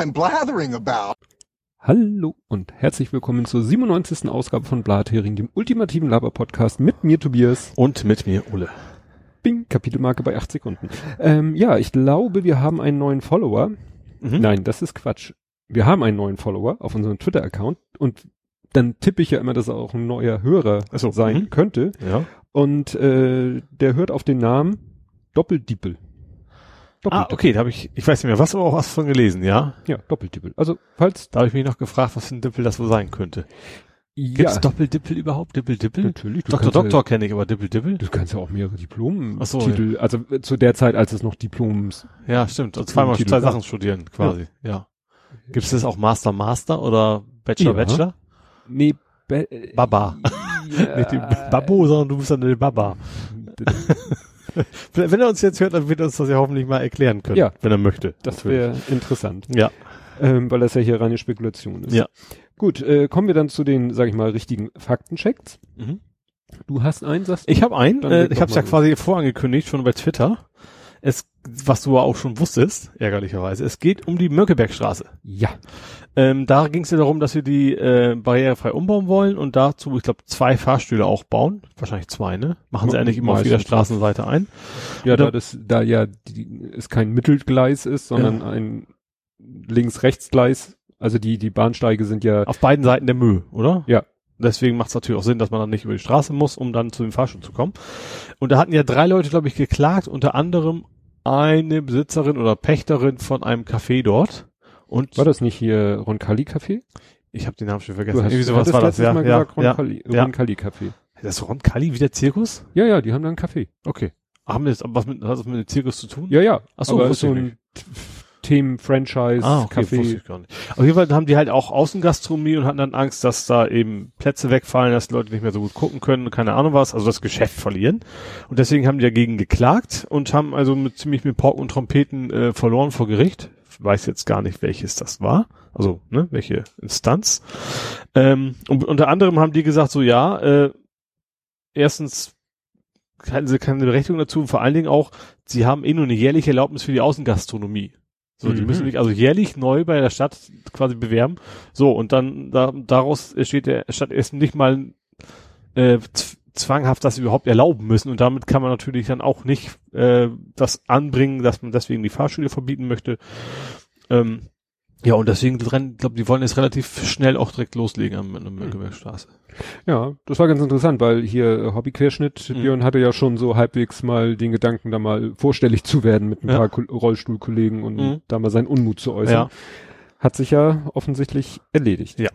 I'm blathering about. Hallo und herzlich willkommen zur 97. Ausgabe von Blathering, dem ultimativen Laber-Podcast mit mir Tobias. Und mit mir Ulle. Bing, Kapitelmarke bei acht Sekunden. Ähm, ja, ich glaube, wir haben einen neuen Follower. Mhm. Nein, das ist Quatsch. Wir haben einen neuen Follower auf unserem Twitter-Account und dann tippe ich ja immer, dass er auch ein neuer Hörer so, sein mhm. könnte. Ja. Und äh, der hört auf den Namen Doppeldiepel. Ah, okay, da habe ich, ich weiß nicht mehr, was, aber auch was von gelesen, ja. Ja, Doppeldippel. Also, falls, Da habe ich mich noch gefragt, was für ein Dippel das wohl sein könnte. Ja, Doppeldippel überhaupt? Dippel-Dippel? natürlich. Doktor, kannst ja- Doktor kenne ich, aber Dippel-Dippel? Du kannst ja auch mehrere Diplom Ach so, Titel, also äh, zu der Zeit, als es noch Diploms. Ja, stimmt. Und zweimal Titel, zwei ja. Sachen studieren, quasi, ja. Gibt's das auch Master, Master oder Bachelor, Ja. Bachelor? Nee, Be Baba. Ja, Nicht die Babo, sondern du bist dann der Baba. Wenn er uns jetzt hört, dann wird er uns das ja hoffentlich mal erklären können. Ja. Wenn er möchte. das wäre interessant, Ja. ähm, weil das ja hier reine Spekulation ist. Ja. Gut, äh, kommen wir dann zu den, sag ich mal, richtigen Faktenchecks. Mhm. Du hast einen, sagst du? Ich habe einen, äh, ich habe es ja quasi vorangekündigt, schon bei Twitter. Es, was du auch schon wusstest, ärgerlicherweise. Es geht um die Mönckebergstraße. Ja. Ähm, da ging es ja darum, dass wir die äh, barrierefrei umbauen wollen und dazu, ich glaube, zwei Fahrstühle auch bauen. Wahrscheinlich zwei, ne? Machen sie Ja, eigentlich immer auf jeder. Straßenseite ein. Ja, da das, da ja die, es kein Mittelgleis ist, sondern ein Links-Rechts-Gleis. Also die, die Bahnsteige sind ja, Auf beiden Seiten der Mühe, oder? Ja. Deswegen macht es natürlich auch Sinn, dass man dann nicht über die Straße muss, um dann zu dem Fahrstuhl zu kommen. Und da hatten ja drei Leute, glaube ich, geklagt, unter anderem eine Besitzerin oder Pächterin von einem Café dort. Und war das nicht hier Roncalli Café? ich habe den Namen schon Du vergessen. hast, Irgendwie sowas war das, ja. Mal ja, gesagt. Roncalli, ja. Roncalli Café. Das ist Roncalli wie der Zirkus? Ja, ja, die haben da ein Café. Okay. Haben jetzt was mit, hat das mit dem Zirkus zu tun? Ja, ja. Ach so, aber ist so ein T- Themen-Franchise, Ah, okay, Café. gar nicht. Auf jeden Fall haben die halt auch Außengastronomie und hatten dann Angst, dass da eben Plätze wegfallen, dass die Leute nicht mehr so gut gucken können keine Ahnung was, also das Geschäft verlieren. Und deswegen haben die dagegen geklagt und haben also mit ziemlich mit Pork und Trompeten äh, verloren vor Gericht. Ich weiß jetzt gar nicht, welches das war. Also, ne, welche Instanz. Ähm, und unter anderem haben die gesagt, so ja, äh, erstens hatten sie keine Berechtigung dazu und vor allen Dingen auch, sie haben eh nur eine jährliche Erlaubnis für die Außengastronomie. So, die Mhm. müssen sich also jährlich neu bei der Stadt quasi bewerben. So, und dann da, daraus steht der Stadt erst nicht mal äh, zwanghaft das überhaupt erlauben müssen. Und damit kann man natürlich dann auch nicht äh, das anbringen, dass man deswegen die Fahrschule verbieten möchte. Ähm, ja, und deswegen glaube die wollen jetzt relativ schnell auch direkt loslegen am, an der Mönckebergstraße. Ja, das war ganz interessant, weil hier äh, Hobbyquerschnitt, Mhm. Björn hatte ja schon so halbwegs mal den Gedanken, da mal vorstellig zu werden mit ein Ja. paar Ko Rollstuhlkollegen und Mhm. da mal seinen Unmut zu äußern. Ja. Hat sich ja offensichtlich erledigt. Ja.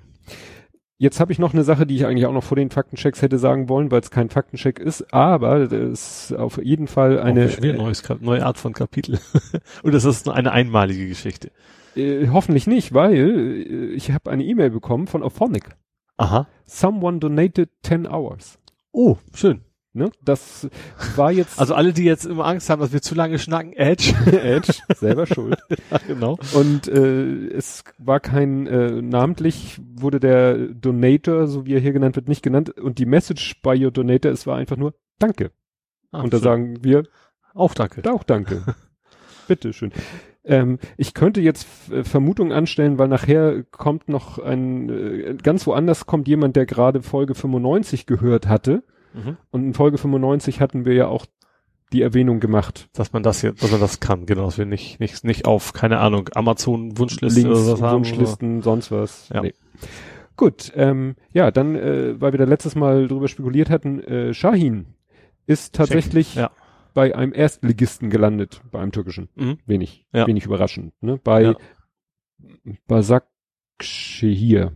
Jetzt habe ich noch eine Sache, die ich eigentlich auch noch vor den Faktenchecks hätte sagen wollen, weil es kein Faktencheck ist, aber es ist auf jeden Fall eine Eine neues, neue Art von Kapitel. und das ist eine einmalige Geschichte. Äh, hoffentlich nicht, weil äh, ich habe eine E-Mail bekommen von Auphonic. Aha. Someone donated 10 hours. Oh, schön. Ne? Das war jetzt Also alle, die jetzt immer Angst haben, dass wir zu lange schnacken, Edge. Edge, selber schuld. ja, genau. Und äh, es war kein, äh, namentlich wurde der Donator, so wie er hier genannt wird, nicht genannt. Und die Message bei your Donator, es war einfach nur Danke. Ah, und da schön. sagen wir auch danke. auch Danke. Bitteschön. Ähm, ich könnte jetzt äh, Vermutungen anstellen, weil nachher kommt noch ein, äh, ganz woanders kommt jemand, der gerade Folge 95 gehört hatte. Mhm. Und in Folge 95 hatten wir ja auch die Erwähnung gemacht. Dass man das jetzt, dass man das kann, genau, dass wir nicht, nicht, nicht auf, keine Ahnung, Amazon Wunschliste Links, oder was haben. Wunschlisten, sonst was. Ja. Nee. Gut, ähm, ja, dann, äh, weil wir da letztes Mal drüber spekuliert hatten, äh, Shahin ist tatsächlich Ja. Bei einem Erstligisten gelandet, bei einem türkischen. Mhm. Wenig, Ja. wenig überraschend. Ne? Bei Ja. Basakşehir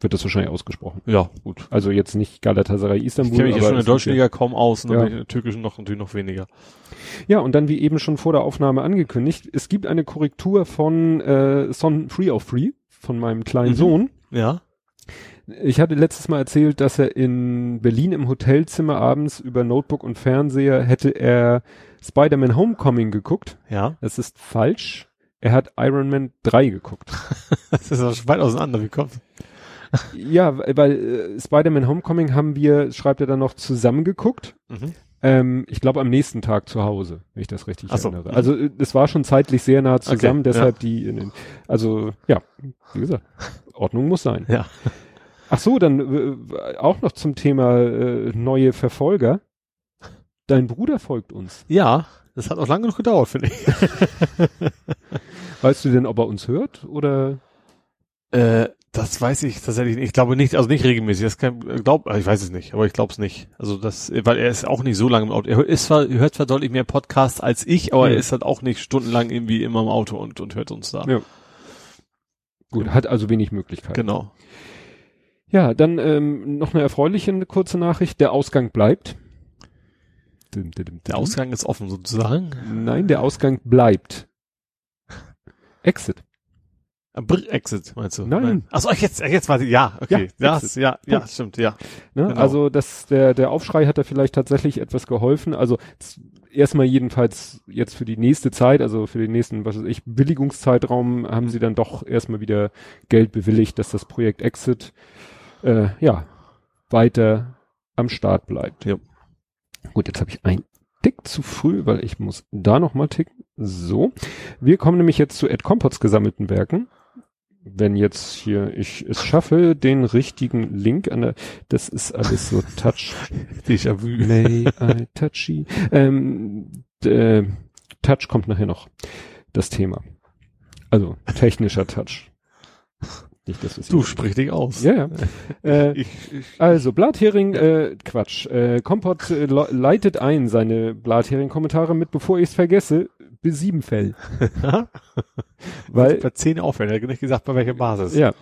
wird das wahrscheinlich ausgesprochen. Ja, gut. Also jetzt nicht Galatasaray Ich Istanbul. kenne mich ja schon in der deutschen Liga kaum aus, und Ja. dann in der türkischen noch natürlich noch weniger. Ja, und dann wie eben schon vor der Aufnahme angekündigt, es gibt eine Korrektur von äh, Son Free of Free, von meinem kleinen Mhm. Sohn. Ja. Ich hatte letztes Mal erzählt, dass er in Berlin im Hotelzimmer abends über Notebook und Fernseher hätte er Spider-Man Homecoming geguckt. Ja. Das ist falsch. Er hat Iron Man 3 geguckt. Das ist aber schon weit auseinander gekommen. ja, weil äh, Spider-Man Homecoming haben wir, schreibt er dann noch, zusammen geguckt. Mhm. Ähm, ich glaube am nächsten Tag zu Hause, wenn ich das richtig Ach so. erinnere. Also äh, es war schon zeitlich sehr nah zusammen, Okay, deshalb die, in den, also ja, wie gesagt, Ordnung muss sein. Ja. Ach so, dann äh, auch noch zum Thema äh, neue Verfolger. Dein Bruder folgt uns. Ja, das hat auch lange genug gedauert, finde ich. Weißt du denn, ob er uns hört oder? Äh, das weiß ich tatsächlich nicht. Ich glaube nicht, also nicht regelmäßig. Das kann, glaub, ich weiß es nicht, aber ich glaube es nicht. Also das, weil er ist auch nicht so lange im Auto. Er ist zwar, hört zwar deutlich mehr Podcasts als ich, aber Ja. er ist halt auch nicht stundenlang irgendwie immer im Auto und, und hört uns da. Ja. Gut, hat also wenig Möglichkeiten. Genau. Ja, dann ähm, noch eine erfreuliche kurze Nachricht. Der Ausgang bleibt. Dim, dim, dim, Der. Ausgang ist offen sozusagen. Nein, der Ausgang bleibt. Exit. Ah, Br Exit, meinst du? Nein. Achso, jetzt, jetzt war die, ja, okay. Ja, Ja, Exit. ja, ja, stimmt, ja. Ne? Genau. Also das, der, der Aufschrei hat da vielleicht tatsächlich etwas geholfen. Also erstmal jedenfalls jetzt für die nächste Zeit, also für den nächsten, was weiß ich, Bewilligungszeitraum haben sie dann doch erstmal wieder Geld bewilligt, dass das Projekt Exit äh, ja weiter am Start bleibt. Ja. Gut, jetzt habe ich ein Tick zu früh, weil ich muss da nochmal ticken. So. Wir kommen nämlich jetzt zu Ed Compots gesammelten Werken. Wenn jetzt hier ich es schaffe, den richtigen Link an der, das ist alles so touch. Déjà-vu. May I touchy? Ähm, äh, touch kommt nachher noch. Das Thema. Also technischer Touch. Nicht, dass Du sprich dich aus. Ja, ja. Äh, Ich, ich, also Blathering, äh, Quatsch. Äh, Kompott äh, le- leitet ein seine Blathering-Kommentare mit, bevor ich es vergesse, Besiebenfell. Weil bei zehn aufhören, er hat nicht gesagt, bei welcher Basis. Ja,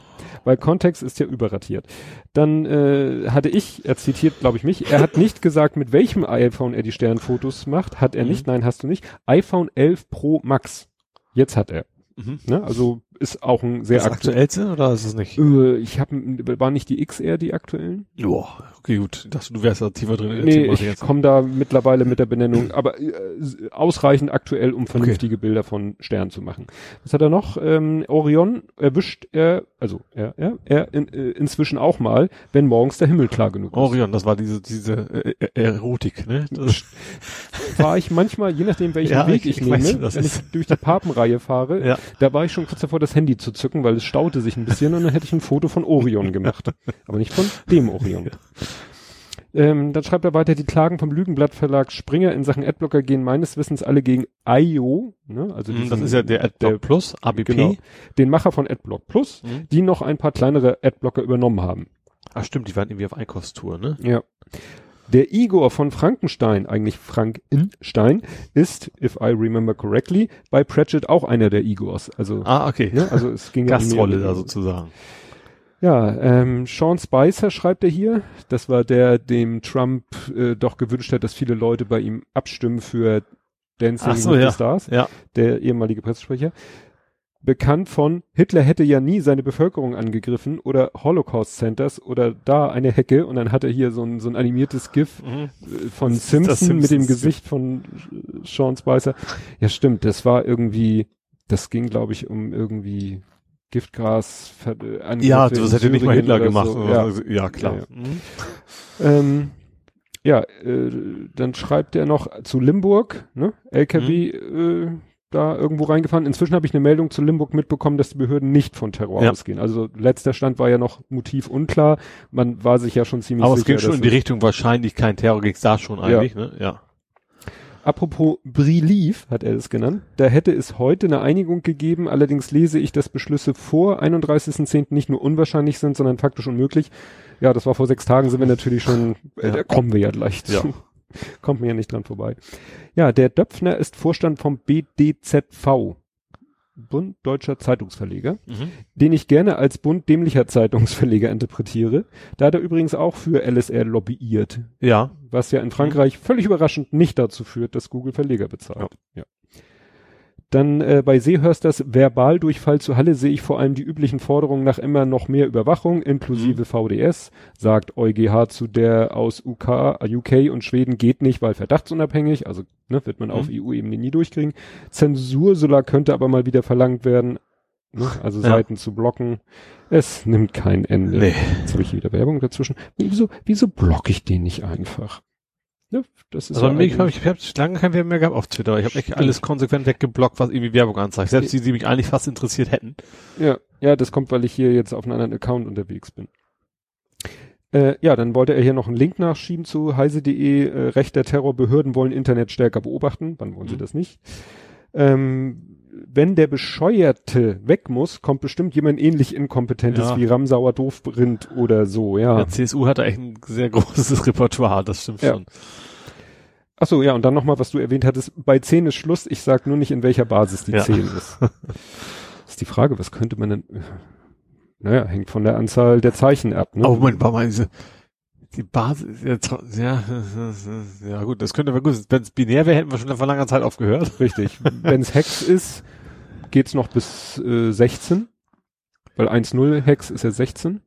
weil Kontext ist ja überratiert. Dann äh, hatte ich, er zitiert, glaube ich, mich, er hat nicht gesagt, mit welchem iPhone er die Sternfotos macht. Hat er Mhm. nicht, nein, hast du nicht. iPhone 11 Pro Max. Jetzt hat er. Mhm. Ne? Also ist auch ein sehr Das aktuell. aktuellste oder ist es nicht? Äh, ich habe, waren nicht die XR die aktuellen? Boah, okay, gut. Dachte, du wärst da tiefer drin. Nee, ich komme da mittlerweile mit der Benennung, aber äh, ausreichend aktuell, um vernünftige Bilder von Sternen zu machen. Was hat er noch? Ähm, Orion erwischt er, also er, er, er in, äh, inzwischen auch mal, wenn morgens der Himmel klar genug ist. Orion, das war diese, diese äh, äh, Erotik, ne? Das, War ich manchmal, je nachdem welchen Ja, Weg ich- ich, ich weiß, nehme, was wenn ich durch die Papenreihe fahre, Ja. da war ich schon kurz davor, das Handy zu zücken, weil es staute sich ein bisschen und dann hätte ich ein Foto von Orion gemacht. Aber nicht von dem Orion. Ähm, dann schreibt er weiter, die Klagen vom Lügenblatt Verlag Springer in Sachen Adblocker gehen meines Wissens alle gegen IO, ne? also Mhm, das diesen- ist ja der Adblock Plus, ABP. genau, den Macher von Adblock Plus, Mhm. die noch ein paar kleinere Adblocker übernommen haben. Ach stimmt, die waren irgendwie auf Einkaufstour, ne? Ja. Der Igor von Frankenstein, eigentlich Frankenstein, ist, if I remember correctly, bei Pratchett auch einer der Igors. Also, Ah, okay. ne, also es ging um Gastrolle da sozusagen. Ja, ähm, Sean Spicer schreibt er hier. Das war der, dem Trump äh, doch gewünscht hat, dass viele Leute bei ihm abstimmen für Dancing so, with ja. the Stars. Ja. Der ehemalige Pressesprecher. Bekannt von Hitler hätte ja nie seine Bevölkerung angegriffen oder Holocaust Centers oder da eine Hecke und dann hat er hier so ein, so ein animiertes GIF Mhm. äh, von Simpson, das mit dem. Gesicht von äh, Sean Spicer. Ja, stimmt, das war irgendwie, das ging, glaube ich, um irgendwie Giftgas. Ver- äh, Angriffe Ja, das hätte nicht mal Hitler gemacht. So. Ja, ja, klar. Ja, ja. Mhm. ähm, ja äh, dann schreibt er noch zu Limburg, ne? LKW äh, da irgendwo reingefahren. Inzwischen habe ich eine Meldung zu Limburg mitbekommen, dass die Behörden nicht von Terror Ja. ausgehen. Also letzter Stand war ja noch Motiv unklar. Man war sich ja schon ziemlich Aber es sicher. ging schon in die Richtung wahrscheinlich kein Terror ging's da schon eigentlich, ne? Ja. Apropos Brilief, hat er es genannt, da hätte es heute eine Einigung gegeben, allerdings lese ich, dass Beschlüsse vor 31.10. nicht nur unwahrscheinlich sind, sondern faktisch unmöglich. Ja, das war vor sechs Tagen, sind wir natürlich schon, äh, Ja. da kommen wir ja gleich zu. Ja. Kommt mir ja nicht dran vorbei. Ja, der Döpfner ist Vorstand vom BDZV, Bund Deutscher Zeitungsverleger, Mhm. den ich gerne als Bund dämlicher Zeitungsverleger interpretiere. Da hat er übrigens auch für LSR lobbyiert Ja. was ja in Frankreich völlig überraschend nicht dazu führt, dass Google Verleger bezahlt. Ja. Dann äh, bei Seehörsters Verbaldurchfall zu Halle sehe ich vor allem die üblichen Forderungen nach immer noch mehr Überwachung inklusive VDS, sagt EuGH zu der aus UK, UK und Schweden geht nicht, weil verdachtsunabhängig, also ne, wird man auf EU-Ebene nie durchkriegen. Zensursula könnte aber mal wieder verlangt werden, ne, also Ja. Seiten zu blocken. Es nimmt kein Ende. Nee. Jetzt habe ich wieder Werbung dazwischen. Wieso, wieso blocke ich den nicht einfach? Ne? Das ist Also ja mich, ich habe lange kein Werbung mehr gehabt auf Twitter. Ich habe echt alles konsequent weggeblockt, was irgendwie Werbung anzeigt. Selbst die, die mich eigentlich fast interessiert hätten. Ja, ja, das kommt, weil ich hier jetzt auf einem anderen Account unterwegs bin. Äh, ja, dann wollte er hier noch einen Link nachschieben zu heise.de. Äh, Recht der Terrorbehörden wollen Internet stärker beobachten. Wann wollen sie Mhm. das nicht? Ähm, wenn der Bescheuerte weg muss, kommt bestimmt jemand ähnlich Inkompetentes Ja. wie Ramsauer Doofrind oder so, ja. Der CSU hat echt ein sehr großes Repertoire, das stimmt Ja. schon. Ach so, ja, und dann nochmal, was du erwähnt hattest, bei 10 ist Schluss, ich sag nur nicht, in welcher Basis die Ja. 10 ist. ist die Frage, was könnte man denn, naja, hängt von der Anzahl der Zeichen ab, ne? Oh Moment, warte mal, die Basis, ja, ja, gut, das könnte aber gut, wenn es binär wäre, hätten wir schon vor langer Zeit aufgehört. Richtig. Wenn's Hex ist, geht's noch bis äh, 16. Weil 1-0 Hex ist ja 16.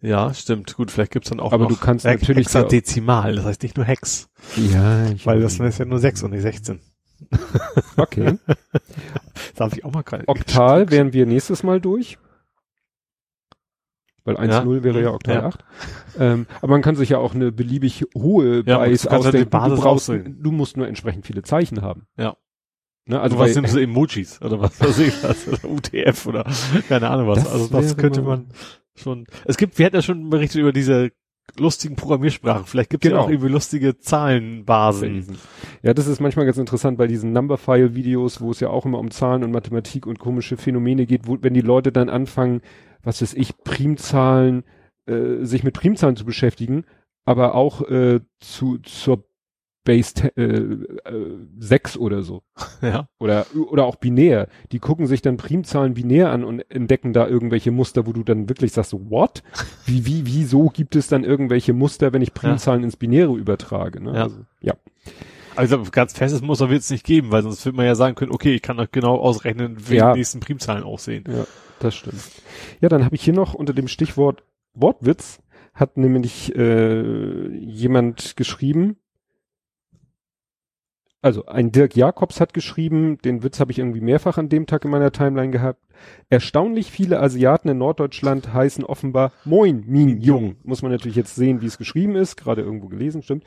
Ja, stimmt, gut, vielleicht gibt's dann auch Aber noch du kannst Hex- natürlich Hexadezimal, das heißt nicht nur Hex, Ja, ich weil das ist ja nur 6 und nicht 16. Okay. Darf ich auch mal gerade. Oktal wären wir nächstes Mal durch. Weil 1-0 wäre ja Oktal Ja. 8. Ähm, aber man kann sich ja auch eine beliebig hohe Ja, Base ja die ausdenken. Basis du, brauchst, du musst nur entsprechend viele Zeichen haben. Ja. Ne, Also was nimmst du Emojis oder was weiß ich was oder UTF oder keine Ahnung was. Das also das könnte man schon. Es gibt, wir hatten ja schon berichtet über diese lustigen Programmiersprachen. Vielleicht gibt es ja Genau. auch irgendwie lustige Zahlenbasen. Ja, das ist manchmal ganz interessant bei diesen Numberphile-Videos, wo es ja auch immer um Zahlen und Mathematik und komische Phänomene geht, wo, wenn die Leute dann anfangen, was weiß ich, Primzahlen, äh, sich mit Primzahlen zu beschäftigen, aber auch äh, zu zur Base äh, äh, 6 oder so. Ja. Oder, oder auch binär. Die gucken sich dann Primzahlen binär an und entdecken da irgendwelche Muster, wo du dann wirklich sagst, so, what? Wie, wie, wieso gibt es dann irgendwelche Muster, wenn ich Primzahlen ins Binäre übertrage? Ne? Ja. Also, ja. Also ganz festes Muster wird es nicht geben, weil sonst wird man ja sagen können, okay, ich kann doch genau ausrechnen, wie Ja. die nächsten Primzahlen aussehen. Ja, das stimmt. Ja, dann habe ich hier noch unter dem Stichwort Wortwitz hat nämlich äh, jemand geschrieben, also ein Dirk Jakobs hat geschrieben, den Witz habe ich irgendwie mehrfach an dem Tag in meiner Timeline gehabt. Erstaunlich viele Asiaten in Norddeutschland heißen offenbar Moin Min Jung. Muss man natürlich jetzt sehen, wie es geschrieben ist, gerade irgendwo gelesen, stimmt.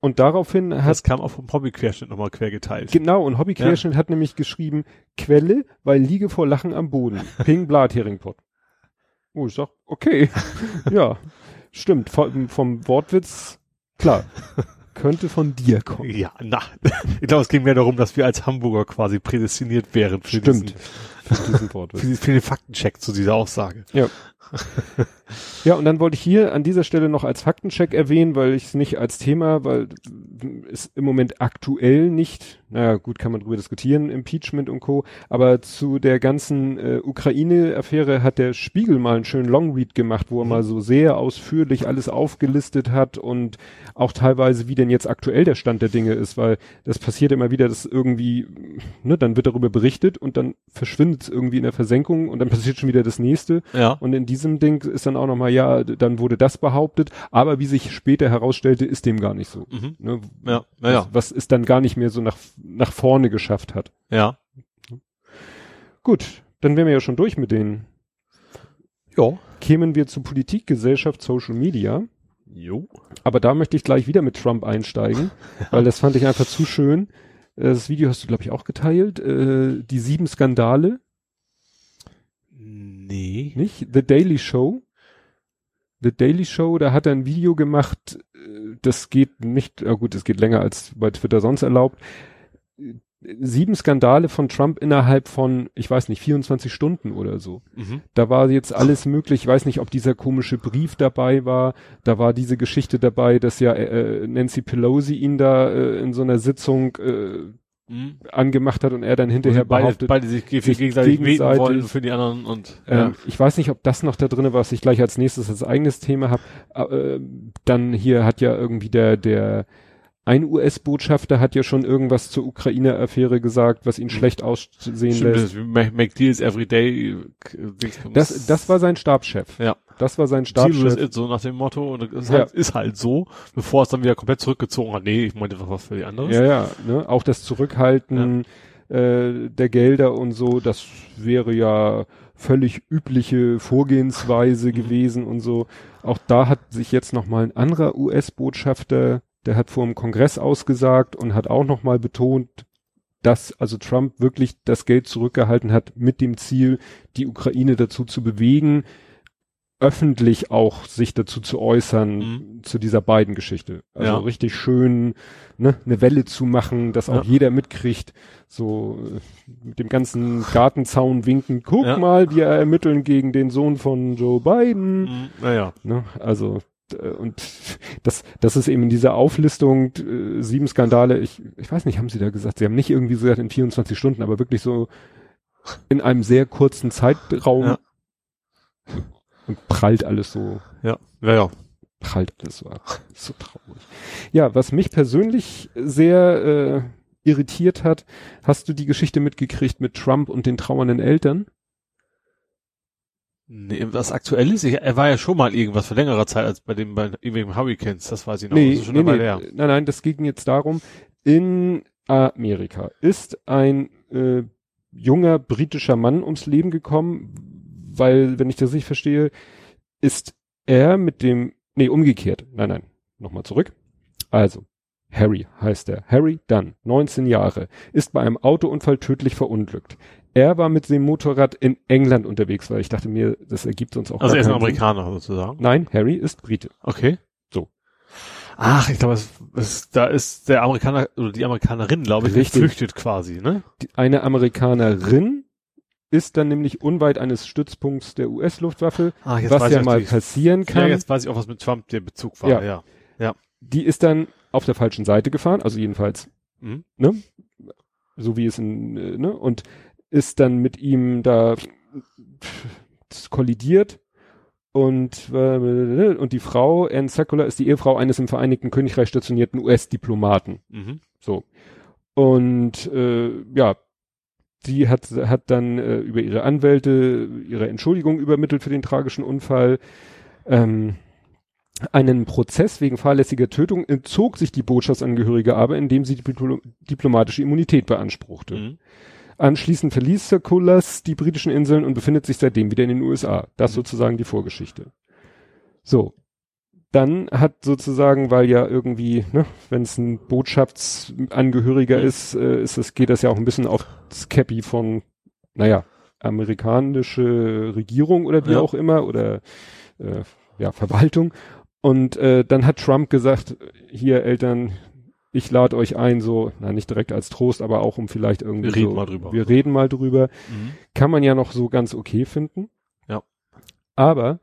Und daraufhin hat Das kam auch vom Hobbyquerschnitt nochmal quer geteilt. Genau, und Hobbyquerschnitt hat nämlich geschrieben, Quelle, weil liege vor Lachen am Boden. Ping Blatheringpott. Oh, ich sag, okay. ja, stimmt. Vom, vom Wortwitz, klar. Könnte von dir kommen. Ja, na, ich glaube, es ging mehr darum, dass wir als Hamburger quasi prädestiniert wären für Stimmt. diesen, Für diesen Wortwitz. für, für den Faktencheck zu dieser Aussage. Ja, und dann wollte ich hier an dieser Stelle noch als Faktencheck erwähnen, weil ich es nicht als Thema, weil es im Moment aktuell nicht, naja, gut, kann man drüber diskutieren, Impeachment und Co., aber zu der ganzen äh, Ukraine-Affäre hat der Spiegel mal einen schönen Longread gemacht, wo er Mhm. mal so sehr ausführlich alles aufgelistet hat und auch teilweise, wie denn jetzt aktuell der Stand der Dinge ist, weil das passiert immer wieder, dass irgendwie, ne, dann wird darüber berichtet und dann verschwindet es irgendwie in der Versenkung und dann passiert schon wieder das nächste. Ja. Und in diesem Ding ist dann auch nochmal, ja, dann wurde das behauptet, aber wie sich später herausstellte, ist dem gar nicht so. Mhm. Ne? Ja, ja, ja. Was, es dann gar nicht mehr so nach, nach vorne geschafft hat. Ja. Gut, dann wären wir ja schon durch mit denen. Ja. Kämen wir zu Politik, Gesellschaft, Social Media. Jo. Aber da möchte ich gleich wieder mit Trump einsteigen, weil das fand ich einfach zu schön. Äh, Das Video hast du, glaube ich, auch geteilt. Äh, die sieben Skandale, Nee. nicht? The Daily Show. The Daily Show, da hat er ein Video gemacht, äh, das geht nicht, ja gut, es geht länger als bei Twitter sonst erlaubt. Äh, Sieben Skandale von Trump innerhalb von, ich weiß nicht, 24 Stunden oder so. Mhm. Da war jetzt alles möglich. Ich weiß nicht, ob dieser komische Brief dabei war. Da war diese Geschichte dabei, dass ja äh, Nancy Pelosi ihn da äh, in so einer Sitzung äh, Mhm. angemacht hat und er dann hinterher beide, behauptet, beide sich, sich gegenseitig gegenseitig- wollen für die anderen und ähm, ich weiß nicht, ob das noch da drin war, was ich gleich als nächstes als eigenes Thema habe. Äh, dann hier hat ja irgendwie der, der ein US-Botschafter hat ja schon irgendwas zur Ukraine-Affäre gesagt, was ihn schlecht aussehen Stimmt, lässt. das make, make deals every day. äh. Das, das war sein Stabschef. Ja. Das war sein Stabschef. it, so nach dem Motto, und es ist, Ja. halt, ist halt so, bevor es dann wieder komplett zurückgezogen hat. Nee, ich meinte was für die anderes. Ja, ja, ne? Auch das Zurückhalten äh, der Gelder und so, das wäre ja völlig übliche Vorgehensweise gewesen und so. Auch da hat sich jetzt noch mal ein anderer US-Botschafter der hat vor dem Kongress ausgesagt und hat auch nochmal betont, dass also Trump wirklich das Geld zurückgehalten hat mit dem Ziel, die Ukraine dazu zu bewegen, öffentlich auch sich dazu zu äußern Mhm. zu dieser beiden Geschichte. Also Ja. richtig schön ne, eine Welle zu machen, dass auch Ja. jeder mitkriegt, so äh, mit dem ganzen Gartenzaun winken, guck Ja. mal, wir ermitteln gegen den Sohn von Joe Biden. Mhm. Naja. Ne? Also und das, das ist eben in dieser Auflistung äh, sieben Skandale, ich, ich weiß nicht, haben sie da gesagt, sie haben nicht irgendwie so gesagt in 24 Stunden, aber wirklich so in einem sehr kurzen Zeitraum Ja. und prallt alles so, Ja. Ja, ja. prallt alles so ab. So traurig. Ja, was mich persönlich sehr äh, irritiert hat, hast du die Geschichte mitgekriegt mit Trump und den trauernden Eltern? Nee, was aktuell ist, ich, er war ja schon mal irgendwas vor längerer Zeit als bei dem, bei irgendwelchen Hurricanes, das weiß ich noch. das ist schon eine Weile her. nein, nein, das ging jetzt darum, in Amerika ist ein äh, junger britischer Mann ums Leben gekommen, weil, wenn ich das richtig verstehe, ist er mit dem, nee, umgekehrt, nein, nein, nochmal zurück. Also, Harry heißt er, Harry Dunn, 19 Jahre, ist bei einem Autounfall tödlich verunglückt. Er war mit dem Motorrad in England unterwegs, weil ich dachte mir, das ergibt uns auch Also er ist ein keinen Sinn. Amerikaner sozusagen. Nein, Harry ist Brite. Okay. So. Ach, ich glaube, da ist der Amerikaner oder die Amerikanerin, glaube ich, Richtig. geflüchtet quasi, ne? Die- eine Amerikanerin ist dann nämlich unweit eines Stützpunkts der US-Luftwaffe, Ah, was ja mal passieren Ja, kann. jetzt weiß ich auch, was mit Trump der Bezug war, Ja. ja. Die ist dann auf der falschen Seite gefahren, also jedenfalls, Mhm. ne? So wie es in, äh, ne? Und ist dann mit ihm da kollidiert und, äh, und die Frau, Anne Sakula, ist die Ehefrau eines im Vereinigten Königreich stationierten US-Diplomaten. Mhm. So. Und äh, ja, die hat, hat dann äh, über ihre Anwälte ihre Entschuldigung übermittelt für den tragischen Unfall. Ähm, einen Prozess wegen fahrlässiger Tötung entzog sich die Botschaftsangehörige aber, indem sie die Diplo diplomatische Immunität beanspruchte. Mhm. Anschließend verließ Circulus die britischen Inseln und befindet sich seitdem wieder in den USA. Das Mhm. sozusagen die Vorgeschichte. So. Dann hat sozusagen, weil ja irgendwie, ne, wenn es ein Botschaftsangehöriger Mhm. ist, äh, ist es, geht das ja auch ein bisschen auf das Cappy von, naja, amerikanische Regierung oder wie Ja. auch immer oder äh, ja, Verwaltung. Und äh, dann hat Trump gesagt, hier Eltern, ich lade euch ein, so, na nicht direkt als Trost, aber auch um vielleicht irgendwie Wir reden so, mal drüber. Wir reden mal drüber. Mhm. Kann man ja noch so ganz okay finden. Ja. Aber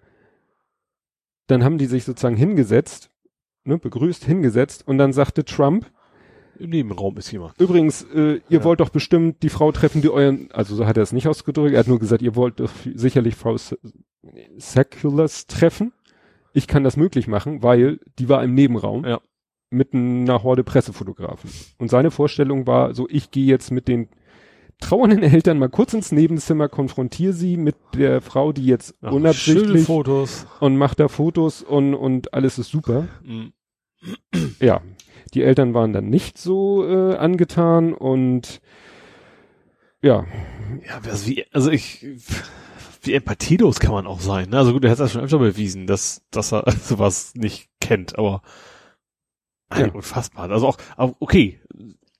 dann haben die sich sozusagen hingesetzt, ne, begrüßt, hingesetzt und dann sagte Trump, Im Nebenraum ist jemand. übrigens, äh, ihr Ja. wollt doch bestimmt die Frau treffen, die euren, also so hat er es nicht ausgedrückt, er hat nur gesagt, ihr wollt doch sicherlich Frau Se- Seculars treffen. Ich kann das möglich machen, weil die war im Nebenraum Ja. Mit einer Horde Pressefotografen. Und seine Vorstellung war so, ich gehe jetzt mit den trauernden Eltern mal kurz ins Nebenzimmer, konfrontiere sie mit der Frau, die jetzt Ach, unabsichtlich Fotos. und macht da Fotos und, und alles ist super. Mhm. Ja, die Eltern waren dann nicht so äh, angetan und ja, Ja, also wie, also ich, wie empathielos kann man auch sein. Ne? Also gut, er hat das schon öfter bewiesen, dass, dass er sowas nicht kennt, aber Ja. unfassbar. Also auch, okay.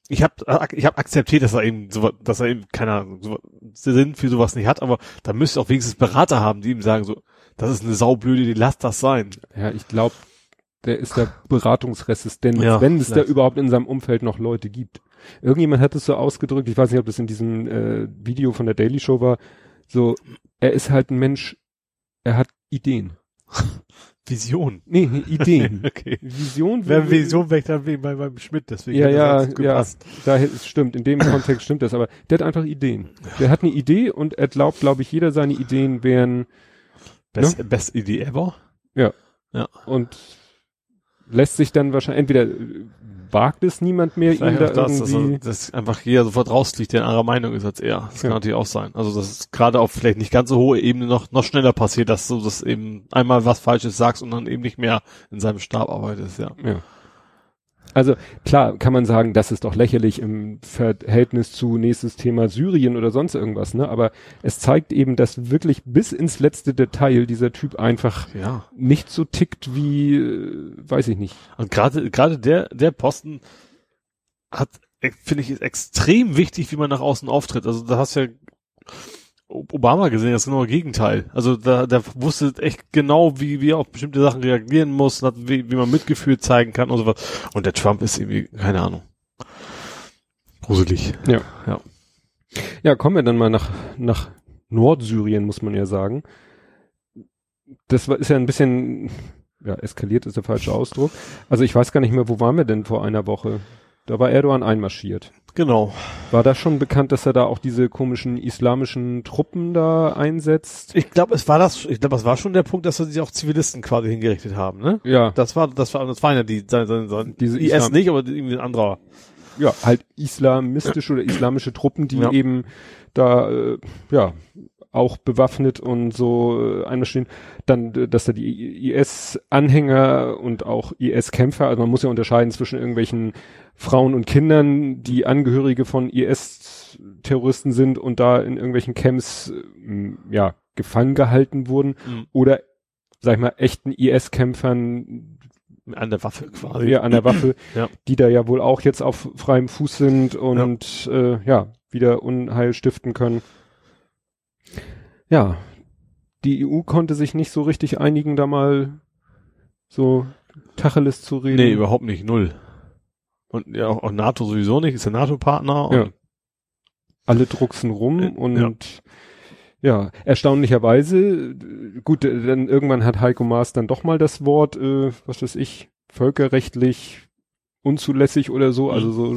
Ich habe ich hab akzeptiert, dass er eben so, dass er eben keiner so, Sinn für sowas nicht hat, aber da müsste auch wenigstens Berater haben, die ihm sagen so, das ist eine saublöde Idee, lass das sein. ja, ich glaube, der ist da beratungsresistent, Ja, wenn es da überhaupt in seinem Umfeld noch Leute gibt. Irgendjemand hat es so ausgedrückt, ich weiß nicht, ob das in diesem äh, Video von der Daily Show war, so, er ist halt ein Mensch, er hat Ideen. Vision. Nee, Ideen. Okay. Vision. Wer Vision weg dann wegen bei beim Schmidt, deswegen Ja, ja, ja, da stimmt, in dem Kontext stimmt das, aber der hat einfach Ideen. Der hat eine Idee und er glaubt, glaube ich, jeder seine Ideen wären Best, best Idee ever. und lässt sich dann wahrscheinlich, entweder wagt es niemand mehr, ihn da das, irgendwie, er, dass einfach jeder sofort rausfliegt, der in anderer Meinung ist als er. Das Ja. kann natürlich auch sein. Also das ist gerade auf vielleicht nicht ganz so hohe Ebene noch, noch schneller passiert, dass du das eben einmal was Falsches sagst und dann eben nicht mehr in seinem Stab arbeitest, ja. ja. Also klar kann man sagen, das ist doch lächerlich im Verhältnis zu nächstes Thema Syrien oder sonst irgendwas, ne? Aber es zeigt eben, dass wirklich bis ins letzte Detail dieser Typ einfach Ja. nicht so tickt wie, äh, weiß ich nicht. Und gerade gerade der der Posten hat äh, finde ich ist extrem wichtig, wie man nach außen auftritt. Also da hast ja Obama gesehen, das genaue Gegenteil. Also da der wusste echt genau, wie wie er auf bestimmte Sachen reagieren muss, hat, wie, wie man Mitgefühl zeigen kann und sowas. Und der Trump ist irgendwie keine Ahnung. Gruselig. Ja. Ja. Ja, kommen wir dann mal nach, nach Nordsyrien, muss man ja sagen. Das ist ja ein bisschen, ja, eskaliert ist der falsche Ausdruck. Also ich weiß gar nicht mehr, wo waren wir denn vor einer Woche? Da war Erdogan einmarschiert. Genau. War da schon bekannt, dass er da auch diese komischen islamischen Truppen da einsetzt? Ich glaube, es war das, ich glaube, es war schon der Punkt, dass sie auch Zivilisten quasi hingerichtet haben, ne? Ja, Das war, das war, das waren ja die, sein, sein, sein, Diese IS Islam- nicht, aber irgendwie ein anderer. ja, halt islamistische oder islamische Truppen, die Ja. eben da, äh, ja, auch bewaffnet und so äh, einmarschieren. Dann, äh, dass da die IS-Anhänger und auch IS-Kämpfer, also man muss ja unterscheiden zwischen irgendwelchen Frauen und Kindern, die Angehörige von IS-Terroristen sind und da in irgendwelchen Camps, äh, ja, gefangen gehalten wurden Mhm. oder, sag ich mal, echten IS-Kämpfern, An der Waffe quasi. ja, an der Waffe, Ja. die da ja wohl auch jetzt auf freiem Fuß sind und ja, äh, ja wieder Unheil stiften können. Ja, die EU konnte sich nicht so richtig einigen, da mal so Tacheles zu reden. Nee, überhaupt nicht, null. Und ja, auch, auch NATO sowieso nicht, ist der NATO-Partner. Ja. Alle drucksen rum Äh, und ja. erstaunlicherweise, äh, gut, dann irgendwann hat Heiko Maas dann doch mal das Wort, äh, was weiß ich, völkerrechtlich unzulässig oder so. Also so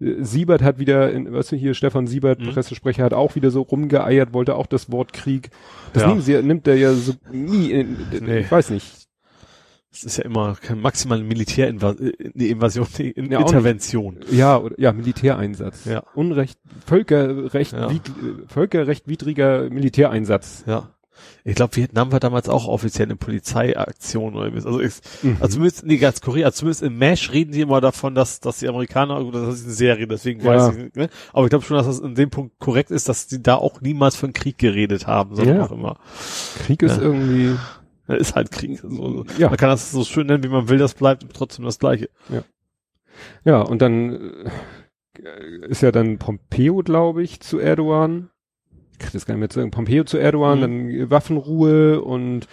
äh, Siebert hat wieder, in, weißt du hier, Stefan Siebert, Mhm. Pressesprecher, hat auch wieder so rumgeeiert, wollte auch das Wort Krieg. Das Ja. nehmen sie, nimmt er ja so nie, in, Nee. ich weiß nicht. Es ist ja immer maximal Militärinvasion, die Invasion, die In Ja, Intervention. Ja, oder, ja, Militäreinsatz. Ja. Unrecht, Völkerrecht, Ja. wied, äh, Völkerrechtwidriger Militäreinsatz. Ja. Ich glaube, Vietnam war damals auch offiziell eine Polizeiaktion oder was. Also, ich, Mhm. also zumindest, nee, ganz Korea, also zumindest im MASH reden die immer davon, dass, dass die Amerikaner, gut, das ist eine Serie, deswegen weiß Ja. ich nicht, ne? Aber ich glaube schon, dass das in dem Punkt korrekt ist, dass die da auch niemals von Krieg geredet haben, sondern Ja. auch immer. Krieg ist Ja. irgendwie, Ja, ist halt Krieg. So, Ja. Man kann das so schön nennen, wie man will, das bleibt trotzdem das Gleiche. ja, und dann äh, ist ja dann Pompeo, glaube ich, zu Erdogan. Ich krieg das gar nicht mehr zu sagen. Pompeo zu Erdogan, Mhm. dann Waffenruhe und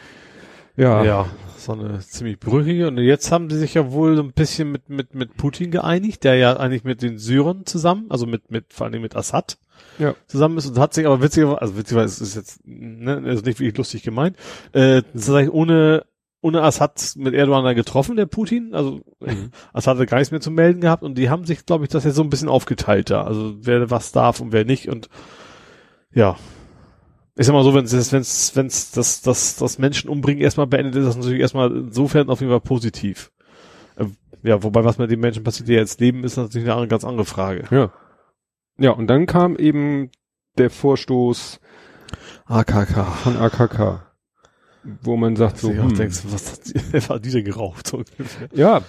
ja, Ja, so eine ziemlich brüchige. Und jetzt haben sie sich ja wohl so ein bisschen mit, mit, mit Putin geeinigt, der ja eigentlich mit den Syrern zusammen, also mit, mit, vor allem mit Assad Ja. zusammen ist und hat sich aber witzigerweise, also witzigerweise ist jetzt, ne, also nicht wirklich lustig gemeint, äh, tatsächlich ohne, ohne Assad mit Erdogan da getroffen, der Putin, also Mhm. Assad hat gar nichts mehr zu melden gehabt und die haben sich, glaube ich, das jetzt so ein bisschen aufgeteilt da, also wer was darf und wer nicht und ja, ich sag mal so, wenn es wenn's, wenn's das, das, das Menschen umbringen erstmal beendet, ist das natürlich erstmal insofern auf jeden Fall positiv. Äh, Ja, wobei was mit den Menschen passiert, die jetzt leben, ist natürlich eine ganz andere Frage. ja. Ja, und dann kam eben der Vorstoß AKK. von AKK, wo man sagt so, hm, denkst, was hat die, was hat die denn geraucht? So ja,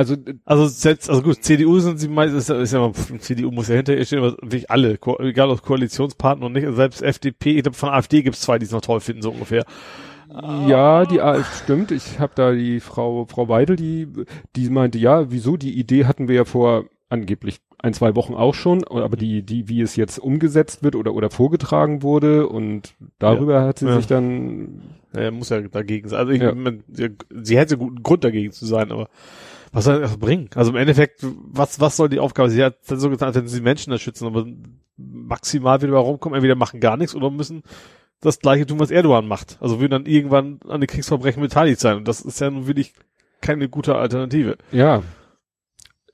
also Also selbst, also gut, CDU sind sie meistens, ist ja, ist ja CDU muss ja hinterher stehen, aber wirklich alle, egal ob Koalitionspartner und nicht, also selbst FDP, ich glaube von AfD gibt's zwei, die es noch toll finden, so ungefähr. Ja, die ah, stimmt. Ich habe da die Frau Frau Weidel, die die meinte, ja, wieso? Die Idee hatten wir ja vor angeblich ein zwei Wochen auch schon, aber die die wie es jetzt umgesetzt wird oder oder vorgetragen wurde und darüber hat sie Ja. sich dann Er muss ja dagegen sein. Also ich, Ja. man, sie, sie hätte guten Grund dagegen zu sein, aber was soll das bringen? Also im Endeffekt, was, was soll die Aufgabe? Sie hat so getan, als wenn sie Menschen da schützen, aber maximal wieder rumkommen, entweder machen gar nichts oder müssen das gleiche tun, was Erdogan macht. Also würden dann irgendwann an den Kriegsverbrechen beteiligt sein. Und das ist ja nun wirklich keine gute Alternative. ja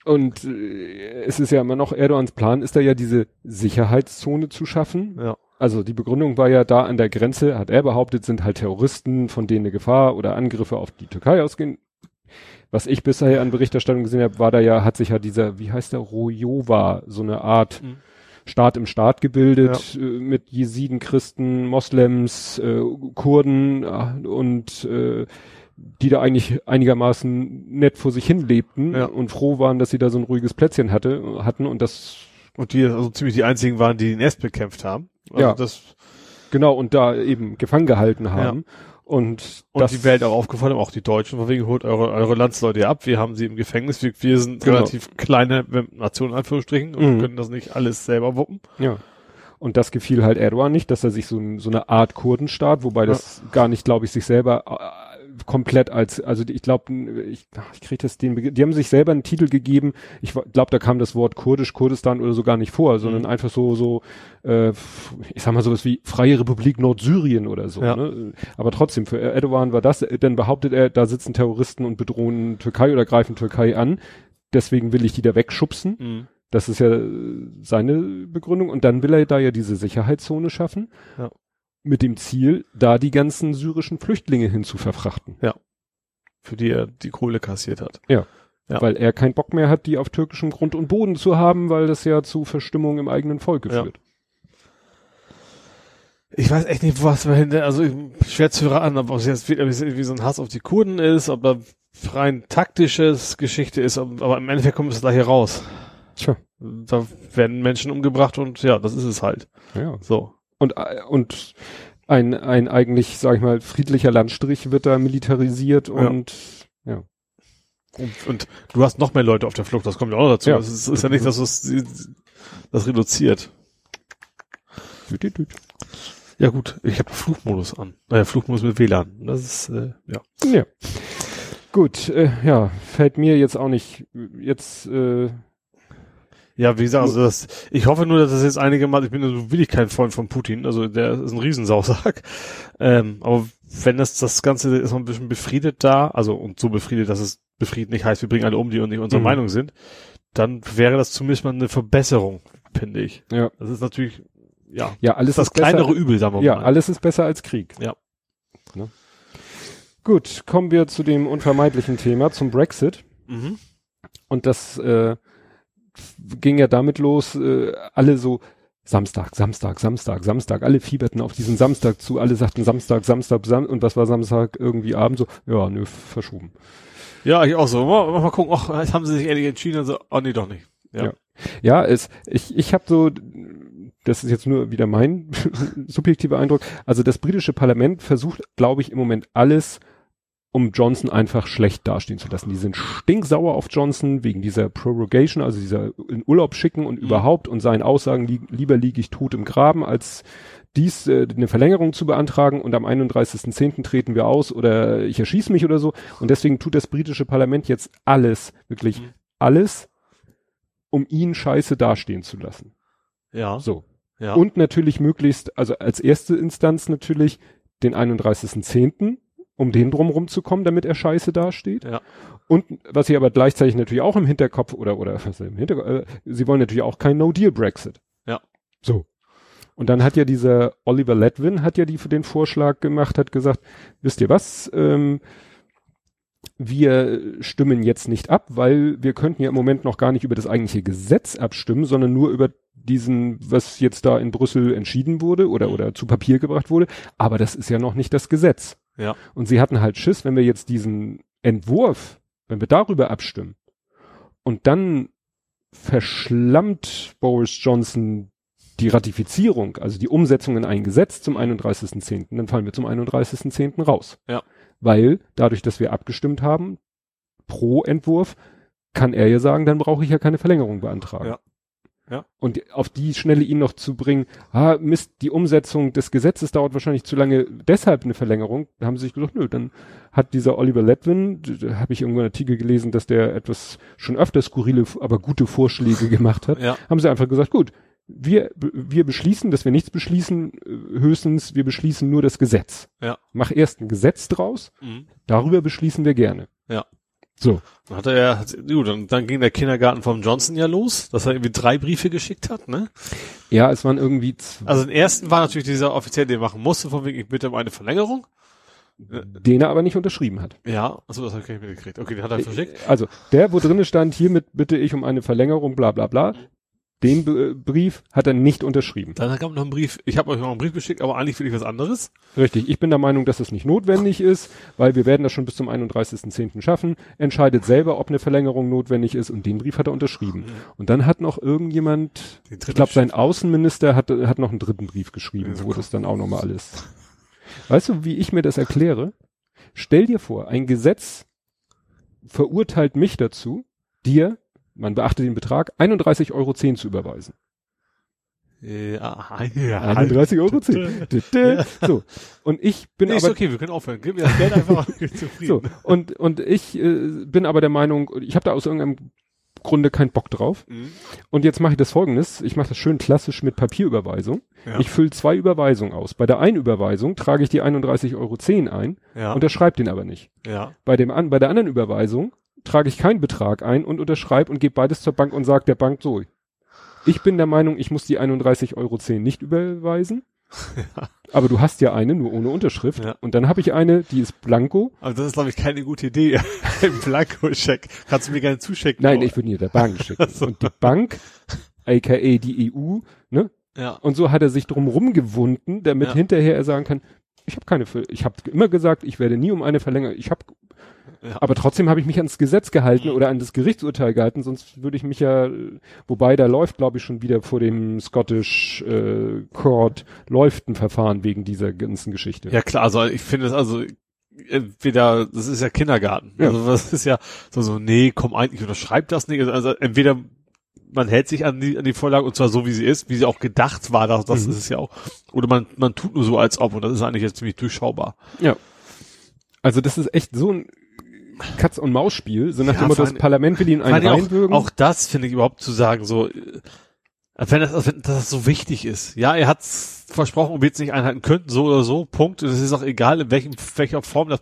und äh, es ist ja immer noch Erdogans Plan ist da ja diese Sicherheitszone zu schaffen. Ja. Also die Begründung war ja da an der Grenze, hat er behauptet, sind halt Terroristen, von denen eine Gefahr oder Angriffe auf die Türkei ausgehen. Was ich bisher an Berichterstattung gesehen habe, war da ja, hat sich ja dieser, wie heißt der, Rojava, so eine Art Mhm. Staat im Staat gebildet, äh, mit Jesiden, Christen, Moslems, äh, Kurden äh, und äh, die da eigentlich einigermaßen nett vor sich hin lebten Ja. und froh waren, dass sie da so ein ruhiges Plätzchen hatte, hatten und das Und die also ziemlich die einzigen waren, die den erst bekämpft haben. Also Ja. Das, genau und da eben gefangen gehalten haben und, und das die Welt auch aufgefallen haben, auch die Deutschen, von wegen holt eure, eure Landsleute ab, wir haben sie im Gefängnis, wir, wir sind Genau. relativ kleine Nationen, in Anführungsstrichen, und Mhm. können das nicht alles selber wuppen. Ja. Und das gefiel halt Erdogan nicht, dass er sich so, so eine Art Kurdenstaat, wobei das gar nicht, glaube ich, sich selber äh, komplett als, also ich glaube, ich, ich kriege das den, Begriff- die haben sich selber einen Titel gegeben. Ich glaube, da kam das Wort Kurdisch, Kurdistan oder so gar nicht vor, sondern Mhm. einfach so, so, äh, ich sag mal sowas wie Freie Republik Nordsyrien oder so. Ja. Ne? Aber trotzdem, für Erdogan war das, dann behauptet er, da sitzen Terroristen und bedrohen Türkei oder greifen Türkei an. Deswegen will ich die da wegschubsen. Mhm. Das ist ja seine Begründung. Und dann will er da ja diese Sicherheitszone schaffen. Ja. Mit dem Ziel, da die ganzen syrischen Flüchtlinge hin zu verfrachten. Für die er die Kohle kassiert hat. Ja. Weil er keinen Bock mehr hat, die auf türkischem Grund und Boden zu haben, weil das ja zu Verstimmung im eigenen Volk Ja. führt. Ich weiß echt nicht, was dahinter, also ich- schwer zu raten, ob es jetzt wieder wie so ein Hass auf die Kurden ist, ob da rein taktisches Geschichte ist, aber im Endeffekt kommt es da hier raus. Tja. Da werden Menschen umgebracht und ja, das ist es halt. Ja. So. Und, äh, und ein, ein eigentlich, sag ich mal, friedlicher Landstrich wird da militarisiert und ja. Und, und du hast noch mehr Leute auf der Flucht, das kommt ja auch noch dazu. Ja. Es ist, ist ja nicht, dass es das reduziert. Ja gut, ich habe Flugmodus an. Naja, Flugmodus mit WLAN. Das ist, äh, ja. Ja. Gut, äh, ja, fällt mir jetzt auch nicht jetzt äh, Ja, wie gesagt, also das, ich hoffe nur, dass das jetzt einige Mal, ich bin so wirklich kein Freund von Putin, also der ist ein Riesensausack. Ähm, aber wenn das, das Ganze ist noch ein bisschen befriedet da, also und so befriedet, dass es befriedet nicht heißt, wir bringen alle um, die und nicht unserer Mhm. Meinung sind, dann wäre das zumindest mal eine Verbesserung, finde ich. ja, Das ist natürlich, ja, ja alles das ist besser- kleinere Übel, sagen wir Ja, mal. alles ist besser als Krieg. Ja. Ne? Gut, kommen wir zu dem unvermeidlichen Thema, zum Brexit. Mhm. Und das äh, ging ja damit los, äh, alle so Samstag, Samstag, Samstag, Samstag, alle fieberten auf diesen Samstag zu, alle sagten Samstag, Samstag, Sam und was war Samstag irgendwie Abend so, ja, nö, verschoben. Ja, ich auch so. Mal, mal gucken, ach, jetzt haben sie sich ehrlich entschieden, also, oh nee, doch nicht. Ja. Ja. Ja, es, ich, ich habe so, das ist jetzt nur wieder mein subjektiver Eindruck, also das britische Parlament versucht, glaube ich, im Moment alles, um Johnson einfach schlecht dastehen zu lassen. Die sind stinksauer auf Johnson wegen dieser Prorogation, also dieser in Urlaub schicken und Mhm. überhaupt und seinen Aussagen, li lieber liege ich tot im Graben, als dies äh, eine Verlängerung zu beantragen und am 31.10. treten wir aus oder ich erschieße mich oder so. Und deswegen tut das britische Parlament jetzt alles, wirklich Mhm. alles, um ihn scheiße dastehen zu lassen. Ja. So. ja. Und natürlich möglichst, also als erste Instanz natürlich den 31.10., um den drumrum zu kommen, damit er scheiße dasteht. Ja. Und was sie aber gleichzeitig natürlich auch im Hinterkopf oder, oder was im Hinterkopf, äh, sie wollen natürlich auch kein No-Deal-Brexit. Ja. So. Und dann hat ja dieser Oliver Ledwin hat ja die für den Vorschlag gemacht, hat gesagt, wisst ihr was, ähm, wir stimmen jetzt nicht ab, weil wir könnten ja im Moment noch gar nicht über das eigentliche Gesetz abstimmen, sondern nur über diesen, was jetzt da in Brüssel entschieden wurde oder, oder zu Papier gebracht wurde. Aber das ist ja noch nicht das Gesetz. Ja. Und sie hatten halt Schiss, wenn wir jetzt diesen Entwurf, wenn wir darüber abstimmen und dann verschlammt Boris Johnson die Ratifizierung, also die Umsetzung in ein Gesetz zum 31.10., dann fallen wir zum 31.10. raus. Ja. Weil dadurch, dass wir abgestimmt haben, pro Entwurf, kann er ja sagen, dann brauche ich ja keine Verlängerung beantragen. Ja. Ja. Und auf die Schnelle ihn noch zu bringen, ah, Mist, die Umsetzung des Gesetzes dauert wahrscheinlich zu lange, deshalb eine Verlängerung, da haben sie sich gedacht, nö, dann hat dieser Oliver Ledwin, da habe ich irgendwo einen Artikel gelesen, dass der etwas schon öfter skurrile, aber gute Vorschläge gemacht hat, Ja. haben sie einfach gesagt, gut, wir, wir beschließen, dass wir nichts beschließen, äh, höchstens wir beschließen nur das Gesetz. Ja. Mach erst ein Gesetz draus, Mhm. darüber beschließen wir gerne. Ja. So. Dann hatte er, hat- gut, dann, dann ging der Kindergarten vom Johnson ja los, dass er irgendwie drei Briefe geschickt hat, ne? Ja, es waren irgendwie zwei, Also den ersten war natürlich dieser offiziell, den machen musste, von wegen, ich bitte um eine Verlängerung. den er aber nicht unterschrieben hat. Ja, achso, das habe ich gar nicht mitgekriegt. Okay, den hat er verschickt. Also, der, wo drinne stand, hiermit bitte ich um eine Verlängerung, bla bla bla, Den B Brief hat er nicht unterschrieben. Dann kam noch ein Brief, ich habe euch noch einen Brief geschickt, aber eigentlich will ich was anderes. Richtig, ich bin der Meinung, dass es nicht notwendig ist, weil wir werden das schon bis zum 31.10. schaffen. Entscheidet selber, ob eine Verlängerung notwendig ist und den Brief hat er unterschrieben. Mhm. Und dann hat noch irgendjemand, ich glaube sein Außenminister hat, hat noch einen dritten Brief geschrieben, Ja, wo das dann auch nochmal alles. Weißt du, wie ich mir das erkläre? Stell dir vor, ein Gesetz verurteilt mich dazu, dir, man beachte den Betrag, 31,10 Euro zu überweisen. Ja, ja. 31,10 Euro. So. Und ich bin Nee, ist aber okay, wir können aufhören. Gib mir das Geld einfach bin So, zufrieden. und, und ich äh, bin aber der Meinung, ich habe da aus irgendeinem Grunde keinen Bock drauf. Mhm. Und jetzt mache ich das folgendes, ich mache das schön klassisch mit Papierüberweisung. Ja. Ich fülle zwei Überweisungen aus. Bei der einen Überweisung trage ich die 31,10 Euro ein, ja, unterschreibe den aber nicht. ja. Bei, dem an, bei der anderen Überweisung trage ich keinen Betrag ein und unterschreibe und gebe beides zur Bank und sage der Bank so. Ich bin der Meinung, ich muss die 31,10 Euro nicht überweisen. Aber du hast ja eine, nur ohne Unterschrift. Ja. Und dann habe ich eine, die ist blanko. Aber das ist, glaube ich, keine gute Idee. Ein Blankoscheck. Kannst du mir gerne zuschicken. Nein, aber- ich würde ihn der Bank schicken. so. Und die Bank, aka die EU, ne? Ja. Und so hat er sich drum rumgewunden, damit Ja. hinterher er sagen kann, ich habe keine, ich habe immer gesagt, ich werde nie um eine Verlängerung, ich habe, Ja. Aber trotzdem habe ich mich ans Gesetz gehalten oder an das Gerichtsurteil gehalten, sonst würde ich mich ja, wobei da läuft, glaube ich, schon wieder vor dem Scottish äh, Court läuft ein Verfahren wegen dieser ganzen Geschichte. Ja klar, also ich finde es also entweder, das ist ja Kindergarten. Ja. Also das ist ja so, so, nee, komm eigentlich unterschreibt das nicht. Also entweder man hält sich an die, an die Vorlage und zwar so, wie sie ist, wie sie auch gedacht war, das, das Mhm. ist es ja auch. Oder man, man tut nur so, als ob und das ist eigentlich jetzt ziemlich durchschaubar. Also das ist echt so ein Katz- und Maus-Spiel, so nach Ja, dem Motto, vor das Parlament will ihn einen reinwürgen. auch, auch das finde ich überhaupt zu sagen, so, äh, wenn das, wenn das so wichtig ist. Ja, er hat's versprochen und wird es nicht einhalten können, so oder so, Punkt. Und es ist auch egal, in welchem, welcher Form das,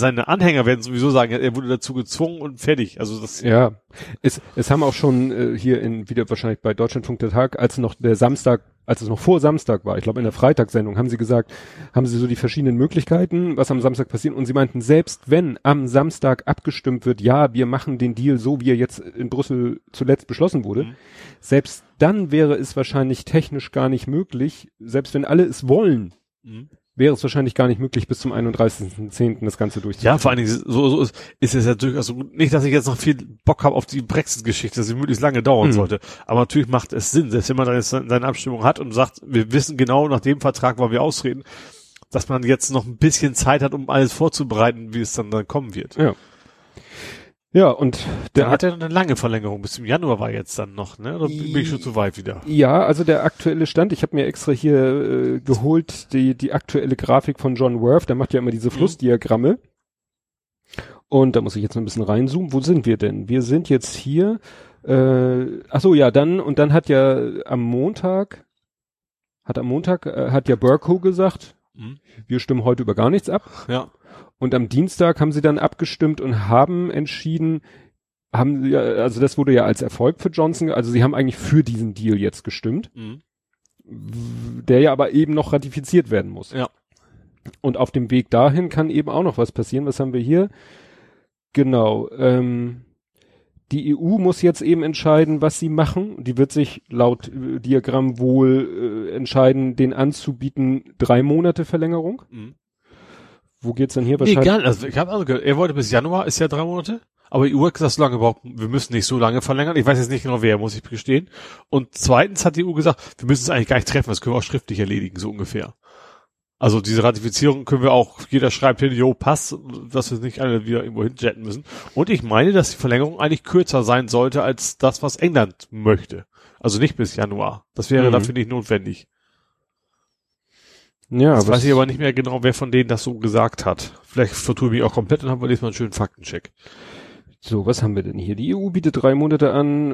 seine Anhänger werden sowieso sagen, er wurde dazu gezwungen und fertig. Also das, Ja, es, es haben auch schon äh, hier in wieder wahrscheinlich bei Deutschlandfunk der Tag, als noch der Samstag, als es noch vor Samstag war, ich glaube in der Freitagssendung, haben sie gesagt, haben sie so die verschiedenen Möglichkeiten, was am Samstag passiert und sie meinten, selbst wenn am Samstag abgestimmt wird, ja, wir machen den Deal so, wie er jetzt in Brüssel zuletzt beschlossen wurde, Mhm. selbst dann wäre es wahrscheinlich technisch gar nicht möglich, selbst wenn alle es wollen, Mhm. Wäre es wahrscheinlich gar nicht möglich, bis zum 31.10. das Ganze durchzuführen. Ja, vor allen Dingen, so, so ist, ist es ja durchaus so, nicht, dass ich jetzt noch viel Bock habe auf die Brexit-Geschichte, dass sie möglichst lange dauern Mhm. sollte. Aber natürlich macht es Sinn, selbst wenn man dann jetzt seine Abstimmung hat und sagt, wir wissen genau, nach dem Vertrag wollen wir ausreden, dass man jetzt noch ein bisschen Zeit hat, um alles vorzubereiten, wie es dann, dann kommen wird. Ja. Ja, und der hat ja eine lange Verlängerung, bis zum Januar war jetzt dann noch, ne? Oder bin ich schon zu weit wieder? Ja, also der aktuelle Stand, ich habe mir extra hier äh, geholt, die, die aktuelle Grafik von John Worth, der macht ja immer diese Flussdiagramme. Und da muss ich jetzt noch ein bisschen reinzoomen. Wo sind wir denn? Wir sind jetzt hier. Äh, ach so, ja, dann, und dann hat ja am Montag, hat am Montag, äh, hat ja Burko gesagt, Mhm. wir stimmen heute über gar nichts ab. Ja. Und am Dienstag haben sie dann abgestimmt und haben entschieden, haben ja, also das wurde ja als Erfolg für Johnson, also sie haben eigentlich für diesen Deal jetzt gestimmt, Mhm. der ja aber eben noch ratifiziert werden muss. Ja. Und auf dem Weg dahin kann eben auch noch was passieren. Was haben wir hier? Genau. Ähm, die EU muss jetzt eben entscheiden, was sie machen. Die wird sich laut äh, Diagramm wohl äh, entscheiden, den anzubieten, drei Monate Verlängerung. Mhm. Wo geht's denn hier gar nicht. Also ich habe also gehört, er wollte bis Januar, ist ja drei Monate. Aber die EU hat gesagt, so lange überhaupt, wir müssen nicht so lange verlängern. Ich weiß jetzt nicht genau wer, muss ich gestehen. Und zweitens hat die EU gesagt, wir müssen es eigentlich gar nicht treffen, das können wir auch schriftlich erledigen, so ungefähr. Also diese Ratifizierung können wir auch, jeder schreibt hin, jo, passt, dass wir nicht alle wieder irgendwo hinjetten müssen. Und ich meine, dass die Verlängerung eigentlich kürzer sein sollte als das, was England möchte. Also nicht bis Januar. Das wäre Mhm. dafür nicht notwendig. Ja, was- weiß ich aber nicht mehr genau, wer von denen das so gesagt hat. Vielleicht vertue ich mich auch komplett und haben wir diesmal einen schönen Faktencheck. So, was haben wir denn hier? Die EU bietet drei Monate an,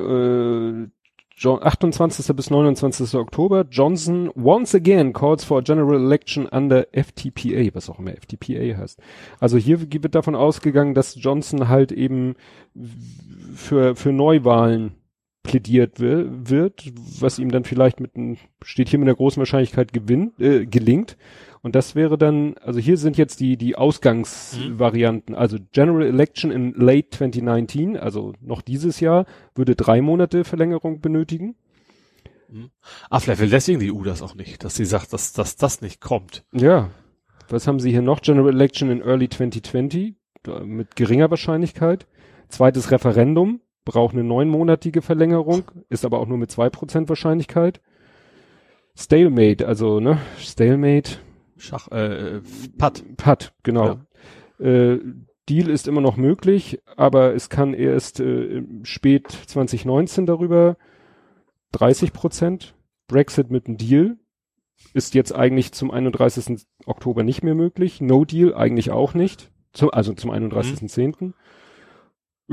äh, Jo- 28. bis 29. Oktober. Johnson once again calls for a general election under FTPA, was auch immer FTPA heißt. Also hier wird davon ausgegangen, dass Johnson halt eben für, für Neuwahlen plädiert wi- wird, was ihm dann vielleicht mit einem, steht hier mit einer großen Wahrscheinlichkeit gewinnt, äh, gelingt. Und das wäre dann, also hier sind jetzt die, die Ausgangsvarianten. Also General Election in late 2019, also noch dieses Jahr, würde drei Monate Verlängerung benötigen. Ah, vielleicht will deswegen die EU das auch nicht, dass sie sagt, dass, dass das nicht kommt. Ja. Was haben sie hier noch? General Election in Early 2020 da- mit geringer Wahrscheinlichkeit. Zweites Referendum braucht eine neunmonatige Verlängerung, ist aber auch nur mit zwei Prozent Wahrscheinlichkeit. Stalemate, also ne, Stalemate, Schach, äh, Patt. Patt, genau. Äh, Deal ist immer noch möglich, aber es kann erst äh, spät 2019 darüber 30 Prozent. Brexit mit einem Deal ist jetzt eigentlich zum 31. Oktober nicht mehr möglich. No Deal eigentlich auch nicht. Zum, also zum 31.10.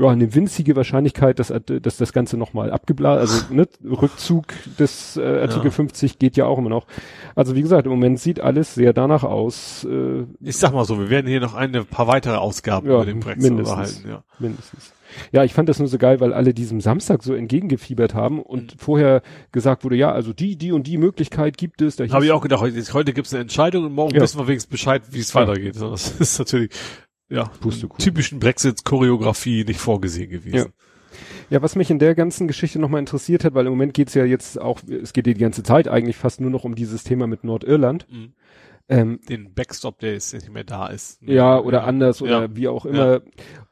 Ja, eine winzige Wahrscheinlichkeit, dass, dass das Ganze nochmal abgeblasen, also ne, Rückzug des äh, Artikel Ja. 50 geht ja auch immer noch. Also wie gesagt, im Moment sieht alles sehr danach aus, äh, Ich sag mal so, wir werden hier noch eine paar weitere Ausgaben Ja, über den Brexit mindestens. ja. mindestens. Ja, ich fand das nur so geil, weil alle diesem Samstag so entgegengefiebert haben und vorher gesagt wurde, ja, also die, die und die Möglichkeit gibt es. Da Habe ich auch gedacht, heute, heute gibt es eine Entscheidung und morgen Ja. wissen wir wenigstens Bescheid, wie es weitergeht. Das ist natürlich, ja, typischen Brexit-Choreografie nicht vorgesehen gewesen. Ja, was mich in der ganzen Geschichte nochmal interessiert hat, weil im Moment geht's ja jetzt auch, es geht ja die ganze Zeit eigentlich fast nur noch um dieses Thema mit Nordirland. Mhm. Ähm, Den Backstop, der jetzt nicht mehr da ist. ja, oder anders oder Ja. wie auch immer.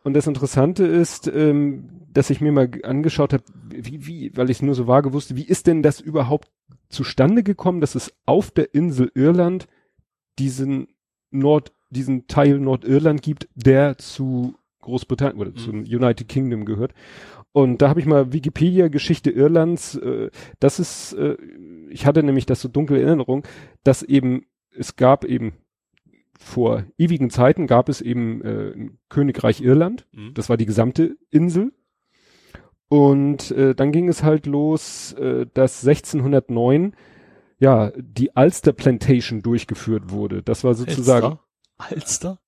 Und das Interessante ist, ähm, dass ich mir mal angeschaut habe, wie, wie, weil ich es nur so vage wusste, wie ist denn das überhaupt zustande gekommen, dass es auf der Insel Irland diesen Nord, diesen Teil Nordirland gibt, der zu Großbritannien oder Mhm. zum United Kingdom gehört. Und da habe ich mal Wikipedia Geschichte Irlands, äh, das ist, äh, ich hatte nämlich das so dunkle Erinnerung, dass eben, es gab eben vor ewigen Zeiten gab es eben äh, ein Königreich Irland, Mhm. das war die gesamte Insel. Und äh, dann ging es halt los, äh, dass 1609 ja die Ulster Plantation durchgeführt wurde. Das war sozusagen Alster? Alster?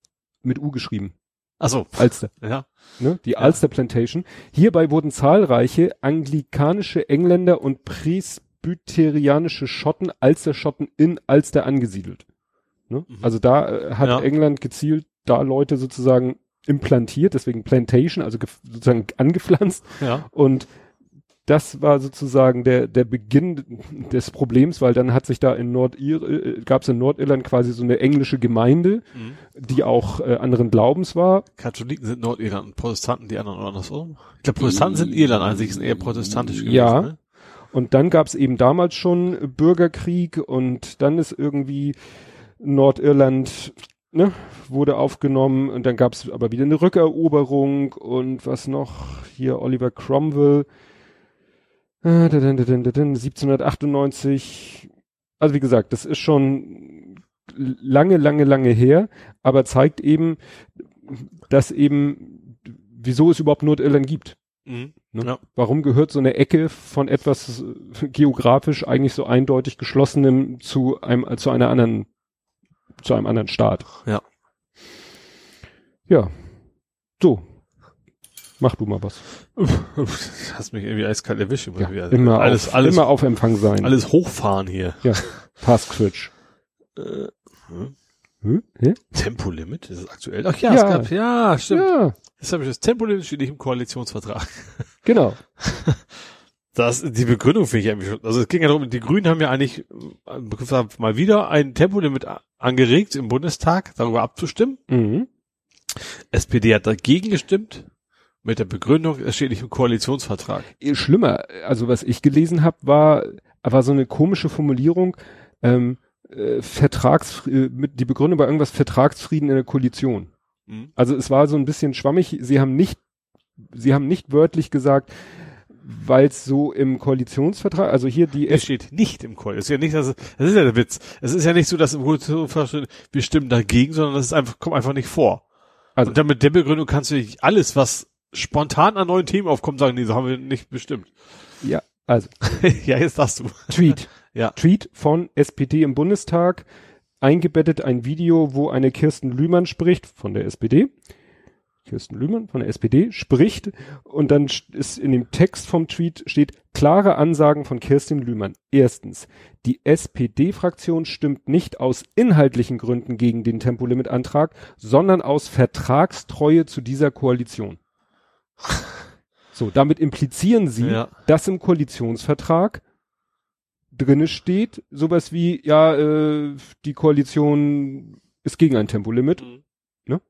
mit U geschrieben. Achso, Ulster. ja. ne, die Ja. Ulster Plantation. Hierbei wurden zahlreiche anglikanische Engländer und presbyterianische Schotten, Ulster-Schotten in Ulster angesiedelt. Ne? Mhm. Also da äh, hat Ja. England gezielt da Leute sozusagen implantiert, deswegen Plantation, also sozusagen angepflanzt. Ja. Und das war sozusagen der, der Beginn des Problems, weil dann hat sich da in Nordir, äh, gab es in Nordirland quasi so eine englische Gemeinde, Mhm. die auch äh, anderen Glaubens war. Katholiken sind Nordirland und Protestanten die anderen oder andersrum. Ich glaube, Protestanten sind Irland an sich, sind eher protestantisch gewesen. Ja. Ne? Und dann gab es eben damals schon Bürgerkrieg und dann ist irgendwie Nordirland ne, wurde aufgenommen und dann gab es aber wieder eine Rückeroberung und was noch hier Oliver Cromwell äh, da, da, da, da, da, da, 1798 also wie gesagt das ist schon lange lange lange her aber zeigt eben dass eben wieso es überhaupt Nordirland gibt Mhm. Ne? Ja. Warum gehört so eine Ecke von etwas äh, geografisch eigentlich so eindeutig geschlossenem zu einem äh, zu einer anderen zu einem anderen Staat? Ja. Ja. So. Mach du mal was. Das hast mich irgendwie eiskalt erwischt. Ja, Wieder. immer alles, auf, alles, immer auf Empfang sein. alles hochfahren hier. Task Switch. Äh, hm? Hm? Tempolimit? Ist es aktuell? Ach ja, Ja. es gab, ja, stimmt. Ja, Das habe ich das Tempolimit steht nicht im Koalitionsvertrag. genau. Das, die Begründung finde ich irgendwie schon, also es ging ja darum, die Grünen haben ja eigentlich äh, mal wieder ein Tempolimit angeregt im Bundestag, darüber abzustimmen. Mhm. SPD hat dagegen gestimmt, mit der Begründung, es steht nicht im Koalitionsvertrag. Eh, Schlimmer, also was ich gelesen habe, war, war so eine komische Formulierung, ähm, äh, Vertrags, äh, mit, die Begründung war irgendwas Vertragsfrieden in der Koalition. Mhm. Also es war so ein bisschen schwammig. Sie haben nicht, sie haben nicht wörtlich gesagt, weil es so im Koalitionsvertrag, also hier die Es steht nicht im Koalitionsvertrag. Das ist ja nicht, das, ist ja der Witz. Es ist ja nicht so, dass im Koalitionsvertrag wir stimmen dagegen, sondern das ist einfach, kommt einfach nicht vor. Also- Und dann mit der Begründung kannst du nicht alles, was spontan an neuen Themen aufkommt, sagen, nee, so haben wir nicht bestimmt. ja, also ja, jetzt darfst du. Tweet. Ja. Tweet von SPD im Bundestag, eingebettet ein Video, wo eine Kirsten Lühmann spricht von der SPD. Kirsten Lühmann von der SPD spricht und dann st- ist in dem Text vom Tweet steht klare Ansagen von Kirsten Lühmann. Erstens, die SPD-Fraktion stimmt nicht aus inhaltlichen Gründen gegen den Tempolimit-Antrag, sondern aus Vertragstreue zu dieser Koalition. So, damit implizieren sie, Ja. dass im Koalitionsvertrag drinne steht, sowas wie, ja, äh, die Koalition ist gegen ein Tempolimit. Mhm. Ne?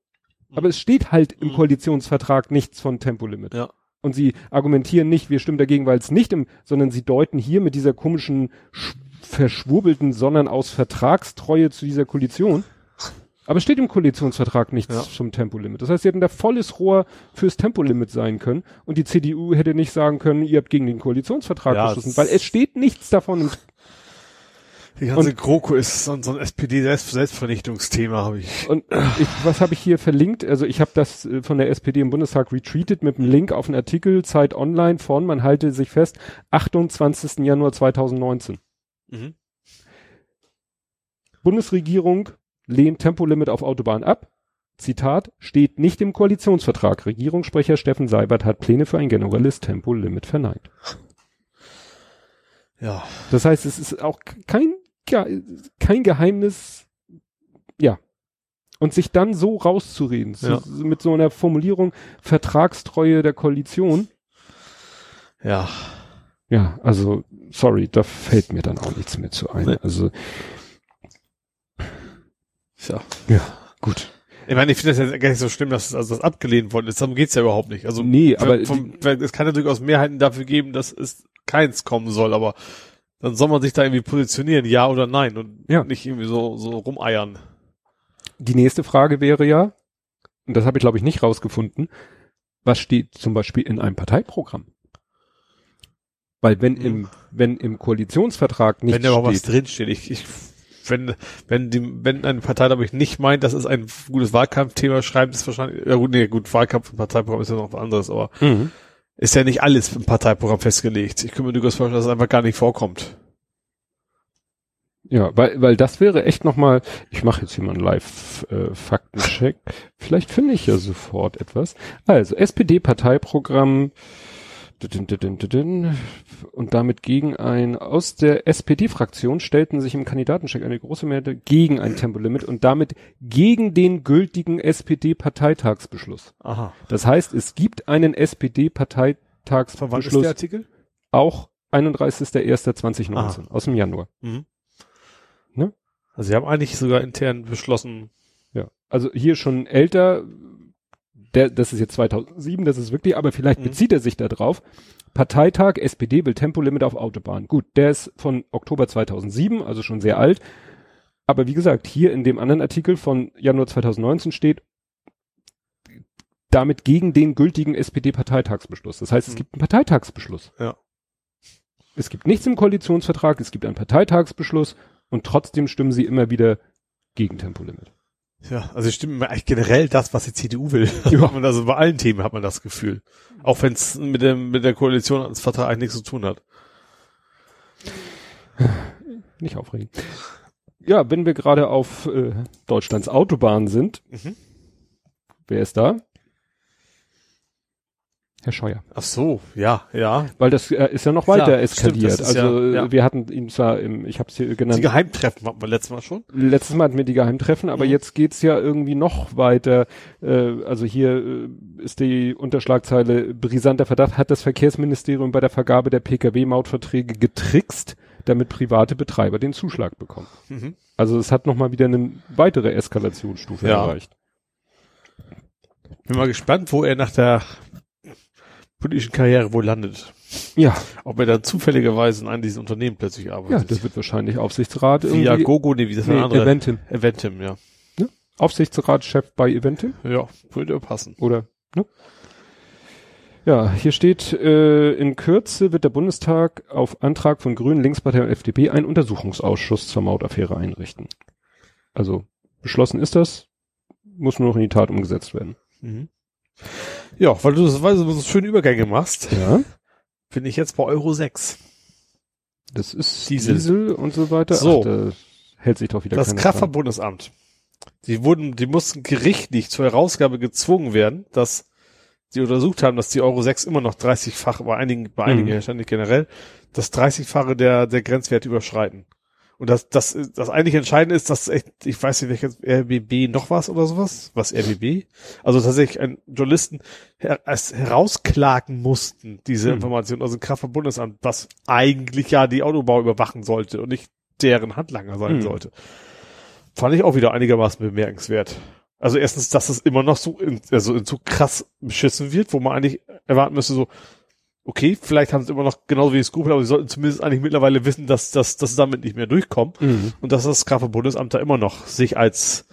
Aber es steht halt im Mhm. Koalitionsvertrag nichts von Tempolimit. Ja. Und sie argumentieren nicht, wir stimmen dagegen, weil es nicht im, sondern sie deuten hier mit dieser komischen, sch- verschwurbelten, sondern aus Vertragstreue zu dieser Koalition. Aber es steht im Koalitionsvertrag nichts Ja. zum Tempolimit. Das heißt, sie hätten da volles Rohr fürs Tempolimit sein können und die CDU hätte nicht sagen können, ihr habt gegen den Koalitionsvertrag Ja, beschlossen, es- weil es steht nichts davon im Die ganze GroKo ist so, ein- so ein SPD-Selbstvernichtungsthema, habe ich. Und ich, was habe ich hier verlinkt? Also ich habe das äh, von der SPD im Bundestag retweetet mit einem Link auf einen Artikel Zeit Online von, man halte sich fest, 28. Januar 2019. Mhm. Bundesregierung lehnt Tempolimit auf Autobahn ab. Zitat, steht nicht im Koalitionsvertrag. Regierungssprecher Steffen Seibert hat Pläne für ein generelles Tempolimit verneint. Ja. Das heißt, es ist auch kein, kein Geheimnis, ja. Und sich dann so rauszureden, Ja. so mit so einer Formulierung Vertragstreue der Koalition. Ja. Ja, also, sorry, da fällt mir dann auch nichts mehr zu ein. Nee. Also, Tja. ja, gut. Ich meine, ich finde das ja gar nicht so schlimm, dass also das abgelehnt worden ist. Darum geht's ja überhaupt nicht. Also Nee, aber vom, es kann ja durchaus Mehrheiten dafür geben, dass es keins kommen soll, aber dann soll man sich da irgendwie positionieren, ja oder nein, und Ja. nicht irgendwie so, so rumeiern. Die nächste Frage wäre ja, und das habe ich glaube ich nicht rausgefunden, was steht zum Beispiel in einem Parteiprogramm? Weil wenn Hm. im, wenn im Koalitionsvertrag nichts wenn da überhaupt was steht, drinsteht. Ich, ich, wenn, wenn die, wenn eine Partei, glaube ich, nicht meint, das ist ein gutes Wahlkampfthema, schreibt es wahrscheinlich, ja gut, nee, gut, Wahlkampf und Parteiprogramm ist ja noch was anderes, aber Mhm. ist ja nicht alles im Parteiprogramm festgelegt. Ich kann mir durchaus vorstellen, dass es einfach gar nicht vorkommt. Ja, weil, weil das wäre echt nochmal, ich mache jetzt hier mal einen Live-Faktencheck. Vielleicht finde ich ja sofort etwas. Also, SPD-Parteiprogramm. Und damit gegen ein, aus der SPD-Fraktion stellten sich im Kandidatencheck eine große Mehrheit gegen ein Tempolimit und damit gegen den gültigen SPD-Parteitagsbeschluss. Aha. Das heißt, es gibt einen Von wann ist SPD-Parteitagsbeschluss der Artikel? auch 31.01.2019 aus dem Januar. Mhm. Ne? Also sie haben eigentlich sogar intern beschlossen, Ja, also hier schon älter, der, das ist jetzt 2007, das ist wirklich, aber vielleicht Mhm. bezieht er sich da drauf. Parteitag, SPD will Tempolimit auf Autobahn. Gut, der ist von Oktober 2007, also schon sehr alt. Aber wie gesagt, hier in dem anderen Artikel von Januar 2019 steht, damit gegen den gültigen SPD-Parteitagsbeschluss. Das heißt, es Mhm. gibt einen Parteitagsbeschluss. Ja. Es gibt nichts im Koalitionsvertrag, es gibt einen Parteitagsbeschluss und trotzdem stimmen sie immer wieder gegen Tempolimit. Ja, also stimmt mir eigentlich generell das, was die CDU will. Ja. Hat man also bei allen Themen hat man das Gefühl. Auch wenn es mit dem, mit der Koalition als Vertrag eigentlich nichts zu tun hat. Nicht aufregen. Ja, wenn wir gerade auf äh, Deutschlands Autobahn sind, Mhm. wer ist da? Herr Scheuer. Ach so, ja, ja. Weil das äh, ist ja noch weiter stimmt, eskaliert. ist also ja- ja. wir hatten ihn zwar im, ich habe es hier Die genannt, Geheimtreffen hatten wir letztes Mal schon. letztes Mal hatten wir die Geheimtreffen, aber Mhm. jetzt geht's ja irgendwie noch weiter. Äh, also hier äh, ist die Unterschlagzeile brisanter Verdacht, hat das Verkehrsministerium bei der Vergabe der Pkw-Mautverträge getrickst, damit private Betreiber den Zuschlag bekommen. Mhm. Also es hat nochmal wieder eine weitere Eskalationsstufe Ja. erreicht. Bin mal gespannt, wo er nach der politischen Karriere wohl landet. Ja, Ob er dann zufälligerweise in einem dieser Unternehmen plötzlich ja, arbeitet. das wird wahrscheinlich Aufsichtsrat Via irgendwie. Gogo, nee, wie das nee, ein anderer. Eventim. Eventim, ja. Aufsichtsratschef bei Eventim Ja, würde passen. oder ne? Ja, hier steht, äh, in Kürze wird der Bundestag auf Antrag von Grünen, Linkspartei und FDP einen Untersuchungsausschuss zur Mautaffäre einrichten. Also beschlossen ist das, muss nur noch in die Tat umgesetzt werden. Mhm. Ja, weil du das, weil du so schöne Übergänge machst, Ja, bin ich jetzt bei Euro 6. das ist Diesel. Diesel, und so weiter. So. Ach, da hält sich doch wieder Das Kraftfahrtbundesamt. Die wurden, die mussten gerichtlich zur Herausgabe gezwungen werden, dass sie untersucht haben, dass die Euro 6 immer noch 30-fach, bei einigen, bei einigen Mhm. Herstellern generell, das 30-fache der, der Grenzwert überschreiten. Und das, das, das eigentlich Entscheidende ist, dass echt, ich weiß nicht, welches RBB noch was oder sowas, was RBB, also tatsächlich ein Journalisten her, herausklagen mussten, diese Hm. Information, also Kraftfahrtbundesamt, was eigentlich ja die Autobau überwachen sollte und nicht deren Handlanger sein Hm. sollte. Fand ich auch wieder einigermaßen bemerkenswert. Also erstens, dass es immer noch so, in, also so krass beschissen wird, wo man eigentlich erwarten müsste, so, okay, vielleicht haben sie immer noch genauso wie Skrupel, aber sie sollten zumindest eigentlich mittlerweile wissen, dass, dass, dass sie damit nicht mehr durchkommen Mhm. und dass das Kraftfahrtbundesamt da immer noch sich als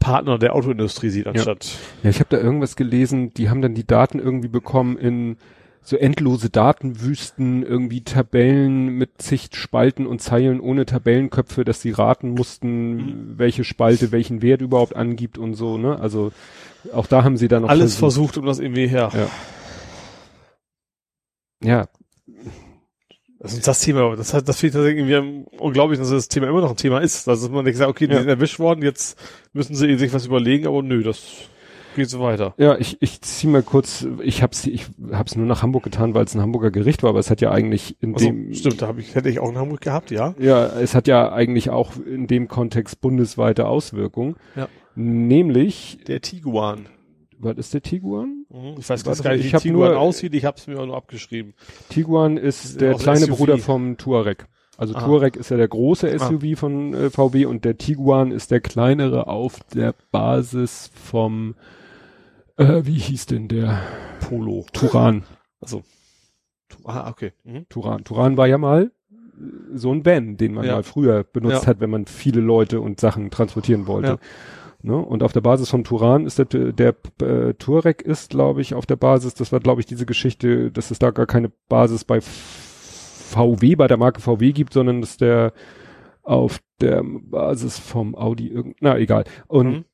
Partner der Autoindustrie sieht, anstatt. Ja, ich habe da irgendwas gelesen, die haben dann die Daten irgendwie bekommen in so endlose Datenwüsten, irgendwie Tabellen mit zig Spalten und Zeilen ohne Tabellenköpfe, dass sie raten mussten, Mhm. welche Spalte welchen Wert überhaupt angibt und so, ne? Also auch da haben sie dann noch Alles versucht, um das irgendwie her. Ja. Ja, Das ist das Thema, das hat, das fehlt tatsächlich irgendwie unglaublich, dass das Thema immer noch ein Thema ist. Dass man nicht sagt, okay, die Ja. sind erwischt worden, jetzt müssen sie sich was überlegen, aber nö, das geht so weiter. Ja, ich, ich zieh mal kurz, ich hab's, ich hab's nur nach Hamburg getan, weil es ein Hamburger Gericht war, aber es hat ja eigentlich in Also, dem, stimmt, da habe ich, hätte ich auch in Hamburg gehabt, ja. ja, es hat ja eigentlich auch in dem Kontext bundesweite Auswirkungen. Ja. Nämlich, Der Tiguan. Was ist der Tiguan? Mhm, Ich weiß Warte, gar nicht, ich wie Tiguan nur- aussieht, ich habe es mir auch nur abgeschrieben. Tiguan ist Ist der auch kleine SUV. Bruder vom Touareg. Also Ah. Touareg ist ja der große SUV von äh, VW und der Tiguan ist der kleinere auf der Basis vom, äh, wie hieß denn der? Polo. Turan. Also. Ah, okay. Mhm. Turan. Turan war ja mal äh, so ein Van, den man Ja. mal früher benutzt Ja. hat, wenn man viele Leute und Sachen transportieren wollte. Ja. Ne? Und auf der Basis vom Turan ist der, der äh, Touareg ist, glaube ich, auf der Basis, das war, glaube ich, diese Geschichte, dass es da gar keine Basis bei VW, bei der Marke VW gibt, sondern dass der auf der Basis vom Audi irgend, na egal. Und Mhm.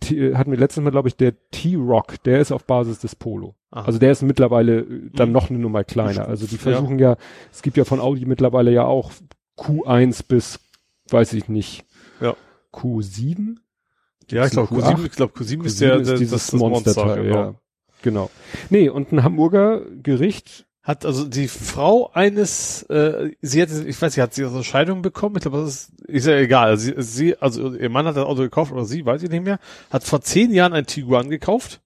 T- hatten wir letztes Mal, glaube ich, der T-Rock, der ist auf Basis des Polo. Aha. Also der ist mittlerweile äh, dann Mhm. noch eine Nummer kleiner. Also die ja. versuchen ja. es gibt ja von Audi mittlerweile ja auch Q1 bis, weiß ich nicht, Ja. Q7? Ja, ich glaube, Q8? Q7, ich glaube, Q7 ist Q7 der, ist dieses das, das Monsterteil, genau. ja. Genau. Nee, und ein Hamburger Gericht, Hat also die Frau eines, äh, sie hat, ich weiß nicht, hat sie also Scheidung bekommen? Ich glaube, das ist, ist ja egal. Sie, sie, also ihr Mann hat das Auto gekauft oder sie, weiß ich nicht mehr, hat vor zehn Jahren ein Tiguan gekauft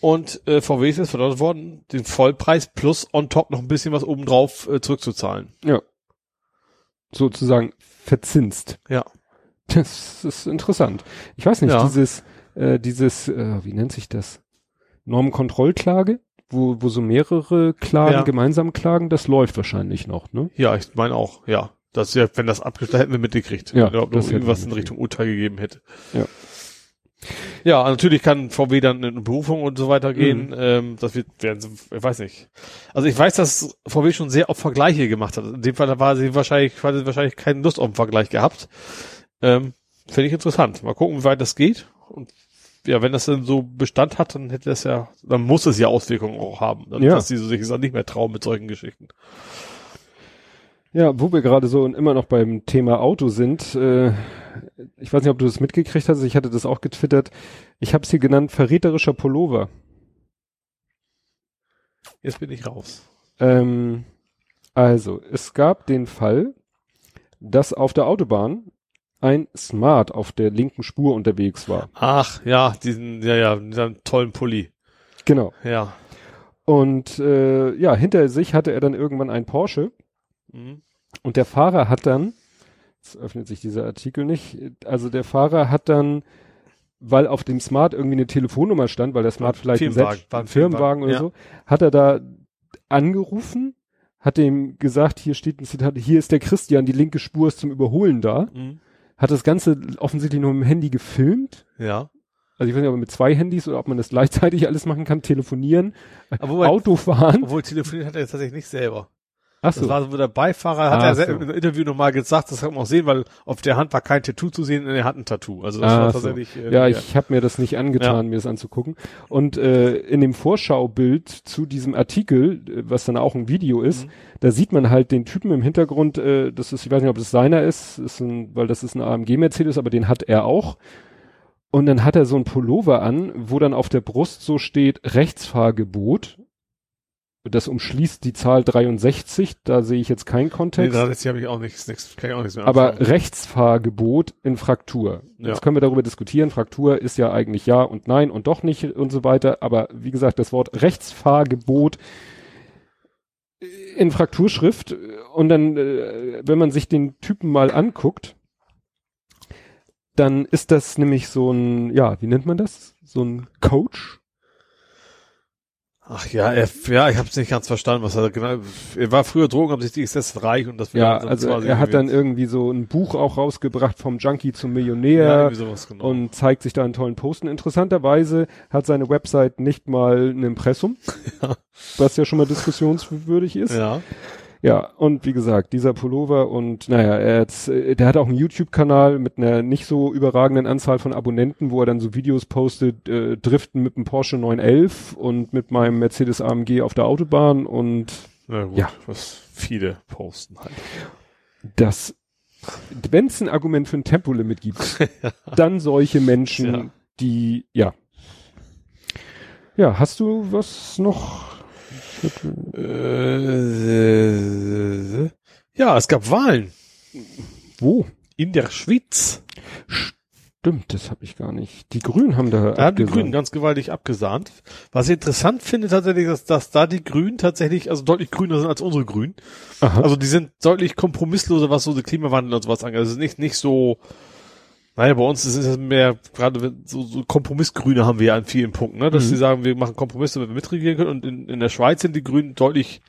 und äh, VW ist jetzt verdammt worden, den Vollpreis plus on top noch ein bisschen was obendrauf äh, zurückzuzahlen. ja, sozusagen verzinst. Ja. Das ist interessant. Ich weiß nicht, Ja. dieses, äh, dieses, äh, wie nennt sich das? Normenkontrollklage, wo, wo so mehrere Klagen Ja. gemeinsam klagen, das läuft wahrscheinlich noch, ne? Ja, ich meine auch, ja. Das ja, wenn das abgeschlossen hätten wir mitgekriegt. Ja, da das irgendwas in Richtung Urteil gegeben hätte. Ja. Ja, natürlich kann VW dann in Berufung und so weiter gehen. Mhm. Ähm, das wird, werden sie, ich weiß nicht. Also ich weiß, dass VW schon sehr oft Vergleiche gemacht hat. In dem Fall war sie wahrscheinlich, sie wahrscheinlich keine Lust auf einen Vergleich gehabt. Ähm, Finde ich interessant. Mal gucken, wie weit das geht. Und ja, wenn das dann so Bestand hat, dann hätte das ja, dann muss es ja Auswirkungen auch haben. Dann, Ja. Dass die so sich dann nicht mehr trauen mit solchen Geschichten. Ja, wo wir gerade so und immer noch beim Thema Auto sind, äh, ich weiß nicht, ob du das mitgekriegt hast, ich hatte das auch getwittert. Ich habe es hier genannt, verräterischer Pullover. Jetzt bin ich raus. Ähm, also, es gab den Fall, dass auf der Autobahn ein Smart auf der linken Spur unterwegs war. Ach, ja, diesen, ja, ja, diesen tollen Pulli. Genau. Ja. Und äh, ja, hinter sich hatte er dann irgendwann einen Porsche Mhm. und der Fahrer hat dann, jetzt öffnet sich dieser Artikel nicht, also der Fahrer hat dann, weil auf dem Smart irgendwie eine Telefonnummer stand, weil der Smart vielleicht ein Firmenwagen, ein ein Firmenwagen oder Firmenwagen, so, hat er da angerufen, hat dem gesagt, hier steht ein Zitat, hier ist der Christian, die linke Spur ist zum Überholen da, Mhm. Hat das Ganze offensichtlich nur mit dem Handy gefilmt. Ja. Also ich weiß nicht, ob man mit zwei Handys oder ob man das gleichzeitig alles machen kann, telefonieren, Autofahren. obwohl telefoniert hat er jetzt tatsächlich nicht selber. Ach Das war so der Beifahrer, hat Ach er so. im Interview nochmal gesagt, das kann man auch sehen, weil auf der Hand war kein Tattoo zu sehen, er hat ein Tattoo. Also das Ah, war so. tatsächlich. äh, Ja, ich habe mir das nicht angetan, Ja. mir das anzugucken. Und äh, in dem Vorschaubild zu diesem Artikel, was dann auch ein Video ist, Mhm. da sieht man halt den Typen im Hintergrund, äh, das ist, ich weiß nicht, ob das seiner ist, ist ein, weil das ist ein AMG Mercedes, aber den hat er auch. Und dann hat er so ein Pullover an, wo dann auf der Brust so steht Rechtsfahrgebot. Das umschließt die Zahl 63, da sehe ich jetzt keinen Nee, Kontext. da habe ich auch nichts, nichts, kann ich auch nichts mehr aber anfangen. Rechtsfahrgebot in Fraktur. Ja. Jetzt können wir darüber diskutieren. Fraktur ist ja eigentlich ja und nein und doch nicht und so weiter. Aber wie gesagt, das Wort Rechtsfahrgebot in Frakturschrift und dann, äh, wenn man sich den Typen mal anguckt, dann ist das nämlich so ein, ja, wie nennt man das? So ein Coach? Ach ja, er, ja, ich habe es nicht ganz verstanden, was er genau. Er war früher drogenabsichtig, ist jetzt reich und das Ja, dann also er hat dann irgendwie- so ein Buch auch rausgebracht vom Junkie zum ja, Millionär. irgendwie sowas genau. und zeigt sich da in tollen Posten. Interessanterweise hat seine Website nicht mal ein Impressum, Ja. was ja schon mal diskussionswürdig ist. Ja. Ja, und wie gesagt, dieser Pullover und naja, er hat, der hat auch einen YouTube-Kanal mit einer nicht so überragenden Anzahl von Abonnenten, wo er dann so Videos postet, äh, Driften mit dem Porsche 911 und mit meinem Mercedes AMG auf der Autobahn und na gut, Ja. was viele posten halt. das, wenn es ein Argument für ein Tempolimit gibt, dann solche Menschen, Ja. die, ja. Ja, hast du was noch? Äh, ja, es gab Wahlen Wo? in der Schweiz. Stimmt, das habe ich gar nicht. Die Grünen haben da. Da haben die. Grünen ganz gewaltig abgesahnt. Was ich interessant finde tatsächlich, dass, dass da die Grünen tatsächlich, also deutlich grüner sind als unsere Grünen. Aha. Also die sind deutlich kompromissloser, was so den Klimawandel und sowas angeht. Also nicht, nicht so, naja, bei uns ist es mehr, gerade so, so Kompromissgrüne haben wir ja an vielen Punkten, ne? dass Mhm. sie sagen, wir machen Kompromisse, damit wir mitregieren können. Und in, in der Schweiz sind die Grünen deutlich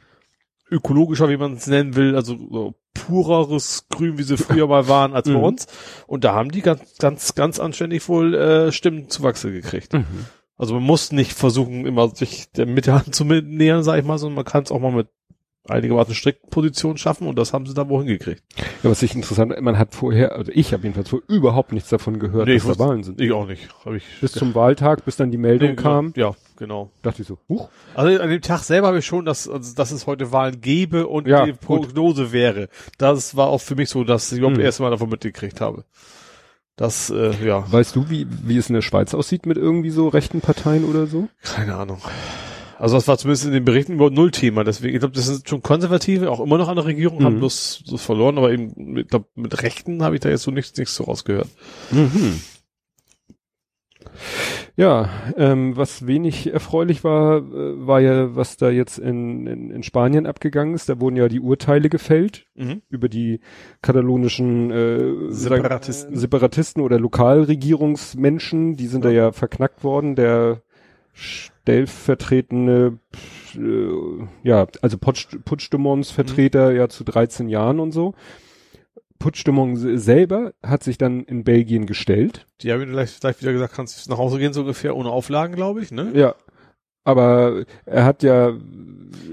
ökologischer, wie man es nennen will, also so pureres Grün, wie sie früher mal waren, als bei Mhm. uns. Und da haben die ganz, ganz, ganz anständig wohl äh, Stimmenzuwachse gekriegt. Mhm. Also man muss nicht versuchen, immer sich der Mitte anzunähern, sag ich mal, sondern man kann es auch mal mit einigermaßen strikten Positionen schaffen und das haben sie da wohl hingekriegt. Ja, was ich interessant, man hat vorher, also ich habe jedenfalls vorher überhaupt nichts davon gehört, Nee, dass da Wahlen sind. Ich auch nicht. Hab ich Bis zum Wahltag, bis dann die Meldung Nee, kam, Ja, genau. dachte ich so, huch, Also an dem Tag selber habe ich schon, dass, also, dass es heute Wahlen gäbe und Ja, die gut. Prognose wäre. Das war auch für mich so, dass ich überhaupt Mhm. das erste Mal davon mitgekriegt habe. Das, äh, ja, weißt du, wie, wie es in der Schweiz aussieht mit irgendwie so rechten Parteien oder so? keine Ahnung. Also das war zumindest in den Berichten überhaupt null Thema. Deswegen, ich glaube, das sind schon Konservative, auch immer noch an der Regierung, Mhm. haben bloß so verloren, aber eben, ich glaube, mit Rechten habe ich da jetzt so nichts, nichts so rausgehört. Mhm. Ja, ähm, was wenig erfreulich war, äh, war ja, was da jetzt in, in, in Spanien abgegangen ist. Da wurden ja die Urteile gefällt Mhm. über die katalonischen äh, Separatisten. Separatisten oder Lokalregierungsmenschen. Die sind da ja verknackt worden. Der stellvertretende, äh, ja, also Putsch, Puigdemonts Vertreter ja zu 13 Jahren und so. Se- selber hat sich dann in Belgien gestellt. Die haben gleich, gleich wieder gesagt, kannst nach Hause gehen, so ungefähr, ohne Auflagen, glaube ich, ne? Ja. Aber er hat ja,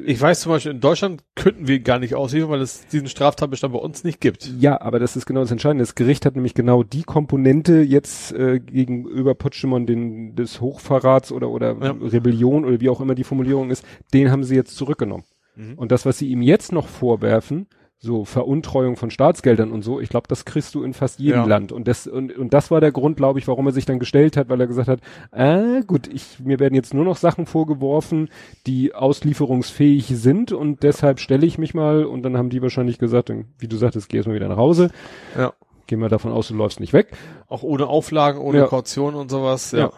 Ich weiß zum Beispiel, in Deutschland könnten wir gar nicht ausliefern, weil es diesen Straftatbestand bei uns nicht gibt. ja, aber das ist genau das Entscheidende. Das Gericht hat nämlich genau die Komponente jetzt äh, gegenüber Puigdemont den, des Hochverrats oder, oder Ja. Rebellion oder wie auch immer die Formulierung ist, den haben sie jetzt zurückgenommen. Mhm. Und das, was sie ihm jetzt noch vorwerfen, so Veruntreuung von Staatsgeldern und so, ich glaube, das kriegst du in fast jedem Ja. Land. Und das, und, und das war der Grund, glaube ich, warum er sich dann gestellt hat, weil er gesagt hat, ah, gut, ich, mir werden jetzt nur noch Sachen vorgeworfen, die auslieferungsfähig sind und deshalb stelle ich mich mal und dann haben die wahrscheinlich gesagt, wie du sagtest, geh erstmal wieder nach Hause. Ja. Gehen wir davon aus, du läufst nicht weg. Auch ohne Auflagen, ohne Ja. Kaution und sowas. Ja. Ja.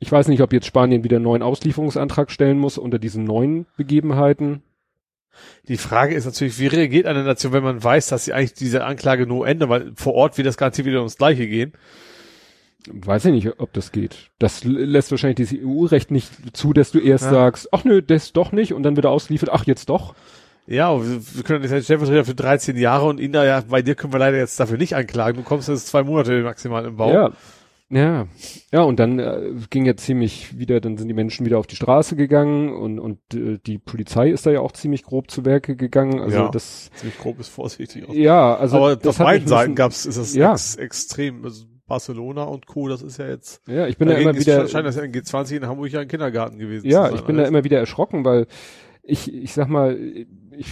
Ich weiß nicht, ob jetzt Spanien wieder einen neuen Auslieferungsantrag stellen muss unter diesen neuen Begebenheiten. Die Frage ist natürlich, wie reagiert eine Nation, wenn man weiß, dass sie eigentlich diese Anklage nur ändern, weil vor Ort wird das Ganze wieder ums Gleiche gehen. Weiß ich nicht, ob das geht. Das lässt wahrscheinlich das EU-Recht nicht zu, dass du erst Ja. sagst, ach nö, das doch nicht und dann wird er ausgeliefert, ach jetzt doch. Ja, wir, können nicht Stellvertreter für 13 Jahre und ihn da ja, bei dir können wir leider jetzt dafür nicht anklagen. Du kommst jetzt zwei Monate maximal im Bau. Ja. Ja, ja, und dann äh, ging ja ziemlich wieder, dann sind die Menschen wieder auf die Straße gegangen und, und äh, die Polizei ist da ja auch ziemlich grob zu Werke gegangen. Also Ja. das, Ziemlich grob ist vorsichtig. aus. ja, also aber das auf beiden Seiten gab's, ist das Ja. ex, extrem. Also Barcelona und Co., das ist ja jetzt, Ja, ich bin da immer wieder, scheint das ja in G20 in Hamburg ja ein Kindergarten gewesen ja, zu sein. ich bin da alles. immer wieder erschrocken, weil ich, ich sag mal, ich,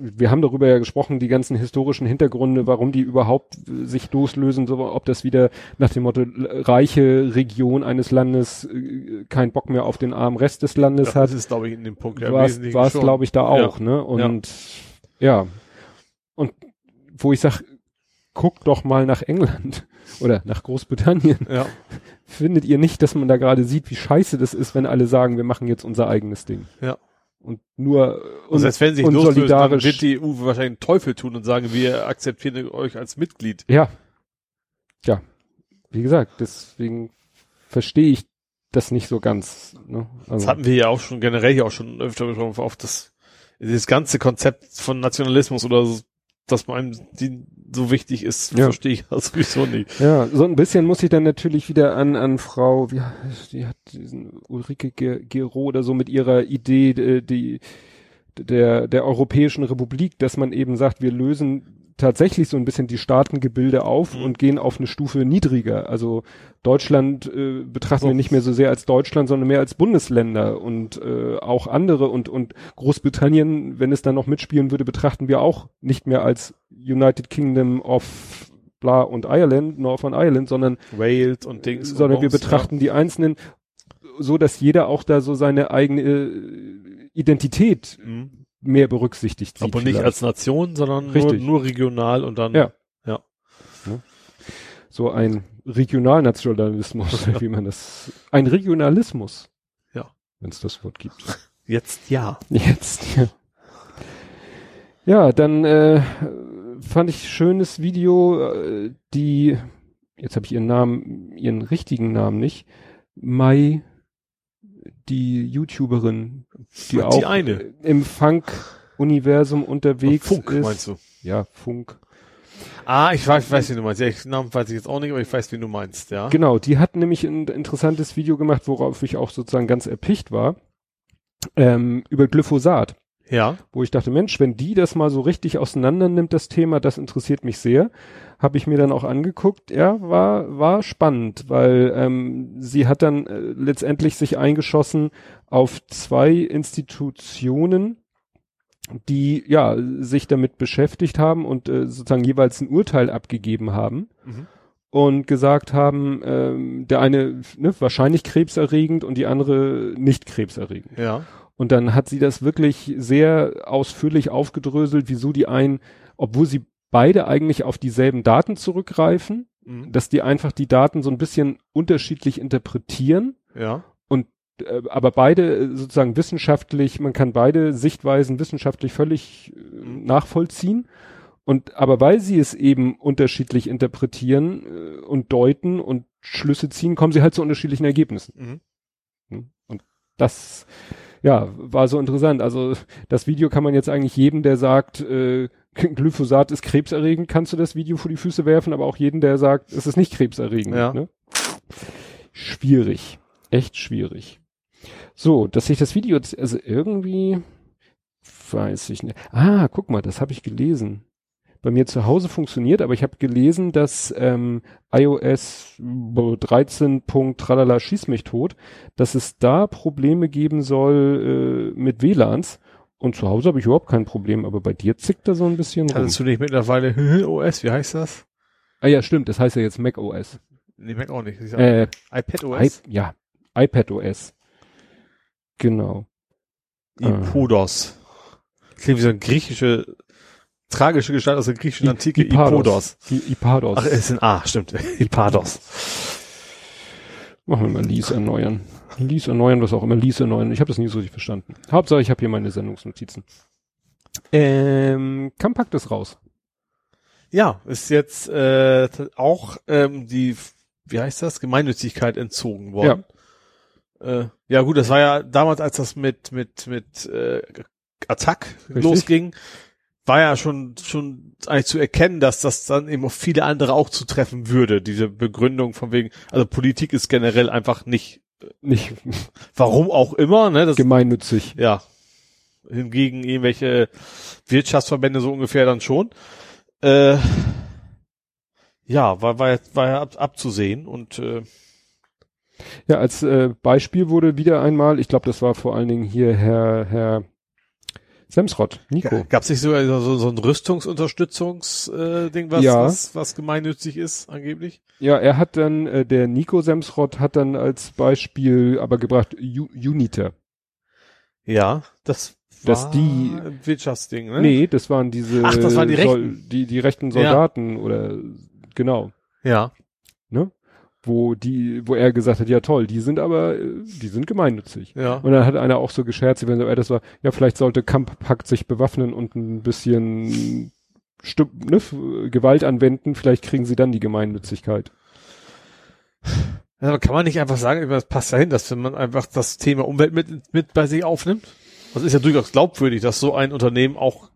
wir haben darüber ja gesprochen, die ganzen historischen Hintergründe, warum die überhaupt sich loslösen, so, ob das wieder nach dem Motto reiche Region eines Landes äh, keinen Bock mehr auf den armen Rest des Landes Ja, hat. Das ist, glaube ich, in dem Punkt ja war es, glaube ich, da auch, Ja. ne? Und ja. Und wo ich sag, guck doch mal nach England oder nach Großbritannien. Ja. Findet ihr nicht, dass man da gerade sieht, wie scheiße das ist, wenn alle sagen, wir machen jetzt unser eigenes Ding? Ja. Und nur Und selbst wenn sie sich loslösen, dann wird die EU wahrscheinlich einen Teufel tun und sagen, wir akzeptieren euch als Mitglied. Ja. Ja. Wie gesagt, deswegen verstehe ich das nicht so ganz. Ne? Das Also, hatten wir ja auch schon generell hier auch schon öfter besprochen, auf das, dieses ganze Konzept von Nationalismus oder so, dass man einem die so wichtig ist, Ja. verstehe ich das sowieso nicht. ja, so ein bisschen muss ich dann natürlich wieder an, an Frau, wie, die hat diesen Ulrike Ge- Gero oder so mit ihrer Idee, äh, die, der, der Europäischen Republik, dass man eben sagt, wir lösen tatsächlich so ein bisschen die Staatengebilde auf Mhm. und gehen auf eine Stufe niedriger. Also Deutschland äh, betrachten So. wir nicht mehr so sehr als Deutschland, sondern mehr als Bundesländer und äh, auch andere und und Großbritannien, wenn es dann noch mitspielen würde, betrachten wir auch nicht mehr als United Kingdom of bla und Ireland, Northern Ireland, sondern Wales und Dings. und sondern wir Bums, betrachten die einzelnen so, dass jeder auch da so seine eigene äh, Identität Ja. Mhm. Mehr berücksichtigt sieht. Aber nicht vielleicht. als Nation, sondern nur, nur regional und dann. Ja. Ja. so ein Regionalnationalismus, wie man das, ein Regionalismus. Ja. Wenn es das Wort gibt. Jetzt ja. Jetzt, ja. Ja, dann äh, fand ich schönes Video, äh, die, jetzt habe ich ihren Namen, ihren richtigen Namen nicht, Mai, die YouTuberin, die, Die auch eine. im Funk-Universum unterwegs Funk, ist. meinst du? Ja, Funk. Ah, ich weiß, ich weiß, wie du meinst. Ja, ich, Namen weiß ich jetzt auch nicht, aber ich weiß, wie du meinst, ja. Genau, die hat nämlich ein interessantes Video gemacht, worauf ich auch sozusagen ganz erpicht war, ähm, über Glyphosat. Ja. wo ich dachte, Mensch, wenn die das mal so richtig auseinander nimmt, das Thema, das interessiert mich sehr. Habe ich mir dann auch angeguckt. Ja, war war spannend, weil ähm, sie hat dann äh, letztendlich sich eingeschossen auf zwei Institutionen, die ja sich damit beschäftigt haben und äh, sozusagen jeweils ein Urteil abgegeben haben Mhm. und gesagt haben, ähm, der eine ne, wahrscheinlich krebserregend und die andere nicht krebserregend. Ja. Und dann hat sie das wirklich sehr ausführlich aufgedröselt, wieso die einen, obwohl sie beide eigentlich auf dieselben Daten zurückgreifen, Mhm. dass die einfach die Daten so ein bisschen unterschiedlich interpretieren, Ja. äh, aber beide äh, sozusagen wissenschaftlich, man kann beide Sichtweisen wissenschaftlich völlig äh, Mhm. nachvollziehen. Und aber weil sie es eben unterschiedlich interpretieren äh, und deuten und Schlüsse ziehen, kommen sie halt zu unterschiedlichen Ergebnissen. Mhm. Hm? Und das, ja, war so interessant. Also das Video kann man jetzt eigentlich jedem, der sagt, äh, Glyphosat ist krebserregend, kannst du das Video vor die Füße werfen, aber auch jeden, der sagt, es ist nicht krebserregend. Ja. Ne? Schwierig. Echt schwierig. So, dass ich das Video, also irgendwie, weiß ich nicht. Ah, guck mal, das habe ich gelesen. Bei mir zu Hause funktioniert, aber ich habe gelesen, dass ähm, iOS 13. Tralala schieß mich tot, dass es da Probleme geben soll äh, mit WLANs. Und zu Hause habe ich überhaupt kein Problem, aber bei dir zickt er so ein bisschen rum. Hattest du nicht mittlerweile OS, wie heißt das? Ah ja, stimmt, das heißt ja jetzt Mac OS. Nee, Mac auch nicht. Äh, iPad I, OS? ja, iPad OS. Genau. Ipodos. Klingt wie so eine griechische, tragische Gestalt aus der griechischen Antike. Ipados. Ipodos. I, Ipados. Ach, ist ein A, stimmt. Ipados. Machen wir mal Lease erneuern. Lease erneuern, was auch immer. Lease erneuern. Ich habe das nie so richtig verstanden. Hauptsache, ich habe hier meine Sendungsnotizen. Ähm, Compact ist raus. Ja, ist jetzt äh, auch ähm, die, wie heißt das, Gemeinnützigkeit entzogen worden. Ja. Äh, ja gut, das war ja damals, als das mit mit mit äh, Attack Richtig. losging, war ja schon schon eigentlich zu erkennen, dass das dann eben auf viele andere auch zu treffen würde. Diese Begründung von wegen, also Politik ist generell einfach nicht, Nicht warum auch immer, ne? Das, gemeinnützig. ja. Hingegen irgendwelche Wirtschaftsverbände so ungefähr dann schon. Äh, ja, war, war, war ja ab, abzusehen und äh, Ja, als äh, Beispiel wurde wieder einmal, ich glaube, das war vor allen Dingen hier Herr, Herr Semsrott, Nico. Gab es nicht sogar so, so ein Rüstungsunterstützungsding, äh, was, Ja. was, was gemeinnützig ist, angeblich? Ja, er hat dann, äh, der Nico Semsrott hat dann als Beispiel aber gebracht U Uniter. Ja, das Dass war die- ein Wirtschaftsding, ne? Nee, das waren diese Ach, das waren die Rechten. die, die rechten Ja. Soldaten oder genau, Ja. ne? Wo die, wo er gesagt hat, ja toll, die sind aber, äh, die sind gemeinnützig. Ja. Und dann hat einer auch so gescherzt, wenn so, äh, das war, ja, vielleicht sollte Kampfpakt sich bewaffnen und ein bisschen Stu ne, Gewalt anwenden, vielleicht kriegen sie dann die Gemeinnützigkeit. Ja, aber kann man nicht einfach sagen, das passt dahin, dass wenn man einfach das Thema Umwelt mit, mit bei sich aufnimmt? Das ist ja durchaus glaubwürdig, dass so ein Unternehmen auch,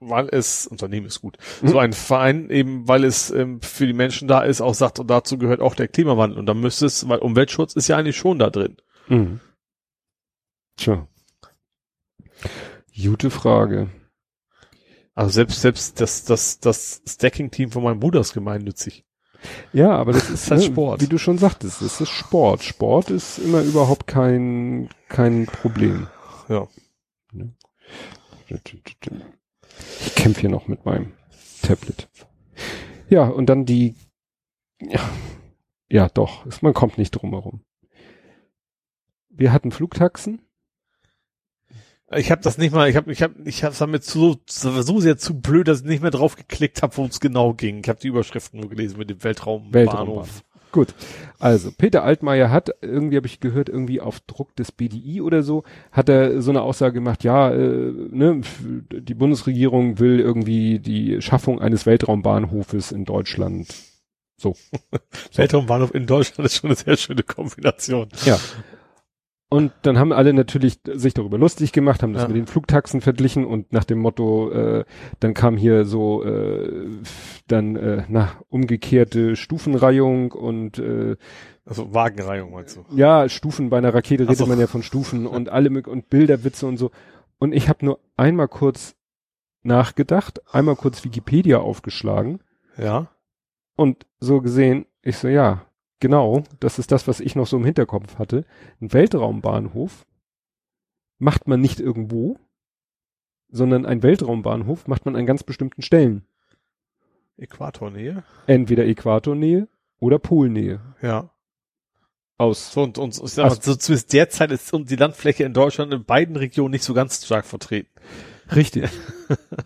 weil es, Unternehmen ist gut, Mhm. so ein Verein eben, weil es ähm, für die Menschen da ist, auch sagt, und dazu gehört auch der Klimawandel. Und dann müsste es, weil Umweltschutz ist ja eigentlich schon da drin. Mhm. Tja. Gute Frage. Also selbst, selbst das, das, das Stacking-Team von meinem Bruder ist gemeinnützig. Ja, aber das ist halt ne, Sport. Wie du schon sagtest, es ist Sport. Sport ist immer überhaupt kein, kein Problem. Ja. Ich kämpfe hier noch mit meinem Tablet. Ja, und dann die, ja, ja doch, es- man kommt nicht drum herum. Wir hatten Flugtaxen. Ich habe das nicht mal, ich habe ich hab, ich hab's damit so, so sehr zu blöd, dass ich nicht mehr drauf geklickt habe, worum es genau ging. Ich habe die Überschriften nur gelesen mit dem Weltraumbahnhof. Weltraumbahnhof. Gut. Also, Peter Altmaier hat, irgendwie habe ich gehört, irgendwie auf Druck des BDI oder so, hat er so eine Aussage gemacht, ja, äh, ne, die Bundesregierung will irgendwie die Schaffung eines Weltraumbahnhofes in Deutschland. So. Weltraumbahnhof in Deutschland ist schon eine sehr schöne Kombination. Ja. Und dann haben alle natürlich sich darüber lustig gemacht, haben das Ja. mit den Flugtaxen verglichen und nach dem Motto, äh, dann kam hier so äh, dann äh, na, umgekehrte Stufenreihung und äh, Also Wagenreihung meinst du? ja, Stufen bei einer Rakete redet so. man ja von Stufen und alle mög- und Bilderwitze und so. Und ich habe nur einmal kurz nachgedacht, einmal kurz Wikipedia aufgeschlagen Ja. und so gesehen, ich so, ja, genau, das ist das, was ich noch so im Hinterkopf hatte. Ein Weltraumbahnhof macht man nicht irgendwo, sondern ein Weltraumbahnhof macht man an ganz bestimmten Stellen. Äquatornähe? Entweder Äquatornähe oder Polnähe. Ja. Aus. So, und, und ich sag mal, so zumindest derzeit ist und die Landfläche in Deutschland in beiden Regionen nicht so ganz stark vertreten. Richtig.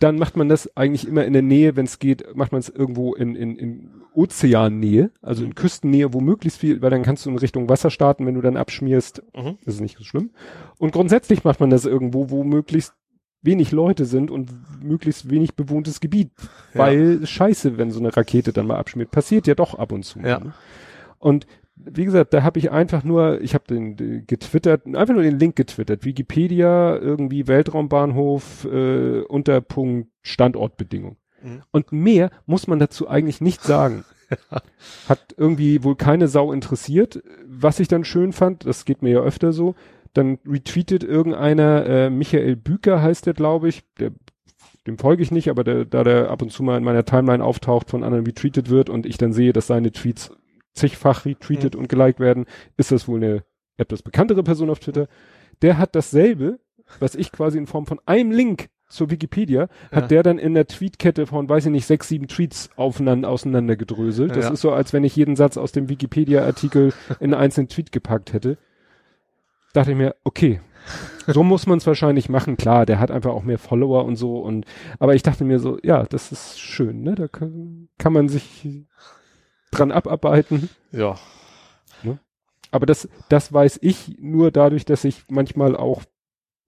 Dann macht man das eigentlich immer in der Nähe, wenn es geht, macht man es irgendwo in, in, in Ozeannähe, also in Küstennähe, wo möglichst viel, weil dann kannst du in Richtung Wasser starten, wenn du dann abschmierst, Mhm. ist nicht so schlimm. Und grundsätzlich macht man das irgendwo, wo möglichst wenig Leute sind und möglichst wenig bewohntes Gebiet, Ja. weil scheiße, wenn so eine Rakete dann mal abschmiert, passiert ja doch ab und zu. Ja. ne? Und wie gesagt, da habe ich einfach nur, ich habe den, getwittert, einfach nur den Link getwittert, Wikipedia, irgendwie Weltraumbahnhof, äh, Unterpunkt Standortbedingung. Mhm. Und mehr muss man dazu eigentlich nicht sagen. Hat irgendwie wohl keine Sau interessiert. Was ich dann schön fand, das geht mir ja öfter so, dann retweetet irgendeiner, äh, Michael Büker heißt der, glaube ich, der, dem folge ich nicht, aber der, da der ab und zu mal in meiner Timeline auftaucht, von anderen retweetet wird und ich dann sehe, dass seine Tweets zigfach retweetet und geliked werden, ist das wohl eine etwas bekanntere Person auf Twitter. Der hat dasselbe, was ich quasi in Form von einem Link zur Wikipedia, hat Ja. der dann in der Tweetkette von, weiß ich nicht, sechs, sieben Tweets aufeinander, auseinandergedröselt. Das Ja. ist so, als wenn ich jeden Satz aus dem Wikipedia-Artikel in einen einzelnen Tweet gepackt hätte. Dachte ich mir, okay, so muss man es wahrscheinlich machen. Klar, der hat einfach auch mehr Follower und so. Und aber ich dachte mir so, ja, das ist schön, ne? Da kann, kann man sich dran abarbeiten. Ja. Aber das, das weiß ich nur dadurch, dass ich manchmal auch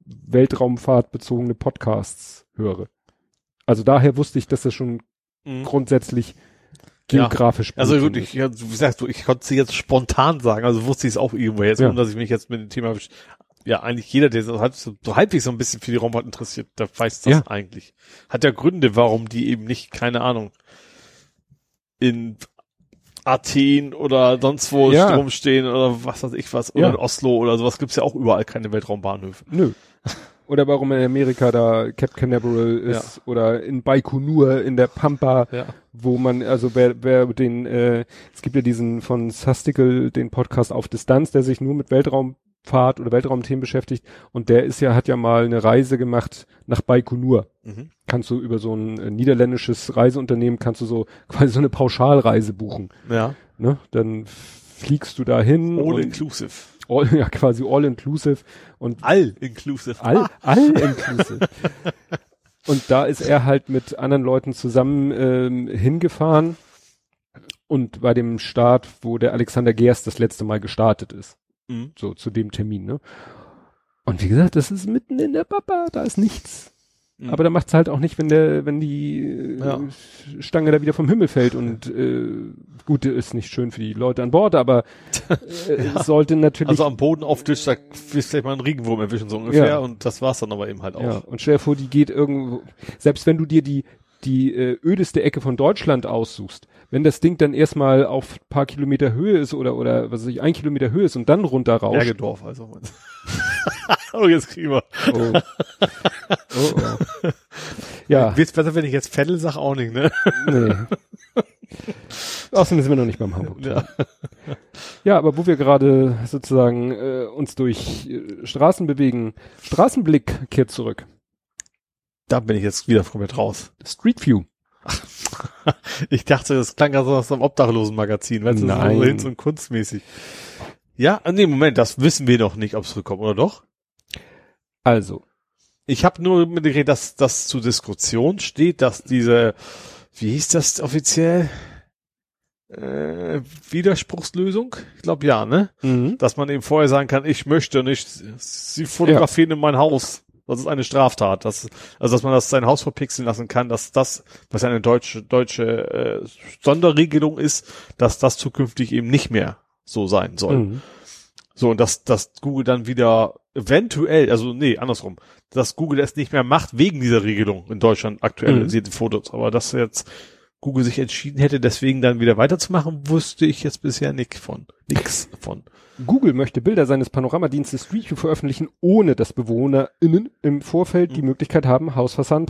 Weltraumfahrtbezogene Podcasts höre. Also daher wusste ich, dass das schon Mhm. grundsätzlich Ja. geografisch Also gut wirklich, ja, wie sagst du, ich konnte sie jetzt spontan sagen, also wusste ich es auch irgendwo jetzt, Ja. ohne dass ich mich jetzt mit dem Thema, ja, eigentlich jeder, der so, halb, so, so halbwegs so ein bisschen für die Raumfahrt interessiert, der weiß das Ja. eigentlich. Hat ja Gründe, warum die eben nicht, keine Ahnung, in Athen oder sonst wo Ja. rumstehen oder was weiß ich was, oder Ja. in Oslo oder sowas gibt's ja auch überall keine Weltraumbahnhöfe. Nö. Oder warum in Amerika da Cape Canaveral ist oder in Baikonur in der Pampa, Ja. wo man, also wer, wer den, äh, es gibt ja diesen von Sastikel, den Podcast auf Distanz, der sich nur mit Weltraum Raumfahrt oder Weltraumthemen beschäftigt und der ist ja, hat ja mal eine Reise gemacht nach Baikonur. Mhm. Kannst du über so ein äh, niederländisches Reiseunternehmen, kannst du so quasi so eine Pauschalreise buchen. Ja. Ne? Dann fliegst du dahin. All inclusive. all, ja, quasi all inclusive und All inclusive. all, all inclusive. und da ist er halt mit anderen Leuten zusammen ähm, hingefahren und bei dem Start, wo der Alexander Gerst das letzte Mal gestartet ist. Mhm. So zu dem Termin, ne? Und wie gesagt, das ist mitten in der Papa, da ist nichts. Mhm. Aber da macht's halt auch nicht, wenn der, wenn die äh, Ja. Stange da wieder vom Himmel fällt und äh, gut, ist nicht schön für die Leute an Bord, aber äh, es sollte natürlich Also am Boden auf Tisch, da wirst du vielleicht mal einen Regenwurm erwischen, so ungefähr. Ja. Und das war's dann aber eben halt auch. Ja, und stell dir vor, die geht irgendwo, selbst wenn du dir die, die äh, ödeste Ecke von Deutschland aussuchst, wenn das Ding dann erstmal auf paar Kilometer Höhe ist oder, oder was weiß ich, ein Kilometer Höhe ist und dann runterrauscht. Bergedorf, also. oh, jetzt kriegen wir. Oh. oh, oh. Ja, Wird's besser, wenn ich jetzt Vettel sag, auch nicht, ne? nee. Außerdem sind wir noch nicht beim Hamburg. Ja. Ja, aber wo wir gerade sozusagen äh, uns durch äh, Straßen bewegen, Straßenblick kehrt zurück. Da bin ich jetzt wieder komplett raus. Street View. Ich dachte, das klang also aus einem Obdachlosenmagazin, weißt du, so Nein. Hinz und kunstmäßig. Ja, ah, nee, Moment, das wissen wir noch nicht, ob es zurückkommt, oder doch? Also, Ich habe nur mitgekriegt, dass das zur Diskussion steht, dass diese, wie hieß das offiziell? Äh, Widerspruchslösung? Ich glaube ja, ne? mhm. Dass man eben vorher sagen kann, ich möchte nicht, sie fotografieren in mein Haus. Das ist eine Straftat. Das, also dass man das sein Haus verpixeln lassen kann, dass das, was ja eine deutsche, deutsche äh, Sonderregelung ist, dass das zukünftig eben nicht mehr so sein soll. Mhm. So, und dass, dass Google dann wieder eventuell, also nee, andersrum, dass Google es nicht mehr macht wegen dieser Regelung in Deutschland aktualisierte Fotos. Aber dass jetzt Google sich entschieden hätte, deswegen dann wieder weiterzumachen, wusste ich jetzt bisher nicht von. Nix von. Google möchte Bilder seines Panoramadienstes Street View veröffentlichen, ohne dass BewohnerInnen im Vorfeld die Möglichkeit haben, Hausfassaden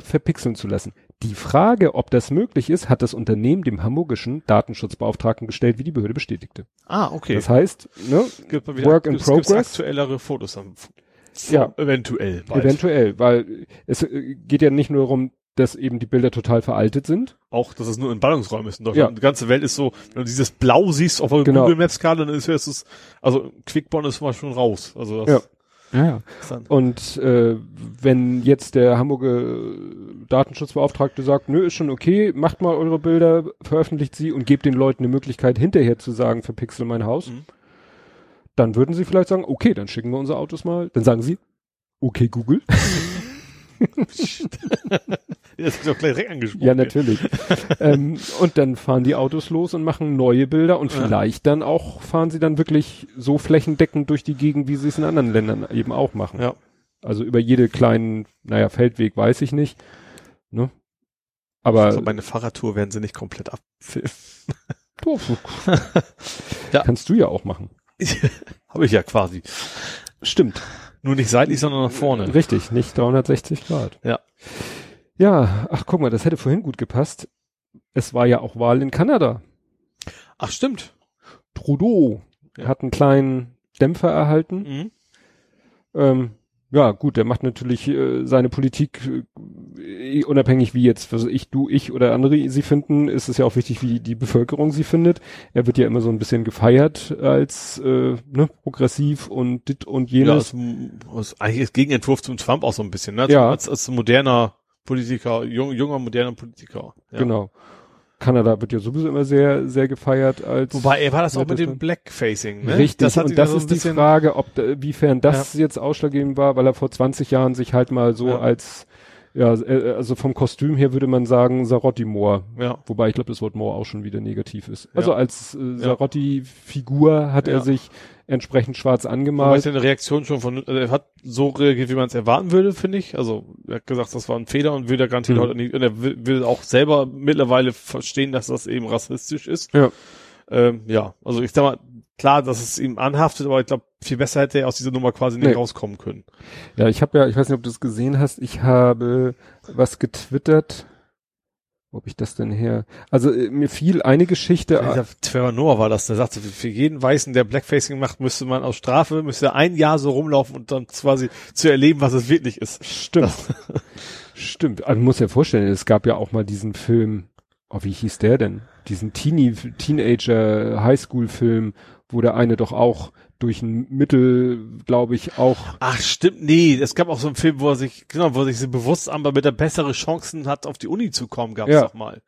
verpixeln zu lassen. Die Frage, ob das möglich ist, hat das Unternehmen dem hamburgischen Datenschutzbeauftragten gestellt, wie die Behörde bestätigte. Ah, okay. Das heißt, ne, gibt mal Work in gibt's- gibt's progress. aktuellere Fotos dann. Ja. Eventuell. Bald. eventuell, weil es äh, geht ja nicht nur darum, dass eben die Bilder total veraltet sind. Auch, dass es nur in Ballungsräumen ist in Deutschland. Ja. Die ganze Welt ist so, wenn du dieses Blau siehst auf der Genau. Google Maps Karte, dann ist es, also Quickborn ist mal schon raus. Also das Ja. Ja. dann, Und äh, wenn jetzt der Hamburger Datenschutzbeauftragte sagt, nö, ist schon okay, macht mal eure Bilder, veröffentlicht sie und gebt den Leuten eine Möglichkeit, hinterher zu sagen, verpixel mein Haus, Mhm. dann würden sie vielleicht sagen, okay, dann schicken wir unsere Autos mal. Dann sagen sie, okay, Google. das ist doch gleich direkt angesprochen. ja, natürlich. ähm, und dann fahren die Autos los und machen neue Bilder und Ja. vielleicht dann auch fahren sie dann wirklich so flächendeckend durch die Gegend, wie sie es in anderen Ländern eben auch machen. Ja. Also über jede kleinen, naja, Feldweg weiß ich nicht. Ne? Aber Also meine Fahrradtour werden sie nicht komplett abfilmen. Ja. kannst du ja auch machen. Habe ich ja quasi. Stimmt. Nur nicht seitlich, sondern nach vorne. Richtig, nicht 360 Grad. Ja. Ja, ach guck mal, das hätte vorhin gut gepasst. Es war ja auch Wahl in Kanada. Ach, stimmt. Trudeau Ja. hat einen kleinen Dämpfer erhalten. Mhm. Ähm, ja, gut, der macht natürlich äh, seine Politik äh, unabhängig wie jetzt, weiß ich, du, ich oder andere sie finden, ist es ja auch wichtig, wie die Bevölkerung sie findet. Er wird ja immer so ein bisschen gefeiert als äh, ne, progressiv und dit und Ja, jenes. ist, ist eigentlich ist Gegenentwurf zum Trump auch so ein bisschen, ne? Ja. Als, als moderner Politiker, jung, junger, moderner Politiker. Ja. Genau. Kanada wird ja sowieso immer sehr, sehr gefeiert als Wobei, er war das auch mit dem. Blackfacing, ne? Richtig, Das und das so ist die Frage, ob da- wiefern das jetzt ausschlaggebend war, weil er vor 20 Jahren sich halt mal so Ja. als ja, äh, also vom Kostüm her würde man sagen Sarotti-Moor. Ja. Wobei ich glaube, das Wort Moor auch schon wieder negativ ist. Also Ja. als äh, Sarotti-Figur hat er Ja. sich entsprechend schwarz Wobei angemalt. seine Reaktion schon von, also er hat so reagiert, wie man es erwarten würde, finde ich. Also, er hat gesagt, das war ein Fehler und will da garantiert Mhm. heute nicht, und er will, will auch selber mittlerweile verstehen, dass das eben rassistisch ist. Ja. Ähm, ja, also ich sag mal, klar, dass es ihm anhaftet, aber ich glaube, viel besser hätte er aus dieser Nummer quasi nicht Nee. rauskommen können. Ja, ich habe ja, ich weiß nicht, ob du es gesehen hast, ich habe was getwittert. ob ich das denn her, also äh, mir fiel eine Geschichte, Trevor Noah war das, der sagte, für jeden Weißen, der Blackfacing macht, müsste man aus Strafe, müsste ein Jahr so rumlaufen und dann quasi zu erleben, was es wirklich ist. stimmt, stimmt, also man muss ja vorstellen, es gab ja auch mal diesen Film, oh, wie hieß der denn? Diesen Teenie, Teenager Highschool Film, wo der eine doch auch durch ein Mittel, glaube ich, auch Ach, stimmt, nee, es gab auch so einen Film, wo er sich, genau, wo er sich so bewusst aber mit der bessere Chancen hat, auf die Uni zu kommen, gab's Ja. doch mal.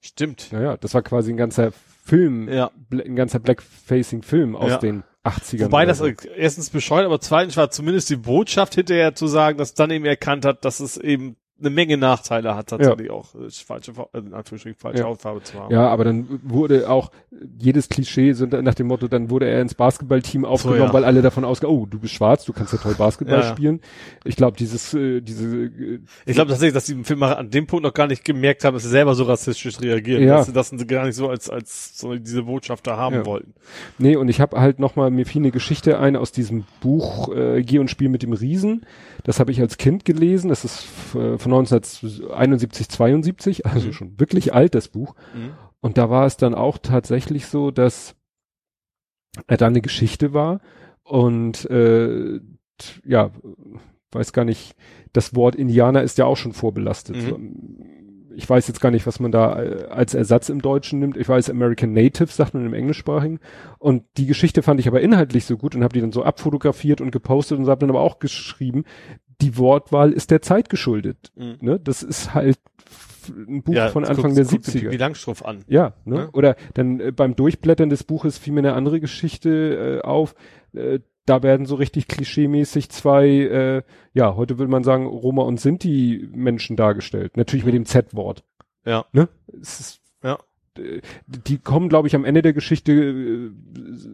Stimmt. Naja, das war quasi ein ganzer Film, Ja. ein ganzer Blackfacing-Film aus Ja. den 80ern. Wobei das so. erstens bescheuert, aber zweitens war zumindest die Botschaft hinterher zu sagen, dass dann eben erkannt hat, dass es eben eine Menge Nachteile hat, tatsächlich auch äh, falsche, Fa- äh, in Anführungsstrichen falsche Ja. Hautfarbe zu haben. Ja, aber dann wurde auch jedes Klischee so nach dem Motto, dann wurde er ins Basketballteam aufgenommen, ja. weil alle davon ausgehen, oh, du bist schwarz, du kannst ja toll Basketball Ja, ja. spielen. Ich glaube, dieses, äh, diese, äh, Ich glaube tatsächlich, dass die Filmmacher an dem Punkt noch gar nicht gemerkt haben, dass sie selber so rassistisch reagieren, Ja. dass sie das gar nicht so als als so diese Botschaft da haben Ja. wollten. nee, und ich habe halt nochmal, mir fiel eine Geschichte ein aus diesem Buch äh, Geh und Spiel mit dem Riesen. Das habe ich als Kind gelesen. Das ist äh, von 1971, 72, also Mhm. schon wirklich alt, das Buch. Und da war es dann auch tatsächlich so, dass er da eine Geschichte war und äh, ja, weiß gar nicht, das Wort Indianer ist ja auch schon vorbelastet. Ich weiß jetzt gar nicht, was man da äh, als Ersatz im Deutschen nimmt. Ich weiß, American Native sagt man im Englischsprachigen. Und die Geschichte fand ich aber inhaltlich so gut und habe die dann so abfotografiert und gepostet und habe dann aber auch geschrieben, die Wortwahl ist der Zeit geschuldet. Mhm. Ne? Das ist halt ein Buch von das Anfang guckt- der guckt 70er. Wie Langstrumpf an. Ja, ne? Ja. Oder dann äh, beim Durchblättern des Buches fiel mir eine andere Geschichte äh, auf. Äh, da werden so richtig klischeemäßig zwei, äh, ja, heute würde man sagen, Roma und Sinti Menschen dargestellt. Natürlich mit dem Z-Wort. Ja. Ne? Es ist, Ja. Die kommen, glaube ich, am Ende der Geschichte, äh,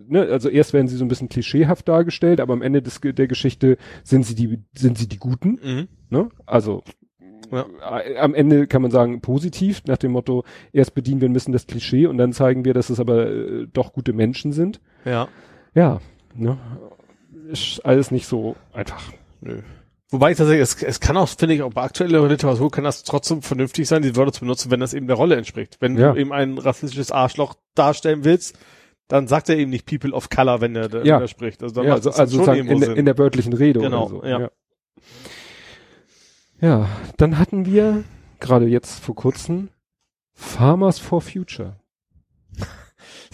ne, also erst werden sie so ein bisschen klischeehaft dargestellt, aber am Ende des, der Geschichte sind sie die, sind sie die Guten, Mhm. ne? Also Ja. äh, am Ende kann man sagen positiv, nach dem Motto, erst bedienen wir ein bisschen das Klischee und dann zeigen wir, dass es aber äh, doch gute Menschen sind. Ja. Ja, ne? Ist alles nicht so einfach. Nö. Wobei ich tatsächlich, es, es kann auch, finde ich, auch bei aktueller Literatur kann das trotzdem vernünftig sein, die Wörter zu benutzen, wenn das eben der Rolle entspricht. Wenn Ja. du eben ein rassistisches Arschloch darstellen willst, dann sagt er eben nicht People of Color, wenn er, wenn Ja. er spricht. Also, dann ja, also, also schon in, der- Sinn. in der wörtlichen Rede Genau, oder so. ja. ja. Ja, dann hatten wir gerade jetzt vor kurzem Farmers for Future.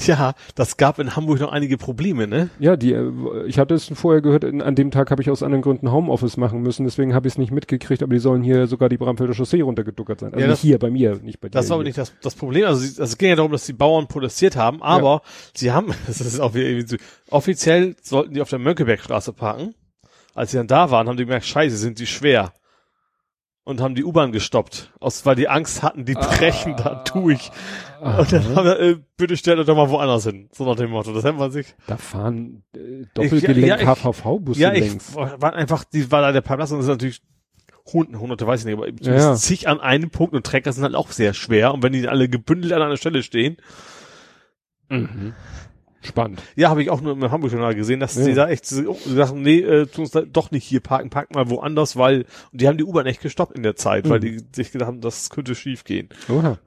Ja, das gab in Hamburg noch einige Probleme, ne? Ja, die, äh, ich hatte es vorher gehört, an dem Tag habe ich aus anderen Gründen Homeoffice machen müssen, deswegen habe ich es nicht mitgekriegt, aber die sollen hier sogar die Bramfelder Chaussee runtergeduckert sein. Also Ja, nicht das- hier bei mir, nicht bei dir. Das war aber nicht das, das Problem. Also sie- es ging ja darum, dass die Bauern protestiert haben, aber sie haben, das ist auch wieder irgendwie so, offiziell sollten die auf der Mönckebergstraße parken. Als sie dann da waren, haben die gemerkt, scheiße, sind die schwer. Und haben die U-Bahn gestoppt, aus, weil die Angst hatten, die brechen da durch. Und dann haben wir, äh, bitte stellt euch doch mal woanders hin. So nach dem Motto. Das hätten wir sich. Da fahren äh, ja, doppelgelenk ich- KVV-Busse Ja, ich längs. war einfach, die war da der Parkplatz und das ist natürlich Hunden, Hunderte weiß ich nicht, aber Ja, ja. zig an einem Punkt und Trecker sind halt auch sehr schwer. Und wenn die alle gebündelt an einer Stelle stehen, Mhm. Spannend. Ja, habe ich auch nur im Hamburg-Journal gesehen, dass Ja. sie da echt sie sagen, nee, äh, tu uns da doch nicht hier parken, park mal woanders, weil und die haben die U-Bahn echt gestoppt in der Zeit, weil Mhm. die sich gedacht haben, das könnte schief gehen. Oha.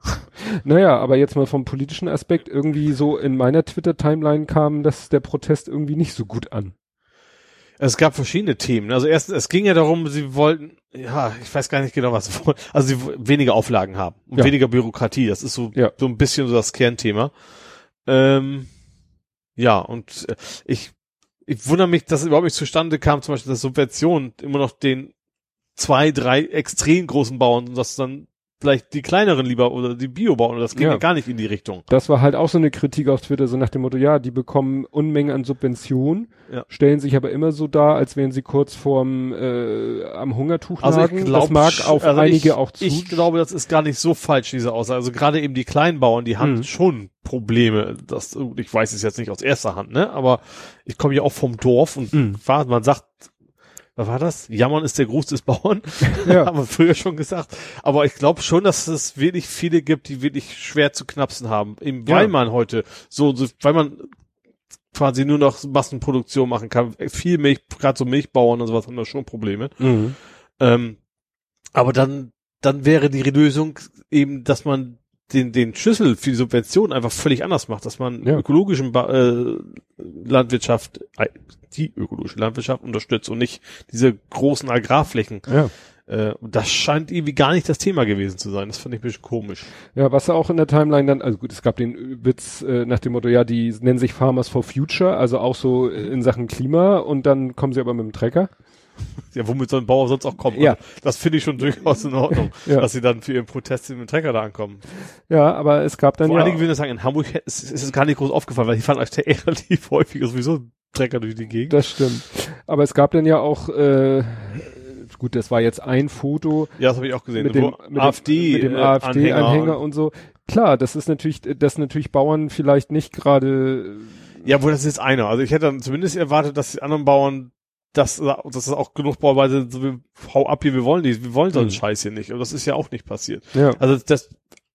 naja, aber jetzt mal vom politischen Aspekt, irgendwie so in meiner Twitter-Timeline kam das der Protest irgendwie nicht so gut an. Es gab verschiedene Themen. Also erstens, es ging ja darum, sie wollten, ja, ich weiß gar nicht genau, was sie wollten. Also sie weniger Auflagen haben und Ja. weniger Bürokratie. Das ist so, Ja. so ein bisschen so das Kernthema. Ähm, ja, und äh, ich, ich wundere mich, dass überhaupt nicht zustande kam, zum Beispiel, dass Subventionen immer noch den zwei, drei extrem großen Bauern, und dass dann vielleicht die kleineren lieber oder die Biobauern, das ging ja. Ja. gar nicht in die Richtung. Das war halt auch so eine Kritik auf Twitter, so nach dem Motto, ja, die bekommen Unmengen an Subventionen, Ja. stellen sich aber immer so dar, als wären sie kurz vorm äh, am Hungertuch lagen. glaub, das mag auf also einige ich, auch zu. Ich glaube, das ist gar nicht so falsch, diese Aussage. Also gerade eben die Kleinbauern, die haben Mhm. schon Probleme. Das, ich weiß es jetzt nicht aus erster Hand, ne? Aber ich komme ja auch vom Dorf und Mhm. war, man sagt, was war das? Jammern ist der Gruß des Bauern. Ja. haben wir früher schon gesagt. Aber ich glaube schon, dass es wirklich viele gibt, die wirklich schwer zu knapsen haben. Eben weil Ja. man heute so, so, weil man quasi nur noch Massenproduktion machen kann. Viel Milch, gerade so Milchbauern und sowas haben da schon Probleme. Mhm. Ähm, aber dann dann wäre die Lösung eben, dass man den, den Schlüssel für die Subvention einfach völlig anders macht, dass man Ja. ökologischen ba äh, Landwirtschaft, äh, die ökologische Landwirtschaft unterstützt und nicht diese großen Agrarflächen. Ja. Äh, das scheint irgendwie gar nicht das Thema gewesen zu sein. Das fand ich ein bisschen komisch. Ja, was auch in der Timeline dann, also gut, es gab den Witz äh, nach dem Motto, ja, die nennen sich Farmers for Future, also auch so in Sachen Klima und dann kommen sie aber mit dem Trecker. Ja, womit so ein Bauer sonst auch kommt. Ja. Also, das finde ich schon durchaus in Ordnung, Ja. dass sie dann für ihren Protest mit dem Trecker da ankommen. Ja, aber es gab dann Vor ja, allen Dingen würde ich sagen, in Hamburg ist, ist es gar nicht groß aufgefallen, weil die fahren eigentlich relativ häufig sowieso ein Trecker durch die Gegend. das stimmt. Aber es gab dann ja auch, äh, gut, das war jetzt ein Foto ja, das habe ich auch gesehen. mit dem, mit AfD, dem, mit dem äh, AfD-Anhänger Anhänger und so. Klar, das ist natürlich, dass natürlich Bauern vielleicht nicht gerade, Ja, wohl das ist jetzt einer. Also ich hätte dann zumindest erwartet, dass die anderen Bauern dass, dass das auch genug sind, so hau ab hier, wir wollen die, wir wollen so einen Mhm. Scheiß hier nicht. Und das ist ja auch nicht passiert. ja, Also das,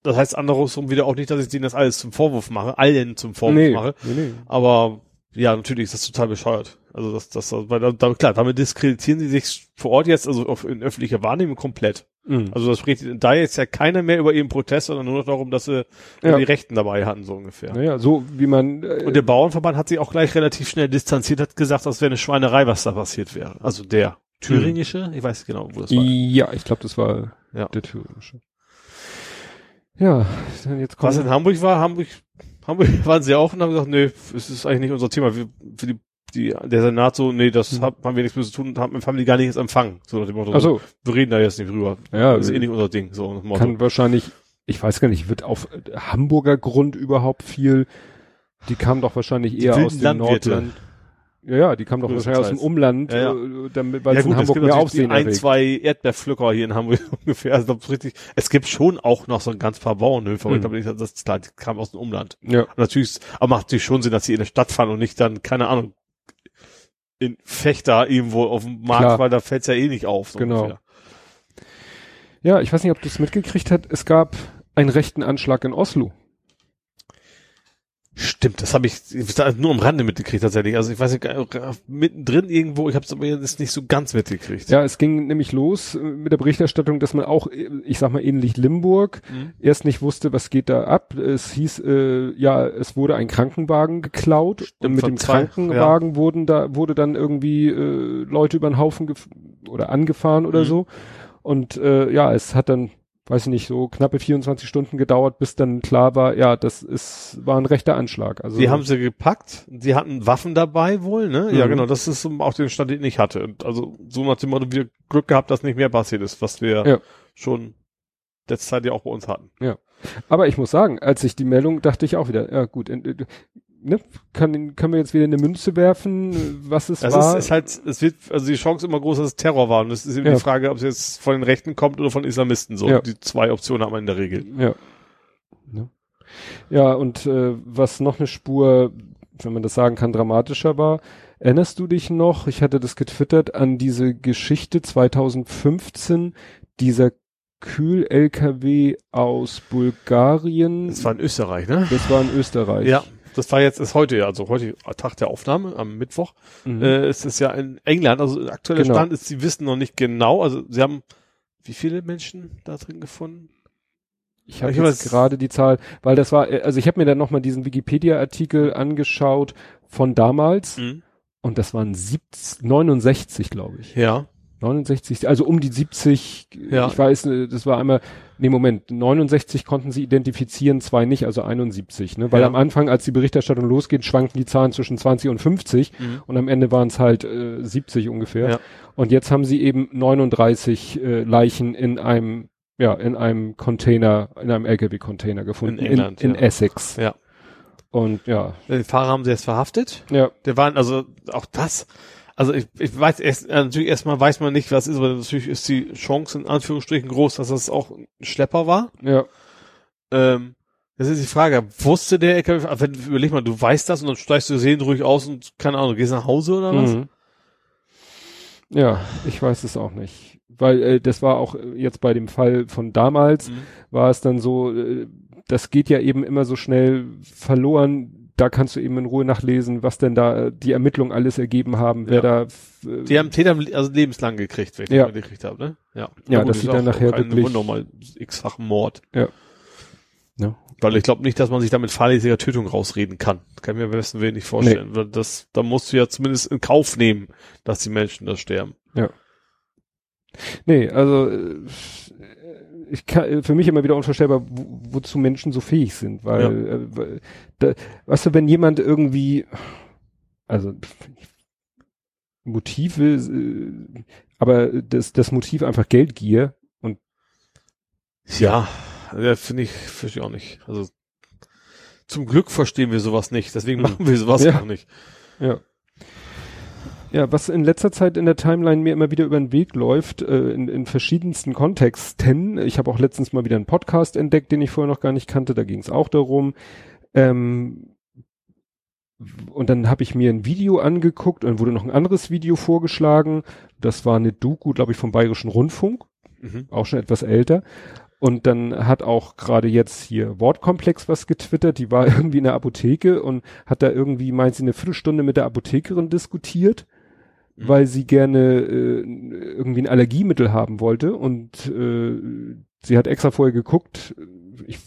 das heißt andersrum wieder auch nicht, dass ich denen das alles zum Vorwurf mache, allen zum Vorwurf nee, mache. nee, nee. Aber ja, natürlich ist das total bescheuert. Also das, das, weil da, klar, damit diskreditieren sie sich vor Ort jetzt, also auf, in öffentlicher Wahrnehmung komplett. Mhm. Also das spricht da jetzt ja keiner mehr über ihren Protest, sondern nur noch darum, dass sie Ja. die Rechten dabei hatten, so ungefähr. Naja, so wie man, äh, Und der Bauernverband hat sich auch gleich relativ schnell distanziert, hat gesagt, das wäre eine Schweinerei, was da passiert wäre. Also der thüringische, ich weiß genau, wo das war. ja, ich glaube, das war Ja. der thüringische. Ja, dann jetzt kommt Was in Hamburg war, Hamburg, Hamburg waren sie auch und haben gesagt, nee, es ist eigentlich nicht unser Thema. Wir, für die, die, der Senat so, nee, das Hm. hab, haben wir nichts mehr zu tun, haben, haben die gar nicht jetzt empfangen. So nach dem Motto, Ach so, wir reden da jetzt nicht drüber. ja, das ist eh nicht unser Ding, so Motto. kann wahrscheinlich, ich weiß gar nicht, wird auf äh, Hamburger Grund überhaupt viel, die kam doch wahrscheinlich eher aus dem Landwirte. Nordland. Ja, ja, die kam doch wahrscheinlich aus dem. Umland, Ja, ja. äh, damit, weil ja es in gut, es Hamburg gibt mehr Aufsehen ein, erregt. zwei Erdbeerpflücker hier in Hamburg ungefähr. Also richtig. Es gibt schon auch noch so ein ganz paar Bauernhöfe, aber ich Mhm. glaube nicht, das klar, die kamen aus dem Umland. Ja, Und natürlich, aber macht natürlich schon Sinn, dass sie in der Stadt fahren und nicht dann, keine Ahnung, in Fechter irgendwo auf dem Markt, Klar. weil da fällt's ja eh nicht auf. So Genau. ungefähr. ja, ich weiß nicht, ob du es mitgekriegt hast, es gab einen rechten Anschlag in Oslo. Stimmt, das habe ich, nur am Rande mitgekriegt tatsächlich. Also ich weiß nicht, äh, mittendrin irgendwo, ich habe es aber jetzt nicht so ganz mitgekriegt. Ja, es ging nämlich los äh, mit der Berichterstattung, dass man auch, äh, ich sag mal ähnlich Limburg, Mhm. erst nicht wusste, was geht da ab. Es hieß, äh, ja, es wurde ein Krankenwagen geklaut und mit dem zwei, Krankenwagen wurden da wurde dann irgendwie äh, Leute über den Haufen gef oder angefahren oder Mhm. so. Und äh, ja, es hat dann, weiß ich nicht, so knappe 24 Stunden gedauert, bis dann klar war, ja, das ist war ein rechter Anschlag. Also Die haben sie gepackt, sie hatten Waffen dabei wohl, ne? Ja, Mhm. genau, das ist auch den Stand, den ich hatte. Und also so nach dem Motto, wir Glück gehabt, dass nicht mehr passiert ist, was wir Ja. schon letzte Zeit ja auch bei uns hatten. Aber ich muss sagen, als ich die Meldung dachte ich auch wieder, ja gut, äh, äh, ne, kann, können wir jetzt wieder eine Münze werfen, was es Es war. ist, ist halt, es wird, also die Chance immer groß, dass es Terror war. Und es ist eben Ja. die Frage, ob es jetzt von den Rechten kommt oder von Islamisten. So, Ja. die zwei Optionen haben wir in der Regel. Ja. Ne? Ja, und äh, was noch eine Spur, wenn man das sagen kann, dramatischer war, erinnerst du dich noch, ich hatte das getwittert, an diese Geschichte 2015, dieser Kühl-LKW aus Bulgarien. Das war in Österreich, ne? das war in Österreich. Ja. Das war jetzt, ist heute, ja, also heute Tag der Aufnahme, am Mittwoch. Mhm. Äh, es ist ja in England, also aktueller Genau. Stand ist, sie wissen noch nicht genau, also sie haben wie viele Menschen da drin gefunden? Ich habe jetzt gerade die Zahl, weil das war, äh, also ich habe mir dann nochmal diesen Wikipedia-Artikel angeschaut von damals und das waren 70, 69, glaube ich. Ja. 69, also um die 70, Ja. ich weiß, äh, das war einmal, nee, Moment, 69 konnten sie identifizieren, zwei nicht, also 71, ne? Weil Ja. am Anfang, als die Berichterstattung losgeht, schwanken die Zahlen zwischen 20 und 50 Mhm. und am Ende waren es halt äh, 70 ungefähr. Ja. Und jetzt haben sie eben 39 äh, Leichen in einem, ja, in einem Container, in einem LKW-Container gefunden. In England, in, in. Essex. Ja. Und ja, Den Fahrer haben sie jetzt verhaftet. ja, Der waren, also auch das, also ich, ich weiß erst, äh, natürlich erstmal weiß man nicht, was ist, aber natürlich ist die Chance in Anführungsstrichen groß, dass das auch ein Schlepper war. ja, Ähm, das ist die Frage, wusste der LKW, wenn, überleg mal, du weißt das und dann steigst du seelenruhig aus und keine Ahnung, gehst nach Hause oder was? Mhm. Ja, ich weiß es auch nicht. Weil äh, das war auch äh, jetzt bei dem Fall von damals, Mhm. war es dann so, äh, das geht ja eben immer so schnell verloren. Da kannst du eben in Ruhe nachlesen, was denn da äh, die Ermittlungen alles ergeben haben, wer Ja. da äh, Die haben Täter also lebenslang gekriegt, wenn ich Ja. das gekriegt habe, ne? Ja. Ja, gut, dass sie dann nachher wirklich- Wunder, mal x-fachen Mord. Ja. Ja. Weil ich glaube nicht, dass man sich damit fahrlässiger Tötung rausreden kann. Kann ich mir am besten nicht vorstellen. Weil das, da musst du ja zumindest in Kauf nehmen, dass die Menschen da sterben. Nee, also äh, ich kann, für mich immer wieder unvorstellbar, wo, wozu Menschen so fähig sind, weil, Ja. äh, weil da, weißt du, wenn jemand irgendwie, also Motive, äh, aber das, das Motiv einfach Geldgier und Ja, ja finde ich, verstehe ich auch nicht. Also zum Glück verstehen wir sowas nicht, deswegen Mhm. machen wir sowas Ja. auch nicht. ja. Ja, was in letzter Zeit in der Timeline mir immer wieder über den Weg läuft, äh, in, in verschiedensten Kontexten. Ich habe auch letztens mal wieder einen Podcast entdeckt, den ich vorher noch gar nicht kannte. Da ging es auch darum. Ähm, und dann habe ich mir ein Video angeguckt und wurde noch ein anderes Video vorgeschlagen. Das war eine Doku, glaube ich, vom Bayerischen Rundfunk Mhm. auch schon etwas älter. Und dann hat auch gerade jetzt hier Wortkomplex was getwittert, die war irgendwie in der Apotheke und hat da irgendwie, meint sie, eine Viertelstunde mit der Apothekerin diskutiert, Mhm. weil sie gerne äh, irgendwie ein Allergiemittel haben wollte und äh, sie hat extra vorher geguckt, ich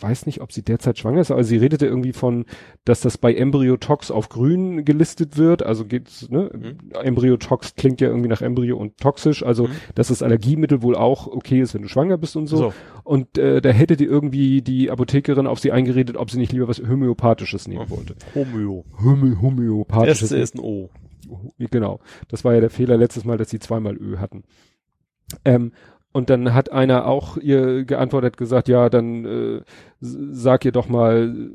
weiß nicht, ob sie derzeit schwanger ist, aber sie redete irgendwie von, dass das bei Embryotox auf grün gelistet wird, also geht's, ne, Mhm. Embryotox klingt ja irgendwie nach Embryo und toxisch, also Mhm. dass das Allergiemittel wohl auch okay ist, wenn du schwanger bist und so. So. Und äh, da hätte die irgendwie die Apothekerin auf sie eingeredet, ob sie nicht lieber was Homöopathisches nehmen wollte. Homö. Homö Homöopathisches. Erste ist ein O. Genau. Das war ja der Fehler letztes Mal, dass sie zweimal Ö hatten. Ähm, und dann hat einer auch ihr geantwortet, gesagt, ja, dann äh, sag ihr doch mal,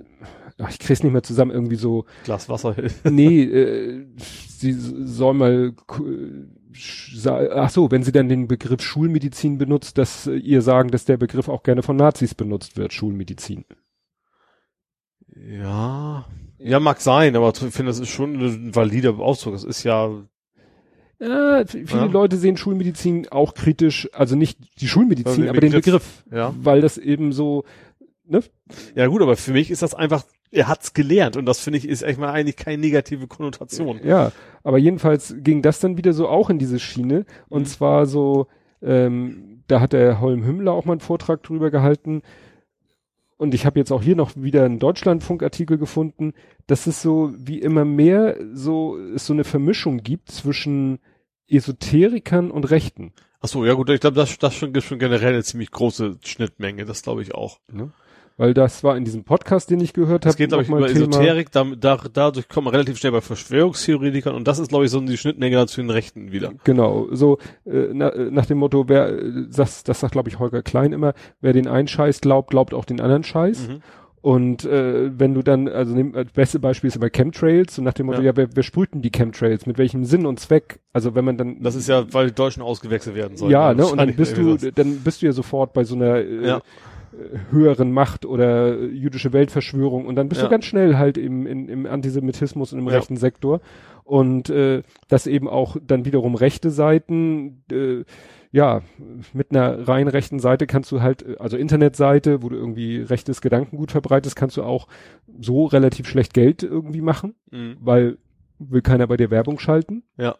ach, ich krieg's nicht mehr zusammen, irgendwie so, Glas Wasser. nee, äh, sie soll mal, ach so, wenn sie dann den Begriff Schulmedizin benutzt, dass äh, ihr sagen, dass der Begriff auch gerne von Nazis benutzt wird, Schulmedizin. ja. Ja, mag sein, aber ich finde, das ist schon ein valider Ausdruck. Das ist ja, Ja, f- viele Ja. Leute sehen Schulmedizin auch kritisch, also nicht die Schulmedizin, den aber den Begriff. Begriff, ja. weil das eben so, ne? Ja gut, aber für mich ist das einfach, er hat's gelernt und das finde ich ist echt mal eigentlich keine negative Konnotation. Ja, aber jedenfalls ging das dann wieder so auch in diese Schiene und Mhm. zwar so, ähm, da hat der Holm Hümmler auch mal einen Vortrag drüber gehalten und ich habe jetzt auch hier noch wieder einen Deutschlandfunk-Artikel gefunden, dass es so wie immer mehr so es so eine Vermischung gibt zwischen Esoterikern und Rechten. Ach so, ja gut, ich glaube, das, das schon, gibt schon generell eine ziemlich große Schnittmenge, das glaube ich auch. Weil das war in diesem Podcast, den ich gehört habe, Es geht, glaube ich, über Esoterik, da, da, dadurch kommt man relativ schnell bei Verschwörungstheoretikern und das ist, glaube ich, so die Schnittmenge zu den Rechten wieder. Genau, so äh, na, äh, nach dem Motto, wer äh, das, das sagt glaube ich Holger Klein immer, wer den einen Scheiß glaubt, glaubt auch den anderen Scheiß. Mhm. Und äh, wenn du dann, also nimm, das beste Beispiel ist immer Chemtrails und nach dem Motto, Ja. ja, wer, wer sprüht denn die Chemtrails? Mit welchem Sinn und Zweck? Also wenn man dann Das ist ja, weil die Deutschen ausgewechselt werden sollen. ja, ne, und dann bist du, dann bist du ja sofort bei so einer äh, Ja. Höheren Macht oder jüdische Weltverschwörung und dann bist Ja. du ganz schnell halt im, im, im Antisemitismus und im Ja. rechten Sektor und äh, dass eben auch dann wiederum rechte Seiten äh, ja, mit einer rein rechten Seite kannst du halt, also Internetseite, wo du irgendwie rechtes Gedankengut verbreitest, kannst du auch so relativ schlecht Geld irgendwie machen, Mhm. weil will keiner bei dir Werbung schalten. Ja.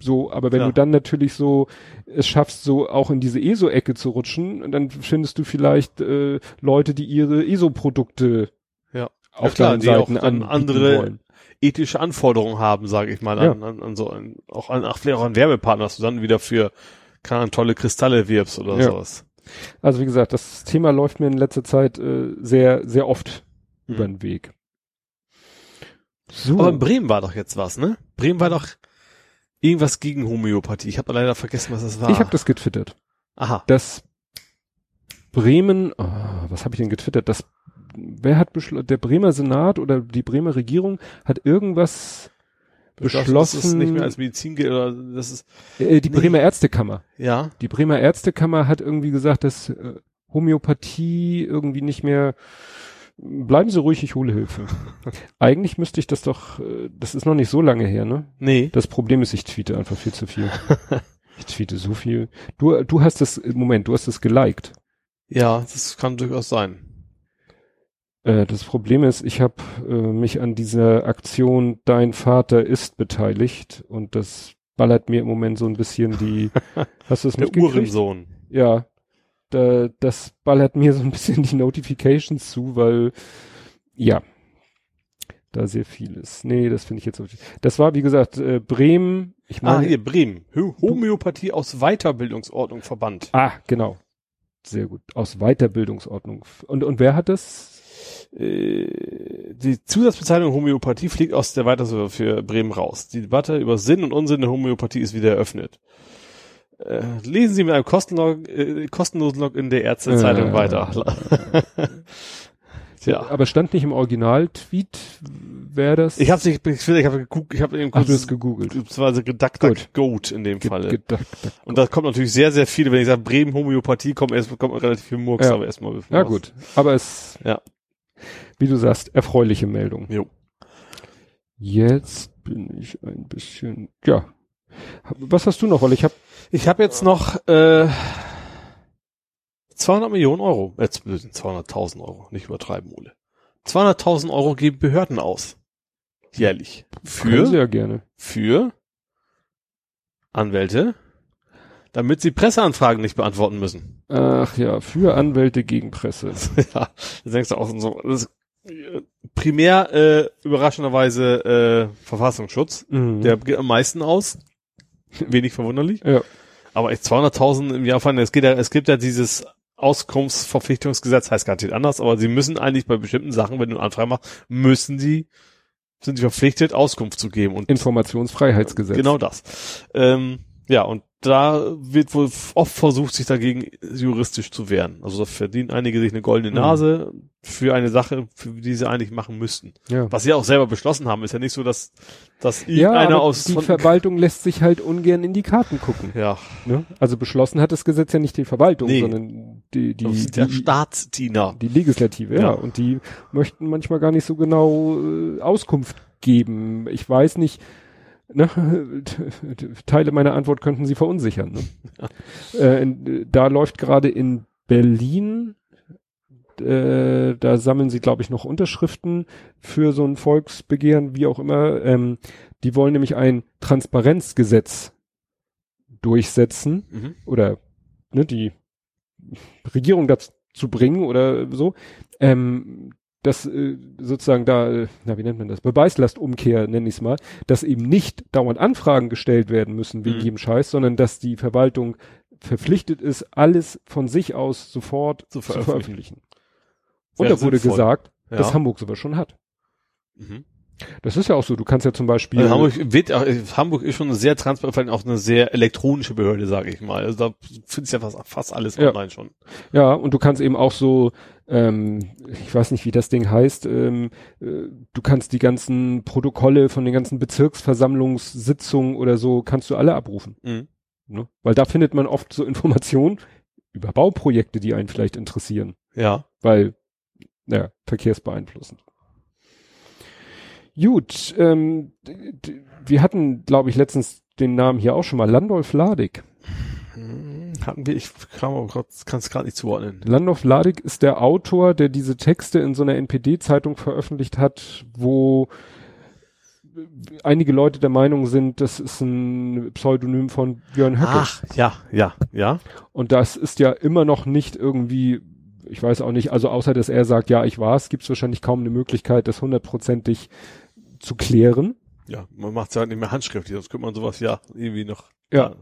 So, aber wenn Klar. du dann natürlich so es schaffst, so auch in diese ESO-Ecke zu rutschen, dann findest du vielleicht äh, Leute, die ihre ESO-Produkte Ja. auf klar, deinen Seiten anbieten andere- wollen. Ethische Anforderungen haben, sage ich mal, Ja. an, an, an so ein, auch an, ach, vielleicht auch an Werbepartner, dass du dann wieder für, keine tolle Kristalle wirbst oder Ja. sowas. Also wie gesagt, das Thema läuft mir in letzter Zeit äh, sehr, sehr oft Mhm. über den Weg. So. Aber in Bremen war doch jetzt was, ne? Bremen war doch irgendwas gegen Homöopathie. Ich habe leider vergessen, was das war. ich habe das getwittert. Aha. dass Bremen, oh, was habe ich denn getwittert? Das, wer hat beschlossen, der Bremer Senat oder die Bremer Regierung hat irgendwas beschlossen, Das ist nicht mehr als Medizin gilt, oder das ist, äh, die Nee. Bremer Ärztekammer. ja. Die Bremer Ärztekammer hat irgendwie gesagt, dass äh, Homöopathie irgendwie nicht mehr Bleiben Sie ruhig, ich hole Hilfe. Eigentlich müsste ich das doch, äh, das ist noch nicht so lange her, ne? Nee. Das Problem ist, ich tweete einfach viel zu viel. ich tweete so viel. Du, du hast das, Moment, du hast das geliked. Ja, das kann durchaus sein. Äh, das Problem ist, ich habe äh, mich an dieser Aktion Dein Vater ist beteiligt und das ballert mir im Moment so ein bisschen die. hast du es Der mitgekriegt? Uhrensohn. Ja, da, das ballert mir so ein bisschen die Notifications zu, weil ja, da sehr viel ist. Nee, das finde ich jetzt. auch- Das war wie gesagt äh, Bremen. Ich Ah, meine, hier, Bremen. Homöopathie aus Weiterbildungsordnung verbannt. ah, genau, sehr gut aus Weiterbildungsordnung. Und und wer hat das? Äh, die Zusatzbezeichnung Homöopathie fliegt aus der Weiter für Bremen raus. Die Debatte über Sinn und Unsinn der Homöopathie ist wieder eröffnet. Äh, lesen Sie mit einem kostenlog, äh, kostenlosen Login der Ärztezeitung Äh. weiter. Tja. Aber stand nicht im Original-Tweet, wer das? Ich habe nicht, ich, ich habe geguckt, ich habe eben Ach, kurz, du hast gegoogelt. beziehungsweise. Goat in dem Ge- Falle. Und da kommt natürlich sehr, sehr viele, wenn ich sage Bremen Homöopathie, kommt erst, kommt relativ viel Murks, Ja. aber erstmal. Ja gut, aber es, Ja. wie du sagst, erfreuliche Meldung. Jo. Jetzt bin ich ein bisschen, ja. Was hast du noch? Weil ich habe Ich habe jetzt noch äh, 200 Millionen Euro, jetzt 200.000 Euro, nicht übertreiben, Ole. 200.000 Euro geben Behörden aus. Jährlich. Für, sehr gerne. für Anwälte, damit sie Presseanfragen nicht beantworten müssen. Ach ja, für Anwälte gegen Presse. ja, das denkst du auch so. Äh, primär äh, überraschenderweise äh, Verfassungsschutz. Mhm. Der geht am meisten aus. Wenig verwunderlich. Ja. Aber echt 200.000 im Jahr fallen. Es geht ja, es gibt ja dieses Auskunftsverpflichtungsgesetz, heißt garantiert anders, aber sie müssen eigentlich bei bestimmten Sachen, wenn du eine Anfrage machst, müssen sie, sind sie verpflichtet, Auskunft zu geben. Und Informationsfreiheitsgesetz. genau das. Ähm, ja, und da wird wohl oft versucht, sich dagegen juristisch zu wehren. Also da verdienen einige sich eine goldene Mhm. Nase für eine Sache, für die sie eigentlich machen müssten. Ja. Was sie auch selber beschlossen haben, ist ja nicht so, dass, dass Ja, irgendeiner aber aus die Verwaltung lässt sich halt ungern in die Karten gucken. ja, Ne? Also beschlossen hat das Gesetz ja nicht die Verwaltung, Nee. sondern die, die, ist der die, Staatsdiener. die Legislative, ja. Ja. Und die möchten manchmal gar nicht so genau äh, Auskunft geben. Ich weiß nicht, ne, Teile meiner Antwort könnten sie verunsichern. Ne? Äh, in, da läuft gerade in Berlin, äh, da sammeln sie, glaube ich, noch Unterschriften für so ein Volksbegehren, wie auch immer. Ähm, die wollen nämlich ein Transparenzgesetz durchsetzen Mhm. oder ne, die Regierung dazu bringen oder so, ähm, dass äh, sozusagen da, äh, na wie nennt man das, Beweislastumkehr nenne ich es mal, dass eben nicht dauernd Anfragen gestellt werden müssen wegen Mhm. jedem Scheiß, sondern dass die Verwaltung verpflichtet ist, alles von sich aus sofort Zu zu veröffentlichen. veröffentlichen. Und da wurde gesagt, Ja. dass Hamburg sowas schon hat. Mhm. Das ist ja auch so, du kannst ja zum Beispiel Also Hamburg, wird, auch- Hamburg ist schon eine sehr transparent, auch eine sehr elektronische Behörde, sage ich mal. Also da findest du ja fast, fast alles Ja. online schon. Ja, und du kannst eben auch so, ähm, ich weiß nicht, wie das Ding heißt, ähm, äh, du kannst die ganzen Protokolle von den ganzen Bezirksversammlungssitzungen oder so, kannst du alle abrufen. Mhm. Ne? Weil da findet man oft so Informationen über Bauprojekte, die einen vielleicht interessieren, Ja. weil, naja, verkehrsbeeinflussend. Gut, ähm, wir hatten, glaube ich, letztens den Namen hier auch schon mal, Landolf Ladig. Mhm. Wir, ich kann es gerade nicht zuordnen. Landolf Ladig ist der Autor, der diese Texte in so einer NPD-Zeitung veröffentlicht hat, wo einige Leute der Meinung sind, das ist ein Pseudonym von Björn Höcke. Ach, ja, ja, ja. Und das ist ja immer noch nicht irgendwie, ich weiß auch nicht, also außer dass er sagt, ja, ich war's, gibt es wahrscheinlich kaum eine Möglichkeit, das hundertprozentig zu klären. Ja, man macht es ja nicht mehr handschriftlich, sonst könnte man sowas ja irgendwie noch. Ja.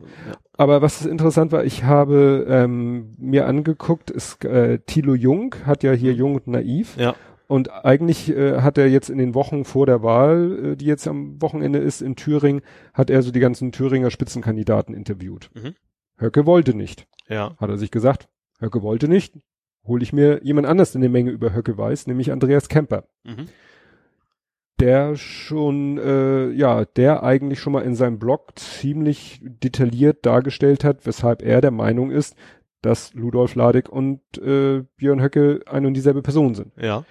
Aber was interessant war, ich habe ähm, mir angeguckt, ist äh, Thilo Jung hat ja hier Jung und Naiv. Ja. Und eigentlich äh, hat er jetzt in den Wochen vor der Wahl, äh, die jetzt am Wochenende ist in Thüringen, hat er so die ganzen Thüringer Spitzenkandidaten interviewt. Mhm. Höcke wollte nicht, Ja. hat er sich gesagt. Höcke wollte nicht, hole ich mir jemand anders in der Menge über Höcke weiß, nämlich Andreas Kemper. Mhm. Der schon, äh, ja, der eigentlich schon mal in seinem Blog ziemlich detailliert dargestellt hat, weshalb er der Meinung ist, dass Ludolf Ladig und äh, Björn Höcke eine und dieselbe Person sind. Ja.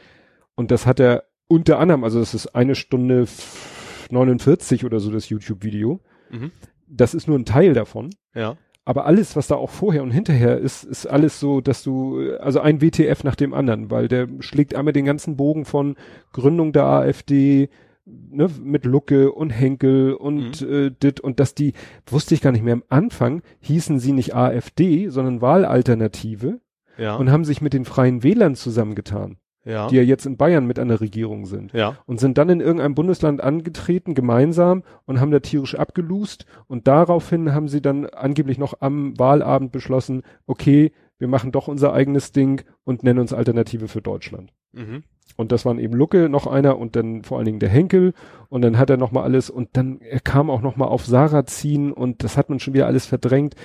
Und das hat er unter anderem, also das ist eine Stunde f- 49 oder so das YouTube-Video. Mhm. Das ist nur ein Teil davon. Ja. Aber alles, was da auch vorher und hinterher ist, ist alles so, dass du, also ein WTF nach dem anderen, weil der schlägt einmal den ganzen Bogen von Gründung der AfD, ne, mit Lucke und Henkel und mhm. äh, dit und dass die, wusste ich gar nicht mehr, am Anfang hießen sie nicht AfD, sondern Wahlalternative ja. und haben sich mit den Freien Wählern zusammengetan ja. die ja jetzt in Bayern mit an der Regierung sind. Ja. Und sind dann in irgendeinem Bundesland angetreten, gemeinsam, und haben da tierisch abgelust. Und daraufhin haben sie dann angeblich noch am Wahlabend beschlossen, okay, wir machen doch unser eigenes Ding und nennen uns Alternative für Deutschland. Mhm. Und das waren eben Lucke, noch einer und dann vor allen Dingen der Henkel. Und dann hat er nochmal alles und dann, er kam auch nochmal auf Sarrazin und das hat man schon wieder alles verdrängt.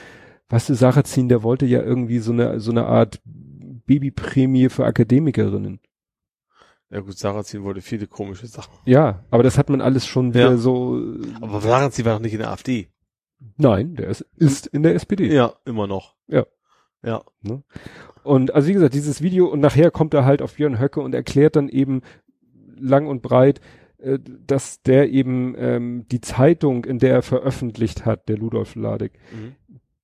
Weißt du, Sarrazin, der wollte ja irgendwie so eine, so eine Art Babyprämie für Akademikerinnen. Ja gut, Sarrazin wollte viele komische Sachen. Ja, aber das hat man alles schon wieder ja. so. Aber Sarrazin war doch nicht in der AfD. Nein, der ist, ist in der SPD. Ja, immer noch. Ja. Ja. Ne? Und also wie gesagt, dieses Video und nachher kommt er halt auf Björn Höcke und erklärt dann eben lang und breit, äh, dass der eben ähm, die Zeitung, in der er veröffentlicht hat, der Ludolf Ladek, mhm.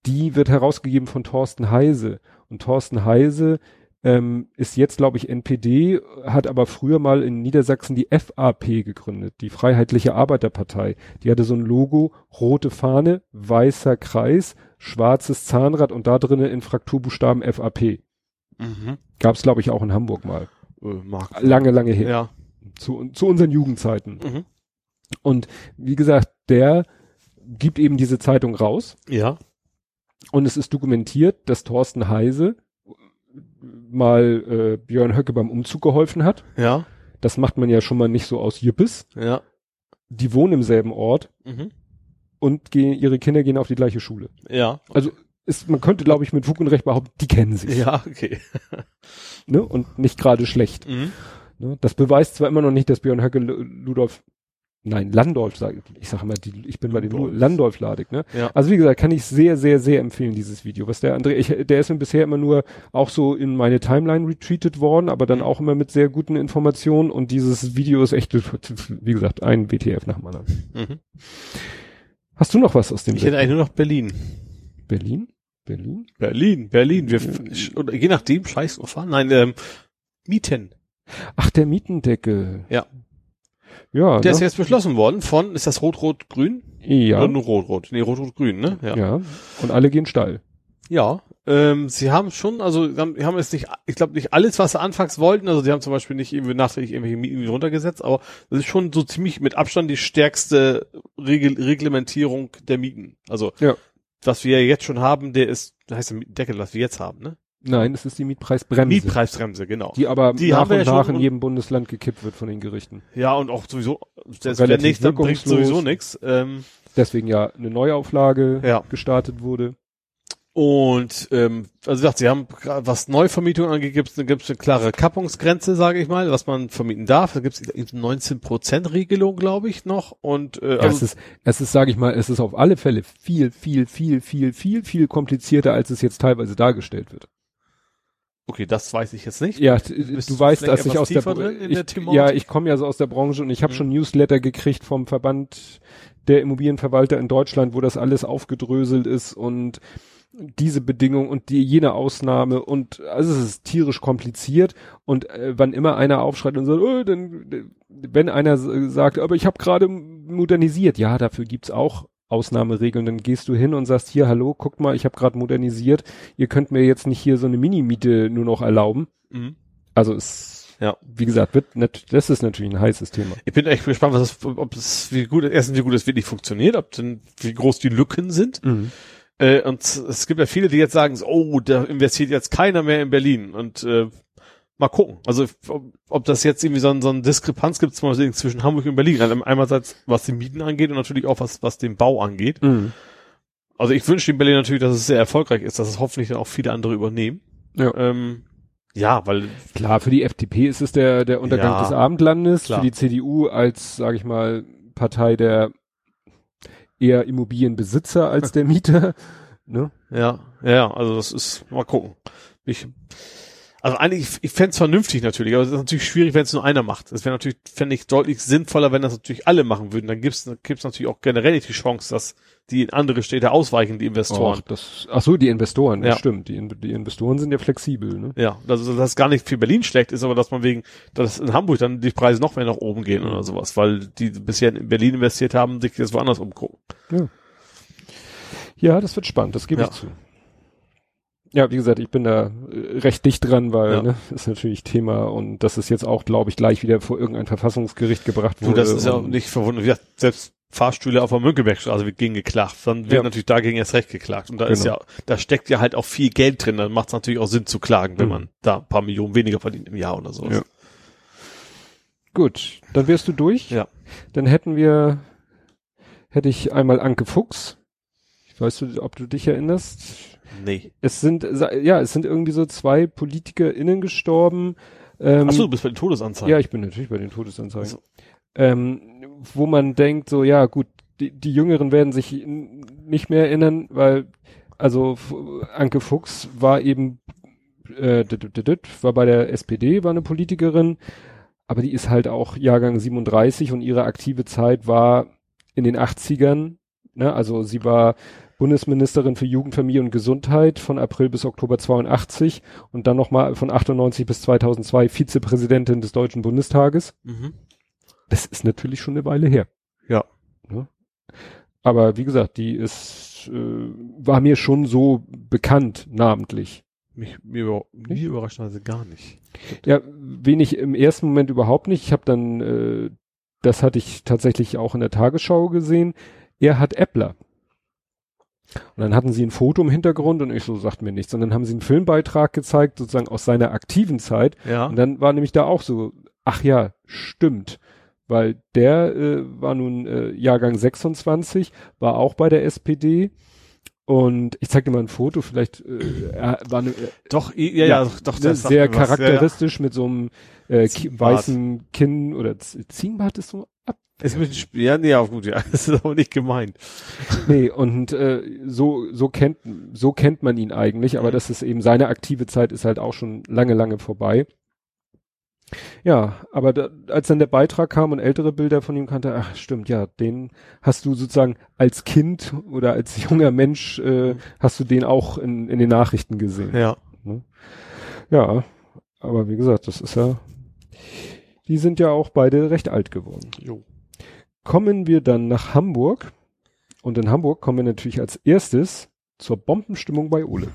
die wird herausgegeben von Thorsten Heise. Und Thorsten Heise ähm, ist jetzt, glaube ich, NPD, hat aber früher mal in Niedersachsen die FAP gegründet, die Freiheitliche Arbeiterpartei. Die hatte so ein Logo, rote Fahne, weißer Kreis, schwarzes Zahnrad und da drinnen in Frakturbuchstaben FAP. Mhm. Gab es, glaube ich, auch in Hamburg mal. Äh, mag lange, lange her. Ja. Zu, zu unseren Jugendzeiten. Mhm. Und wie gesagt, der gibt eben diese Zeitung raus. Ja. Und es ist dokumentiert, dass Thorsten Heise mal äh, Björn Höcke beim Umzug geholfen hat. Ja. Das macht man ja schon mal nicht so aus Jippes. Ja. Die wohnen im selben Ort mhm. und gehen, ihre Kinder gehen auf die gleiche Schule. Ja. Also ist, man könnte, glaube ich, mit Fug und Recht behaupten, die kennen sich. Ja, okay. ne? Und nicht gerade schlecht. Mhm. Ne? Das beweist zwar immer noch nicht, dass Björn Höcke Ludolf Nein, Landolf, sag, ich sage immer, die, ich bin bei den Landolf Ladig, ne? Ja. Also wie gesagt, kann ich sehr, sehr, sehr empfehlen, dieses Video. Was der André, ich, der ist mir bisher immer nur auch so in meine Timeline retreated worden, aber dann auch immer mit sehr guten Informationen und dieses Video ist echt, wie gesagt, ein WTF nach dem anderen. Mhm. Hast du noch was aus dem Ich hätte eigentlich nur noch Berlin. Berlin? Berlin? Berlin, Berlin. Wir, oder je nachdem, scheiß. Nein, ähm, Mieten. Ach, der Mietendeckel. Ja. Ja. Der ne? ist jetzt beschlossen worden von, ist das Rot-Rot-Grün? Ja. Oder nur Rot-Rot? Nee, Rot-Rot-Grün, ne? Ja. ja. Und alle gehen steil. Ja. Ähm, sie haben schon, also sie haben, haben jetzt nicht, ich glaube nicht alles, was sie anfangs wollten. Also sie haben zum Beispiel nicht irgendwie nachträglich irgendwelche Mieten runtergesetzt, aber das ist schon so ziemlich mit Abstand die stärkste Regel Reglementierung der Mieten. Also ja. was wir jetzt schon haben, der ist, heißt der Deckel, was wir jetzt haben, ne? Nein, es ist die Mietpreisbremse. Mietpreisbremse, genau. Die aber die nach und ja nach in jedem Bundesland gekippt wird von den Gerichten. Ja, und auch sowieso, selbst wenn nicht, dann bringt sowieso nichts. Ähm, Deswegen ja eine Neuauflage Ja. gestartet wurde. und ähm, also gesagt, sie haben was Neuvermietung angeht, eine, gibt's eine klare Kappungsgrenze, sage ich mal, was man vermieten darf. Da gibt's eine 19% Regelung, glaube ich, noch. Und äh, es also, ist, es ist, sage ich mal, es ist auf alle Fälle viel, viel, viel, viel, viel, viel komplizierter, als es jetzt teilweise dargestellt wird. Okay, das weiß ich jetzt nicht. Ja, Bist du weißt, dass ich aus der, ich, der ja, ich komme ja so aus der Branche und ich habe Mhm. schon Newsletter gekriegt vom Verband der Immobilienverwalter in Deutschland, wo das alles aufgedröselt ist und diese Bedingung und die jene Ausnahme und also es ist tierisch kompliziert und äh, wann immer einer aufschreit und sagt, oh, dann wenn einer sagt, aber ich habe gerade modernisiert, ja, dafür gibt's auch Ausnahmeregeln, dann gehst du hin und sagst, hier, hallo, guckt mal, ich habe gerade modernisiert, ihr könnt mir jetzt nicht hier so eine Minimiete nur noch erlauben. Mhm. Also es, Ja. wie gesagt, wird das ist natürlich ein heißes Thema. Ich bin echt gespannt, was das, ob es wie gut, erstens wie gut es wirklich funktioniert, ob denn wie groß die Lücken sind. Äh, und es gibt ja viele, die jetzt sagen, so, oh, da investiert jetzt keiner mehr in Berlin. Und äh, mal gucken. Also ob, ob das jetzt irgendwie so, ein, so eine Diskrepanz gibt zum zwischen Hamburg und Berlin. Also einerseits was die Mieten angeht und natürlich auch was, was den Bau angeht. Mhm. Also ich wünsche in Berlin natürlich, dass es sehr erfolgreich ist, dass es hoffentlich dann auch viele andere übernehmen. Ja. Ähm, ja, weil Klar, für die FDP ist es der, der Untergang Ja, des Abendlandes, klar. für die CDU als, sage ich mal, Partei der eher Immobilienbesitzer als der Mieter. Ne? Ja, ja, also das ist, mal gucken. Ich, Also eigentlich, ich, fände es vernünftig natürlich, aber es ist natürlich schwierig, wenn es nur einer macht. Es wäre natürlich, fände ich, deutlich sinnvoller, wenn das natürlich alle machen würden. Dann gibt's gibt's natürlich auch generell nicht die Chance, dass die in andere Städte ausweichen, die Investoren. Ach, das, ach so, die Investoren, Ja. ja. stimmt. Die, die Investoren sind ja flexibel, ne? Ja, also dass gar nicht für Berlin schlecht ist, aber dass man wegen, dass in Hamburg dann die Preise noch mehr nach oben gehen oder sowas, weil die bisher in Berlin investiert haben, sich jetzt woanders umgucken. Ja, das wird spannend, das gebe Ja. ich zu. Ja, wie gesagt, ich bin da äh, recht dicht dran, weil Ja. ne, ist natürlich Thema und das ist jetzt auch, glaube ich, gleich wieder vor irgendein Verfassungsgericht gebracht Du, wurde. das ist ja auch nicht verwundert. Selbst Fahrstühle auf der Mönckebergstraße wird gegen geklagt. Dann wird Ja. natürlich dagegen erst recht geklagt. Und da ist Genau. ja, da steckt ja halt auch viel Geld drin. Dann macht es natürlich auch Sinn zu klagen, wenn Mhm. man da ein paar Millionen weniger verdient im Jahr oder so. Ja. Gut, dann wärst du durch. Ja. Dann hätten wir, hätte ich einmal Anke Fuchs. Weißt du, ob du dich erinnerst? Nee. Es sind, ja, es sind irgendwie so zwei PolitikerInnen gestorben. Ähm, Achso, du bist bei den Todesanzeigen. Ja, ich bin natürlich bei den Todesanzeigen. Also, Ähm, wo man denkt, so, ja, gut, die, die Jüngeren werden sich nicht mehr erinnern, weil, also, Anke Fuchs war eben, äh, war bei der SPD, war eine Politikerin, aber die ist halt auch Jahrgang 37 und ihre aktive Zeit war in den 80ern, ne, also sie war Bundesministerin für Jugend, Familie und Gesundheit von April bis Oktober 82 und dann nochmal von 98 bis 2002 Vizepräsidentin des Deutschen Bundestages. mhm. Das ist natürlich schon eine Weile her. Ja. Ne? Aber wie gesagt, die ist, äh, war mir schon so bekannt, namentlich. Mich, mir, mir überraschenderweise gar nicht. Ja, wenig im ersten Moment überhaupt nicht. Ich habe dann, äh, das hatte ich tatsächlich auch in der Tagesschau gesehen. Er hat Äppler. Und dann hatten sie ein Foto im Hintergrund und ich so, sagt mir nichts. Und dann haben sie einen Filmbeitrag gezeigt, sozusagen aus seiner aktiven Zeit. Ja. Und dann war nämlich da auch so, ach ja, stimmt. Weil der äh, war nun äh, Jahrgang 26, war auch bei der SPD. Und ich zeig dir mal ein Foto, vielleicht äh, war ne, Doch, i- ja, ja, doch, doch ne, sagt sehr mir was. charakteristisch mit so einem äh, weißen Kinn oder Ziegenbart ist so ab. Ist sp- ja, nee, ja, gut, ja. Das ist aber nicht gemeint. Nee, und äh, so so kennt so kennt man ihn eigentlich, aber das ist eben seine aktive Zeit ist halt auch schon lange lange vorbei. Ja, aber da, als dann der Beitrag kam und ältere Bilder von ihm kannte, ach stimmt, ja, den hast du sozusagen als Kind oder als junger Mensch äh, Mhm. hast du den auch in, in den Nachrichten gesehen. Ja. Ja, aber wie gesagt, das ist ja, die sind ja auch beide recht alt geworden. Jo. Kommen wir dann nach Hamburg und in Hamburg kommen wir natürlich als erstes zur Bombenstimmung bei Ole.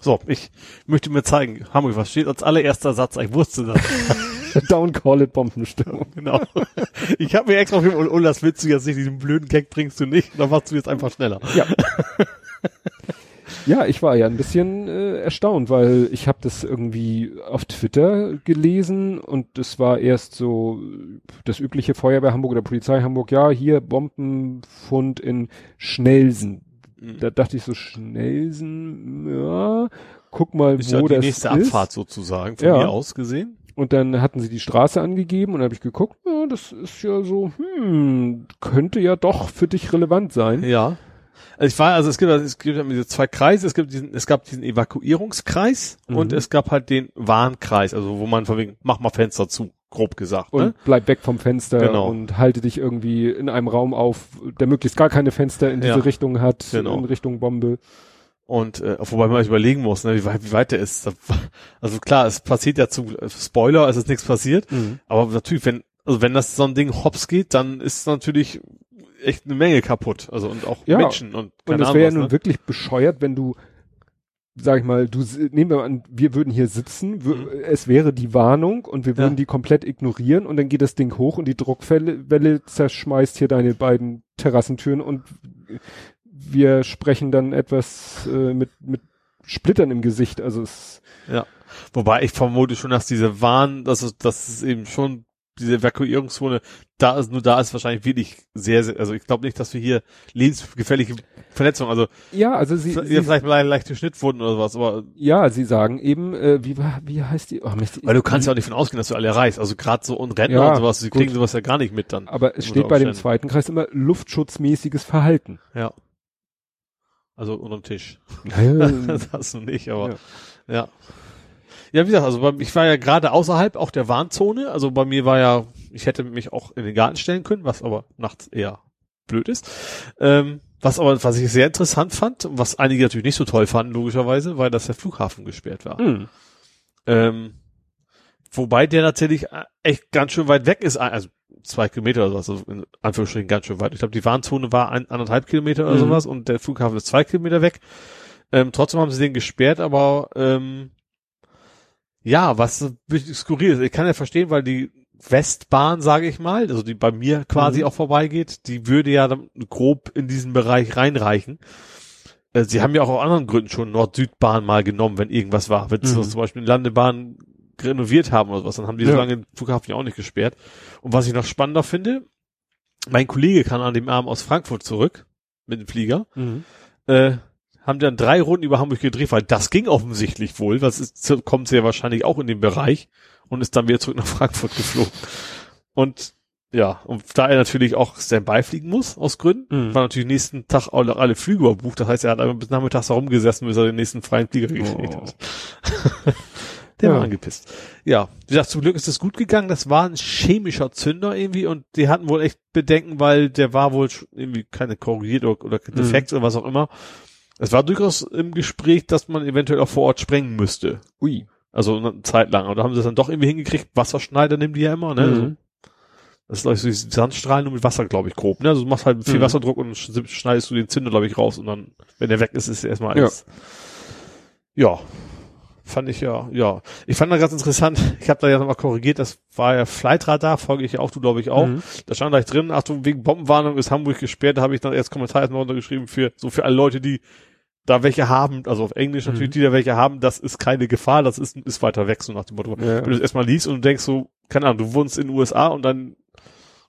So, ich möchte mir zeigen, Hamburg, was steht als allererster Satz? Ich wusste das. Down call it Bombenstimmung. genau. Ich habe mir extra aufgeschrieben, oh, das willst du jetzt nicht, diesen blöden Gag bringst du nicht, dann machst du jetzt einfach schneller. Ja. ja, ich war ja ein bisschen äh, erstaunt, weil ich habe das irgendwie auf Twitter gelesen und es war erst so das übliche Feuerwehr Hamburg oder Polizei Hamburg, ja, hier Bombenfund in Schnelsen. Mhm. Da dachte ich so, Schnelsen, ja, guck mal, Ist wo ja die das nächste ist. Abfahrt sozusagen, von Ja. mir aus gesehen. Und dann hatten sie die Straße angegeben und habe ich geguckt, ja, das ist ja so, hm, könnte ja doch für dich relevant sein. Ja. Also ich war, also es gibt, es gibt diese zwei Kreise, es gibt diesen, es gab diesen Evakuierungskreis Mhm. und es gab halt den Warnkreis, also wo man von wegen, mach mal Fenster zu, grob gesagt, Und ne? bleib weg vom Fenster Genau. und halte dich irgendwie in einem Raum auf, der möglichst gar keine Fenster in diese Ja. Richtung hat, Genau. in Richtung Bombe. Und äh, wobei man sich überlegen muss, ne, wie weit, wie weit der ist. Also klar, es passiert ja zum Spoiler, es ist nichts passiert, aber natürlich, wenn, also wenn das so ein Ding hops geht, dann ist natürlich echt eine Menge kaputt. Also und auch Ja. Menschen und Und keine es Ahnung wäre ja nun ne? wirklich bescheuert, wenn du, sag ich mal, du nehmen wir mal an, wir würden hier sitzen, Mhm. es wäre die Warnung und wir würden Ja. die komplett ignorieren und dann geht das Ding hoch und die Druckwelle Welle zerschmeißt hier deine beiden Terrassentüren und wir sprechen dann etwas äh, mit, mit Splittern im Gesicht. Also es, Wobei ich vermute schon, dass diese Warn, dass es, dass es eben schon diese Evakuierungszone da ist, nur da ist wahrscheinlich wirklich sehr, sehr, also ich glaube nicht, dass wir hier lebensgefährliche Verletzungen, also ja, also sie, sie vielleicht le leichte Schnittwunden oder sowas, aber ja, sie sagen eben, äh, wie war, wie heißt die? Oh, Mist, weil du kannst ja auch nicht von ausgehen, dass du alle erreichst, also gerade so und Rentner Ja, und sowas, die gut. kriegen sowas ja gar nicht mit dann. aber es steht bei dem zweiten Kreis immer luftschutzmäßiges Verhalten. Ja. Also unterm Tisch. Das hast du nicht, aber ja. Ja, wie gesagt, also bei, ich war ja gerade außerhalb auch der Warnzone. Also bei mir war ja, ich hätte mich auch in den Garten stellen können, was aber nachts eher blöd ist. Ähm, was aber, was ich sehr interessant fand, was einige natürlich nicht so toll fanden, logischerweise, war, dass der Flughafen gesperrt war. Hm. Ähm, wobei der natürlich echt ganz schön weit weg ist, also zwei Kilometer oder so, also in Anführungsstrichen ganz schön weit. Ich glaube, die Warnzone war ein, anderthalb Kilometer oder Mhm. sowas und der Flughafen ist zwei Kilometer weg. Ähm, trotzdem haben sie den gesperrt, aber ähm, ja, was so ein bisschen skurril ist. Ich kann ja verstehen, weil die Westbahn, sage ich mal, also die bei mir quasi Mhm. auch vorbeigeht, die würde ja dann grob in diesen Bereich reinreichen. Äh, Sie haben ja auch aus anderen Gründen schon Nord-Süd-Bahn mal genommen, wenn irgendwas war. Wenn sie Mhm. zum Beispiel eine Landebahn renoviert haben oder was, dann haben die so Ja. lange den Flughafen ja auch nicht gesperrt. Und was ich noch spannender finde, mein Kollege kam an dem Abend aus Frankfurt zurück mit dem Flieger, Mhm. äh, haben dann drei Runden über Hamburg gedreht, weil das ging offensichtlich wohl, was ist, kommt sehr wahrscheinlich auch in den Bereich und ist dann wieder zurück nach Frankfurt geflogen. Und ja, und da er natürlich auch Standby fliegen muss, aus Gründen, Mhm. war natürlich nächsten Tag auch noch alle Flüge überbucht. Das heißt, er hat einfach bis nachmittags herumgesessen, bis er den nächsten freien Flieger gekriegt Oh. hat. Der war Ja. angepisst. Ja, wie gesagt, zum Glück ist es gut gegangen. Das war ein chemischer Zünder irgendwie und die hatten wohl echt Bedenken, weil der war wohl irgendwie keine korrigiert oder, oder Mhm. defekt oder was auch immer. Es war durchaus im Gespräch, dass man eventuell auch vor Ort sprengen müsste. Ui. Also eine Zeit lang. Und da haben sie es dann doch irgendwie hingekriegt. Wasserschneider nehmen die ja immer, ne? Also, Mhm. das ist glaube ich so diese Sandstrahlen nur mit Wasser, glaube ich, grob. Ne? Also du machst halt viel Mhm. Wasserdruck und sch- schneidest du den Zünder, glaube ich, raus und dann, wenn der weg ist, ist er erstmal alles. Ja. Fand ich ja, ja. Ich fand da ganz interessant, ich habe da ja nochmal korrigiert, das war ja Flightradar, folge ich ja auch, du glaube ich auch. Mhm. Da stand gleich drin, Achtung, wegen Bombenwarnung ist Hamburg gesperrt, da habe ich dann erst Kommentar erstmal runtergeschrieben für, so für alle Leute, die da welche haben, also auf Englisch natürlich, Mhm. die da welche haben, das ist keine Gefahr, das ist, ist weiter weg, so nach dem Motto. Ja. Wenn du das erstmal liest und du denkst so, keine Ahnung, du wohnst in den USA und dann,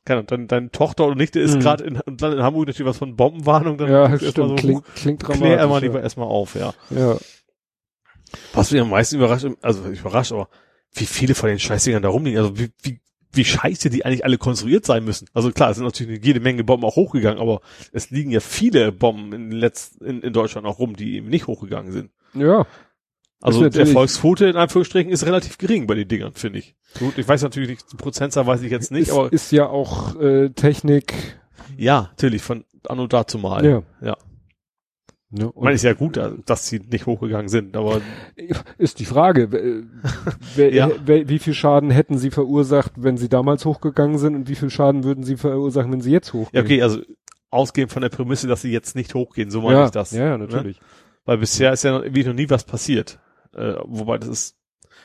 keine Ahnung, deine, deine Tochter oder Nichte ist Mhm. gerade in, und dann in Hamburg natürlich was von Bombenwarnung, dann Ja, stimmt. so, klingt, klingt dramatisch. klär ja. lieber erstmal auf, ja. Ja. Was mich am meisten überrascht, also überrascht, aber wie viele von den Scheißdingern da rumliegen, also wie, wie, wie scheiße die eigentlich alle konstruiert sein müssen. Also klar, es sind natürlich jede Menge Bomben auch hochgegangen, aber es liegen ja viele Bomben in, letzten, in, in Deutschland auch rum, die eben nicht hochgegangen sind. Ja. Also natürlich- Erfolgsquote in Anführungsstrichen ist relativ gering bei den Dingern, finde ich. Gut, ich weiß natürlich nicht, die Prozentzahl weiß ich jetzt nicht, ist, aber ist ja auch äh, Technik. ja, natürlich, von anno dazu mal. Ja. Ja. Ne? Ich meine, ist ja gut, dass sie nicht hochgegangen sind, aber Ist die Frage, äh, wer, Ja. wer, wie viel Schaden hätten sie verursacht, wenn sie damals hochgegangen sind und wie viel Schaden würden sie verursachen, wenn sie jetzt hochgehen? ja, okay, also ausgehend von der Prämisse, dass sie jetzt nicht hochgehen, so meine ja, ich das. Ja, ja, natürlich. Weil bisher ist ja noch, irgendwie noch nie was passiert. Äh, wobei das ist,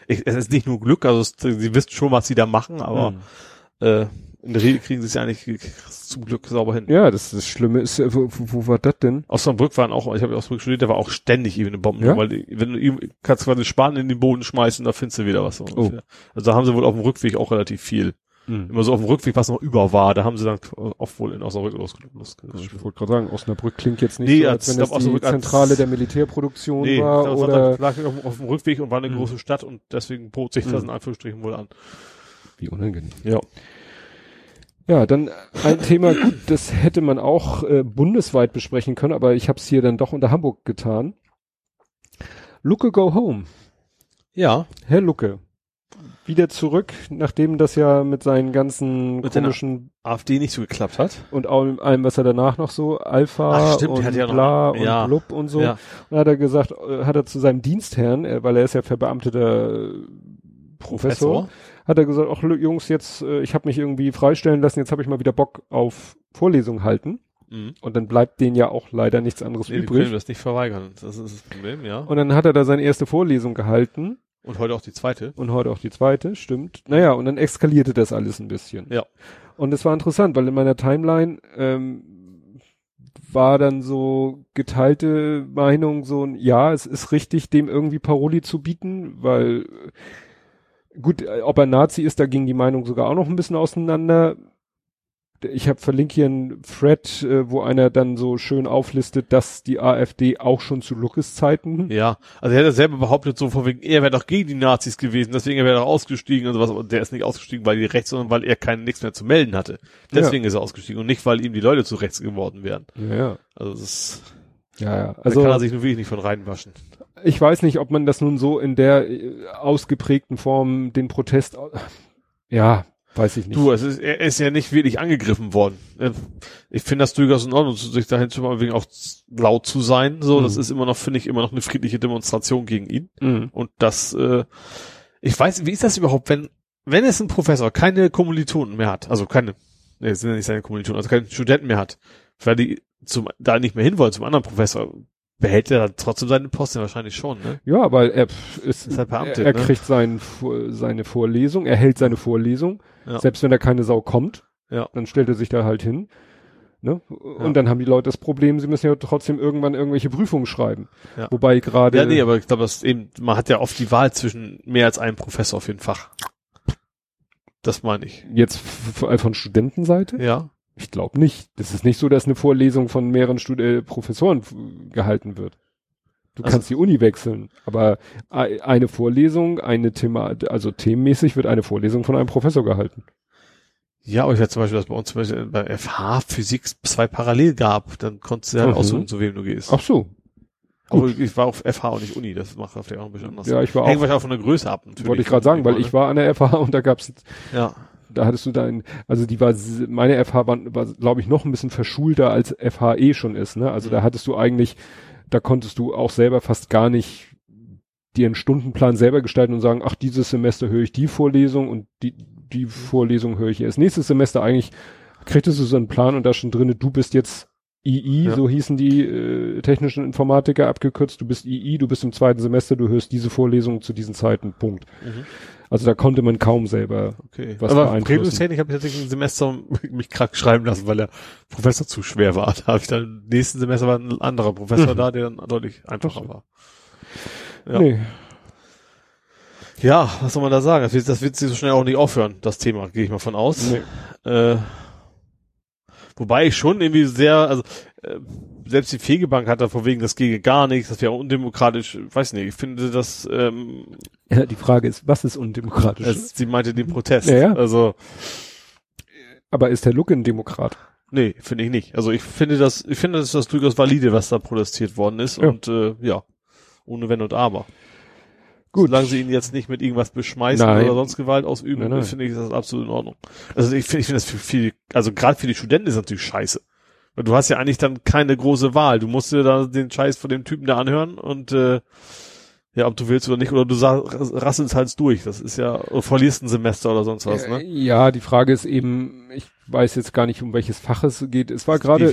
ich, es ist nicht nur Glück, also es, sie wissen schon, was sie da machen, aber Mhm. äh, in der Regel kriegen sie es ja eigentlich zum Glück sauber hin. Ja, das, das Schlimme ist, äh, wo, wo, wo war das denn? Osnabrück waren auch, ich habe Osnabrück studiert, da war auch ständig eben eine Bombe, Ja? weil die, wenn du kannst quasi Span in den Boden schmeißen, da findest du wieder was. Oh. ungefähr. Also da haben sie wohl auf dem Rückweg auch relativ viel. Immer so auf dem Rückweg, was noch über war, da haben sie dann oft wohl in Osnabrück losgelöst. Ich wollte gerade sagen, Osnabrück klingt jetzt nicht Nee, so, als- als wenn es die Osnabrück als- Zentrale der Militärproduktion Nee, war das war oder lag auf, auf dem Rückweg und war eine Mhm. große Stadt und deswegen bot sich das Mhm. in Anführungsstrichen wohl an. wie unangenehm. Ja. Ja, dann ein Thema, gut, das hätte man auch äh, bundesweit besprechen können, aber ich habe es hier dann doch unter Hamburg getan. Lucke go home. Ja. Herr Lucke, wieder zurück, nachdem das ja mit seinen ganzen Mit komischen AfD nicht so geklappt hat. und allem, allem, was er danach noch so, Alpha Ach, stimmt, und ja noch- bla und ja. blub und so. Ja. Und hat er gesagt, äh, hat er zu seinem Dienstherrn, äh, weil er ist ja verbeamteter äh, Professor, hat er gesagt, ach Jungs, jetzt, äh, ich habe mich irgendwie freistellen lassen, jetzt habe ich mal wieder Bock auf Vorlesung halten. Mhm. Und dann bleibt denen ja auch leider nichts anderes Nee, die können übrig. das nicht verweigern. Das ist das Problem, ja. Und dann hat er da seine erste Vorlesung gehalten Und heute auch die zweite. und heute auch die zweite, stimmt. Naja, und dann eskalierte das alles ein bisschen. Ja. Und es war interessant, weil in meiner Timeline ähm, war dann so geteilte Meinung, so ein, ja, es ist richtig, dem irgendwie Paroli zu bieten, weil äh, gut, äh, ob er Nazi ist, da ging die Meinung sogar auch noch ein bisschen auseinander. Ich habe verlinkt hier einen Thread, äh, wo einer dann so schön auflistet, dass die AfD auch schon zu Luckes Zeiten Ja. Also er hat ja selber behauptet, so von wegen, er wäre doch gegen die Nazis gewesen, deswegen wäre er doch ausgestiegen und sowas. Aber der ist nicht ausgestiegen, weil die rechts, sondern weil er kein nichts mehr zu melden hatte. Deswegen ist er ausgestiegen und nicht, weil ihm die Leute zu rechts geworden wären. Ja, ja. Also das ist, Ja, ja. also Also da kann er sich nur wirklich nicht von reinwaschen. Ich weiß nicht, ob man das nun so in der äh, ausgeprägten Form den Protest, ja, weiß ich nicht. Du, es ist, er ist ja nicht wirklich angegriffen worden. Äh, Ich finde das durchaus in Ordnung, sich dahin zu mal wegen auch laut zu sein. So, das Mhm. ist immer noch, finde ich, immer noch eine friedliche Demonstration gegen ihn. Mhm. Und das, äh, ich weiß, wie ist das überhaupt, wenn, wenn es ein Professor keine Kommilitonen mehr hat, also keine, nee, es sind ja nicht seine Kommilitonen, also keine Studenten mehr hat, weil die zum, da nicht mehr hinwollen zum anderen Professor, behält er dann trotzdem seinen Posten wahrscheinlich schon, ne? Ja, aber er ist, Ist halt beamtet, er, er ne? kriegt sein, Vor- seine Vorlesung, er hält seine Vorlesung, Ja. selbst wenn da keine Sau kommt, Ja. dann stellt er sich da halt hin. Ne? Und Ja. dann haben die Leute das Problem, sie müssen ja trotzdem irgendwann irgendwelche Prüfungen schreiben. Ja. Wobei gerade Ja, nee, aber ich glaube, eben, man hat ja oft die Wahl zwischen mehr als einem Professor auf jeden Fach. Das meine ich. jetzt von Studentenseite? Ja. Ich glaube nicht. Das ist nicht so, dass eine Vorlesung von mehreren Stud äh, Professoren gehalten wird. Du Also- kannst die Uni wechseln, aber ei- eine Vorlesung, eine Thema, also themenmäßig wird eine Vorlesung von einem Professor gehalten. Ja, aber ich hatte zum Beispiel, dass bei uns zum Beispiel bei FH Physik zwei parallel gab, dann konntest du halt Mhm. aussuchen, zu wem du gehst. Ach so. aber ich war auf FH und nicht Uni, das macht vielleicht auch ein bisschen anders. Ja, ich war Hängt auch, wahrscheinlich auch von der Größe ab, natürlich. wollte ich gerade sagen, weil ich war an der FH und da gab's, Ja. Da hattest du dein, also die war, meine FH war, war glaube ich, noch ein bisschen verschulter als FH eh schon ist, ne? Also Mhm. da hattest du eigentlich, da konntest du auch selber fast gar nicht dir einen Stundenplan selber gestalten und sagen, ach, dieses Semester höre ich die Vorlesung und die, die Vorlesung höre ich erst nächstes Semester. Eigentlich kriegtest du so einen Plan und da schon drinne, du bist jetzt II, Ja. so hießen die äh, technischen Informatiker abgekürzt, du bist II, du bist im zweiten Semester, du hörst diese Vorlesung zu diesen Zeiten, Punkt. Mhm. Also da konnte man kaum selber Okay. Was aber. Premiumstechnik habe ich tatsächlich ein Semester mich krank schreiben lassen, weil der Professor zu schwer war. Da habe ich dann im nächsten Semester war ein anderer Professor Mhm. da, der dann deutlich einfacher war. Ja. Nee. Ja, was soll man da sagen? Das wird, das wird sich so schnell auch nicht aufhören, das Thema, gehe ich mal von aus. Nee. Äh, wobei ich schon irgendwie sehr, also äh, selbst die Fegebank hat da vor wegen, das gehe gar nichts, das wäre undemokratisch, weiß nicht, ich finde das, ähm, Ja, die Frage ist, was ist undemokratisch? es, sie meinte den Protest. Ja, ja. Also, Aber ist der Look ein Demokrat? nee, finde ich nicht. Also ich finde das, ich finde das ist das durchaus valide, was da protestiert worden ist Ja. und äh, ja, ohne Wenn und Aber. Gut. Solange sie ihn jetzt nicht mit irgendwas beschmeißen Nein. oder sonst Gewalt ausüben, finde ich das absolut in Ordnung. Also ich finde, ich finde das für viel, also gerade für die Studenten ist das natürlich scheiße. Weil du hast ja eigentlich dann keine große Wahl. Du musst dir da den Scheiß von dem Typen da anhören und äh, ja, ob du willst oder nicht, oder du rasselst halt durch. Das ist ja, oder verlierst ein Semester oder sonst was, Äh, ne? Ja, die Frage ist eben, ich weiß jetzt gar nicht, um welches Fach es geht. Es war gerade,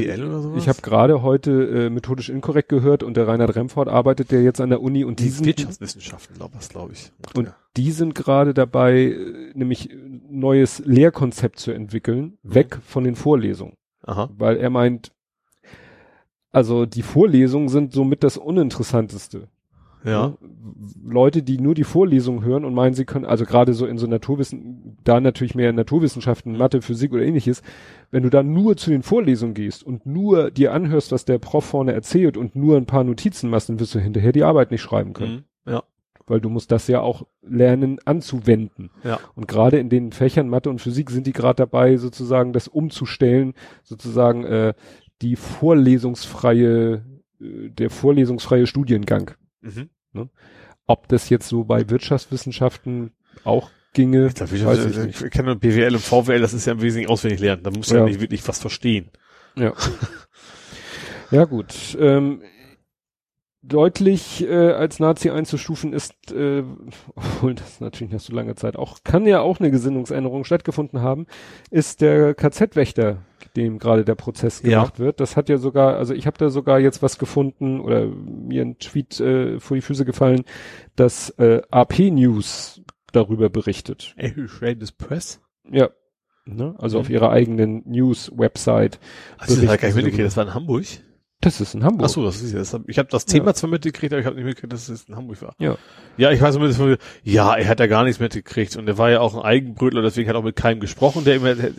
ich habe gerade heute äh, methodisch inkorrekt gehört und der Reinhard Remford arbeitet ja jetzt an der Uni und die die sind, Wirtschaftswissenschaften, glaube ich, glaube ich. und er. die sind gerade dabei, äh, nämlich ein neues Lehrkonzept zu entwickeln, Mhm. weg von den Vorlesungen. Aha. Weil er meint, also die Vorlesungen sind somit das Uninteressanteste. Ja. Ne? Leute, die nur die Vorlesung hören und meinen, sie können, also gerade so in so Naturwissen, da natürlich mehr Naturwissenschaften, Mathe, Physik oder ähnliches, wenn du da nur zu den Vorlesungen gehst und nur dir anhörst, was der Prof vorne erzählt und nur ein paar Notizen machst, dann wirst du hinterher die Arbeit nicht schreiben können. Mhm. Ja. Weil du musst das ja auch lernen anzuwenden. Ja. Und gerade in den Fächern Mathe und Physik sind die gerade dabei, sozusagen das umzustellen, sozusagen äh, die vorlesungsfreie, äh, der vorlesungsfreie Studiengang. Mhm. Ob das jetzt so bei Wirtschaftswissenschaften auch ginge, Ich, ich, weiß ich ich, nicht. ich kenne BWL und VWL, das ist ja im Wesentlichen auswendig lernen. Da musst du ja. Ja. nicht wirklich was verstehen. Ja. ja gut. Ähm, deutlich äh, als Nazi einzustufen ist, äh, obwohl das natürlich nach so langer Zeit auch, kann ja auch eine Gesinnungsänderung stattgefunden haben, ist der KZ-Wächter, dem gerade der Prozess Ja. gemacht wird. Das hat ja sogar, also ich habe da sogar jetzt was gefunden oder mir ein Tweet äh, vor die Füße gefallen, dass äh, AP News darüber berichtet. Associated Press? Ja. Ne? Also Mhm. auf ihrer eigenen News-Website. Also das Berichten hat gar nicht mitgekriegt, das war in Hamburg. Das ist in Hamburg. Ach so, das ist ja, das hab, ich habe das Thema zwar mitgekriegt, aber ich habe nicht mitgekriegt, dass es in Hamburg war. Ja. Ja, ich weiß zumindest, ja, er hat ja gar nichts mitgekriegt und er war ja auch ein Eigenbrötler, deswegen hat er auch mit keinem gesprochen, der ihm hätte-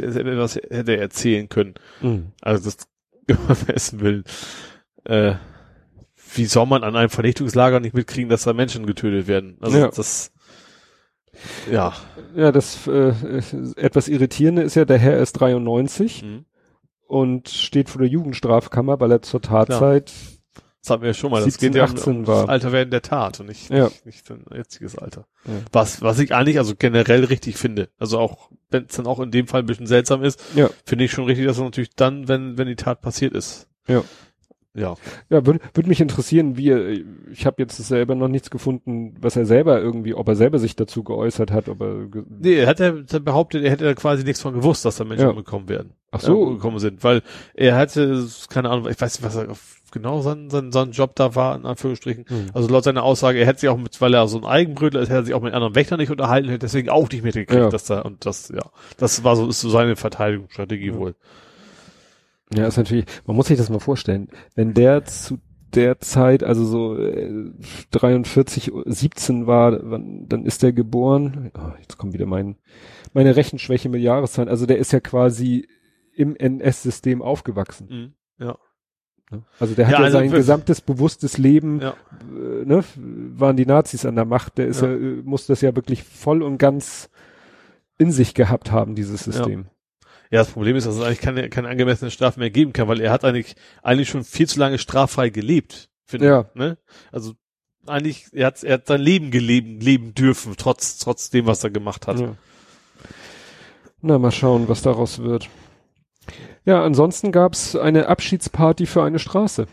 hätte erzählen können. Mhm. Also das wissen will. Äh, wie soll man an einem Vernichtungslager nicht mitkriegen, dass da Menschen getötet werden? Also Ja. das ja. Ja, das äh, etwas Irritierende ist ja, der Herr ist 93 Mhm. Und steht vor der Jugendstrafkammer, weil er zur Tatzeit Das hatten wir ja schon mal. 17, das geht ja um, 18 um war. das Alter werden der Tat und nicht, Ja. nicht, nicht sein jetziges Alter. Ja. Was, was ich eigentlich also generell richtig finde. Also auch, wenn es dann auch in dem Fall ein bisschen seltsam ist, Ja. finde ich schon richtig, dass er natürlich dann, wenn, wenn die Tat passiert ist. Ja. Ja. Ja, würde würd mich interessieren, wie er, ich habe jetzt selber noch nichts gefunden, was er selber irgendwie, ob er selber sich dazu geäußert hat, ob er Nee, er hat ja behauptet, er hätte da quasi nichts von gewusst, dass da Menschen Ja. umgekommen werden. Ach so. Äh, umgekommen sind, weil er hatte, keine Ahnung, ich weiß nicht, was er auf- genau sein, sein, sein Job da war, in Anführungsstrichen. Hm. Also laut seiner Aussage, er hätte sich auch mit, weil er so ein Eigenbrötler ist, hätte er sich auch mit anderen Wächtern nicht unterhalten, hätte deswegen auch nicht mitgekriegt, Ja. dass da, und das, ja, das war so, ist so seine Verteidigungsstrategie Ja. wohl. Ja, ist natürlich, man muss sich das mal vorstellen, wenn der zu der Zeit, also so äh, 43, 17 war, wann- dann ist der geboren, oh, jetzt kommt wieder mein, meine Rechenschwäche mit Jahreszahlen, also der ist ja quasi im NS-System aufgewachsen. Mhm. Ja. ne? Also der hat Ja, ja, also sein gesamtes bewusstes Leben, Ja. äh, ne, waren die Nazis an der Macht, der ist ja, Ja. äh, muss das ja wirklich voll und ganz in sich gehabt haben, dieses System. Ja, das Problem ist, dass es eigentlich keine, keine angemessene Strafe mehr geben kann, weil er hat eigentlich, eigentlich schon viel zu lange straffrei gelebt, finde Ja. ich. Ne? Also eigentlich, er hat, er hat sein Leben gelebt, leben dürfen, trotz, trotz dem, was er gemacht hat. Ja. Na, mal schauen, was daraus wird. Ja, ansonsten gab's eine Abschiedsparty für eine Straße.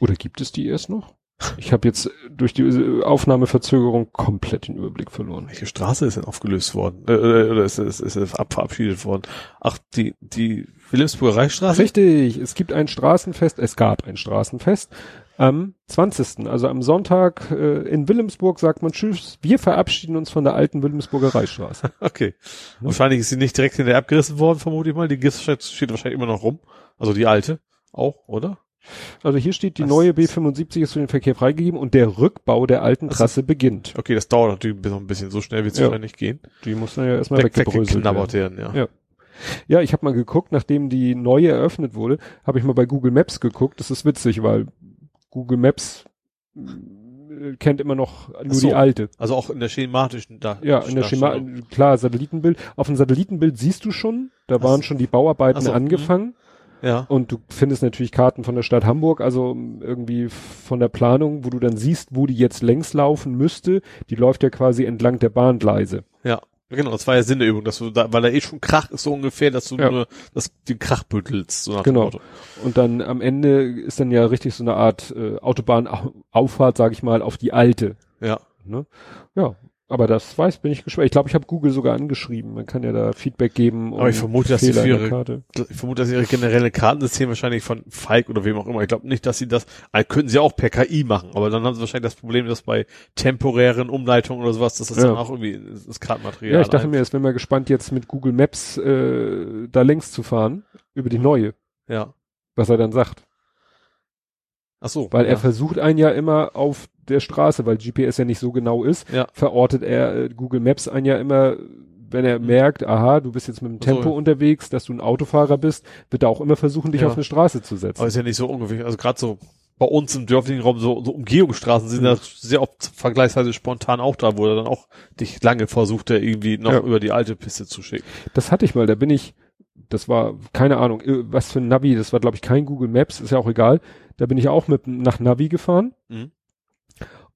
Oder gibt es die erst noch? Ich habe jetzt durch die Aufnahmeverzögerung komplett den Überblick verloren. Welche Straße ist denn aufgelöst worden? Äh, äh, oder ist, ist, ist, ist ab- verabschiedet worden? Ach, die, die Wilhelmsburger Reichsstraße? Richtig, es gibt ein Straßenfest, es gab ein Straßenfest am 20., also am Sonntag äh, in Wilhelmsburg sagt man Tschüss, wir verabschieden uns von der alten Wilhelmsburger Reichsstraße. Okay. Wahrscheinlich ist sie nicht direkt hinterher abgerissen worden, vermute ich mal. Die Gis steht steht wahrscheinlich immer noch rum. Also die alte auch, oder? Also hier steht, die Was- neue B75 ist für den Verkehr freigegeben und der Rückbau der alten Ach so. Trasse beginnt. Okay, das dauert natürlich noch ein bisschen. So schnell wird es Ja. wahrscheinlich nicht gehen. Die muss dann ja erstmal Weg, weggebröselt werden. werden, ja. Ja. Ja, ich habe mal geguckt, nachdem die neue eröffnet wurde, habe ich mal bei Google Maps geguckt. Das ist witzig, weil Google Maps äh, kennt immer noch nur so. die alte. Also auch in der schematischen da. Ja, in der Schema, klar, Satellitenbild. Auf dem Satellitenbild siehst du schon, da waren so. schon die Bauarbeiten Ach so, hm. angefangen. Ja. Und du findest natürlich Karten von der Stadt Hamburg, also um, irgendwie von der Planung, wo du dann siehst, wo die jetzt längs laufen müsste. Die läuft ja quasi entlang der Bahngleise. Ja. Genau, das war ja Sinn der Übung, dass du da, weil da eh schon Krach ist so ungefähr, dass du Ja. nur das, den Krach büttelst, so nach Genau. dem Motto. Und dann am Ende ist dann ja richtig so eine Art äh, Autobahnauffahrt, sag ich mal, auf die alte. Ja. Ne? Ja, aber das weiß, bin ich gespannt. Ich glaube, ich habe Google sogar angeschrieben. Man kann ja da Feedback geben. Aber ich vermute, dass Fehler der ihre- Karte. Ich vermute, dass ihre generelle Kartensystem wahrscheinlich von Falk oder wem auch immer. Ich glaube nicht, dass sie das, also könnten sie auch per KI machen, aber dann haben sie wahrscheinlich das Problem, dass bei temporären Umleitungen oder sowas, dass das Ja. dann auch irgendwie das Kartenmaterial Ja, ich dachte mir, es wäre mal gespannt, jetzt mit Google Maps äh, da längs zu fahren über die neue, Ja. was er dann sagt. Ach so. Weil ja. er versucht einen ja immer auf der Straße, weil GPS ja nicht so genau ist, Ja. verortet er äh, Google Maps einen ja immer, wenn er Mhm. merkt, aha, du bist jetzt mit dem Ach so, Tempo ja. unterwegs, dass du ein Autofahrer bist, wird er auch immer versuchen, dich auf eine Straße zu setzen. Aber ist ja nicht so ungefähr, also gerade so bei uns im dörflichen Raum, so, so Umgehungsstraßen sind Mhm. da sehr oft vergleichsweise spontan auch da, wo er dann auch dich lange versucht, er irgendwie noch über die alte Piste zu schicken. Das hatte ich mal, da bin ich, das war, keine Ahnung, was für ein Navi, das war glaube ich kein Google Maps, ist ja auch egal. Da bin ich auch mit nach Navi gefahren Mhm.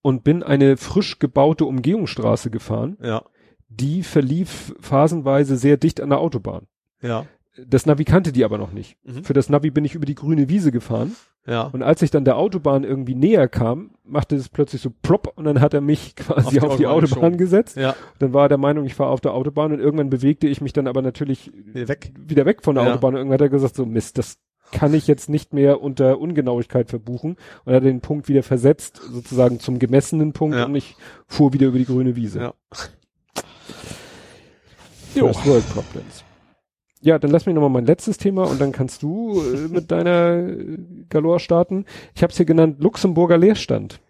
und bin eine frisch gebaute Umgehungsstraße gefahren. Ja. Die verlief phasenweise sehr dicht an der Autobahn. Ja. Das Navi kannte die aber noch nicht. Mhm. Für das Navi bin ich über die grüne Wiese gefahren Ja. und als ich dann der Autobahn irgendwie näher kam, machte es plötzlich so plopp und dann hat er mich quasi Auf auf die die, Autobahn Autobahn gesetzt. Ja. Dann war er der Meinung, ich fahre auf der Autobahn und irgendwann bewegte ich mich dann aber natürlich Wieder weg. wieder weg von der Ja. Autobahn. Und irgendwann hat er gesagt, so Mist, das kann ich jetzt nicht mehr unter Ungenauigkeit verbuchen. Und er hat den Punkt wieder versetzt, sozusagen zum gemessenen Punkt Ja. und ich fuhr wieder über die grüne Wiese. Ja. Jo. First World Problems. Ja, dann lass mich nochmal mein letztes Thema und dann kannst du äh, mit deiner äh, Galore starten. Ich habe es hier genannt Luxemburger Leerstand.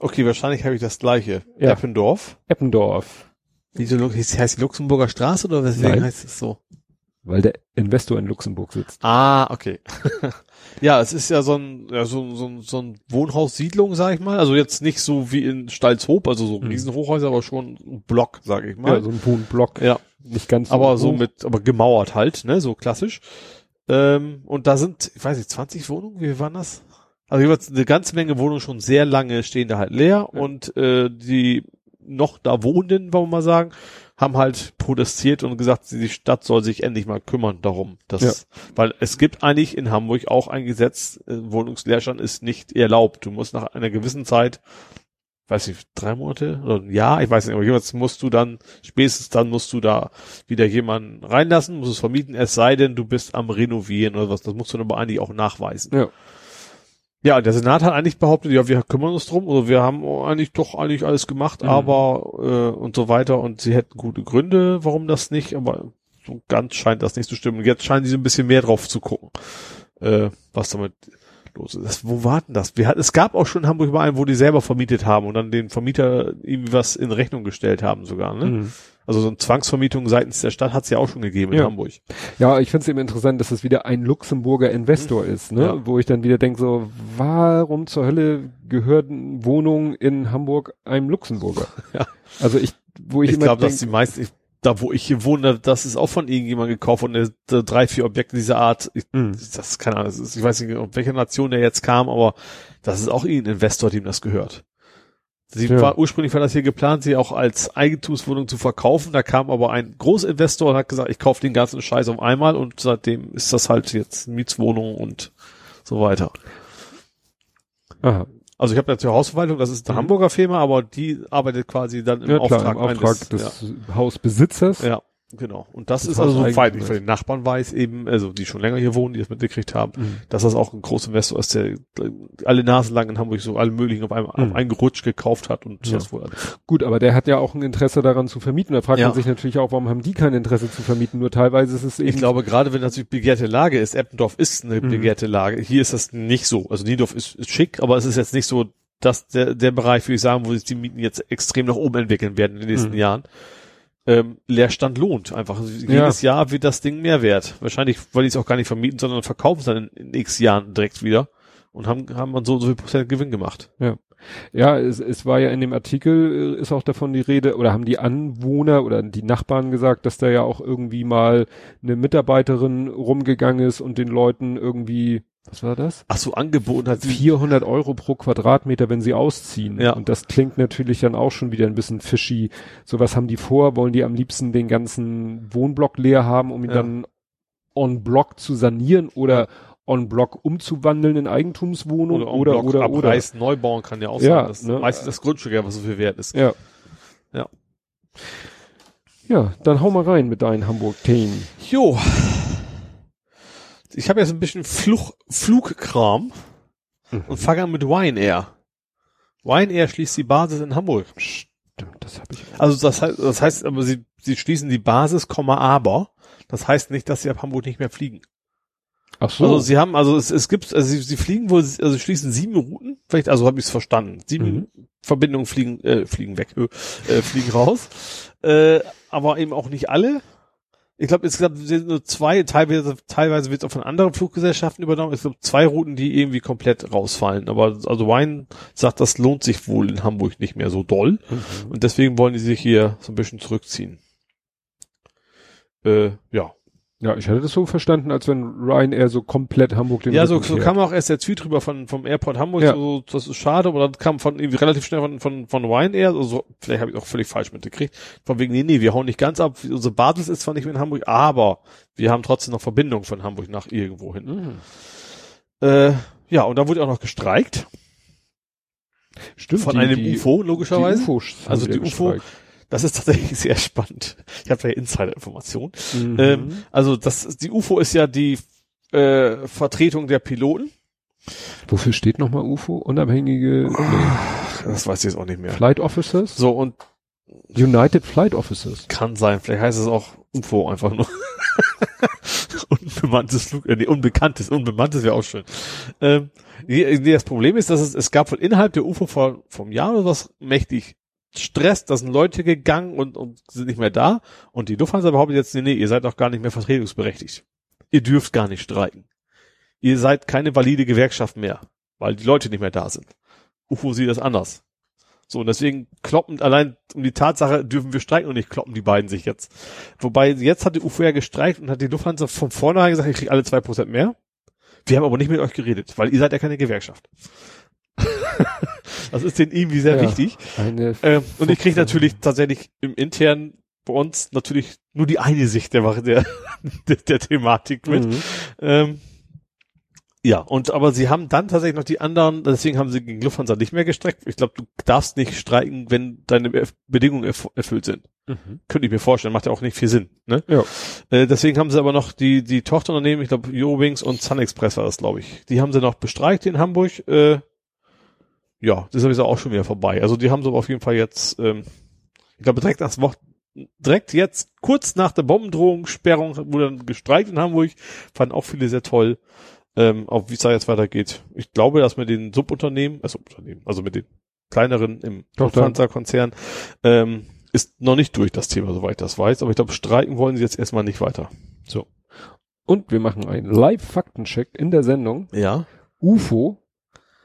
Okay, wahrscheinlich habe ich das gleiche. Ja. Eppendorf. Eppendorf. Heißt heißt die Luxemburger Straße oder weswegen Nein. heißt es so? Weil der Investor in Luxemburg sitzt. Ah, okay. ja, es ist ja so ein, ja, so, so, so ein Wohnhaussiedlung, sag ich mal. Also jetzt nicht so wie in Stalzhoop, also so Mhm. Riesenhochhäuser, aber schon ein Block, sag ich Ja, mal. so ein Wohnblock. Ja, Nicht ganz aber so hoch. mit, aber gemauert halt, ne, so klassisch. Ähm, und da sind, ich weiß nicht, 20 Wohnungen, wie waren das? Also jeweils eine ganze Menge Wohnungen schon sehr lange stehen da halt leer ja. und äh, die noch da wohnen, wollen wir mal sagen, haben halt protestiert und gesagt, die Stadt soll sich endlich mal kümmern darum. Dass, ja. Weil es gibt eigentlich in Hamburg auch ein Gesetz, äh, Wohnungsleerstand ist nicht erlaubt. Du musst nach einer gewissen Zeit, weiß ich, drei Monate oder ein Jahr, ich weiß nicht, aber jeweils musst du dann, spätestens dann musst du da wieder jemanden reinlassen, musst es vermieten, es sei denn, du bist am Renovieren oder was. Das musst du dann aber eigentlich auch nachweisen. Ja. Ja, der Senat hat eigentlich behauptet, ja, wir kümmern uns drum, oder wir haben eigentlich doch eigentlich alles gemacht, mhm. aber äh, und so weiter und sie hätten gute Gründe, warum das nicht, aber so ganz scheint das nicht zu stimmen. Und jetzt scheinen sie so ein bisschen mehr drauf zu gucken, äh, was damit los ist. Das, wo warten das? Wir hatten, es gab auch schon in Hamburg mal einen, wo die selber vermietet haben und dann den Vermieter irgendwie was in Rechnung gestellt haben sogar, ne? Mhm. Also so eine Zwangsvermietung seitens der Stadt hat es ja auch schon gegeben in Hamburg. Ja, ich finde es eben interessant, dass es wieder ein Luxemburger Investor mhm. ist, ne? Ja. Wo ich dann wieder denke, so, warum zur Hölle gehören Wohnungen in Hamburg einem Luxemburger? ja. Also ich, wo ich, ich immer glaube, dass die meisten, da wo ich hier wohne, das ist auch von irgendjemandem gekauft und drei, vier Objekte dieser Art. Ich, mhm. Das ist keine Ahnung, ich weiß nicht, auf welche Nation der jetzt kam, aber das ist auch irgendein Investor, dem das gehört. Sie ja. war ursprünglich war das hier geplant, sie auch als Eigentumswohnung zu verkaufen. Da kam aber ein Großinvestor und hat gesagt, ich kaufe den ganzen Scheiß auf einmal und seitdem ist das halt jetzt Mietswohnung und so weiter. Aha. Also ich habe die Hausverwaltung, das ist eine mhm. Hamburger Firma, aber die arbeitet quasi dann im ja, Auftrag, klar, im Auftrag eines, des ja. Hausbesitzers. Ja. Genau. Und das, das ist also so weit, ich von den Nachbarn weiß eben, also die schon länger hier wohnen, die das mitgekriegt haben, mhm. dass das auch ein großer Investor ist, der alle Nasen lang in Hamburg so alle möglichen auf einem, mhm. auf einen Gerutsch gekauft hat und ja. das wohl alles. Gut, aber der hat ja auch ein Interesse daran zu vermieten. Da fragt ja. man sich natürlich auch, warum haben die kein Interesse zu vermieten? Nur teilweise ist es eben. Ich glaube, gerade wenn das begehrte Lage ist, Eppendorf ist eine mhm. begehrte Lage. Hier ist das nicht so. Also Niedorf ist, ist schick, aber es ist jetzt nicht so, dass der, der Bereich, würde ich sagen, wo sich die Mieten jetzt extrem nach oben entwickeln werden in den nächsten mhm. Jahren ähm, Leerstand lohnt. Einfach jedes ja. Jahr wird das Ding mehr wert. Wahrscheinlich, weil die es auch gar nicht vermieten, sondern verkaufen es dann in, in x Jahren direkt wieder und haben, haben man so, so viel Prozent Gewinn gemacht. Ja. Ja, es, es war ja in dem Artikel äh, ist auch davon die Rede, oder haben die Anwohner oder die Nachbarn gesagt, dass da ja auch irgendwie mal eine Mitarbeiterin rumgegangen ist und den Leuten irgendwie was war das? Ach so, angeboten hat 400 Euro pro Quadratmeter, wenn sie ausziehen. Ja. Und das klingt natürlich dann auch schon wieder ein bisschen fishy. So was haben die vor? Wollen die am liebsten den ganzen Wohnblock leer haben, um ihn ja. dann on Block zu sanieren oder on Block umzuwandeln in Eigentumswohnung oder oder Block oder, abreißen, oder. neu bauen kann ja auch ja, sein. Das ne? meistens das Grundstück ja, was so viel wert ist. Ja. Ja. Ja, dann hau mal rein mit deinen Hamburg-Themen. Jo ich habe jetzt ein bisschen Fluch, Flugkram mhm. und fange an mit Ryanair. Ryanair schließt die Basis in Hamburg. Stimmt, das habe ich. Also das heißt, das heißt, aber sie, sie schließen die Basis, aber das heißt nicht, dass sie ab Hamburg nicht mehr fliegen. Ach so. Also sie haben, also es, es gibt, also sie, sie fliegen wohl, also sie schließen sieben Routen, vielleicht, also habe ich es verstanden. Sieben mhm. Verbindungen fliegen, äh, fliegen weg, äh, fliegen raus. Äh, aber eben auch nicht alle. Ich glaube, es sind nur zwei, teilweise, teilweise wird es auch von anderen Fluggesellschaften übernommen. Es gibt zwei Routen, die irgendwie komplett rausfallen. Aber also Wein sagt, das lohnt sich wohl in Hamburg nicht mehr so doll. Mhm. Und deswegen wollen die sich hier so ein bisschen zurückziehen. Äh, ja. Ja, ich hatte das so verstanden, als wenn Ryanair so komplett Hamburg den Ja, so, so kam auch erst der Tweet drüber von, vom Airport Hamburg, ja. so, das ist schade, aber dann kam von irgendwie relativ schnell von, von, von Ryanair, also vielleicht habe ich auch völlig falsch mitgekriegt, von wegen, nee, nee, wir hauen nicht ganz ab, unsere Basis ist zwar nicht mehr in Hamburg, aber wir haben trotzdem noch Verbindung von Hamburg nach irgendwo hin. Mhm. Äh, ja, und da wurde auch noch gestreikt. Stimmt. Von die, einem die, UFO, logischerweise. Die UFO also die UFO, das ist tatsächlich sehr spannend. Ich habe da ja Insider-Informationen. Mhm. Ähm, also das, die UFO ist ja die äh, Vertretung der Piloten. Wofür steht nochmal UFO? Unabhängige. Nee. Das weiß ich jetzt auch nicht mehr. Flight Officers? So und United Flight Officers. Kann sein. Vielleicht heißt es auch UFO einfach nur. Unbemanntes Flug, äh, nee, unbekanntes, unbemanntes wäre auch schön. Ähm, nee, das Problem ist, dass es, es gab von innerhalb der UFO vor, vom Jahr oder was mächtig Stress, da sind Leute gegangen und, und sind nicht mehr da. Und die Lufthansa behauptet jetzt, nee, nee, ihr seid doch gar nicht mehr vertretungsberechtigt. Ihr dürft gar nicht streiken. Ihr seid keine valide Gewerkschaft mehr, weil die Leute nicht mehr da sind. UFO sieht das anders. So, und deswegen kloppen allein um die Tatsache, dürfen wir streiken und nicht kloppen die beiden sich jetzt. Wobei, jetzt hat die UFO ja gestreikt und hat die Lufthansa von vornherein gesagt, ich krieg alle zwei Prozent mehr. Wir haben aber nicht mit euch geredet, weil ihr seid ja keine Gewerkschaft. das ist denen irgendwie sehr Ja. wichtig. Ähm, und ich kriege natürlich tatsächlich im internen bei uns natürlich nur die eine Sicht der, der, der, der Thematik mit. Mhm. Ähm, ja, und aber sie haben dann tatsächlich noch die anderen, deswegen haben sie gegen Lufthansa nicht mehr gestreckt. Ich glaube, du darfst nicht streiken, wenn deine Erf- Bedingungen erf erfüllt sind. Mhm. Könnte ich mir vorstellen, macht ja auch nicht viel Sinn. Ne? Ja. Äh, deswegen haben sie aber noch die, die Tochterunternehmen, ich glaube Eurowings und Sun Express war das, glaube ich. Die haben sie noch bestreikt in Hamburg. Äh, ja, das ist sowieso auch schon wieder vorbei. Also die haben aber auf jeden Fall jetzt, ähm, ich glaube direkt nach Woche, direkt jetzt, kurz nach der Bombendrohung, Sperrung, wurde dann gestreikt in Hamburg, fanden auch viele sehr toll. Ähm, auch wie es da jetzt weitergeht. Ich glaube, dass mit den Subunternehmen, also Unternehmen, also mit den kleineren im. Lufthansa-Konzern, ähm, ist noch nicht durch das Thema, soweit ich das weiß. Aber ich glaube, streiken wollen sie jetzt erstmal nicht weiter. Und wir machen einen Live-Faktencheck in der Sendung. Ja. UFO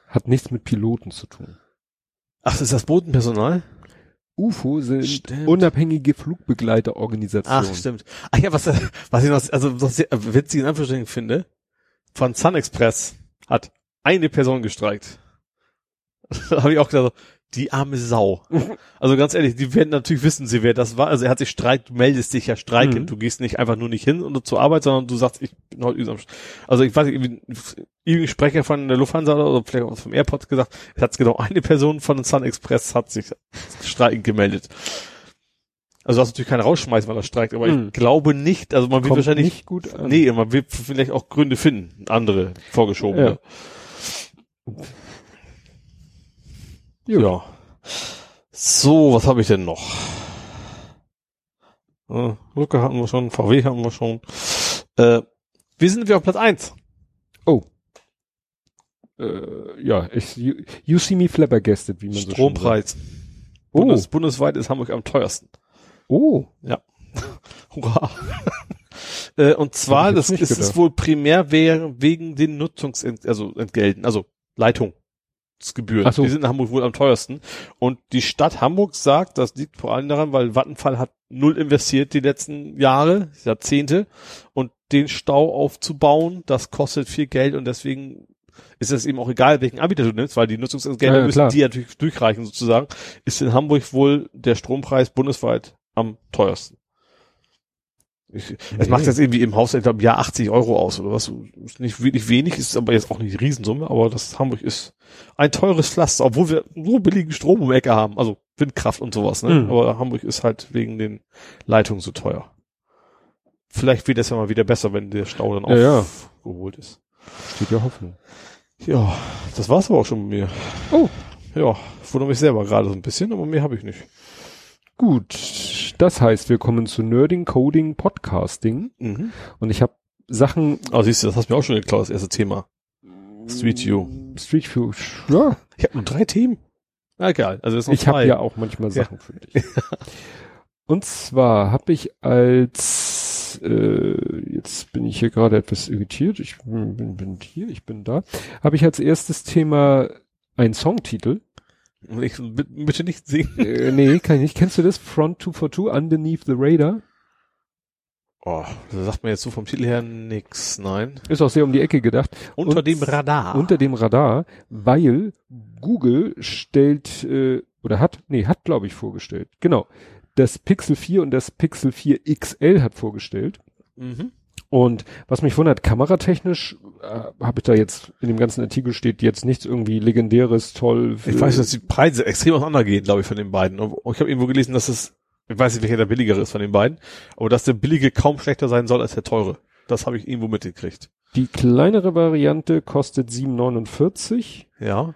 hat nichts mit Piloten zu tun. Ach, ist das Bodenpersonal? UFO sind Stimmt. unabhängige Flugbegleiterorganisationen. Ach, stimmt. Ach ja, was, was ich noch, also was ich witzig in Anführungsstrichen finde, von Sun Express hat eine Person gestreikt. da habe ich auch gedacht, die arme Sau. Also ganz ehrlich, die werden natürlich wissen sie, wer das war. Also er hat sich streikt, du meldest dich ja streikend. Mhm. Du gehst nicht einfach nur nicht hin und zur Arbeit, sondern du sagst, ich bin heute übel am St- Also ich weiß nicht, irgendwie- Sprecher von der Lufthansa oder vielleicht auch vom Airport gesagt, es hat genau eine Person von Sun Express hat sich streikend gemeldet. Also du hast natürlich keinen rausschmeißen, weil er streikt, aber Mhm. ich glaube nicht, also man wird Kommt wahrscheinlich, nicht gut an. nee, man wird vielleicht auch Gründe finden, andere vorgeschobene. Ja. Ja. So, was habe ich denn noch? Äh, Rücke hatten wir schon, VW haben wir schon. Äh, wie sind wir auf Platz eins? Äh, ja, ich, you, you see me flabbergasted, wie man so schön Strompreis. sagt. Oh, Bundes, bundesweit ist Hamburg am teuersten. oh, Hurra. äh, und zwar, das ist es gedacht. wohl primär wegen den Nutzungsent, also Entgelten, also Leitungsgebühren. Ach so. Die sind in Hamburg wohl am teuersten. Und die Stadt Hamburg sagt, das liegt vor allem daran, weil Vattenfall hat null investiert die letzten Jahre, Jahrzehnte. Und den Stau aufzubauen, das kostet viel Geld und deswegen ist es eben auch egal, welchen Anbieter du nimmst, weil die Nutzungsentgelte Ja, ja, müssen klar. die natürlich durchreichen sozusagen, ist in Hamburg wohl der Strompreis bundesweit am teuersten. Ich, Es Nee. macht jetzt irgendwie im Haushalt, glaube Jahr 80 Euro aus oder was. Ist nicht wirklich wenig, ist aber jetzt auch nicht die Riesensumme, aber das Hamburg ist ein teures Pflaster, obwohl wir so billigen Strom um die Ecke haben, also Windkraft und sowas, ne? Mhm. Aber Hamburg ist halt wegen den Leitungen so teuer. Vielleicht wird das ja mal wieder besser, wenn der Stau dann Ja, ja. aufgeholt ist. steht ja Hoffnung. Ja, das war's aber auch schon mit mir. Oh. Ja, ich wundere mich selber gerade so ein bisschen, aber mehr habe ich nicht. Gut, das heißt, wir kommen zu Nerding, Coding, Podcasting Mhm. und ich habe Sachen Oh, siehst du, das hast du mir auch schon geklaut, das erste Thema. Street View. Street View, ja, Ich habe nur drei Themen. Na, egal, also das sind noch ich habe ja auch manchmal Sachen für dich. Und zwar habe ich als äh, jetzt bin ich hier gerade etwas irritiert. Ich bin, bin, bin hier, ich bin da. Habe ich als erstes Thema einen Songtitel. Ich, bitte nicht singen. äh, nee, kann ich nicht. Kennst du das? Front 242 Underneath the Radar? Oh, da sagt mir jetzt so vom Titel her nix, nein. Ist auch sehr um die Ecke gedacht. Unter Und- dem Radar. Unter dem Radar, weil Google stellt äh, oder hat, nee, hat glaube ich vorgestellt. Genau. Das Pixel 4 und das Pixel 4 XL hat vorgestellt. mhm. Und was mich wundert, kameratechnisch äh, habe ich da jetzt in dem ganzen Artikel steht jetzt nichts irgendwie legendäres, toll. Ich weiß, dass die Preise extrem auseinandergehen, glaube ich, von den beiden. Und ich habe irgendwo gelesen, dass es, ich weiß nicht, welcher der billigere ist von den beiden, aber dass der billige kaum schlechter sein soll als der teure. Das habe ich irgendwo mitgekriegt. Die kleinere Variante kostet 7,49. Ja.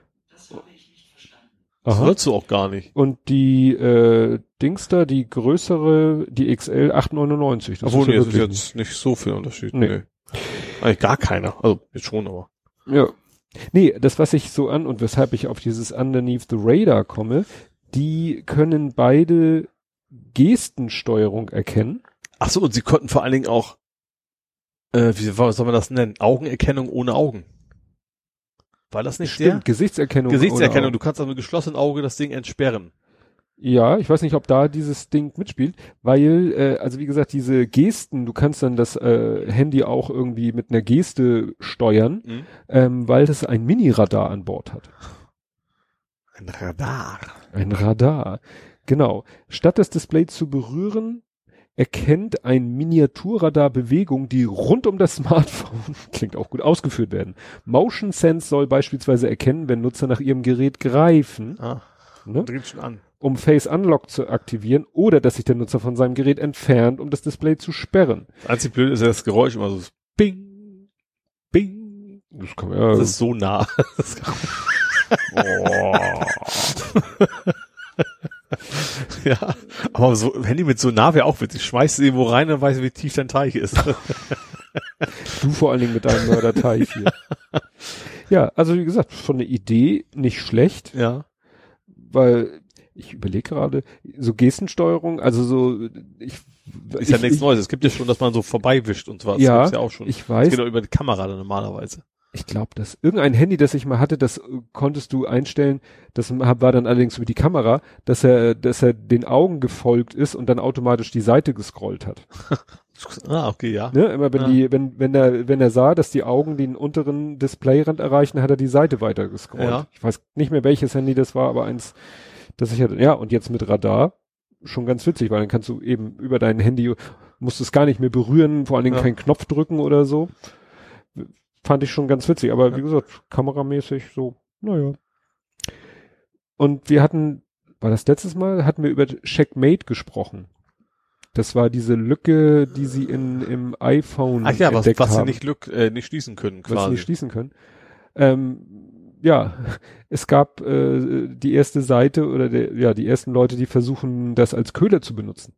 Das Aha. sollst du auch gar nicht. Und die äh, Dings da, die größere, die XL 8,99. Das Obwohl, nee, ja das ist jetzt nicht so viel Unterschied. Nee. Nee. Eigentlich gar keiner. Also, jetzt schon, aber. Ja. Nee, das, was ich so an und weshalb ich auf dieses Underneath the Radar komme, die können beide Gestensteuerung erkennen. Ach so, und sie konnten vor allen Dingen auch, äh, wie soll man das nennen? Augenerkennung ohne Augen. War das nicht Stimmt, Gesichtserkennung. der? Gesichtserkennung. ohne Du kannst also mit geschlossenem Auge das Ding entsperren. Ja, ich weiß nicht, ob da dieses Ding mitspielt, weil, äh, also wie gesagt, diese Gesten, du kannst dann das äh, Handy auch irgendwie mit einer Geste steuern, Mhm. ähm, weil das ein Mini-Radar an Bord hat. Ein Radar. Ein Radar. Genau. Statt das Display zu berühren, erkennt ein Miniaturradar Bewegung, die rund um das Smartphone, klingt auch gut, ausgeführt werden. Motion Sense soll beispielsweise erkennen, wenn Nutzer nach ihrem Gerät greifen, Ah, ne, dreht schon an. Um Face Unlock zu aktivieren oder dass sich der Nutzer von seinem Gerät entfernt, um das Display zu sperren. Das einzig blöd ist ja das Geräusch immer so Bing, Bing. Das kann man ja, Das ist so nah. Das kann ja, aber so Handy mit so nah wäre auch witzig. Schmeißt es irgendwo rein, dann weißt du, wie tief dein Teich ist. Du vor allen Dingen mit deinem Mörderteich hier. ja, also wie gesagt, von der Idee nicht schlecht, ja. weil ich überlege gerade, so Gestensteuerung, also so, ich, Ist ja ich, nichts ich, Neues. Es gibt ja schon, dass man so vorbeiwischt und so was. Ja, Das ja auch schon. ich das weiß, geht auch über die Kamera dann normalerweise. ich glaube, dass irgendein Handy, das ich mal hatte, das äh, konntest du einstellen, das war dann allerdings über die Kamera, dass er, dass er den Augen gefolgt ist und dann automatisch die Seite gescrollt hat. Ah, okay, ja. Ne? Immer wenn Ja. die, wenn, wenn er, wenn er sah, dass die Augen den unteren Displayrand erreichen, hat er die Seite weiter gescrollt. Ja. Ich weiß nicht mehr welches Handy das war, aber eins, das ich hatte. Ja, und jetzt mit Radar schon ganz witzig, weil dann kannst du eben über dein Handy, musst es gar nicht mehr berühren, vor allen Dingen Ja. keinen Knopf drücken oder so. Fand ich schon ganz witzig, aber Ja. wie gesagt, kameramäßig so, naja. Und wir hatten, war das letztes Mal, hatten wir über Checkmate gesprochen. Das war diese Lücke, die sie in, im iPhone Ach ja, was, was sie nicht, lück, äh, nicht schließen können, was sie quasi. nicht schließen können. Ähm, ja, es gab äh, die erste Seite oder der, ja, die ersten Leute, die versuchen, das als Köder zu benutzen.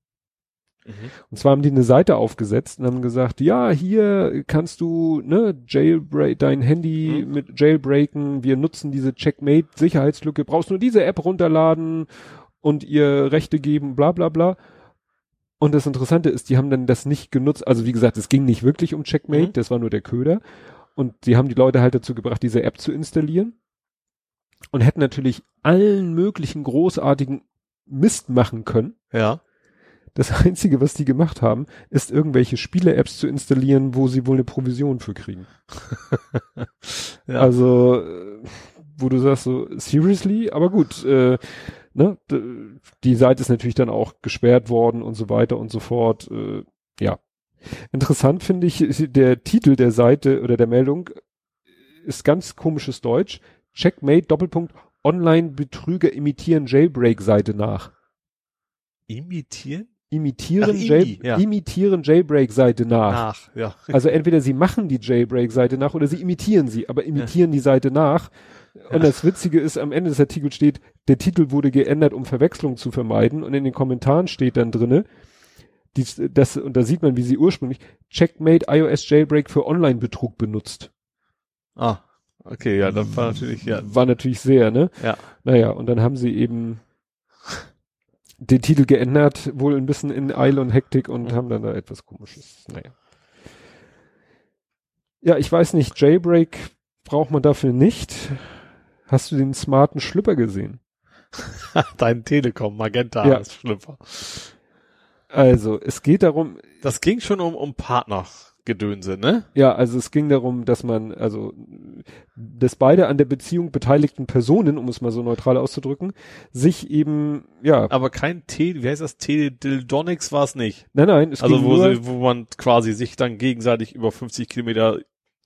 Mhm. Und zwar haben die eine Seite aufgesetzt und haben gesagt, ja, hier kannst du ne, Jailbreak, dein Handy Mhm. mit Jailbreaken, wir nutzen diese Checkmate Sicherheitslücke, brauchst nur diese App runterladen und ihr Rechte geben, bla bla bla. Und das Interessante ist, die haben dann das nicht genutzt, also wie gesagt, es ging nicht wirklich um Checkmate, Mhm. das war nur der Köder. Und die haben die Leute halt dazu gebracht, diese App zu installieren und hätten natürlich allen möglichen großartigen Mist machen können. Ja. Das Einzige, was die gemacht haben, ist irgendwelche Spiele-Apps zu installieren, wo sie wohl eine Provision für kriegen. Ja. Also, äh, wo du sagst so, seriously? Aber gut, äh, ne, die Seite ist natürlich dann auch gesperrt worden und so weiter und so fort. Äh, ja. Interessant finde ich, der Titel der Seite oder der Meldung ist ganz komisches Deutsch. Checkmate Doppelpunkt Online-Betrüger imitieren Jailbreak-Seite nach. Imitieren? Imitieren, Ach, Jail, ja. imitieren Jailbreak-Seite nach. Nach, ja. Also entweder sie machen die Jailbreak-Seite nach oder sie imitieren sie, aber imitieren die Seite nach. Und das Witzige ist, am Ende des Artikels steht, der Titel wurde geändert, um Verwechslung zu vermeiden. Und in den Kommentaren steht dann drinne, die, das, und da sieht man, wie sie ursprünglich Checkmate iOS Jailbreak für Online-Betrug benutzt. Ah, okay, ja, das war natürlich, ja. War natürlich sehr, ne? Ja. Naja, und dann haben sie eben den Titel geändert, wohl ein bisschen in Eile und Hektik und Mhm. haben dann da etwas komisches. Naja. Ja, ich weiß nicht, Jailbreak braucht man dafür nicht. Hast du den smarten Schlüpper gesehen? Dein Telekom, Magenta Ja. ist Schlüpfer. Also, es geht darum, Das ging schon um, um Partnergedönse, ne? ja, also es ging darum, dass man, also, dass beide an der Beziehung beteiligten Personen, um es mal so neutral auszudrücken, sich eben, ja, Aber kein T, wie heißt das? Teledildonics war es nicht. nein, nein, es Also ging wo, nur, wo man quasi sich dann gegenseitig über 50 Kilometer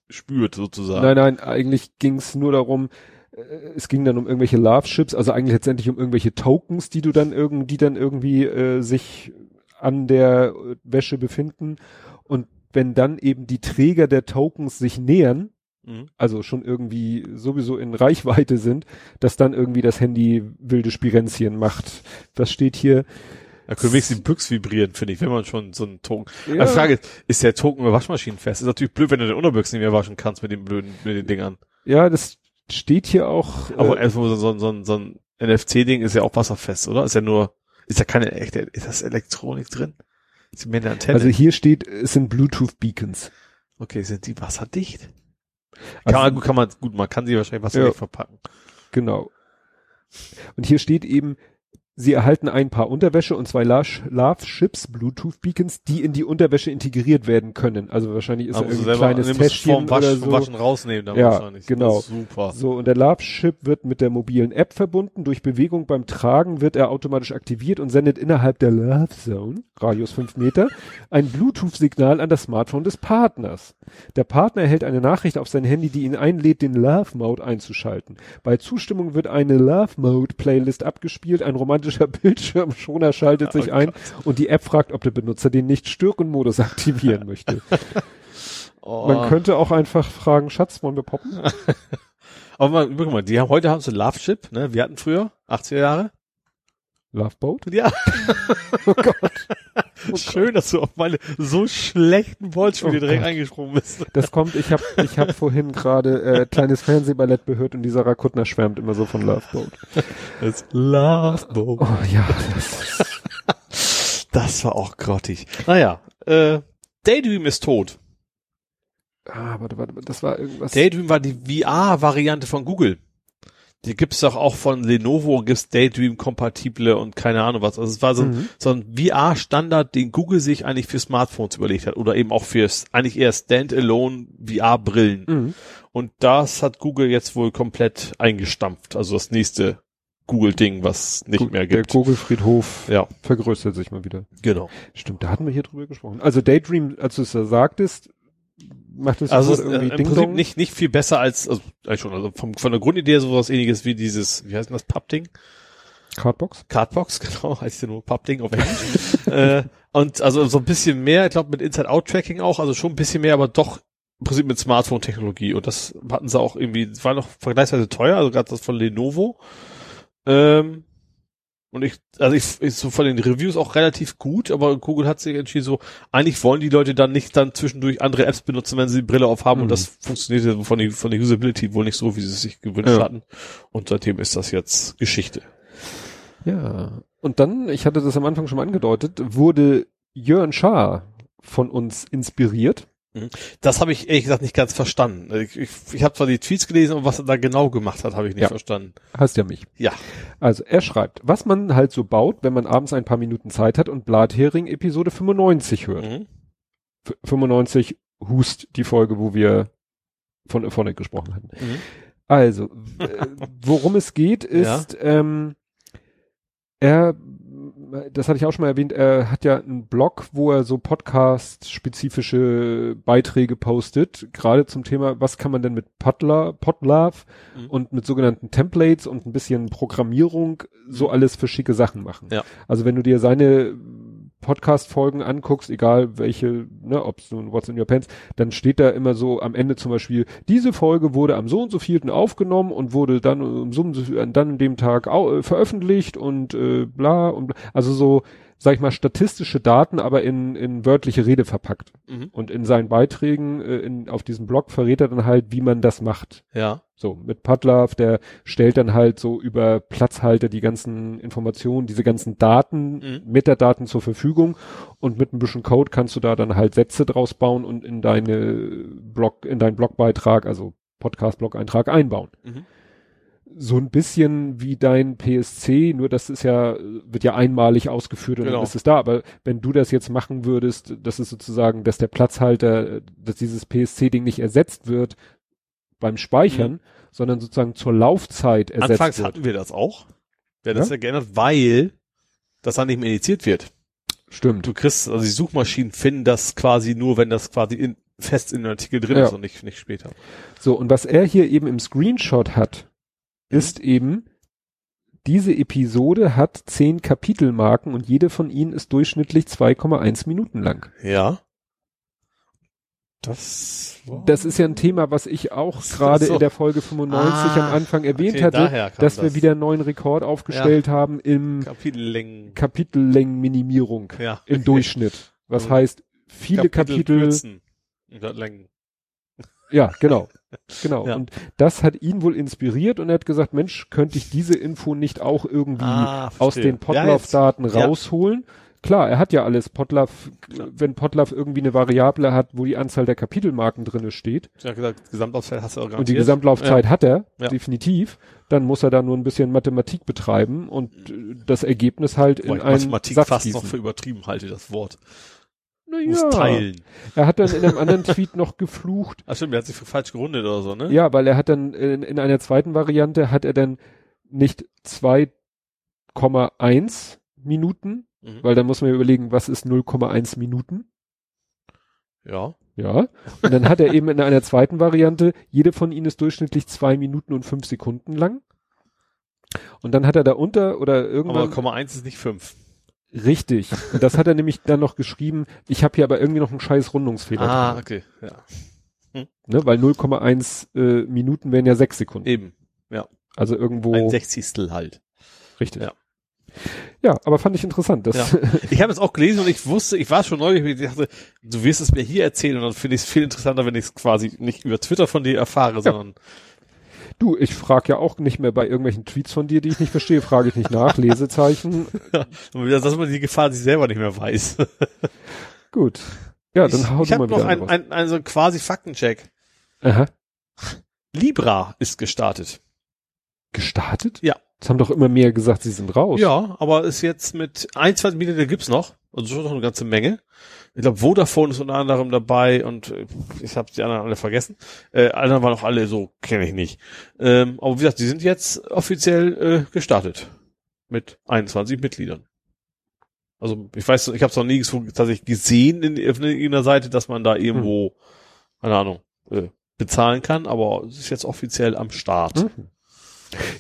spürt, sozusagen. Nein, nein, eigentlich ging es nur darum, äh, es ging dann um irgendwelche Love Ships, also eigentlich letztendlich um irgendwelche Tokens, die du dann irgendwie, die dann irgendwie äh, sich an der äh, Wäsche befinden. Und wenn dann eben die Träger der Tokens sich nähern, Mhm. also schon irgendwie sowieso in Reichweite sind, dass dann irgendwie das Handy wilde Spirenzien macht. Das steht hier. Da können wenigstens die Büchs vibrieren, finde ich, wenn man schon so einen Token. Ja, Die Frage ist, ist der Token über Waschmaschinen fest? Ist natürlich blöd, wenn du den Unterbüchs nicht mehr waschen kannst mit den blöden, mit den Dingern. ja, das steht hier auch. Aber äh, also so, so, so, so ein NFC-Ding ist ja auch wasserfest, oder? Ist ja nur, ist ja keine echte, ist das Elektronik drin? Ist mehr eine Antenne? also hier steht, es sind Bluetooth Beacons. okay, sind die wasserdicht? Also- kann man, gut, kann man, gut, man kann sie wahrscheinlich wasserdicht Ja. verpacken. Genau. Und hier steht eben, Sie erhalten ein paar Unterwäsche und zwei Love Ships Bluetooth Beacons, die in die Unterwäsche integriert werden können. Also wahrscheinlich ist Aber da ein kleines Täschchen Wasch, oder so. Waschen rausnehmen dann Ja, wahrscheinlich. genau. Super. So, und der Love Chip wird mit der mobilen App verbunden. Durch Bewegung beim Tragen wird er automatisch aktiviert und sendet innerhalb der Love Zone, Radius 5 Meter, ein Bluetooth-Signal an das Smartphone des Partners. Der Partner erhält eine Nachricht auf sein Handy, die ihn einlädt, den Love Mode einzuschalten. Bei Zustimmung wird eine Love Mode Playlist abgespielt, ein romantischer Bildschirmschoner schaltet sich Oh ein und die App fragt, ob der Benutzer den Nicht-Stören-Modus aktivieren möchte. Oh. Man könnte auch einfach fragen, Schatz, wollen wir poppen? Aber mal, guck mal, die haben, heute haben sie Love Chip, ne? Wir hatten früher, 80er Jahre. Love Boat? Ja. Oh Gott. Schön, dass du auf meine so schlechten Wortspiele Oh direkt Gott. eingesprungen bist. Das kommt, ich habe ich hab vorhin gerade äh, kleines Fernsehballett gehört und die Sarah Kuttner schwärmt immer so von Love Boat. Das Love Boat. Oh ja, das Das war auch grottig. Naja, äh, Daydream ist tot. ah, warte, warte, das war irgendwas. Daydream war die VR-Variante von Google. Die gibt's doch auch von Lenovo, gibt's Daydream-kompatible und keine Ahnung was. Also es war so, ein Mhm. so ein VR-Standard, den Google sich eigentlich für Smartphones überlegt hat oder eben auch fürs eigentlich eher Standalone VR-Brillen. Mhm. Und das hat Google jetzt wohl komplett eingestampft. Also das nächste Google-Ding, was nicht Gut, mehr Der gibt. Vogelfriedhof Ja, vergrößert sich mal wieder. genau. Stimmt, da hatten wir hier drüber gesprochen. Also Daydream, als du es da sagtest, macht es Also äh, irgendwie im Ding Prinzip Dong. nicht, nicht viel besser als, also, eigentlich schon, also vom, von der Grundidee sowas ähnliches wie dieses, wie heißt denn das, Pappding? Cardbox? Cardbox, genau, heißt ja nur Pappding auf Englisch. äh, und also so ein bisschen mehr, ich glaube mit Inside-Out-Tracking auch, also schon ein bisschen mehr, aber doch im Prinzip mit Smartphone-Technologie. Und das hatten sie auch irgendwie, war noch vergleichsweise teuer, also gerade das von Lenovo. Ähm, und ich, also ich, ich so von den Reviews auch relativ gut, aber Google hat sich entschieden so, eigentlich wollen die Leute dann nicht dann zwischendurch andere Apps benutzen, wenn sie die Brille aufhaben Mhm. und das funktioniert ja von der, von der Usability wohl nicht so, wie sie es sich gewünscht Ja. hatten. Und seitdem ist das jetzt Geschichte. Ja. Und dann, ich hatte das am Anfang schon mal angedeutet, wurde Jörn Schaar von uns inspiriert. Das habe ich ehrlich gesagt nicht ganz verstanden. Ich, ich, ich habe zwar die Tweets gelesen, aber was er da genau gemacht hat, habe ich nicht Ja. verstanden. Heißt ja mich. Ja. Also er schreibt, was man halt so baut, wenn man abends ein paar Minuten Zeit hat und Blathering Episode 95 hört. Mhm. F 95 Hust, die Folge, wo wir von Ephonic gesprochen hatten. Mhm. Also, äh, worum es geht, ist, ähm, er, das hatte ich auch schon mal erwähnt, er hat ja einen Blog, wo er so Podcast-spezifische Beiträge postet, gerade zum Thema, was kann man denn mit Podla, Podlove Mhm. und mit sogenannten Templates und ein bisschen Programmierung so alles für schicke Sachen machen. Ja. Also wenn du dir seine Podcast-Folgen anguckst, egal welche, ne, ob es nun What's in Your Pants, dann steht da immer so am Ende zum Beispiel, diese Folge wurde am so und so vielten aufgenommen und wurde dann um so und so, dann an dem Tag äh, veröffentlicht und äh, bla und bla. also so, sag ich mal, statistische Daten, aber in, in wörtliche Rede verpackt. Mhm. Und in seinen Beiträgen äh, in, auf diesem Blog verrät er dann halt, wie man das macht. Ja. So, mit Padlove, der stellt dann halt so über Platzhalter die ganzen Informationen, diese ganzen Daten, Mhm. Metadaten zur Verfügung und mit ein bisschen Code kannst du da dann halt Sätze draus bauen und in deine Blog, in deinen Blogbeitrag, also Podcast-Blog-Eintrag einbauen. Mhm. So ein bisschen wie dein PSC, nur das ist ja, wird ja einmalig ausgeführt und Genau. dann ist es da. Aber wenn du das jetzt machen würdest, das ist sozusagen, dass der Platzhalter, dass dieses PSC-Ding nicht ersetzt wird beim Speichern, sondern sozusagen zur Laufzeit ersetzt Anfangs wird. hatten wir das auch. Wir das Ja? geändert, weil das dann nicht mehr indiziert wird. Stimmt. Du kriegst, also die Suchmaschinen finden das quasi nur, wenn das quasi in, fest in dem Artikel drin Ja. ist und nicht, nicht später. So, und was er hier eben im Screenshot hat, Mhm. Ist eben, diese Episode hat zehn Kapitelmarken und jede von ihnen ist durchschnittlich 2,1 Minuten lang. Ja. Das, war- Das ist ja ein Thema, was ich auch gerade so. in der Folge 95 Ah, am Anfang erwähnt okay, hatte, dass wir das. wieder einen neuen Rekord aufgestellt haben im Kapitellängen. Kapitellängenminimierung Ja. im Durchschnitt. Was Mhm. heißt, viele Kapitel, kürzen. Statt Längen. ja, genau. Genau. Ja. Und das hat ihn wohl inspiriert und er hat gesagt, Mensch, könnte ich diese Info nicht auch irgendwie Ah, aus den Ja. Podlove-Daten Ja. rausholen? Klar, er hat ja alles. Potlaff, wenn Potlaff irgendwie eine Variable hat, wo die Anzahl der Kapitelmarken drinne steht. Habe gesagt, Gesamtausfall hast du auch Und die. Gesamtlaufzeit hat er, Ja. definitiv. Dann muss er da nur ein bisschen Mathematik betreiben und äh, das Ergebnis halt Wobei in ich einen Mathematik Satz fast gießen. noch für übertrieben halte, das Wort. Na Muss teilen. Er hat dann in einem anderen Tweet noch geflucht. Ach stimmt, der hat sich falsch gerundet oder so, ne? Ja, weil er hat dann in, in einer zweiten Variante hat er dann nicht 2,1 Minuten, Mhm. weil dann muss man ja überlegen, was ist 0,1 Minuten? Ja. Ja. Und dann hat er eben in einer zweiten Variante, jede von ihnen ist durchschnittlich zwei Minuten und fünf Sekunden lang. Und dann hat er da unter oder Aber irgendwann Komma eins ist nicht fünf. Richtig. Und das hat er nämlich dann noch geschrieben. Ich habe hier aber irgendwie noch einen scheiß Rundungsfehler. Ah, drin, okay. Ja. ne? Weil 0,1 äh, Minuten wären ja sechs Sekunden. Eben. Also irgendwo Ein Sechzigstel halt. richtig. Ja. Ja, aber fand ich interessant. Das, Ja. Ich habe es auch gelesen und ich wusste, ich war schon neugierig, ich dachte, du wirst es mir hier erzählen und dann finde ich es viel interessanter, wenn ich es quasi nicht über Twitter von dir erfahre, sondern Du, ich frage ja auch nicht mehr bei irgendwelchen Tweets von dir, die ich nicht verstehe, frage ich nicht nach. Lesezeichen. und wieder, dass man die Gefahr sich selber nicht mehr weiß. Gut. Ja, dann ich hau ich du habe mal wieder noch ein, raus. ein, also quasi Faktencheck. Aha. Libra ist gestartet. Gestartet? Ja. Das haben doch immer mehr gesagt, sie sind raus. Ja, aber ist jetzt mit 21 Millionen gibt's noch. Also schon noch eine ganze Menge. Ich glaube, Vodafone ist unter anderem dabei und äh, ich habe die anderen alle vergessen. Äh, anderen waren auch alle so, kenne ich nicht. Ähm, aber wie gesagt, die sind jetzt offiziell äh, gestartet. Mit 21 Mitgliedern. Also ich weiß, ich habe es noch nie so tatsächlich gesehen in, irgendeiner Seite, dass man da irgendwo, keine Ahnung, äh, bezahlen kann, aber es ist jetzt offiziell am Start. Mhm.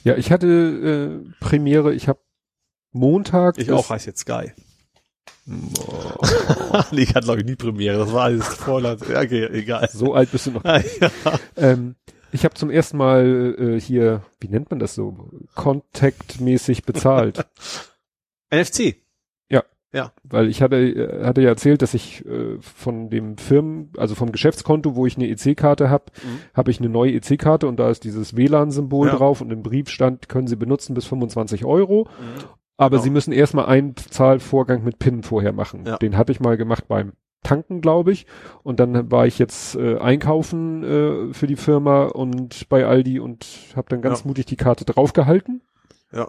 Ja, ich hatte äh, Premiere, ich habe Montag. Ich auch heißt jetzt Sky. Boah, nee, ich hatte glaube ich nie Premiere, das war alles Vorland. Ja, okay, egal. so alt bist du noch. ja. Ähm, ich habe zum ersten Mal äh, hier, wie nennt man das so, Contact-mäßig bezahlt. NFC. Weil ich hatte, äh, hatte ja erzählt, dass ich äh, von dem Firmen, also vom Geschäftskonto, wo ich eine EC-Karte habe, Mhm. habe ich eine neue EC-Karte und da ist dieses WLAN-Symbol Ja. drauf und im Brief stand, können Sie benutzen bis 25 Euro. Mhm. Aber Genau. Sie müssen erstmal einen Zahlvorgang mit PIN vorher machen. Ja. Den hatte ich mal gemacht beim Tanken, glaube ich. Und dann war ich jetzt äh, einkaufen äh, für die Firma und bei Aldi und habe dann ganz Ja. mutig die Karte draufgehalten. Ja.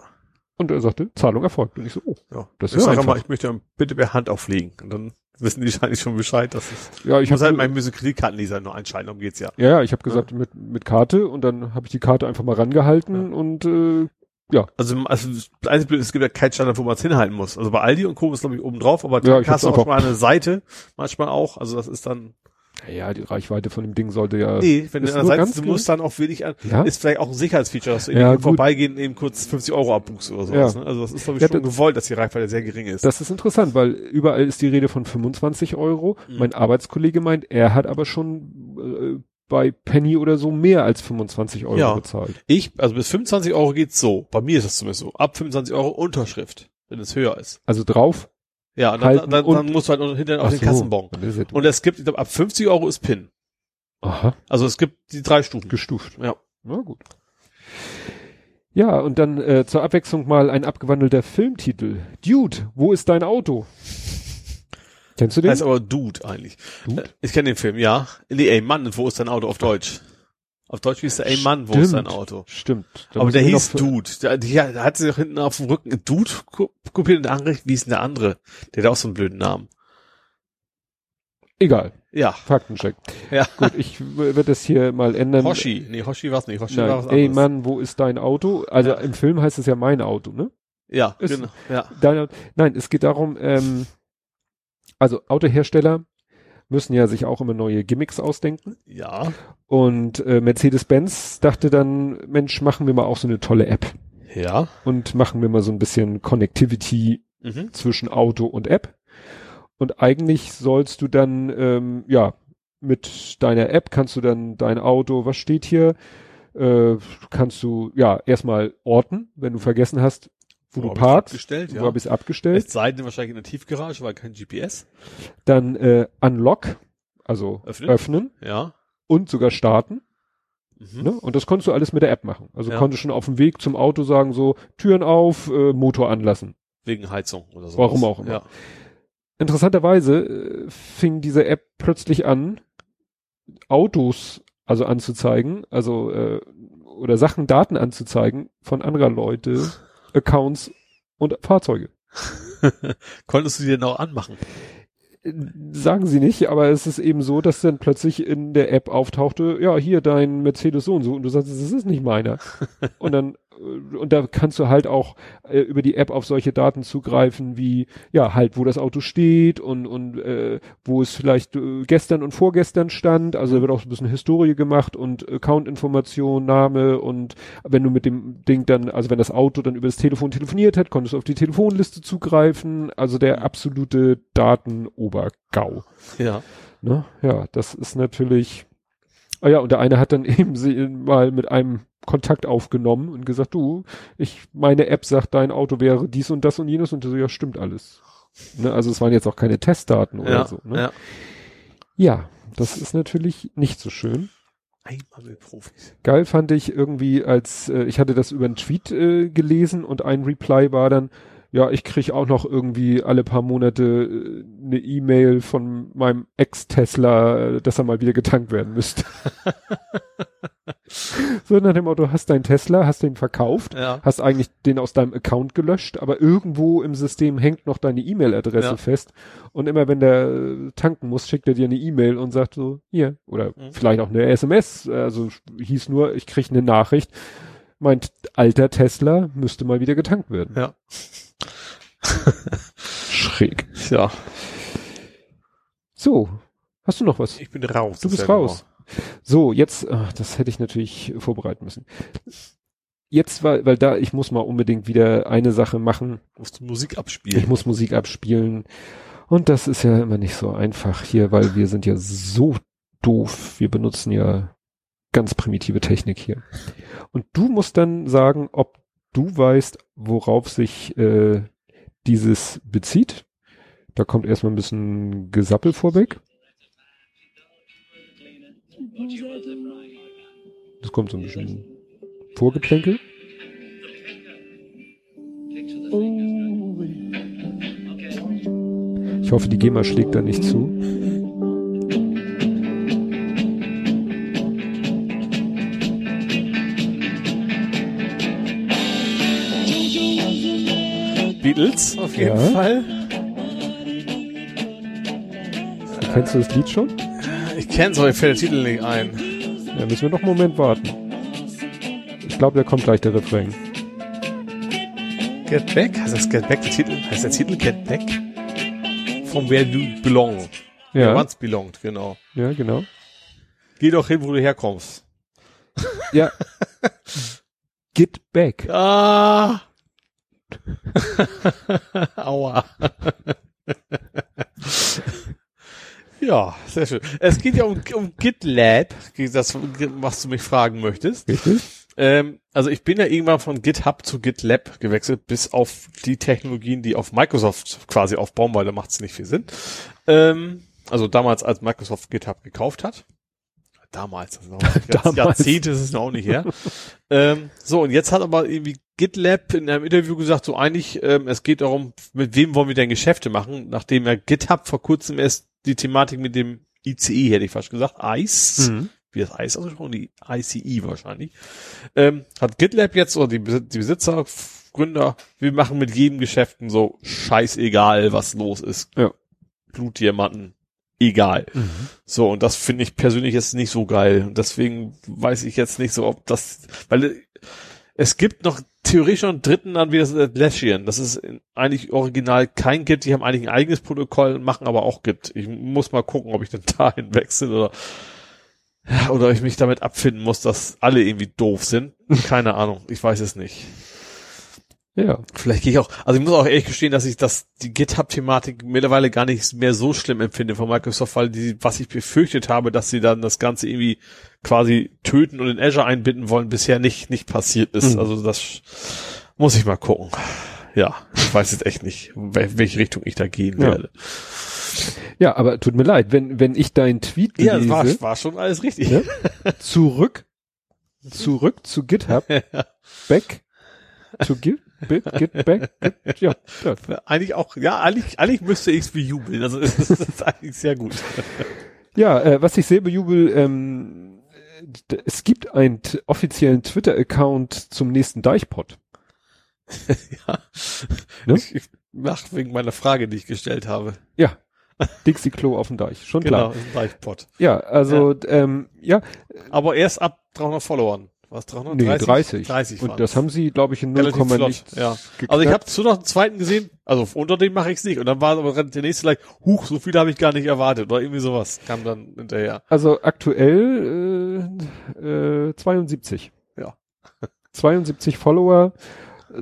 Und er sagte, Zahlung erfolgt. Und ich so, oh, ja. Das ich ist sag einfach. mal, ich möchte bitte per Hand auflegen. Und dann wissen die wahrscheinlich schon Bescheid, dass es. ja, Ich ich muss halt habe mein müssen Kreditkartenleser nur einschalten, um geht's ja. ja, ja, ich habe gesagt mit mit Karte und dann habe ich die Karte einfach mal rangehalten und äh, Also, also das einzige es gibt ja keinen Standard, wo man es hinhalten muss. Also bei Aldi und Co. ist glaube ich oben drauf, aber Ja, da ich hast du auch mal eine Seite, manchmal auch. Also das ist dann. ja, die Reichweite von dem Ding sollte ja Nee, wenn du an der Seite du musst dann auch wirklich an. Ja? Ist vielleicht auch ein Sicherheitsfeature, dass du Ja, eben vorbeigehen eben kurz 50 Euro abbuchst oder sowas. Ja. Ne? Also das ist glaube ich Ja, schon gewollt, dass die Reichweite sehr gering ist. Das ist interessant, weil überall ist die Rede von 25 Euro. Mhm. Mein Arbeitskollege meint, er hat aber schon äh, bei Penny oder so mehr als 25 Euro Ja. bezahlt. Ich, also bis 25 Euro geht's so. Bei mir ist es zumindest so. Ab 25 Euro Unterschrift, wenn es höher ist. Also drauf. Ja, dann, dann, dann und- musst du halt hinterher auf den so, Kassenbon. dann Und es gibt, ich glaube, ab 50 Euro ist PIN. Aha, Also es gibt die drei Stufen. gestuft. Ja. Na gut. Ja, und dann äh, zur Abwechslung mal ein abgewandelter Filmtitel. Dude, wo ist dein Auto? Kennst du den? Heißt aber Dude eigentlich. Dude? Äh, Ich kenne den Film, ja. Nee, ey Mann, wo ist dein Auto auf Deutsch? Auf Deutsch hieß der Ey Mann, wo ist dein. Auto? Stimmt. Da aber der hieß Dude. Der, der, der hat sich doch hinten auf dem Rücken Dude ko- kopiert und andere, wie ist denn der andere? Der hat auch so einen blöden Namen. Egal, Ja. Faktencheck. Ja. Gut, ich werde das hier mal ändern. Hoshi. Nee, Hoshi war's nicht. Hoshi war was Nein, ey anderes. Mann, wo ist dein Auto? Also Ja. im Film heißt es ja mein Auto, ne? Ja, Ist- genau. Ja. Dein, nein, es geht darum, ähm, also Autohersteller müssen ja sich auch immer neue Gimmicks ausdenken. Ja. Und äh, Mercedes-Benz dachte dann, Mensch, machen wir mal auch so eine tolle App Ja. und machen wir mal so ein bisschen Connectivity Mhm. zwischen Auto und App. Und eigentlich sollst du dann, ähm, ja, mit deiner App kannst du dann dein Auto, was steht hier, äh, kannst du, ja, erstmal orten, wenn du vergessen hast, wo, Wo du parkst, abgestellt, ja. wo habe ich es abgestellt. Es sei denn wahrscheinlich in der Tiefgarage, weil kein GPS. Dann äh, Unlock, also Öffnen. öffnen, Ja. und sogar starten. Mhm. Ne? Und das konntest du alles mit der App machen. Also Ja. konntest schon auf dem Weg zum Auto sagen, so Türen auf, äh, Motor anlassen. Wegen Heizung oder so. Warum auch immer. Ja. interessanterweise äh, fing diese App plötzlich an, Autos also anzuzeigen, also äh, oder Sachen, Daten anzuzeigen von anderer Leute, Accounts und Fahrzeuge. Konntest du die denn auch anmachen? Sagen sie nicht, aber es ist eben so, dass dann plötzlich in der App auftauchte, ja, hier dein Mercedes so und so und du sagst, das ist nicht meiner. und dann und da kannst du halt auch äh, über die App auf solche Daten zugreifen, wie ja halt, wo das Auto steht und und äh, wo es vielleicht äh, gestern und vorgestern stand. Also da wird auch so ein bisschen Historie gemacht und Account-Information, Name und wenn du mit dem Ding dann, also wenn das Auto dann über das Telefon telefoniert hat, konntest du auf die Telefonliste zugreifen. Also der absolute Datenobergau. Ja. Ne? Ja, das ist natürlich. Ah ja, und der eine hat dann eben sie mal mit einem Kontakt aufgenommen und gesagt, du, ich, meine App sagt, dein Auto wäre dies und das und jenes und so, ja, stimmt alles. Ne, also es waren jetzt auch keine Testdaten oder Ja, so. Ne? ja. Ja, das ist natürlich nicht so schön. Einmal mit Profis. Geil fand ich irgendwie, als äh, ich hatte das über einen Tweet äh, gelesen und ein Reply war dann, ja, ich krieg auch noch irgendwie alle paar Monate äh, eine E-Mail von meinem Ex-Tesla, äh, dass er mal wieder getankt werden müsste. so nach dem Motto, hast deinen Tesla, hast den verkauft, Ja. hast eigentlich den aus deinem Account gelöscht, aber irgendwo im System hängt noch deine E-Mail-Adresse Ja. fest. Und immer wenn der äh, tanken muss, schickt er dir eine E-Mail und sagt so, hier, oder Mhm. vielleicht auch eine SMS, also hieß nur, ich krieg eine Nachricht, mein alter Tesla müsste mal wieder getankt werden. Ja. Schräg. Ja. So, hast du noch was? Ich bin raus. Du bist raus. So, jetzt, ach, das hätte ich natürlich vorbereiten müssen. Jetzt, weil, weil da, ich muss mal unbedingt wieder eine Sache machen. Musst du Musik Ich abspielen. muss Musik abspielen. Und das ist ja immer nicht so einfach hier, weil wir sind ja so doof. Wir benutzen ja ganz primitive Technik hier. Und du musst dann sagen, ob du weißt, worauf sich äh, dieses bezieht. Da kommt erstmal ein bisschen Gesappel vorweg. Das kommt so ein bisschen Vorgeplänkel. Ich hoffe, die GEMA schlägt da nicht zu. Beatles, auf jeden Ja. Fall. Kennst du das Lied schon? Ich kenne so, mir fällt der Titel nicht ein. Ja, müssen wir noch einen Moment warten. Ich glaube, da kommt gleich der Refrain. Get Back? Heißt das Get Back der Titel? Heißt der Titel Get Back? From where you belong. Ja, Once belonged, genau. ja, genau. Geh doch hin, wo du herkommst. Ja. Get back. Ah! Aua. ja, sehr schön. Es geht ja um, um GitLab, das, was du mich fragen möchtest. Richtig? Ähm, also ich bin ja irgendwann von GitHub zu GitLab gewechselt, bis auf die Technologien, die auf Microsoft quasi aufbauen, weil da macht es nicht viel Sinn. Ähm, also damals, als Microsoft GitHub gekauft hat. Damals, also noch Damals. Jahrzehnte ist es noch nicht her. ähm, so, und jetzt hat aber irgendwie GitLab in einem Interview gesagt, so eigentlich, ähm, es geht darum, mit wem wollen wir denn Geschäfte machen, nachdem ja GitHub vor kurzem erst die Thematik mit dem ICE, hätte ich fast gesagt, ICE, Mhm. wie das ICE ausgesprochen, die ICE wahrscheinlich, ähm, hat GitLab jetzt, oder die, die Besitzer, Gründer, wir machen mit jedem Geschäften so scheißegal, was los ist. Ja. Blutdiamanten, egal. Mhm. So, und das finde ich persönlich jetzt nicht so geil. Und deswegen weiß ich jetzt nicht so, ob das, weil es gibt noch theoretisch noch einen dritten an wie das Atlassian. Das ist eigentlich original kein Git. Die haben eigentlich ein eigenes Protokoll, machen aber auch Git. Ich muss mal gucken, ob ich dann dahin wechsle oder, oder ich mich damit abfinden muss, dass alle irgendwie doof sind. Keine Ahnung. Ich weiß es nicht. Ja. Vielleicht gehe ich auch, also ich muss auch ehrlich gestehen, dass ich das, die GitHub-Thematik mittlerweile gar nicht mehr so schlimm empfinde von Microsoft, weil die, was ich befürchtet habe, dass sie dann das Ganze irgendwie quasi töten und in Azure einbinden wollen, bisher nicht, nicht passiert ist. Mhm. Also das muss ich mal gucken. Ja, ich weiß jetzt echt nicht, wel- welche Richtung ich da gehen Ja. werde. Ja, aber tut mir leid, wenn, wenn ich deinen Tweet Ja, lese, das war, war schon alles richtig. Ja. zurück, zurück zu GitHub, back to Git, bit, get back, get, ja, ja. Eigentlich auch, ja, eigentlich, eigentlich müsste ich es bejubeln. Also es ist, ist eigentlich sehr gut. Ja, äh, was ich sehr bejubel, ähm, es gibt einen offiziellen Twitter-Account zum nächsten Deichpot. ja. Ne? Ich, ich mach wegen meiner Frage, die ich gestellt habe. Ja. Dixie Klo auf dem Deich, schon Genau, klar. ein Deichpot. Ja, also ähm, ja, Aber erst ab 300 Followern. Was, 300? nee, 30. 30 Und das haben sie, glaube ich, in 0, Relativ flott, nichts ja. geknackt. Also ich habe zu noch einen zweiten gesehen, also unter dem mache ich es nicht. Und dann war aber der nächste gleich, huch, so viel habe ich gar nicht erwartet. Oder irgendwie sowas kam dann hinterher. Also aktuell äh, äh, 72. Ja. 72 Follower.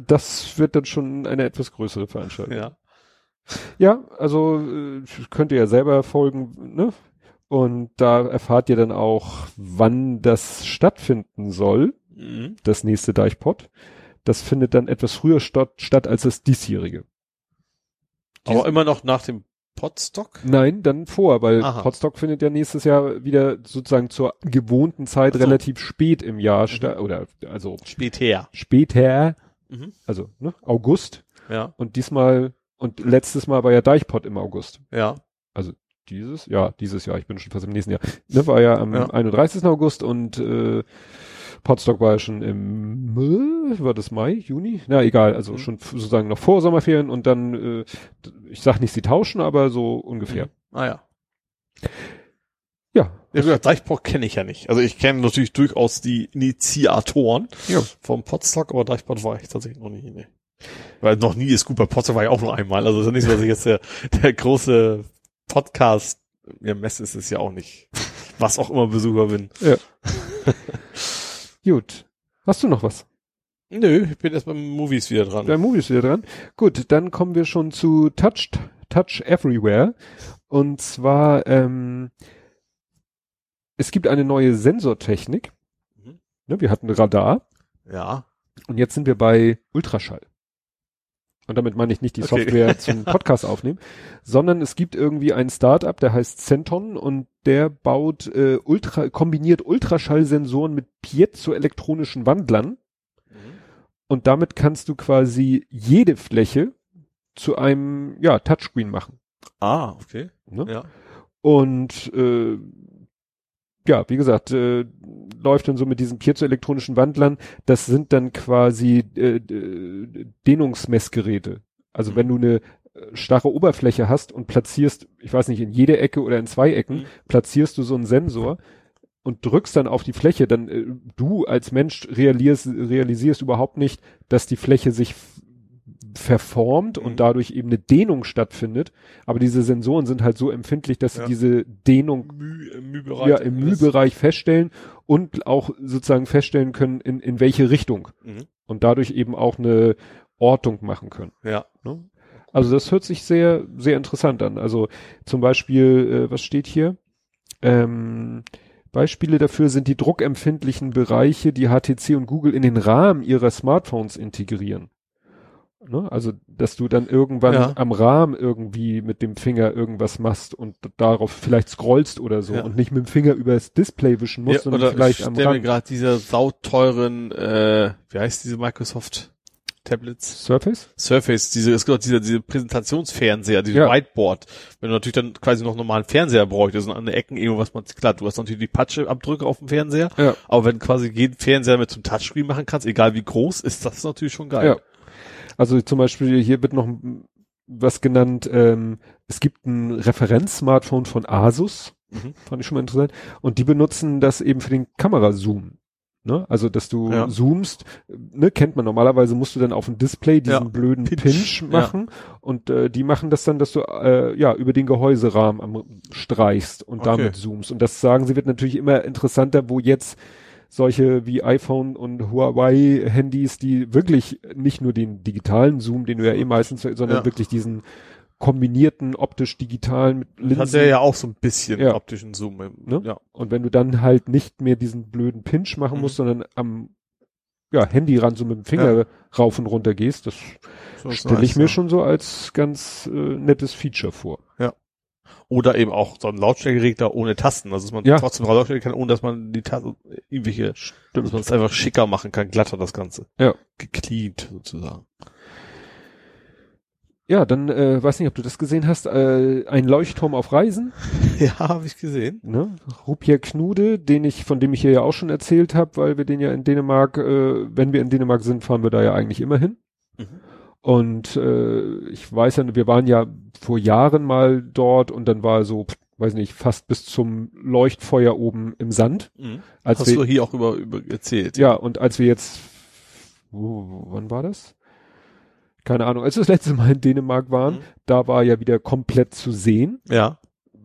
Das wird dann schon eine etwas größere Veranstaltung. Ja. Ja, also äh, könnt ihr ja selber folgen, ne? Und da erfahrt ihr dann auch, wann das stattfinden soll, Mhm. das nächste Deichpot. Das findet dann etwas früher statt, statt als das diesjährige. Aber immer noch nach dem Potstock? Nein, dann vor, weil Aha. Potstock findet ja nächstes Jahr wieder sozusagen zur gewohnten Zeit Ach so. relativ spät im Jahr Mhm. statt, oder also Später. später, Mhm. also ne, August. Ja, Und diesmal, und letztes Mal war ja Deichpot im August. ja. Dieses? Ja, dieses Jahr, ich bin schon fast im nächsten Jahr. Ne, war ja am Ja. 31. August und äh, Potstock war ja schon im, äh, war das Mai, Juni? Na egal, also Mhm. schon sozusagen noch vor Sommerferien und dann, äh, ich sag nicht, sie tauschen, aber so ungefähr. Mhm. Ah ja. Ja. Ja, gesagt, Deichpot kenne ich ja nicht. Also ich kenne natürlich durchaus die Initiatoren Ja. vom Potstock, aber Deichpot war ich tatsächlich noch nie. Nee. Weil noch nie ist gut. Bei Potstock war ich auch nur einmal. Also es ist ja nicht so, dass ich jetzt der, der große Podcast, ja, Messe ist es ja auch nicht. Was auch immer Besucher bin. Gut. Hast du noch was? Nö, ich bin erst beim Movies wieder dran. Der Movie ist wieder dran. Gut, dann kommen wir schon zu Touch, Touch Everywhere. Und zwar, ähm, es gibt eine neue Sensortechnik. Mhm. Ne, wir hatten Radar Ja. und jetzt sind wir bei Ultraschall. Und damit meine ich nicht die Okay. Software zum Podcast aufnehmen, sondern es gibt irgendwie ein Startup, der heißt Centon und der baut äh, Ultra, kombiniert Ultraschallsensoren mit piezoelektronischen Wandlern und damit kannst du quasi jede Fläche zu einem ja, Touchscreen machen. Ah, okay. Ne? Ja. Und äh, ja, wie gesagt, äh, läuft dann so mit diesen piezoelektronischen Wandlern. Das sind dann quasi äh, Dehnungsmessgeräte. Also Mhm. wenn du eine äh, starre Oberfläche hast und platzierst, ich weiß nicht, in jede Ecke oder in zwei Ecken, Mhm. platzierst du so einen Sensor und drückst dann auf die Fläche, dann äh, du als Mensch realisierst, realisierst überhaupt nicht, dass die Fläche sich verformt Mhm. und dadurch eben eine Dehnung stattfindet. Aber diese Sensoren sind halt so empfindlich, dass Ja. sie diese Dehnung Müh, im Mühbereich. ja, im Mühbereich feststellen und auch sozusagen feststellen können, in, in welche Richtung Mhm. und dadurch eben auch eine Ortung machen können. Ja. Ne? Also das hört sich sehr, sehr interessant an. Also zum Beispiel, äh, was steht hier? Ähm, Beispiele dafür sind die druckempfindlichen Bereiche, die HTC und Google in den Rahmen ihrer Smartphones integrieren. Ne? Also, dass du dann irgendwann Ja. am Rahmen irgendwie mit dem Finger irgendwas machst und darauf vielleicht scrollst oder so Ja. und nicht mit dem Finger übers Display wischen musst, ja, sondern oder vielleicht ich am stell mir Rand. gerade diese sauteuren, äh, wie heißt diese Microsoft Tablets? Surface? Surface, diese, es gibt dieser, diese Präsentationsfernseher, diese Ja. Whiteboard. Wenn du natürlich dann quasi noch normalen Fernseher bräuchtest und an den Ecken irgendwas man, klar, du hast natürlich die Patschabdrücke auf dem Fernseher, Ja. aber wenn du quasi jeden Fernseher mit zum Touchscreen machen kannst, egal wie groß, ist das natürlich schon geil. Ja. Also zum Beispiel hier wird noch was genannt, ähm, es gibt ein Referenz-Smartphone von Asus, Mhm. fand ich schon mal interessant, und die benutzen das eben für den Kamerazoom. Ne? Also, dass du Ja. zoomst, ne, kennt man normalerweise, musst du dann auf dem Display diesen Ja. blöden Pinch, Pinch, ja. machen und äh, die machen das dann, dass du äh, ja über den Gehäuserahmen am, streichst und Okay. damit zoomst. Und das sagen sie wird natürlich immer interessanter, wo jetzt solche wie iPhone und Huawei Handys, die wirklich nicht nur den digitalen Zoom, den du ja eh meistens, sondern Ja. wirklich diesen kombinierten optisch-digitalen mit Das Linsen. hat ja ja auch so ein bisschen Ja. optischen Zoom. im- Ne? Ja. Und wenn du dann halt nicht mehr diesen blöden Pinch machen Mhm. musst, sondern am ja, Handyrand so mit dem Finger rauf und runter gehst, das So stelle nice, ich mir ja. schon so als ganz äh, nettes Feature vor. Oder eben auch so ein Lautstärkeregler ohne Tasten, also dass man Ja. trotzdem Lautstärke kann, ohne dass man die Tasten irgendwelche, dass man es einfach schicker machen kann, glatter das Ganze. Ja. Gecleant sozusagen. Ja, dann äh, weiß nicht, ob du das gesehen hast, äh, ein Leuchtturm auf Reisen, Ja, habe ich gesehen. ne? Rupier Knude, den ich, von dem ich hier ja auch schon erzählt habe, weil wir den ja in Dänemark, äh, wenn wir in Dänemark sind, fahren wir da ja eigentlich immer hin. Mhm. Und äh, ich weiß ja, wir waren ja vor Jahren mal dort und dann war so, weiß nicht, fast bis zum Leuchtfeuer oben im Sand. Mhm. Als Hast wir, du hier auch über, über erzählt. ja, und als wir jetzt, wo, wo, wann war das? Keine Ahnung, als wir das letzte Mal in Dänemark waren, Mhm. da war ja wieder komplett zu sehen. Ja.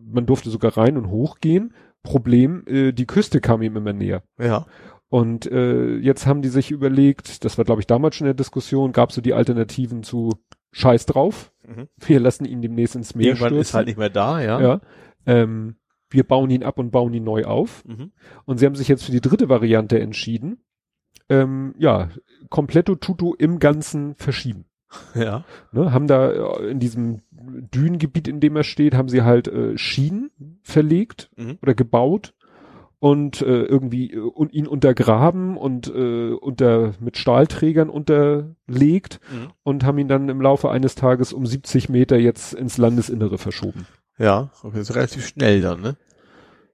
Man durfte sogar rein und hochgehen. Problem, äh, die Küste kam ihm immer näher. Ja. Und äh, jetzt haben die sich überlegt, das war glaube ich damals schon in der Diskussion, gab so die Alternativen zu Scheiß drauf. Mhm. Wir lassen ihn demnächst ins Meer Irgendwann stürzen. ist halt nicht mehr da, ja. ja. Ähm, wir bauen ihn ab und bauen ihn neu auf. Mhm. Und sie haben sich jetzt für die dritte Variante entschieden. Ähm, ja, kompletto Tutu im Ganzen verschieben. Ja. Ne, haben da äh, in diesem Dünengebiet, in dem er steht, haben sie halt äh, Schienen verlegt Mhm. oder gebaut und äh, irgendwie äh, und ihn untergraben und äh, unter mit Stahlträgern unterlegt Mhm. und haben ihn dann im Laufe eines Tages um 70 Meter jetzt ins Landesinnere verschoben. Ja, okay, ist relativ schnell dann, ne?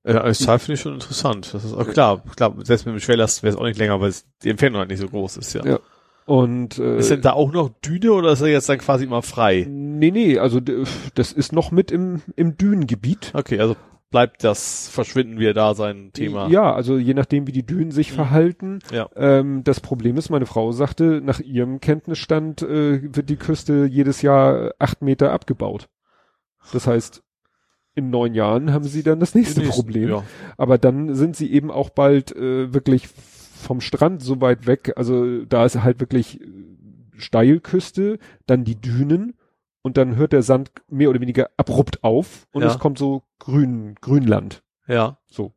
Äh, als Zahl finde ich schon interessant. Das ist auch klar, klar, selbst mit dem Schwerlast wäre es auch nicht länger, weil die Entfernung halt nicht so groß ist, ja. Ja. Und äh, Ist denn da auch noch Düne oder ist er jetzt dann quasi immer frei? nee, nee, also das ist noch mit im, im Dünengebiet. Okay, also bleibt das Verschwinden wieder da sein Thema. Ja, also je nachdem, wie die Dünen sich Mhm. verhalten. Ja. Ähm, das Problem ist, meine Frau sagte, nach ihrem Kenntnisstand äh, wird die Küste jedes Jahr acht Meter abgebaut. Das heißt, in neun Jahren haben sie dann das nächste Nächsten- Problem. Ja. Aber dann sind sie eben auch bald äh, wirklich vom Strand so weit weg. Also da ist halt wirklich äh, Steilküste, dann die Dünen und dann hört der Sand mehr oder weniger abrupt auf und Ja. es kommt so Grün, Grünland. Ja. So.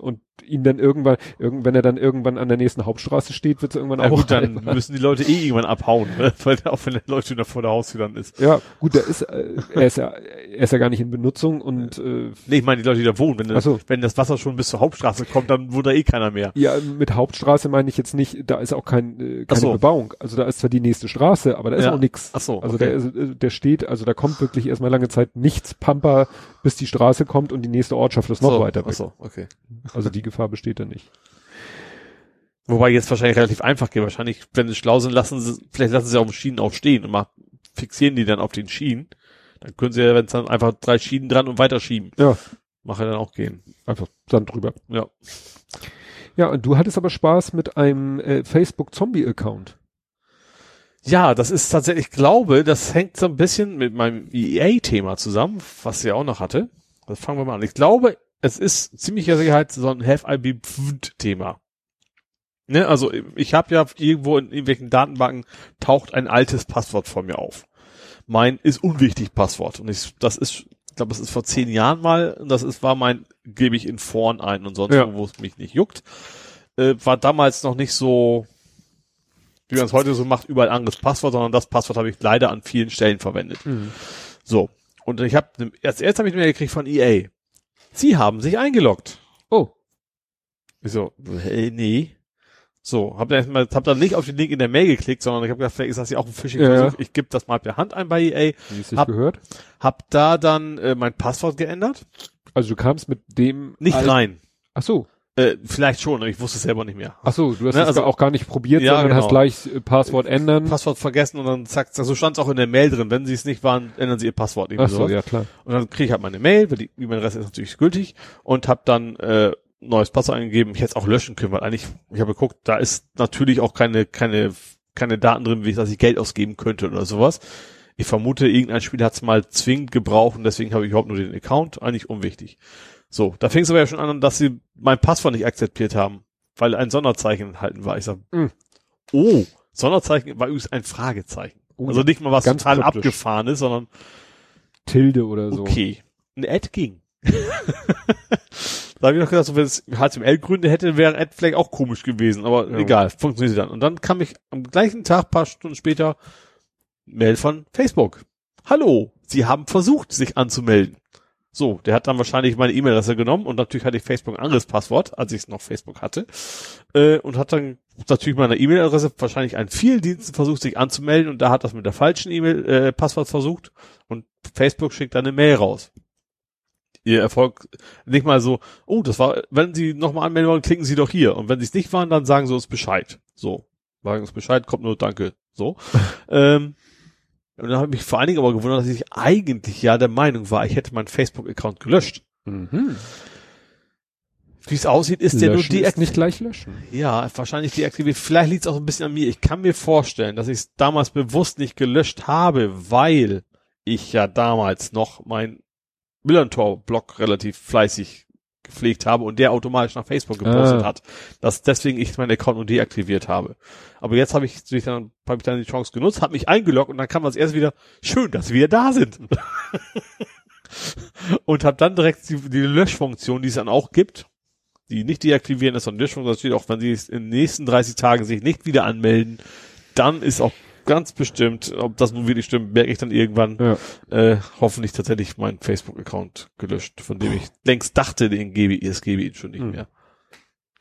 Und ihn dann irgendwann, irgend, wenn er dann irgendwann an der nächsten Hauptstraße steht, wird es irgendwann Na auch gut, dann müssen die Leute eh irgendwann abhauen, ne? Weil auch wenn der Leute da vor der Haustür dann ist. Ja, gut, der ist, äh, er ist ja, er ist ja gar nicht in Benutzung und äh, Nee, ich meine die Leute, die da wohnen. Wenn, Ach so. wenn das Wasser schon bis zur Hauptstraße kommt, dann wohnt da eh keiner mehr. ja, mit Hauptstraße meine ich jetzt nicht, da ist auch kein, äh, Ach keine so. Bebauung. Also da ist zwar die nächste Straße, aber da ist Ja. auch nix. Ach so, Also okay. der, äh, der steht, also da kommt wirklich erstmal lange Zeit nichts Pampa, bis die Straße kommt und die nächste Ortschaft ist noch so, weiter Ach weg. so, okay. Also die Gefahr besteht da nicht. Wobei jetzt wahrscheinlich relativ einfach geht. Wahrscheinlich, wenn sie schlau sind, lassen sie, vielleicht lassen sie auf den Schienen auch stehen und mal fixieren die dann auf den Schienen. Dann können sie ja, wenn es dann einfach drei Schienen dran und weiterschieben. Ja, Mache dann auch gehen. einfach Sand drüber. Ja. Ja, und du hattest aber Spaß mit einem äh, Facebook-Zombie-Account. Ja, das ist tatsächlich, ich glaube, das hängt so ein bisschen mit meinem EA-Thema zusammen, was ich auch noch hatte. Das fangen wir mal an. Ich glaube, es ist ziemlicher Sicherheit so ein Have I Been Thema. Ne, also ich habe ja irgendwo in irgendwelchen Datenbanken taucht ein altes Passwort vor mir auf. Mein ist unwichtig Passwort und ich, das ist, ich glaube, das ist vor zehn Jahren mal. und Das ist war mein gebe ich in Vorn ein und sonst Ja. wo, es mich nicht juckt. Äh, war damals noch nicht so wie man es heute so macht, überall anderes Passwort, sondern das Passwort habe ich leider an vielen Stellen verwendet. So. Und ich habe, als erstes habe ich Mail gekriegt von EA. Sie haben sich eingeloggt. Oh. Ich so, hey, nee. So, hab dann erstmal, hab dann nicht auf den Link in der Mail geklickt, sondern ich habe gedacht, vielleicht ist das ja auch ein Phishing-Versuch. Ja. Ich gebe das mal per Hand ein bei EA. Wie es sich Hab- gehört. Hab da dann äh, mein Passwort geändert. Also du kamst mit dem Nicht rein. Ach so. Äh, vielleicht schon, aber ich wusste es selber nicht mehr. Ach so, du hast Ne, es also- auch gar nicht probiert, Ja, sondern genau. hast gleich äh, Passwort ändern. Passwort vergessen und dann zack, so stand es auch in der Mail drin. Wenn sie es nicht waren, ändern sie ihr Passwort. irgendwie Ach so, sowas. ja klar. Und dann kriege ich halt meine Mail, weil die E-Mail-Adresse ist natürlich gültig und habe dann äh, neues Passwort eingegeben. Ich hätte es auch löschen können, weil eigentlich, ich habe geguckt, da ist natürlich auch keine, keine, keine Daten drin, wie dass ich Geld ausgeben könnte oder sowas. Ich vermute, irgendein Spiel hat es mal zwingend gebraucht und deswegen habe ich überhaupt nur den Account. Eigentlich unwichtig. So, da fing es aber ja schon an, dass sie mein Passwort nicht akzeptiert haben, weil ein Sonderzeichen enthalten war. Ich sag, Mm. oh, Sonderzeichen war übrigens ein Fragezeichen. Oh, also nicht mal was total kryptisch. abgefahren ist, sondern Tilde oder so. Okay. Ein Ad ging. da habe ich noch gedacht, so, wenn es HTML-Gründe hätte, wäre Ad vielleicht auch komisch gewesen, aber Ja. egal, funktioniert dann. Und dann kam ich am gleichen Tag, paar Stunden später, Mail von Facebook. Hallo, Sie haben versucht, sich anzumelden. So, der hat dann wahrscheinlich meine E-Mail-Adresse genommen und natürlich hatte ich Facebook ein anderes Passwort, als ich noch Facebook hatte. Äh, und hat dann natürlich meine E-Mail-Adresse wahrscheinlich an vielen Diensten versucht, sich anzumelden und da hat das mit der falschen E-Mail-Passwort äh, versucht und Facebook schickt dann eine Mail raus. Ihr Erfolg nicht mal so, oh, das war, wenn Sie nochmal anmelden wollen, klicken Sie doch hier. Und wenn Sie es nicht waren, dann sagen Sie uns Bescheid. So. Sagen uns Bescheid, kommt nur Danke. So. ähm, und dann habe ich mich vor allen Dingen aber gewundert, dass ich eigentlich ja der Meinung war, ich hätte meinen Facebook-Account gelöscht. Mhm. Wie es aussieht, ist der nur Löschen deaktiviert. nicht gleich löschen. Ja, wahrscheinlich deaktiviert. Vielleicht liegt es auch ein bisschen an mir. Ich kann mir vorstellen, dass ich es damals bewusst nicht gelöscht habe, weil ich ja damals noch mein Millantor-Blog relativ fleißig gepflegt habe und der automatisch nach Facebook gepostet Ah. hat. Dass deswegen ich meinen Account nur deaktiviert habe. Aber jetzt habe ich, dann, habe ich dann die Chance genutzt, habe mich eingeloggt und dann kam als erstes wieder, schön, dass wieder da sind. und habe dann direkt die, die Löschfunktion, die es dann auch gibt, die nicht deaktivieren ist, sondern Löschfunktion, steht auch, wenn Sie es in den nächsten 30 Tagen sich nicht wieder anmelden, dann ist auch ganz bestimmt, ob das nun wirklich stimmt, merke ich dann irgendwann, Ja. äh, hoffentlich tatsächlich meinen Facebook-Account gelöscht, von dem ich längst dachte, den gebe ich, es gebe ich ihn schon nicht Hm. mehr.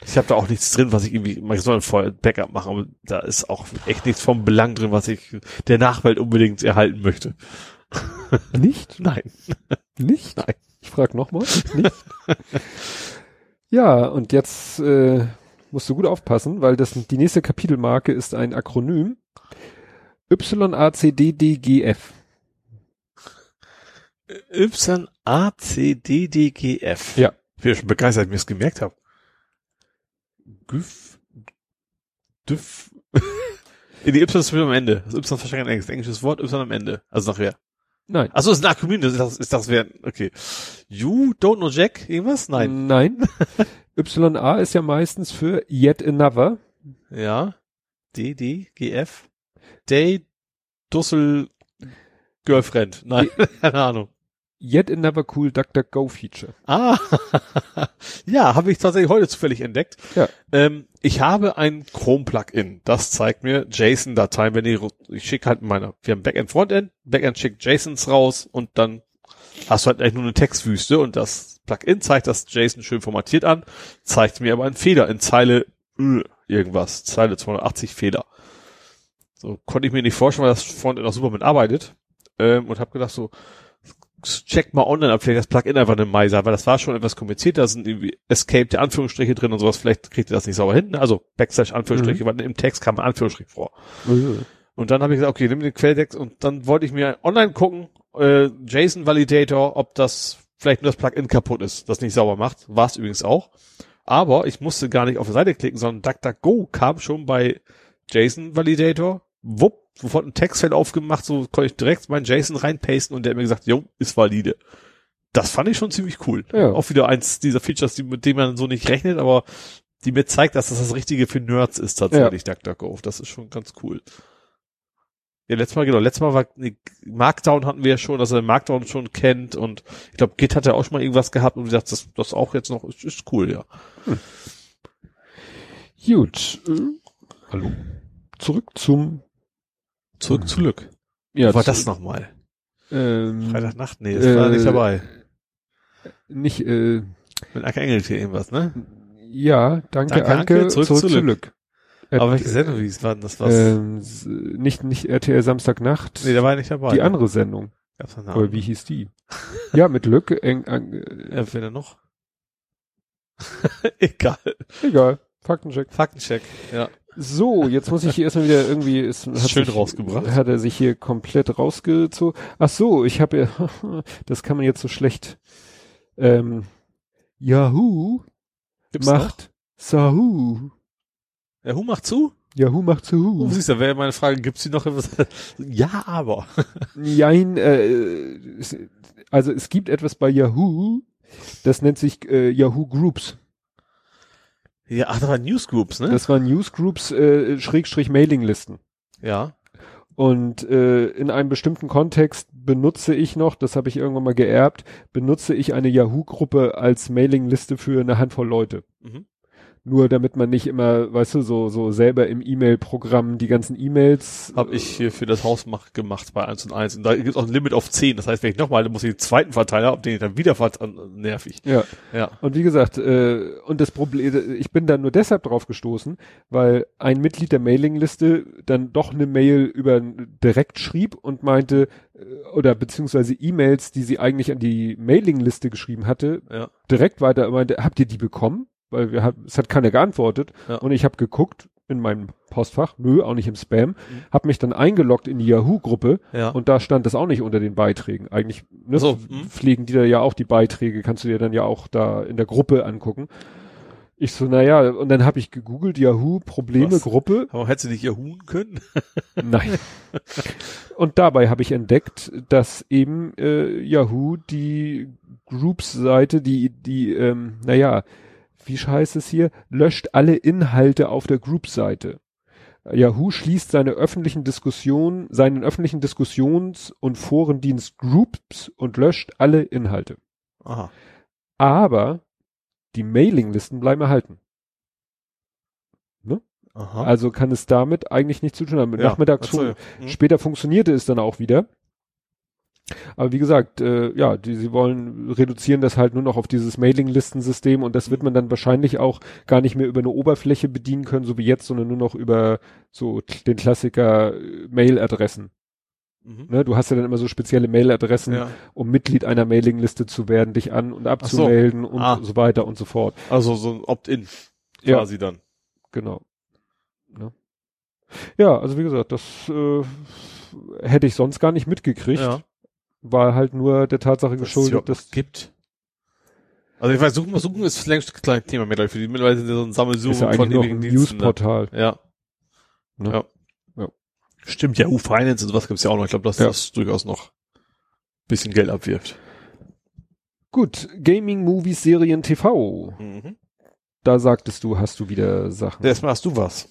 Ich habe da auch nichts drin, was ich irgendwie, man soll ein Backup machen, aber da ist auch echt nichts vom Belang drin, was ich der Nachwelt unbedingt erhalten möchte. Nicht? Nein. Nicht? Nein. Ich frage nochmal. Nicht? ja, und jetzt äh, musst du gut aufpassen, weil das die nächste Kapitelmarke ist ein Akronym. YACDDGF. Y, A, C, D, D, G, F. Ja. Ich bin schon begeistert, dass ich mir das gemerkt habe. Düff. In die Y ist am Ende. Das Y ist wahrscheinlich ein englisches, Wort, Y am Ende. Also nachher. Nein. Achso, ist ein das ist das, ist das wer, okay. You don't know Jack? Irgendwas? Nein. Nein. YA ist ja meistens für Yet Another. Ja. D, D, G, F. Day, Dussel, Girlfriend. Nein, keine Ahnung. Yet Another Cool DuckDuckGo Feature. Ah, ja, habe ich tatsächlich heute zufällig entdeckt. Ja. Ähm, ich habe ein Chrome-Plugin. Das zeigt mir JSON-Dateien, wenn ich, ich schicke halt meine, wir haben Backend, Frontend, Backend schickt JSONs raus und dann hast du halt eigentlich nur eine Textwüste und das Plugin zeigt das JSON schön formatiert an, zeigt mir aber einen Fehler in Zeile irgendwas, Zeile 280 Fehler. So konnte ich mir nicht vorstellen, weil das Frontend auch super mitarbeitet ähm, und habe gedacht so, check mal online, ob vielleicht das Plugin einfach eine Mai sei, weil das war schon etwas komplizierter, da sind irgendwie escaped Anführungsstriche drin und sowas, vielleicht kriegt ihr das nicht sauber hin, also Backslash Anführungsstriche, weil im Text kam ein Anführungsstrich vor. Und dann habe ich gesagt, okay, nimm den Quelltext und dann wollte ich mir online gucken, äh, JSON Validator, ob das vielleicht nur das Plugin kaputt ist, das nicht sauber macht, war es übrigens auch. Aber ich musste gar nicht auf die Seite klicken, sondern DuckDuckGo kam schon bei JSON Validator, wupp, sofort ein Textfeld aufgemacht, so konnte ich direkt mein JSON reinpasten und der hat mir gesagt, jo, ist valide. Das fand ich schon ziemlich cool. Ja. Auch wieder eins dieser Features, die, mit denen man so nicht rechnet, aber die mir zeigt, dass das das Richtige für Nerds ist tatsächlich, DuckDuckGo. Das ist schon ganz cool. Ja, letztes Mal, genau, letztes Mal war, nee, Markdown hatten wir ja schon, dass er Markdown schon kennt und ich glaube, Git hat ja auch schon mal irgendwas gehabt und gesagt, das, das auch jetzt noch, ist, ist cool, ja. Gut. Äh, hallo. Zurück zum Zurück zu Lück. ja, Wo war das nochmal? Ähm, Freitagnacht? Nee, das war äh, nicht dabei. nicht äh, Mit Anke Engelke irgendwas, ne? ja, danke, Danke, Anke, Anke, zurück, zurück zu zu Lück. Äh, Aber welche Sendung, wie es war denn das was? ähm, nicht nicht RTL Samstagnacht, nee, da war er nicht dabei. die ne? andere Sendung. Gab's noch Oder andere? wie hieß die? ja, mit Lück. Eng, eng, äh, Ja, wer denn noch? Egal. egal. Faktencheck. Faktencheck. Ja. So, jetzt muss ich hier erstmal wieder irgendwie, es hat Schön sich, rausgebracht. Hat er sich hier komplett rausgezogen. Ach so, ich habe ja, das kann man jetzt so schlecht, ähm, Yahoo Gibt's macht noch? Ja, Hu macht zu? Yahoo macht Oh, Sahu. siehst du, wäre meine Frage, gibt's die noch etwas? ja, aber. Jein, äh, also es gibt etwas bei Yahoo, das nennt sich äh, Yahoo Groups. Ja, ach, da waren Newsgroups, ne? Das waren Newsgroups, äh, Schrägstrich Mailinglisten. ja. Und äh, in einem bestimmten Kontext benutze ich noch, das habe ich irgendwann mal geerbt, benutze ich eine Yahoo-Gruppe als Mailingliste für eine Handvoll Leute. Mhm. Nur damit man nicht immer, weißt du, so, so selber im E-Mail-Programm die ganzen E-Mails. Habe ich hier für das Haus mach, gemacht bei 1 und 1. Und da gibt es auch ein Limit auf 10. Das heißt, wenn ich nochmal, dann muss ich den zweiten Verteiler, ob den ich dann wieder verteilen, nervig. Ja. Ja. Und wie gesagt, äh, und das Problem, ich bin da nur deshalb drauf gestoßen, weil ein Mitglied der Mailingliste dann doch eine Mail über direkt schrieb und meinte, äh, oder beziehungsweise E-Mails, die sie eigentlich an die Mailingliste geschrieben hatte, Ja. direkt weiter meinte, habt ihr die bekommen? Weil wir haben, es hat keiner geantwortet. Ja. Und ich habe geguckt in meinem Postfach, nö, auch nicht im Spam, habe mich dann eingeloggt in die Yahoo-Gruppe Ja. und da stand das auch nicht unter den Beiträgen. Eigentlich ne, So, hm. pflegen die da ja auch die Beiträge, kannst du dir dann ja auch da in der Gruppe angucken. Ich so, naja, und dann habe ich gegoogelt, Yahoo, Probleme, Was? Gruppe. Aber hättest du nicht Yahoo können? Nein. und dabei habe ich entdeckt, dass eben äh, Yahoo die Groups-Seite, die, die, ähm, naja, wie heißt es hier, löscht alle Inhalte auf der Group-Seite. Yahoo schließt seine öffentlichen Diskussionen, seinen öffentlichen Diskussions- und Forendienst Groups und löscht alle Inhalte. Aha. Aber die Mailinglisten bleiben erhalten. Aha. Also kann es damit eigentlich nichts zu tun haben. Ja, Nachmittags fun- Hm. Später funktionierte es dann auch wieder. Aber wie gesagt, äh, ja, die, sie wollen reduzieren das halt nur noch auf dieses Mailinglistensystem und das wird man dann wahrscheinlich auch gar nicht mehr über eine Oberfläche bedienen können, so wie jetzt, sondern nur noch über so den Klassiker äh, Mailadressen. Mhm. Ne? Du hast ja dann immer so spezielle Mailadressen, Ja. um Mitglied einer Mailingliste zu werden, dich an- und abzumelden und Ah. so weiter und so fort. Also so ein Opt-in Ja. quasi dann. Genau. Ne? Ja, also wie gesagt, das äh, hätte ich sonst gar nicht mitgekriegt. Ja. War halt nur der Tatsache Dass es geschuldet, dass gibt. Also ich weiß, suchen, suchen ist längst ein kleines Thema mehr, für die mittlerweile sind ja so ein Sammelsurium ist ja von ewigen Diensten. Ne? Newsportal. Ja. Ne? Ja. Ja. Stimmt, Yahoo Finance und sowas gibt's ja auch noch. Ich glaube, dass Ja. das durchaus noch bisschen Geld abwirft. Gut, Gaming, Movies, Serien, TV. Mhm. Da sagtest du, hast du wieder Sachen. Erstmal hast du was.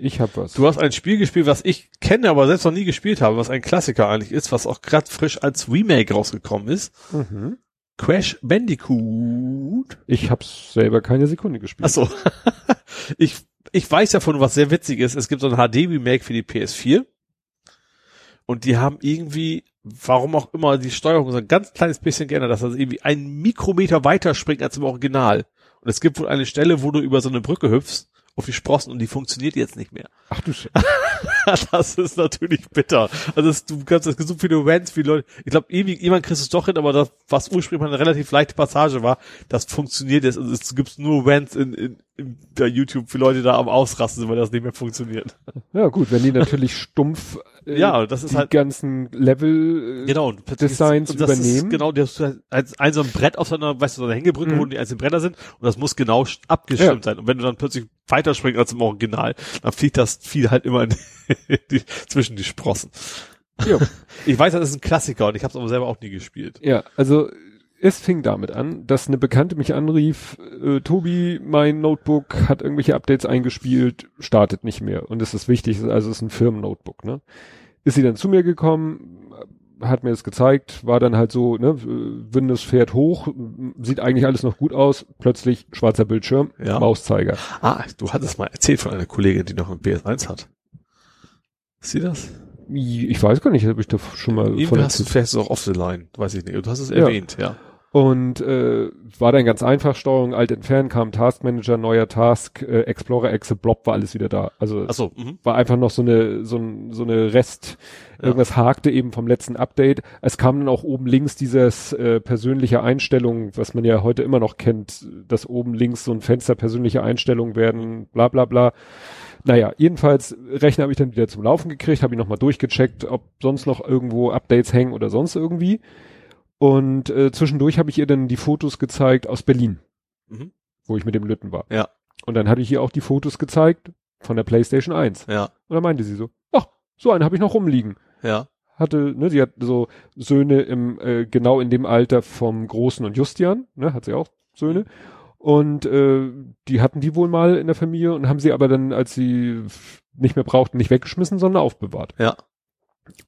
Ich hab was. Du hast ein Spiel gespielt, was ich kenne, aber selbst noch nie gespielt habe, was ein Klassiker eigentlich ist, was auch gerade frisch als Remake rausgekommen ist. mhm. Crash Bandicoot. Ich hab's selber keine Sekunde gespielt. Ach so. ich, ich weiß davon, was sehr witzig ist. Es gibt so ein HD-Remake für die PS4. Und die haben irgendwie, warum auch immer, die Steuerung so ein ganz kleines bisschen geändert, dass das irgendwie einen Mikrometer weiter springt als im Original. Und es gibt wohl eine Stelle, wo du über so eine Brücke hüpfst auf die Sprossen und die funktioniert jetzt nicht mehr. Ach du Sch das ist natürlich bitter. Also es, du kannst, gibt so viele Rants, wie Leute, ich glaube, irgendwann kriegst du es doch hin, aber das, was ursprünglich mal eine relativ leichte Passage war, das funktioniert jetzt. Also es gibt nur Rants in, in der YouTube für Leute da am Ausrasten sind, weil das nicht mehr funktioniert. Ja gut, wenn die natürlich stumpf äh, Ja, das ist die halt- ganzen Level äh, Genau. Ist- Designs und das übernehmen. Ist genau, das ist als ein so ein Brett auf so einer, weißt du, so einer Hängebrücke, Mhm. wo die einzelnen Bretter sind und das muss genau abgestimmt sein. Und wenn du dann plötzlich weiterspringst als im Original, dann fliegt das Vieh halt immer in die, zwischen die Sprossen. Ja. Ich weiß, das ist ein Klassiker und ich habe es aber selber auch nie gespielt. Ja, also es fing damit an, dass eine Bekannte mich anrief, äh, Tobi, mein Notebook hat irgendwelche Updates eingespielt, startet nicht mehr. Und das ist wichtig, also es ist ein Firmen-Notebook, ne? Ist sie dann zu mir gekommen, hat mir das gezeigt, war dann halt so, ne, Windows fährt hoch, sieht eigentlich alles noch gut aus, plötzlich schwarzer Bildschirm, Ja. Mauszeiger. Ah, du hattest mal erzählt von einer Kollegin, die noch ein PS1 hat. Ist sie das? Ich weiß gar nicht, ob ich da schon mal Irgendwie von hast du vielleicht auch off the line, weiß ich nicht. Du hast es Ja. erwähnt, ja. Und äh, war dann ganz einfach, Steuerung alt entfernen, kam Task Manager, neuer Task, äh, Explorer, Exe, Blob war alles wieder da. Also Ach so, mhm. war einfach noch so eine so, ein, so eine Rest, Ja. irgendwas hakte eben vom letzten Update. Es kam dann auch oben links dieses äh, persönliche Einstellungen, was man ja heute immer noch kennt, dass oben links so ein Fenster persönliche Einstellungen werden, bla bla bla. Naja, jedenfalls Rechner habe ich dann wieder zum Laufen gekriegt, habe ich nochmal durchgecheckt, ob sonst noch irgendwo Updates hängen oder sonst irgendwie. Und äh, zwischendurch habe ich ihr dann die Fotos gezeigt aus Berlin, Mhm. wo ich mit dem Lütten war. Ja. Und dann hatte ich ihr auch die Fotos gezeigt von der PlayStation 1. Ja, Und dann meinte sie so, ach, so einen habe ich noch rumliegen. ja. Hatte, ne, sie hat so Söhne im, äh, genau in dem Alter vom Großen und Justian, ne, hat sie auch Söhne. Und äh, die hatten die wohl mal in der Familie und haben sie aber dann, als sie nicht mehr brauchten, nicht weggeschmissen, sondern aufbewahrt. Ja.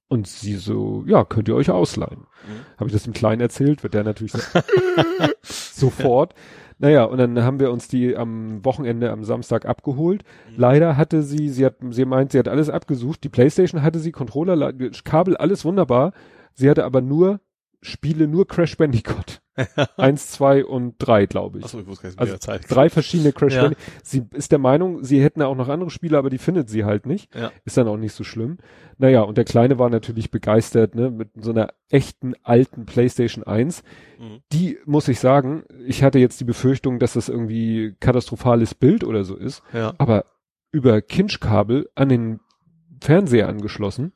Und sie so, ja, könnt ihr euch ausleihen. Mhm. Habe ich das dem Kleinen erzählt, wird der natürlich so, sofort. Naja, und dann haben wir uns die am Wochenende, am Samstag abgeholt. Mhm. Leider hatte sie, sie hat, sie meint, sie hat alles abgesucht. Die Playstation hatte sie, Controller, Kabel, alles wunderbar. Sie hatte aber nur Spiele, nur Crash Bandicoot. Eins, zwei und drei, glaube ich. Achso, ich wusste gar nicht, Also Zeit. Drei verschiedene Crash Ja. Bandicoot. Sie ist der Meinung, sie hätten auch noch andere Spiele, aber die findet sie halt nicht. Ja. Ist dann auch nicht so schlimm. Naja, und der Kleine war natürlich begeistert, ne, mit so einer echten alten PlayStation 1. Mhm. Die, muss ich sagen, ich hatte jetzt die Befürchtung, dass das irgendwie katastrophales Bild oder so ist, Ja. aber über Kinchkabel an den Fernseher angeschlossen,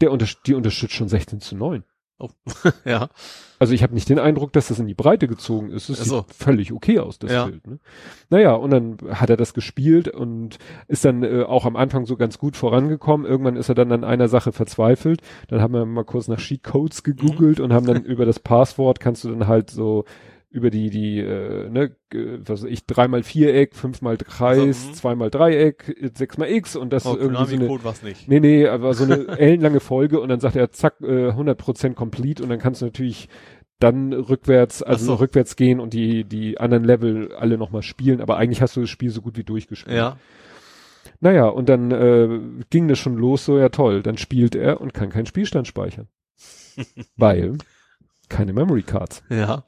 der unter, die unterstützt schon 16 zu 9. Oh. ja. Also ich habe nicht den Eindruck, dass das in die Breite gezogen ist. Es so. sieht völlig okay aus, das Ja. Bild. Ne? Naja, und dann hat er das gespielt und ist dann äh, auch am Anfang so ganz gut vorangekommen. Irgendwann ist er dann an einer Sache verzweifelt. Dann haben wir mal kurz nach Sheetcodes gegoogelt und haben dann über das Passwort kannst du dann halt so über die, die, äh, ne, was weiß ich, dreimal Viereck, fünfmal Kreis, Also, mhm. zweimal Dreieck, sechsmal X und das Oh, irgendwie so eine, war's nicht. Nee, nee, aber so eine ellenlange Folge und dann sagt er, zack, äh, 100% complete und dann kannst du natürlich dann rückwärts, also so. rückwärts gehen und die, die anderen Level alle nochmal spielen, aber eigentlich hast du das Spiel so gut wie durchgespielt. Ja. Naja, und dann äh, ging das schon los, so ja toll, dann spielt er und kann keinen Spielstand speichern. Weil keine Memory Cards. Ja.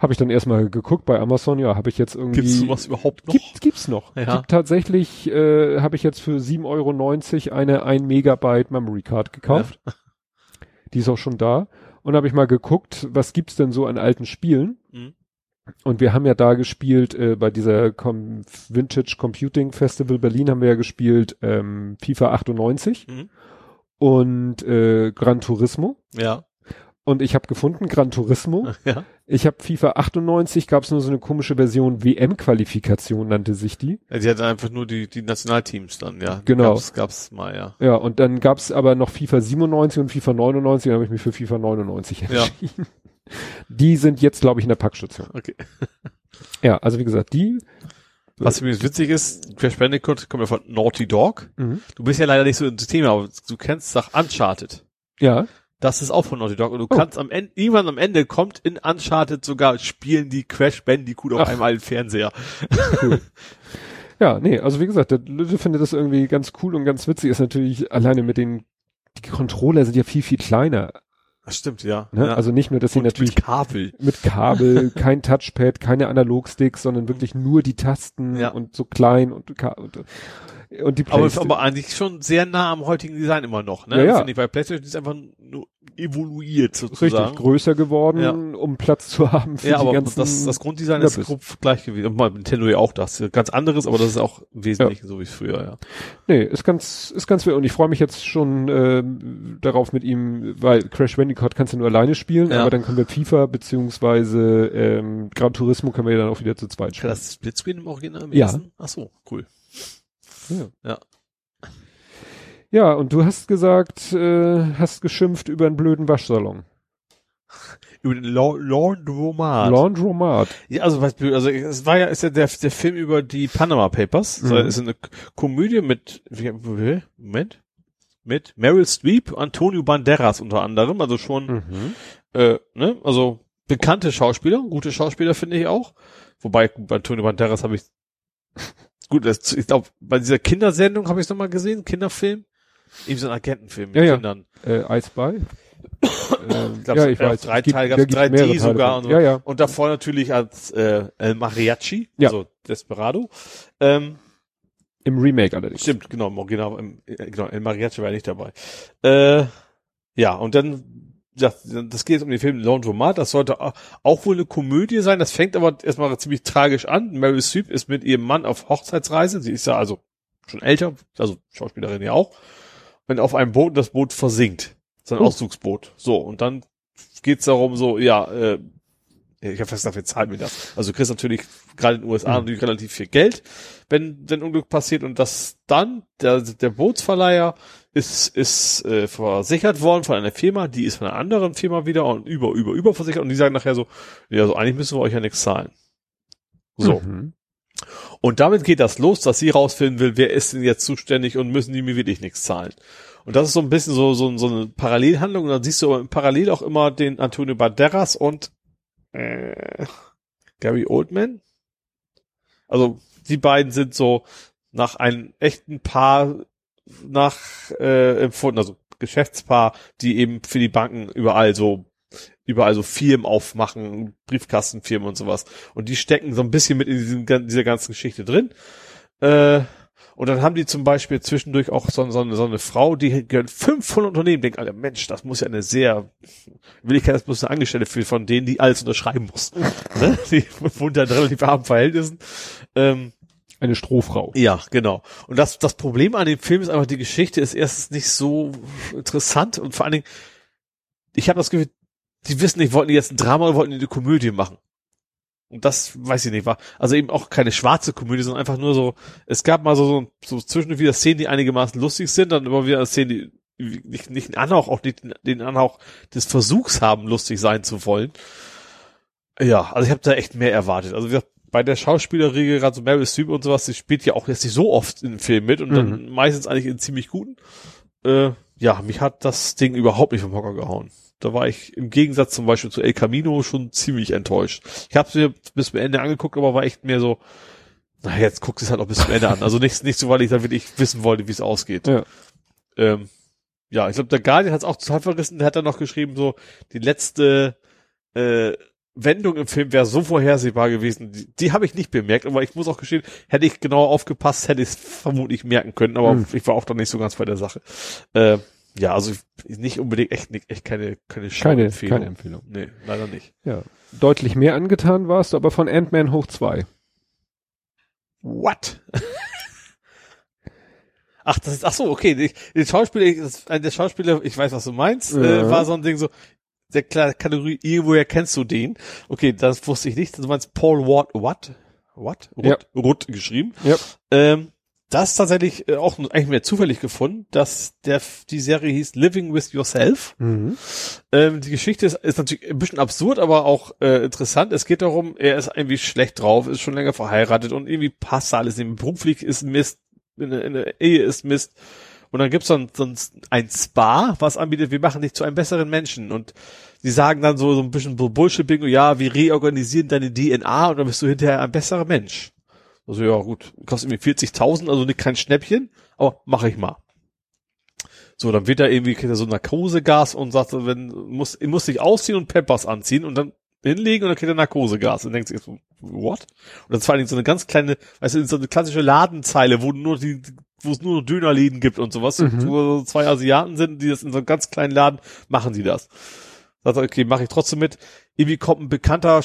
Habe ich dann erstmal geguckt bei Amazon, ja, habe ich jetzt irgendwie... Gibt's sowas überhaupt noch? Gibt, gibt's noch. Ja. Gibt tatsächlich, äh, habe ich jetzt für 7,90 Euro eine 1 Megabyte Memory Card gekauft. Die ist auch schon da. Und habe ich mal geguckt, was gibt's denn so an alten Spielen? Mhm. Und wir haben ja da gespielt, äh, bei dieser Com Vintage Computing Festival Berlin haben wir ja gespielt ähm, FIFA 98 Mhm. und äh, Gran Turismo. Ja. Und ich habe gefunden, Gran Turismo. Ja. Ich habe FIFA 98, gab's nur so eine komische Version, WM-Qualifikation nannte sich die. Ja, Die hatten einfach nur die, die Nationalteams dann, ja. Genau. Gab's, gab's mal, ja. Ja, und dann gab's aber noch FIFA 97 und FIFA 99, dann habe ich mich für FIFA 99 Ja. entschieden. Die sind jetzt, glaube ich, in der Packstation. Okay. Ja, also wie gesagt, die. Was übrigens witzig ist, Crash Bandicoot kommt ja von Naughty Dog. Mhm. Du bist ja leider nicht so im System, aber du kennst doch Uncharted. Ja, Das ist auch von Naughty Dog. Und du Oh. kannst am Ende, irgendwann am Ende kommt in Uncharted sogar spielen die Crash Bandicoot auf Ach. einem alten Fernseher. ja, nee, also wie gesagt, der Lütte findet das irgendwie ganz cool und ganz witzig. Ist natürlich alleine mit den, die Controller sind ja viel, viel kleiner. Das stimmt, ja. Ne? ja. Also nicht nur, dass sie natürlich mit Kabel. mit Kabel, kein Touchpad, keine Analogsticks, sondern wirklich nur die Tasten Ja. und so klein und, und, und die Aber, aber eigentlich schon sehr nah am heutigen Design immer noch, ne? Ja, ja. Finde ich, weil PlayStation ist einfach nur evoluiert Richtig, sozusagen. größer geworden, Ja. um Platz zu haben für Ja, die aber ganzen. das, das Grunddesign ist Nöppes. grob gleich gewesen. Und mal Nintendo ja auch das. Ganz anderes, aber das ist auch im Wesentlichen so wie früher, ja. nee, ist ganz, ist ganz und ich freue mich jetzt schon ähm, darauf mit ihm, weil Crash Bandicoot kannst du nur alleine spielen, Ja. aber dann können wir FIFA beziehungsweise ähm, Gran Turismo können wir dann auch wieder zu zweit Kann spielen. das Splitscreen im Original im Ja. Ach so, cool. Ja. Ja. ja, und du hast gesagt, äh, hast geschimpft über einen blöden Waschsalon. Über den La Laundromat. Laundromat. ja, also, was, blöd, also, es war ja, ist ja der, der Film über die Panama Papers. Mhm. Das ist eine Komödie mit, wie, Moment, mit Meryl Streep, Antonio Banderas unter anderem, also schon, Mhm. äh, ne, also bekannte Schauspieler, gute Schauspieler finde ich auch. Wobei bei Antonio Banderas habe ich gut, das, ich glaube, bei dieser Kindersendung habe ich es nochmal gesehen, Kinderfilm. Eben so ein Agentenfilm mit Ja, ja. Kindern. Äh, I Spy. ähm, glaub, ja, es ich gab weiß. drei Es gibt- Teile, gab's gibt's 3D mehrere Teile sogar und so. Ja, ja. Und davor natürlich als äh, El Mariachi, Ja. also Desperado. Ähm, Im Remake allerdings. stimmt, genau, im Original, im, äh, genau, El Mariachi war ja nicht dabei. Äh, ja, und dann, ja, das geht jetzt um den Film Laundromat. Das sollte au- auch wohl eine Komödie sein. Das fängt aber erstmal ziemlich tragisch an. Meryl Streep ist mit ihrem Mann auf Hochzeitsreise. Sie ist ja also schon älter, also Schauspielerin ja auch. Und auf einem Boot, das Boot versinkt. So ein Oh. Ausflugsboot. So, und dann geht's darum, so, ja, äh, ich habe fast gesagt, wer zahlt mir das? Also du kriegst natürlich gerade in den USA Mhm. natürlich relativ viel Geld, wenn wenn Unglück passiert und das dann der der Bootsverleiher ist ist äh, versichert worden von einer Firma, die ist von einer anderen Firma wieder und über über über versichert und die sagen nachher so, ja, so eigentlich müssen wir euch ja nichts zahlen. So. Mhm. Und damit geht das los, dass sie rausfinden will, wer ist denn jetzt zuständig und müssen die mir wirklich nichts zahlen. Und das ist so ein bisschen so, so, so eine Parallelhandlung. Und dann siehst du parallel auch immer den Antonio Banderas und äh, Gary Oldman. Also die beiden sind so nach einem echten Paar nach äh, empfunden, also Geschäftspaar, die eben für die Banken überall so überall so Firmen aufmachen, Briefkastenfirmen und sowas. Und die stecken so ein bisschen mit in diesem, dieser ganzen Geschichte drin. Äh, und dann haben die zum Beispiel zwischendurch auch so, so, eine, so eine Frau, die gehört 500 Unternehmen, denkt alle, Mensch, das muss ja eine sehr, will ich das muss eine Angestellte für, von denen, die alles unterschreiben muss. ne? Die wohnt da in relativ armen Verhältnissen. Ähm, eine Strohfrau. Ja, genau. Und das, das Problem an dem Film ist einfach, die Geschichte ist erstens nicht so interessant und vor allen Dingen, ich habe das Gefühl, die wissen nicht, wollten die jetzt ein Drama oder wollten die eine Komödie machen. Und das weiß ich nicht, war also eben auch keine schwarze Komödie, sondern einfach nur so, es gab mal so, so, so zwischendurch wieder Szenen, die einigermaßen lustig sind, dann immer wieder Szenen, die nicht, nicht einen Anhauch, auch nicht den Anhauch des Versuchs haben, lustig sein zu wollen. Ja, also ich habe da echt mehr erwartet. Also bei der Schauspielerriege, gerade so Meryl Streep und sowas, die spielt ja auch jetzt nicht so oft in Film mit und mhm. dann meistens eigentlich in ziemlich guten. Äh, ja, mich hat das Ding überhaupt nicht vom Hocker gehauen. Da war ich im Gegensatz zum Beispiel zu El Camino schon ziemlich enttäuscht. Ich habe mir bis zum Ende angeguckt, aber war echt mehr so, na jetzt guckst du es halt auch bis zum Ende an. Also nicht, nicht so, weil ich da wirklich wissen wollte, wie es ausgeht. Ja, ähm, ja ich glaube, der Guardian hat es auch total verrissen. Der hat dann noch geschrieben, so die letzte äh, Wendung im Film wäre so vorhersehbar gewesen. Die, die habe ich nicht bemerkt, aber ich muss auch gestehen, hätte ich genauer aufgepasst, hätte ich es vermutlich merken können, aber hm. ich war auch dann nicht so ganz bei der Sache. Äh, ja, also nicht unbedingt echt, echt keine, keine keine, keine Empfehlung. Nee, leider nicht. Ja. Deutlich mehr angetan warst du aber von Ant-Man hoch zwei. What? Ach, das ist, ach so, okay. Die, die Schauspieler, das, der Schauspieler, ich weiß, was du meinst, äh, ja. äh, war so ein Ding so, der klar Kategorie, irgendwoher kennst du den? Okay, das wusste ich nicht. Du meinst Paul Ward, what? What? Rutt, ja. Rutt geschrieben. Ja. Ähm, das tatsächlich äh, auch eigentlich mehr zufällig gefunden, dass der die Serie hieß Living with Yourself. Mhm. Ähm, die Geschichte ist, ist natürlich ein bisschen absurd, aber auch äh, interessant. Es geht darum, er ist irgendwie schlecht drauf, ist schon länger verheiratet und irgendwie passt alles. Beruflich ist Mist, in der Ehe ist Mist. Und dann gibt's dann, dann ein Spa, was anbietet, wir machen dich zu einem besseren Menschen. Und sie sagen dann so, so ein bisschen Bullshit-Bingo, ja, wir reorganisieren deine DNA und dann bist du hinterher ein besserer Mensch. Also ja, gut, kostet irgendwie 40.000, also nicht kein Schnäppchen, aber mache ich mal. So, dann wird er irgendwie, kriegt er so Narkosegas und sagt, wenn, muss, muss sich ausziehen und Peppers anziehen und dann hinlegen und dann kriegt er Narkosegas und denkt sich so, what? Und das war allerdings so eine ganz kleine, weißt du, so eine klassische Ladenzeile, wo nur die, wo es nur Dönerläden gibt und sowas, mhm. wo so zwei Asiaten sind, die das in so einem ganz kleinen Laden, machen sie das. Sagt er, okay, mache ich trotzdem mit. Irgendwie kommt ein bekannter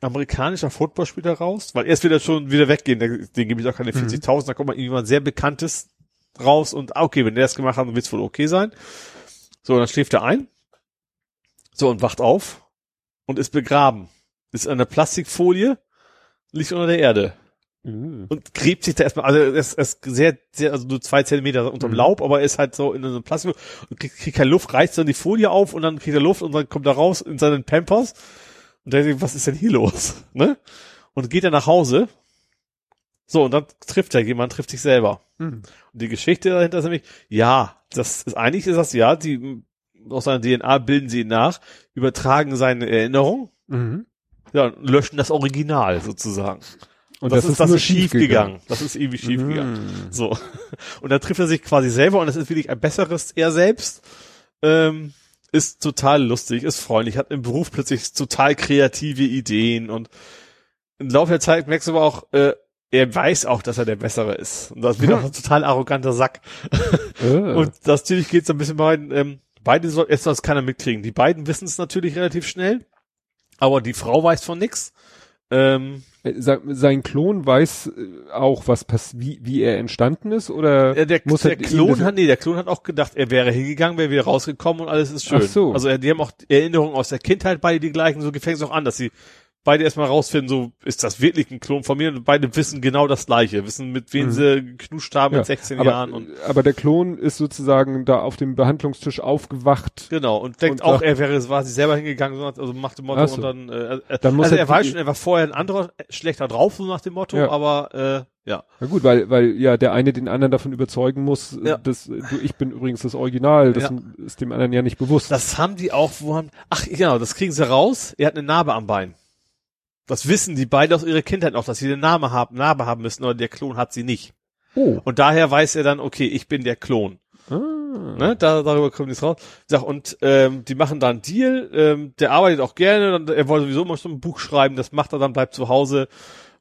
amerikanischer Footballspieler raus, weil erst wird er schon wieder weggehen, den gebe ich auch keine 40.000, mhm. da kommt mal jemand sehr bekanntes raus und ah, okay, wenn der das gemacht hat, dann wird es wohl okay sein. So, dann schläft er ein. So, und wacht auf und ist begraben. Ist an der Plastikfolie, liegt unter der Erde. Mhm. Und gräbt sich da erstmal, also er ist, ist sehr, sehr, also nur zwei Zentimeter unterm mhm. Laub, aber er ist halt so in einem Plastik und kriegt, kriegt keine Luft, reißt dann die Folie auf und dann kriegt er Luft und dann kommt er raus in seinen Pampers und der denkt, was ist denn hier los? Ne? Und geht er nach Hause. So, und dann trifft er jemand, trifft sich selber. Mhm. Und die Geschichte dahinter ist nämlich, ja, das ist, eigentlich ist das, ja, die, aus seiner DNA bilden sie ihn nach, übertragen seine Erinnerung, mhm. ja, und löschen das Original sozusagen. Und das, das ist, das ist schief gegangen. gegangen. Das ist irgendwie schief mhm. gegangen. So. Und dann trifft er sich quasi selber und es ist wirklich ein besseres er selbst. Ähm, ist total lustig, ist freundlich, hat im Beruf plötzlich total kreative Ideen und im Laufe der Zeit merkst du aber auch, äh, er weiß auch, dass er der Bessere ist. Und das wird auch ein total arroganter Sack. Äh. Und das natürlich geht so ein bisschen bei ähm, beide soll, jetzt soll es keiner mitkriegen. Die beiden wissen es natürlich relativ schnell, aber die Frau weiß von nix. Ähm, äh, sein Klon weiß äh, auch, was pass wie, wie er entstanden ist, oder ja, der, muss der Klon hat, nee, der Klon hat auch gedacht, er wäre hingegangen, wäre wieder rausgekommen und alles ist schön. Ach so. Also die haben auch Erinnerungen aus der Kindheit beide die gleichen, so gefängt es auch an, dass sie beide erstmal rausfinden, so ist das wirklich ein Klon von mir und beide wissen genau das gleiche, wissen mit wem mhm. sie geknuscht haben ja, mit 16 aber, Jahren und aber der Klon ist sozusagen da auf dem Behandlungstisch aufgewacht. Genau und denkt und auch, er wäre war sie selber hingegangen, also macht dem Motto so. und dann, äh, äh dann muss also er, er weiß schon, er war vorher ein anderer schlechter drauf so nach dem Motto, ja. aber äh, ja. Na gut, weil weil ja der eine den anderen davon überzeugen muss, ja. dass du ich bin übrigens das Original, das ja. ist dem anderen ja nicht bewusst. Das haben die auch, wo haben Ach genau, das kriegen sie raus. Er hat eine Narbe am Bein Das wissen die beide aus ihrer Kindheit noch, dass sie den Namen haben, Namen haben müssen, aber der Klon hat sie nicht. Oh. Und daher weiß er dann, okay, ich bin der Klon. Ah. Ne? Da, darüber kommt nichts raus. Sag, und ähm, die machen da einen Deal, ähm, der arbeitet auch gerne, und er wollte sowieso mal so ein Buch schreiben, das macht er dann, bleibt zu Hause.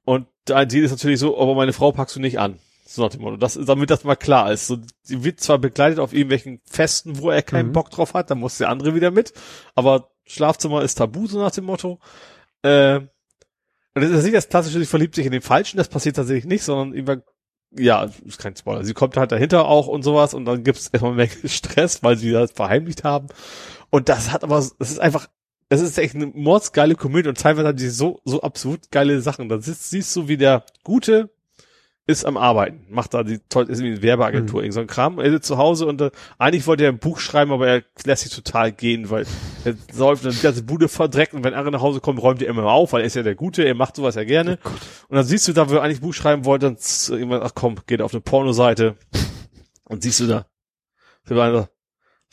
Und ein Deal ist natürlich so, aber meine Frau packst du nicht an. So nach dem Motto. Das, damit das mal klar ist. So, sie wird zwar begleitet auf irgendwelchen Festen, wo er keinen Mhm. Bock drauf hat, dann muss der andere wieder mit. Aber Schlafzimmer ist tabu, so nach dem Motto. Äh, und das ist nicht das klassische, sie verliebt sich in den Falschen, das passiert tatsächlich nicht, sondern irgendwann, ja, ist kein Spoiler. Sie kommt halt dahinter auch und sowas und dann gibt's erstmal mehr Stress, weil sie das verheimlicht haben. Und das hat aber, es ist einfach, es ist echt eine mordsgeile Komödie und teilweise hat die so, so absurd geile Sachen. Da siehst du, wie der Gute ist am Arbeiten, macht da die toll, ist wie eine Werbeagentur, irgend so ein Kram, er sitzt zu Hause und äh, eigentlich wollte er ein Buch schreiben, aber er lässt sich total gehen, weil er säuft und die ganze Bude verdreckt und wenn andere nach Hause kommt, räumt er immer auf, weil er ist ja der Gute, er macht sowas ja gerne. und dann siehst du da, wo er eigentlich ein Buch schreiben wollte, dann irgendwann, ach komm, geht auf eine Pornoseite und siehst du da,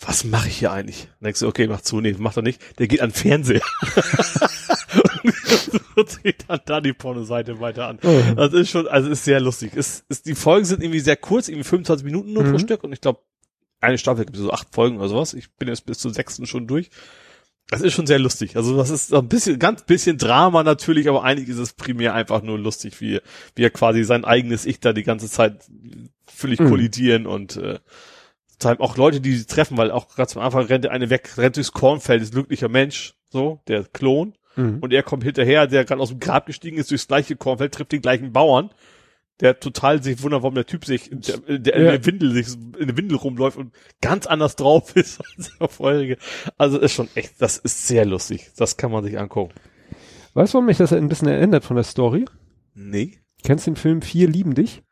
was mache ich hier eigentlich? Dann denkst du, okay, mach zu, nee, macht er nicht, der geht an den Fernseher. und geht dann da die Pornoseite weiter an. Oh. Das ist schon, also ist sehr lustig. Ist, ist, die Folgen sind irgendwie sehr kurz, irgendwie 25 Minuten nur pro Mhm. Stück und ich glaube, eine Staffel gibt es so acht Folgen oder sowas. Ich bin jetzt bis zur sechsten schon durch. Das ist schon sehr lustig. Also das ist so ein bisschen, ganz bisschen Drama natürlich, aber eigentlich ist es primär einfach nur lustig, wie, wie er quasi sein eigenes Ich da die ganze Zeit völlig Mhm. kollidieren und äh, auch Leute, die sie treffen, weil auch gerade zum Anfang rennt der eine weg, rennt durchs Kornfeld, ist glücklicher Mensch, so, der Klon. Mhm. Und er kommt hinterher, der gerade aus dem Grab gestiegen ist, durchs gleiche Kornfeld, trifft den gleichen Bauern, der total sich wundert, warum der Typ sich, der, der in Ja. der Windel, sich in der Windel rumläuft und ganz anders drauf ist als der vorherige. Also ist schon echt, das ist sehr lustig. Das kann man sich angucken. Weißt du, warum mich das ein bisschen erinnert von der Story? Nee. Kennst du den Film Vier lieben dich?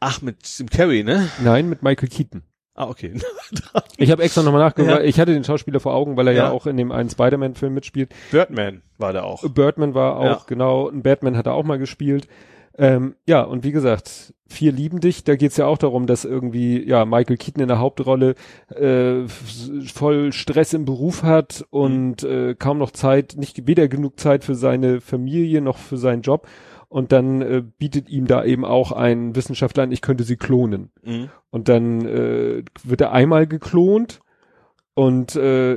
Ach, mit Jim Carrey, ne? Nein, mit Michael Keaton. Ah, okay. Ich habe extra nochmal nachgeguckt, Ja. ich hatte den Schauspieler vor Augen, weil er ja, Ja. auch in dem einen Spider-Man-Film mitspielt. Birdman war der auch. Birdman war auch, Ja. genau, ein Batman hat er auch mal gespielt. Ähm, ja, und wie gesagt, Vier lieben dich, da geht's ja auch darum, dass irgendwie, ja, Michael Keaton in der Hauptrolle äh, voll Stress im Beruf hat und äh, kaum noch Zeit, nicht weder genug Zeit für seine Familie noch für seinen Job. Und dann äh, bietet ihm da eben auch ein Wissenschaftler an, ich könnte sie klonen. Mhm. Und dann äh, wird er einmal geklont und äh,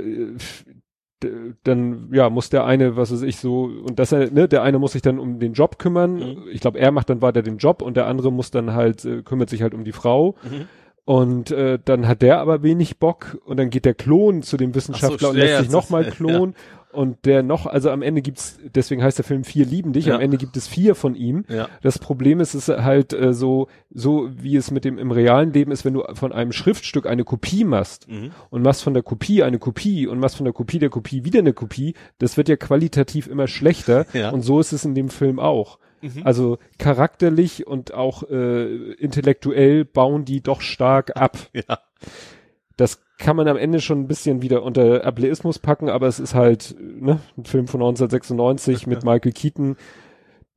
dann ja muss der eine, was weiß ich so und das ne, der eine muss sich dann um den Job kümmern. Mhm. Ich glaube, er macht dann weiter den Job und der andere muss dann halt äh, kümmert sich halt um die Frau Mhm. und äh, dann hat der aber wenig Bock und dann geht der Klon zu dem Wissenschaftler und ja, lässt ja, sich nochmal klonen und der noch, also am Ende gibt's, deswegen heißt der Film Vier lieben dich, Ja. am Ende gibt es vier von ihm. Ja. Das Problem ist, es ist halt äh, so, so wie es mit dem im realen Leben ist, wenn du von einem Schriftstück eine Kopie machst Mhm. und machst von der Kopie eine Kopie und machst von der Kopie der Kopie wieder eine Kopie, das wird ja qualitativ immer schlechter Ja. und so ist es in dem Film auch. Mhm. Also charakterlich und auch äh, intellektuell bauen die doch stark ab. Ja. Das kann man am Ende schon ein bisschen wieder unter Ableismus packen, aber es ist halt ne, ein Film von 1996 mit Michael Keaton.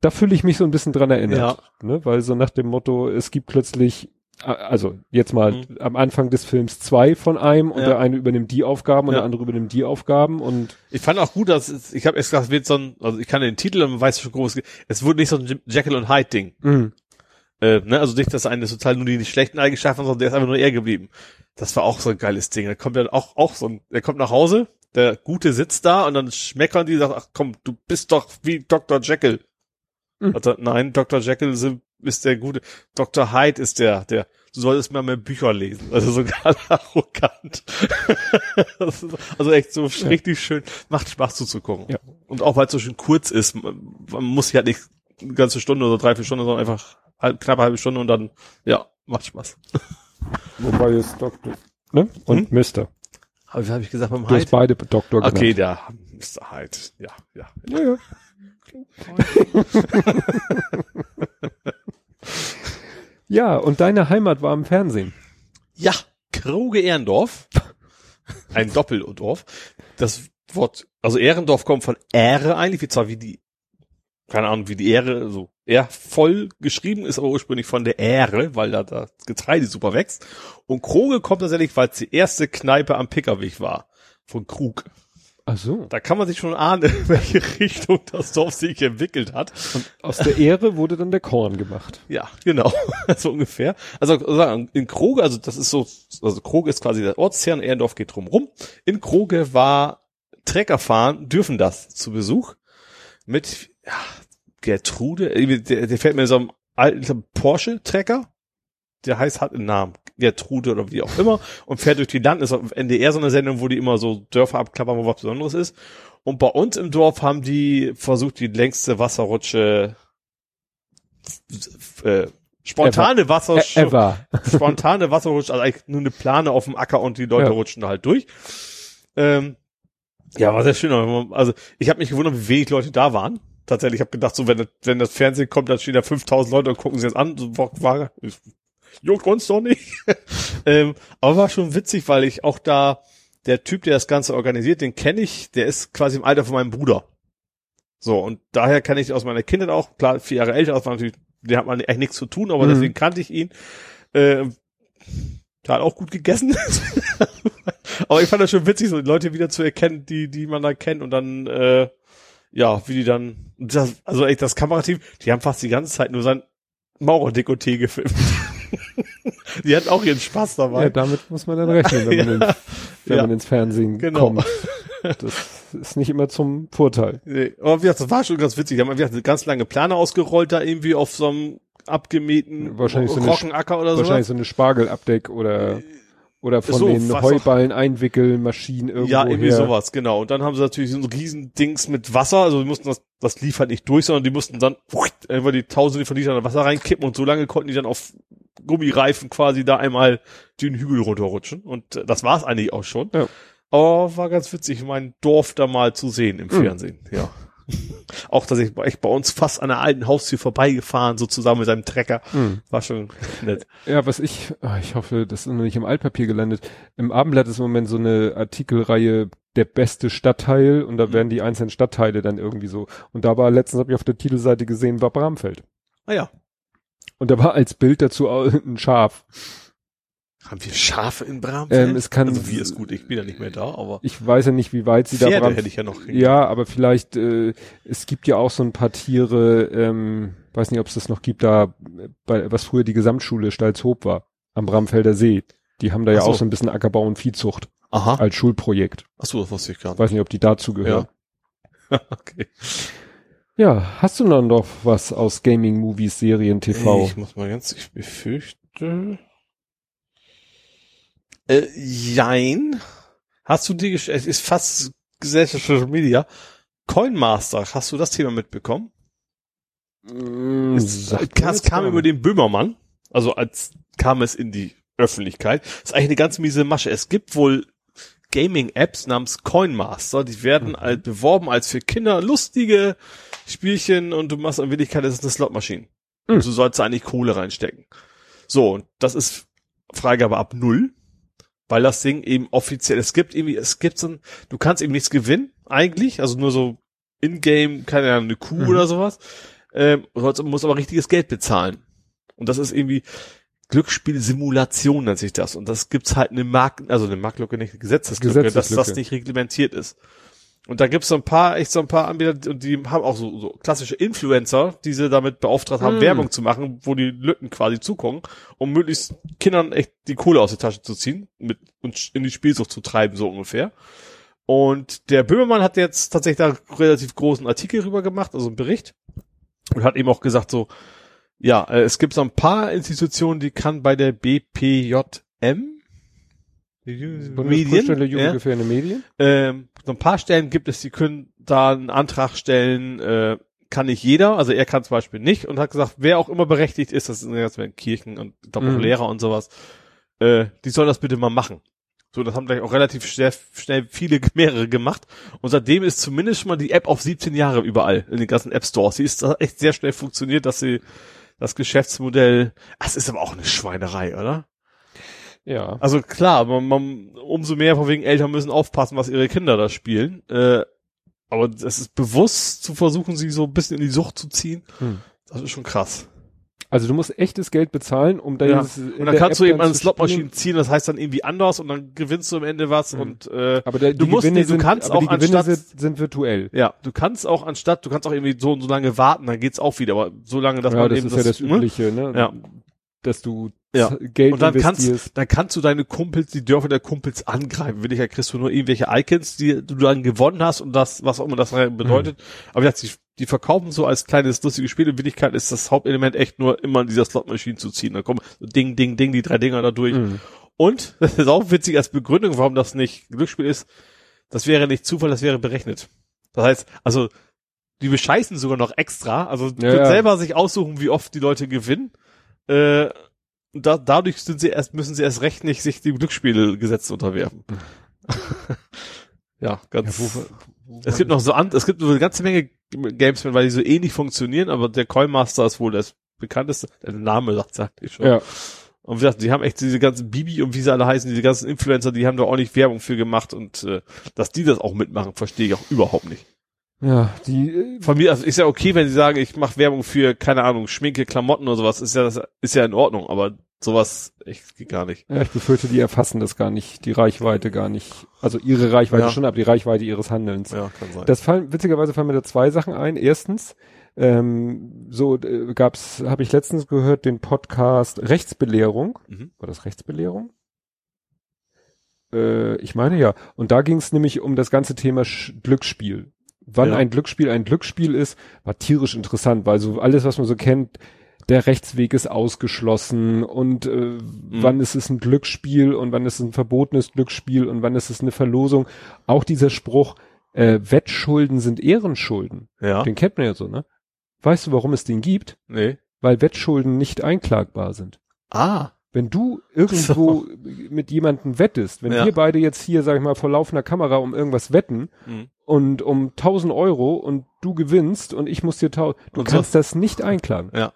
Da fühle ich mich so ein bisschen dran erinnert, ne, weil so nach dem Motto, es gibt plötzlich, also jetzt mal Mhm. am Anfang des Films zwei von einem und Ja. der eine übernimmt die Aufgaben und Ja. der andere übernimmt die Aufgaben und Ich fand auch gut, dass es, ich habe erst gesagt, es wird so ein, also ich kann den Titel und man weiß schon groß, es wurde nicht so ein Jekyll und Hyde Ding. mh, Äh, ne? Also nicht, dass eine total nur die nicht schlechten Eigenschaften, sondern der ist einfach nur er geblieben. Das war auch so ein geiles Ding. Da kommt ja auch, auch so ein, der kommt nach Hause, der Gute sitzt da und dann schmeckern die, sagt, ach komm, du bist doch wie Dr. Jekyll. Mhm. Er, nein, Dr. Jekyll sind- ist der Gute. Dr. Hyde ist der, der, du solltest mal mehr Bücher lesen. Also so ganz arrogant. Also echt so richtig schön, macht Spaß zuzugucken. Ja. Und auch weil es so schön kurz ist, man, muss sich halt nicht eine ganze Stunde oder drei, vier Stunden, sondern einfach knapp eine halbe Stunde und dann, ja, macht Spaß. wobei es Doktor, ne, und Mister. Aber wie habe ich gesagt beim Du hast beide Doktor genannt. Okay, der Mr. Hyde. Ja, ja. Ja, ja. ja, und deine Heimat war im Fernsehen. Ja, Kroge Ehrendorf. Ein Doppeldorf. Das Wort, also Ehrendorf kommt von Ehre eigentlich, wie zwar wie die, keine Ahnung, wie die Ehre, so eher voll geschrieben ist, aber ursprünglich von der Ehre, weil da das Getreide super wächst. Und Kroge kommt tatsächlich, weil es die erste Kneipe am Pickerweg war. Von Krug. Ach so. Da kann man sich schon ahnen, in welche Richtung das Dorf sich entwickelt hat. Und aus der Ehre wurde dann der Korn gemacht. Ja, genau. so ungefähr. Also sagen, in Kroge, also das ist so, also Kroge ist quasi der Ortskern, Ehrendorf geht drumrum. In Kroge war Treckerfahren, dürfen das zu Besuch mit ja, Gertrude, äh, der, der fährt mir so einem alten Porsche-Trecker. Der heißt, hat einen Namen. Gertrude oder wie auch immer. Und fährt durch die Land. Ist auf NDR so eine Sendung, wo die immer so Dörfer abklappern, wo was Besonderes ist. Und bei uns im Dorf haben die versucht, die längste Wasserrutsche, äh, spontane Wasserrutsche, E- spontane Wasserrutsche, also eigentlich nur eine Plane auf dem Acker und die Leute Ja. rutschen da halt durch. Ähm, ja, war sehr schön. Also ich habe mich gewundert, wie wenig Leute da waren. Tatsächlich, ich habe gedacht, so wenn, das- wenn das Fernsehen kommt, dann stehen da 5000 Leute und gucken sich das an. So, war, juckt uns doch nicht. ähm, aber war schon witzig, weil ich auch da, der Typ, der das Ganze organisiert, den kenne ich, der ist quasi im Alter von meinem Bruder. So, und daher kann ich aus meiner Kindheit auch, klar, vier Jahre älter, das war natürlich, der hat man eigentlich nichts zu tun, aber Mhm. deswegen kannte ich ihn. Äh, der hat auch gut gegessen. aber ich fand das schon witzig, so Leute wieder zu erkennen, die, die man da kennt und dann, äh, ja, wie die dann, das, also echt das Kamerateam, die haben fast die ganze Zeit nur sein Maurerdekoté gefilmt. die hatten auch ihren Spaß dabei. Ja, damit muss man dann rechnen, wenn, man, ins, wenn Ja. man ins Fernsehen Genau. kommt. Das ist nicht immer zum Vorteil. Nee, aber wie gesagt, das war schon ganz witzig. Die haben wie gesagt, eine ganz lange Plane ausgerollt da irgendwie auf so einem abgemähten Wahrscheinlich so eine Rockenacker oder so. Wahrscheinlich so eine Spargelabdeck oder, oder von so, den Heuballen Einwickelmaschinen irgendwo Ja, irgendwie her. sowas, genau. Und dann haben sie natürlich so ein riesen Dings mit Wasser, also die mussten das, das lief halt nicht durch, sondern die mussten dann einfach die tausende von Litern Wasser reinkippen und so lange konnten die dann auf Gummireifen quasi da einmal den Hügel runterrutschen. Und äh, das war's eigentlich auch schon. Ja. Aber war ganz witzig, mein Dorf da mal zu sehen im Mhm. Fernsehen, ja. Auch tatsächlich ich bei uns fast an einer alten Haustür vorbeigefahren, so zusammen mit seinem Trecker. Hm. War schon nett. Ja, was ich, ah, ich hoffe, das ist noch nicht im Altpapier gelandet. Im Abendblatt ist im Moment so eine Artikelreihe der beste Stadtteil und da Mhm. werden die einzelnen Stadtteile dann irgendwie so. Und da war letztens habe ich auf der Titelseite gesehen, war Bramfeld. Ah ja. Und da war als Bild dazu ein Schaf. Haben wir Schafe in Bramfeld? Ähm, es kann- also wie ist gut, ich bin ja nicht mehr da, aber Ich weiß ja nicht, wie weit sie da Pferde Bram hätte ich ja noch. Ja, aber vielleicht, äh, es gibt ja auch so ein paar Tiere, ähm, weiß nicht, ob es das noch gibt, da, bei, was früher die Gesamtschule Stalzhoop war, am Bramfelder See. Die haben da ja so. auch so ein bisschen Ackerbau und Viehzucht Aha. als Schulprojekt. Ach so, das wusste ich gar nicht. Weiß nicht, ob die dazu gehören. okay. Ja, hast du dann noch was aus Gaming, Movies, Serien, TV? Ich muss mal ganz, ich befürchte. Äh, jein. Hast du die, gesch- es ist fast Social Media. Coinmaster, hast du das Thema mitbekommen? Mm, Es, es kam über den Böhmermann. Also als kam es in die Öffentlichkeit. Das ist eigentlich eine ganz miese Masche. Es gibt wohl Gaming-Apps namens Coinmaster, die werden Mhm. als, beworben als für Kinder lustige Spielchen und du machst in Wirklichkeit, das ist eine Slotmaschine. Mhm. Und du sollst eigentlich Kohle reinstecken. So, und das ist Freigabe ab null, weil das Ding eben offiziell, es gibt irgendwie, es gibt so ein, du kannst eben nichts gewinnen, eigentlich, also nur so in-game, keine Ahnung, eine Kuh Mhm. oder sowas, ähm, du musst aber richtiges Geld bezahlen. Und das ist irgendwie Glücksspielsimulation nennt sich das. Und das gibt's halt eine Mark, also eine Marktlücke, nicht eine Gesetzeslücke, dass Gesetzeslücke. das nicht reglementiert ist. Und da gibt's so ein paar, echt so ein paar Anbieter, und die haben auch so, so klassische Influencer, die sie damit beauftragt haben, Mm. Werbung zu machen, wo die Lücken quasi zukommen, um möglichst Kindern echt die Kohle aus der Tasche zu ziehen mit, und in die Spielsucht zu treiben, so ungefähr. Und der Böhmermann hat jetzt tatsächlich da relativ großen Artikel rüber gemacht, also einen Bericht, und hat eben auch gesagt so, ja, äh, es gibt so ein paar Institutionen, die kann bei der BPJM, Bundesprüfstelle ja, Jugendgefährdende Medien? ähm, so ein paar Stellen gibt es, die können da einen Antrag stellen, äh, kann nicht jeder, also er kann zum Beispiel nicht und hat gesagt, wer auch immer berechtigt ist, das sind jetzt Kirchen und ich glaube auch Mhm. Lehrer und sowas, äh, die sollen das bitte mal machen. So, das haben gleich auch relativ schnell, schnell viele, mehrere gemacht. Und seitdem ist zumindest schon mal die App auf 17 Jahre überall in den ganzen App Stores. Sie ist echt sehr schnell funktioniert, dass sie das Geschäftsmodell, das ist aber auch eine Schweinerei, oder? Ja. Also klar, man, man, umso mehr von wegen Eltern müssen aufpassen, was ihre Kinder da spielen. Äh, aber es ist bewusst zu versuchen, sie so ein bisschen in die Sucht zu ziehen. Hm. Das ist schon krass. Also du musst echtes Geld bezahlen, um da Ja. Und dann kannst du App eben dann an Slotmaschinen spielen. ziehen, das heißt dann irgendwie anders und dann gewinnst du am Ende was Mhm. und äh, Aber der, Du die musst- Gewinne nee, du sind, kannst auch die Gewinne anstatt- sind, sind virtuell. ja, du kannst auch anstatt, du kannst auch irgendwie so und so lange warten, dann geht's auch wieder, aber so lange, dass ja, man das eben ist ja das ne? Übliche, ne? Ja. Dass du Ja. Geld Und dann investierst. kannst, dann kannst du deine Kumpels, die Dörfer der Kumpels angreifen. Will ich ja, kriegst du nur irgendwelche Icons, die du dann gewonnen hast und das, was auch immer das bedeutet. Mhm. Aber wie gesagt, die, die verkaufen so als kleines lustiges Spiel. In Wirklichkeit ist das Hauptelement echt nur immer in dieser Slotmaschine zu ziehen. Da kommen so Ding, Ding, Ding, die drei Dinger da durch. Mhm. Und, das ist auch witzig als Begründung, warum das nicht Glücksspiel ist, das wäre nicht Zufall, das wäre berechnet. Das heißt, also, die bescheißen sogar noch extra, also Ja, ja. selber sich aussuchen, wie oft die Leute gewinnen. Äh, da, dadurch sind sie erst, müssen sie erst recht nicht sich dem Glücksspielgesetz unterwerfen. ja, ganz. Ja, wo, wo, es gibt noch so an, es gibt so eine ganze Menge Games, weil die so ähnlich funktionieren, aber der Coinmaster ist wohl das bekannteste. Der Name sagt eigentlich schon. ja. Und wie gesagt, die haben echt diese ganzen Bibi und wie sie alle heißen, diese ganzen Influencer, die haben da ordentlich Werbung für gemacht und äh, dass die das auch mitmachen, verstehe ich auch überhaupt nicht. Ja, die, äh, Von mir, also ist ja okay, wenn sie sagen, ich mache Werbung für, keine Ahnung, Schminke, Klamotten oder sowas, ist ja das ist ja in Ordnung, aber sowas echt geht gar nicht. ja, ich befürchte, die erfassen das gar nicht, die Reichweite gar nicht. Also ihre Reichweite Ja. schon, aber die Reichweite ihres Handelns. Ja, kann sein. Das fallen, witzigerweise fallen mir da zwei Sachen ein. Erstens, ähm, so äh, gab's, habe ich letztens gehört, den Podcast Rechtsbelehrung. Mhm. War das Rechtsbelehrung? Äh, ich meine ja. Und da ging es nämlich um das ganze Thema Sch Glücksspiel. Wann Ja. ein Glücksspiel ein Glücksspiel ist, war tierisch interessant, weil so alles, was man so kennt, der Rechtsweg ist ausgeschlossen und äh, wann ist es ein Glücksspiel und wann ist es ein verbotenes Glücksspiel und wann ist es eine Verlosung. Auch dieser Spruch, äh, Wettschulden sind Ehrenschulden. ja. Den kennt man ja so, ne? Weißt du, warum es den gibt? Nee. Weil Wettschulden nicht einklagbar sind. Ah. Wenn du irgendwo mit jemandem wettest, wenn Ja. wir beide jetzt hier, sag ich mal, vor laufender Kamera um irgendwas wetten Mhm. und um 1000 Euro und du gewinnst und ich muss dir tau du Und so- kannst das nicht einklagen. Ja.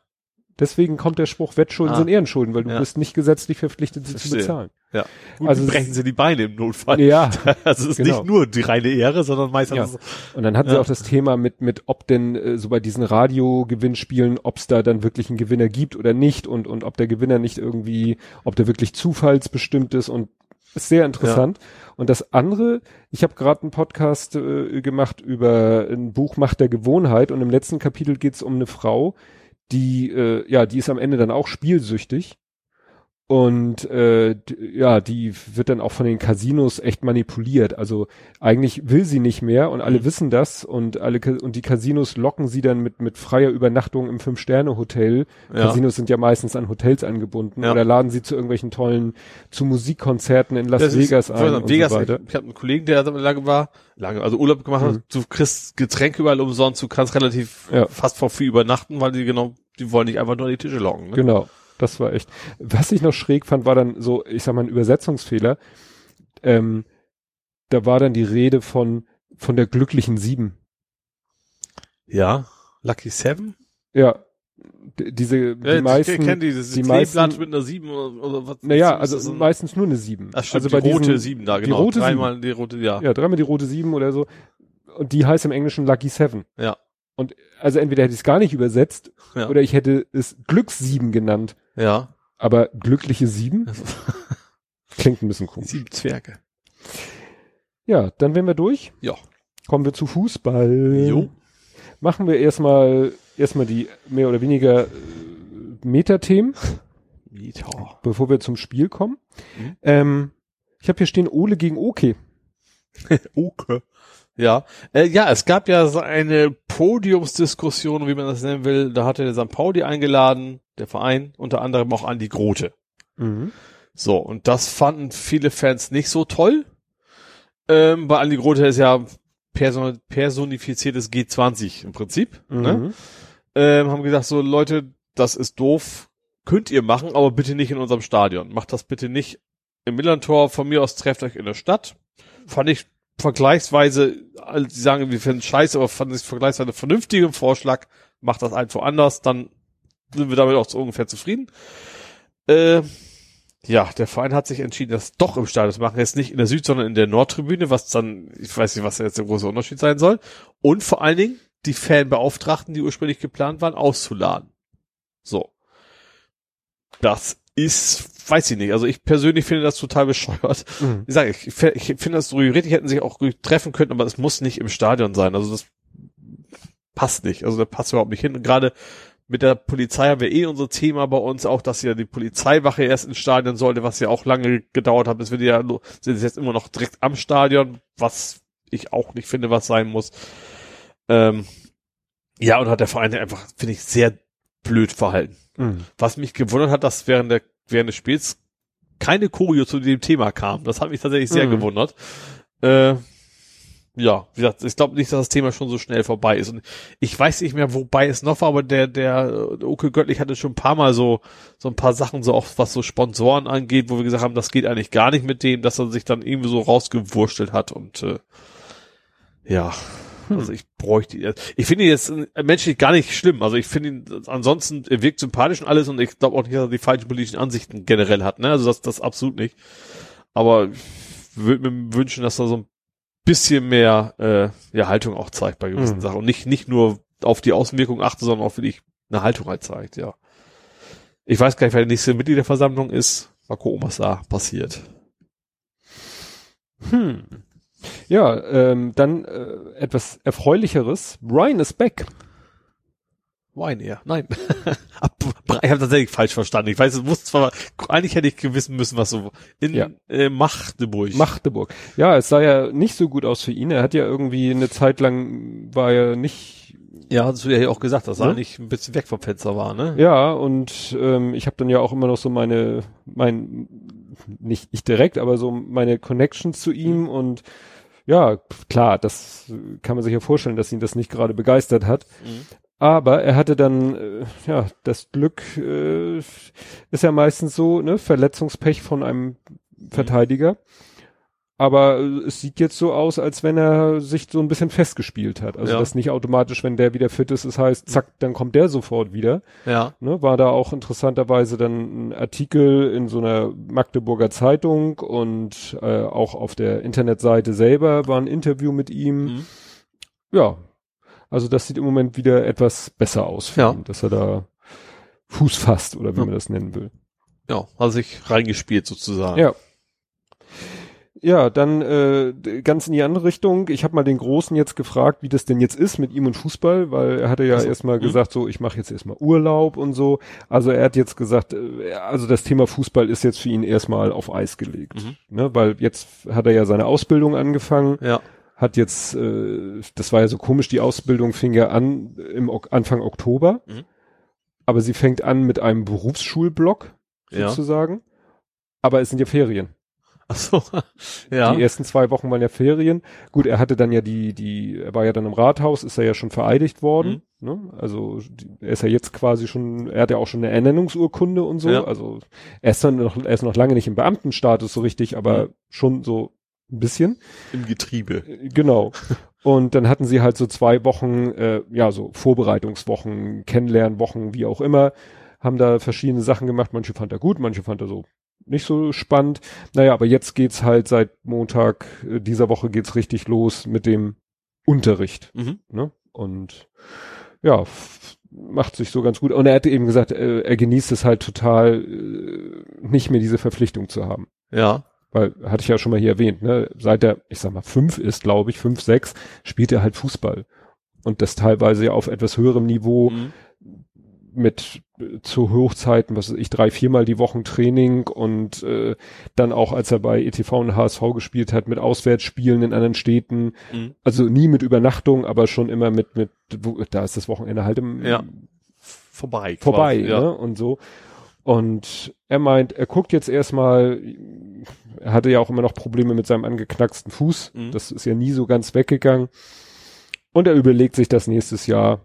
Deswegen kommt der Spruch, Wettschulden Ah. sind Ehrenschulden, weil du Ja. bist nicht gesetzlich verpflichtet, sie zu Verstehe. bezahlen. Ja. Gut, Also brechen sie die Beine im Notfall. Ja. Also es ist Genau. nicht nur die reine Ehre, sondern meistens Ja. Und dann hatten sie Ja. auch das Thema mit, mit ob denn äh, so bei diesen Radio-Gewinnspielen, ob es da dann wirklich einen Gewinner gibt oder nicht und, und ob der Gewinner nicht irgendwie, ob der wirklich zufallsbestimmt ist und ist sehr interessant. Und das andere, ich habe gerade einen Podcast äh, gemacht über ein Buch Macht der Gewohnheit und im letzten Kapitel geht es um eine Frau, die, äh, ja, die ist am Ende dann auch spielsüchtig. Und äh, ja, die wird dann auch von den Casinos echt manipuliert. Also eigentlich will sie nicht mehr und alle Mhm. wissen das und alle und die Casinos locken sie dann mit mit freier Übernachtung im Fünf-Sterne-Hotel. Ja. Casinos sind ja meistens an Hotels angebunden Ja. oder laden sie zu irgendwelchen tollen zu Musikkonzerten in Las Das ist- Vegas ich ein und Vegas, so weiter. ich, habe einen Kollegen, der da lange war, lange, also Urlaub gemacht hat, Mhm. du kriegst Getränke überall umsonst, du kannst relativ Ja. fast vor viel übernachten, weil die genau, die wollen dich einfach nur an die Tische locken. Ne? Genau, das war echt. Was ich noch schräg fand, war dann so, ich sag mal, ein Übersetzungsfehler. Ähm, da war dann die Rede von von der glücklichen Sieben. Ja. Lucky Seven? Ja, d- diese die Ja, meisten. ich kenn dieses die meisten- mit einer Sieben oder, oder was? Naja, also das denn? meistens nur eine Sieben. Ach stimmt, also die rote diesen- Sieben da, die genau. rote Dreimal die rote, ja. Ja, dreimal die rote Sieben oder so. Und die heißt im Englischen Lucky Seven. Ja. Und also entweder hätte ich es gar nicht übersetzt Ja. oder ich hätte es Glückssieben genannt. Ja. Aber glückliche Sieben klingt ein bisschen komisch. Sieben Zwerge. Ja, dann wären wir durch. Ja. Kommen wir zu Fußball. Jo. Machen wir erstmal erstmal die mehr oder weniger äh, Metathemen, Mieter. bevor wir zum Spiel kommen. Mhm. Ähm, ich habe hier stehen Ole gegen Oke. Okay. Ja, äh, ja, es gab ja so eine Podiumsdiskussion, wie man das nennen will. Da hatte der St. Pauli eingeladen, der Verein, unter anderem auch Andi Grote. Mhm. So, und das fanden viele Fans nicht so toll. Ähm, weil Andi Grote ist ja person personifiziertes G20 im Prinzip. Ne? Mhm. Ähm, haben gesagt, so Leute, das ist doof, könnt ihr machen, aber bitte nicht in unserem Stadion. Macht das bitte nicht im Millantor. Von mir aus trefft euch in der Stadt. Fand ich vergleichsweise, also sie sagen, wir finden scheiße, aber fand ich vergleichsweise vernünftigen Vorschlag. Macht das einfach anders, dann sind wir damit auch so ungefähr zufrieden. Äh, ja, der Verein hat sich entschieden, das doch im Stadion zu machen. Jetzt nicht in der Süd, sondern in der Nordtribüne, was dann, ich weiß nicht, was jetzt der große Unterschied sein soll. Und vor allen Dingen die Fanbeauftragten, die ursprünglich geplant waren, auszuladen. So. das ist, weiß ich nicht. Also ich persönlich finde das total bescheuert. Mhm. Ich sage, ich, ich finde das so theoretisch hätten sich auch treffen können, aber es muss nicht im Stadion sein. Also das passt nicht. Also das passt überhaupt nicht hin. Und gerade mit der Polizei haben wir eh unser Thema bei uns, auch dass ja die Polizeiwache erst ins Stadion sollte, was ja auch lange gedauert hat, bis wir ja sind jetzt immer noch direkt am Stadion, was ich auch nicht finde, was sein muss. Ähm, ja, und hat der Verein einfach, finde ich, sehr blöd verhalten. Mhm. Was mich gewundert hat, dass während der während des Spiels keine Choreo zu dem Thema kam. Das hat mich tatsächlich sehr mhm. gewundert. Äh, ja, wie gesagt, ich glaube nicht, dass das Thema schon so schnell vorbei ist. Und ich weiß nicht mehr, wobei es noch war, aber der, der, der Oke Göttlich hatte schon ein paar Mal so, so ein paar Sachen, so auch was so Sponsoren angeht, wo wir gesagt haben, das geht eigentlich gar nicht mit dem, dass er sich dann irgendwie so rausgewurschtelt hat und äh, ja, hm. also ich bräuchte, ich finde ihn jetzt menschlich gar nicht schlimm. Also ich finde ihn ansonsten, er wirkt sympathisch und alles und ich glaube auch nicht, dass er die falschen politischen Ansichten generell hat, ne? Also das, das absolut nicht. Aber ich würde mir wünschen, dass er so ein bisschen mehr äh, ja, Haltung auch zeigt bei gewissen mhm. Sachen und nicht, nicht nur auf die Außenwirkung achte, sondern auch wirklich eine Haltung halt zeigt, ja. Ich weiß gar nicht, wer der nächste Mitglied der Versammlung ist. Mal gucken, was da passiert. Hm. Ja, ähm, dann äh, etwas Erfreulicheres. Brian ist back. Wine eher. Nein. ich habe tatsächlich falsch verstanden. Ich weiß, es wusste zwar, eigentlich hätte ich gewissen müssen, was so in ja. äh, Magdeburg. Magdeburg. Ja, es sah ja nicht so gut aus für ihn. Er hat ja irgendwie eine Zeit lang war er nicht. Ja, hast du ja auch gesagt, dass er eigentlich ein bisschen weg vom Fenster war, ne? Ja, und ähm, ich habe dann ja auch immer noch so meine, mein, nicht ich direkt, aber so meine Connections zu ihm mhm. und ja, klar, das kann man sich ja vorstellen, dass ihn das nicht gerade begeistert hat. Mhm. Aber er hatte dann, äh, ja, das Glück äh, ist ja meistens so, ne, Verletzungspech von einem mhm. Aber äh, es sieht jetzt so aus, als wenn er sich so ein bisschen festgespielt hat. Also ja. das nicht automatisch, wenn der wieder fit ist, es das heißt, zack, dann kommt der sofort wieder. Ja. Ne, war da auch interessanterweise dann ein Artikel in so einer Magdeburger Zeitung und äh, auch auf der Internetseite selber war ein Interview mit ihm. Mhm. Ja, also das sieht im Moment wieder etwas besser aus für ja. ihn, dass er da Fuß fasst oder wie ja. man das nennen will. Ja, hat sich reingespielt sozusagen. Ja. Ja, dann äh, ganz in die andere Richtung. Ich habe mal den Großen jetzt gefragt, wie das denn jetzt ist mit ihm und Fußball, weil er hatte ja also, erstmal mhm. gesagt, so ich mache jetzt erstmal Urlaub und so. Also er hat jetzt gesagt, äh, also das Thema Fußball ist jetzt für ihn erstmal auf Eis gelegt, mhm. ne, weil jetzt hat er ja seine Ausbildung angefangen. Ja hat jetzt, äh, das war ja so komisch, die Ausbildung fing ja an im o Anfang Oktober, mhm. aber sie fängt an mit einem Berufsschulblock sozusagen, ja. aber es sind ja Ferien. Ach so, ja. Die ersten zwei Wochen waren ja Ferien. Gut, er hatte dann ja die, die, er war ja dann im Rathaus, ist er ja schon vereidigt worden. Mhm. Ne? Also er ist ja jetzt quasi schon, er hat ja auch schon eine Ernennungsurkunde und so. Ja. Also er ist dann noch, er ist noch lange nicht im Beamtenstatus so richtig, aber mhm. schon so ein bisschen. Im Getriebe. Äh, genau. Und dann hatten sie halt so zwei Wochen, äh, ja, so Vorbereitungswochen, Kennenlernwochen, wie auch immer, haben da verschiedene Sachen gemacht. Manche fand er gut, manche fand er so nicht so spannend. Naja, aber jetzt geht's halt seit Montag äh, dieser Woche geht's richtig los mit dem Unterricht. Mhm. Ne? Und ja, macht sich so ganz gut. Und er hatte eben gesagt, äh, er genießt es halt total, äh, nicht mehr diese Verpflichtung zu haben. Ja weil hatte ich ja schon mal hier erwähnt, ne, seit er, ich sag mal, fünf ist, glaube ich, fünf, sechs, spielt er halt Fußball. Und das teilweise ja auf etwas höherem Niveau mhm. mit zu Hochzeiten, was weiß ich, drei, viermal die Wochen Training und äh, dann auch, als er bei ETV und HSV gespielt hat, mit Auswärtsspielen in anderen Städten. Mhm. Also nie mit Übernachtung, aber schon immer mit, mit, wo, da ist das Wochenende halt im ja. vorbei. Vorbei, quasi, ja. ne? Und so. Und er meint, er guckt jetzt erstmal, er hatte ja auch immer noch Probleme mit seinem angeknacksten Fuß. Mhm. Das ist ja nie so ganz weggegangen. Und er überlegt sich das nächstes Jahr,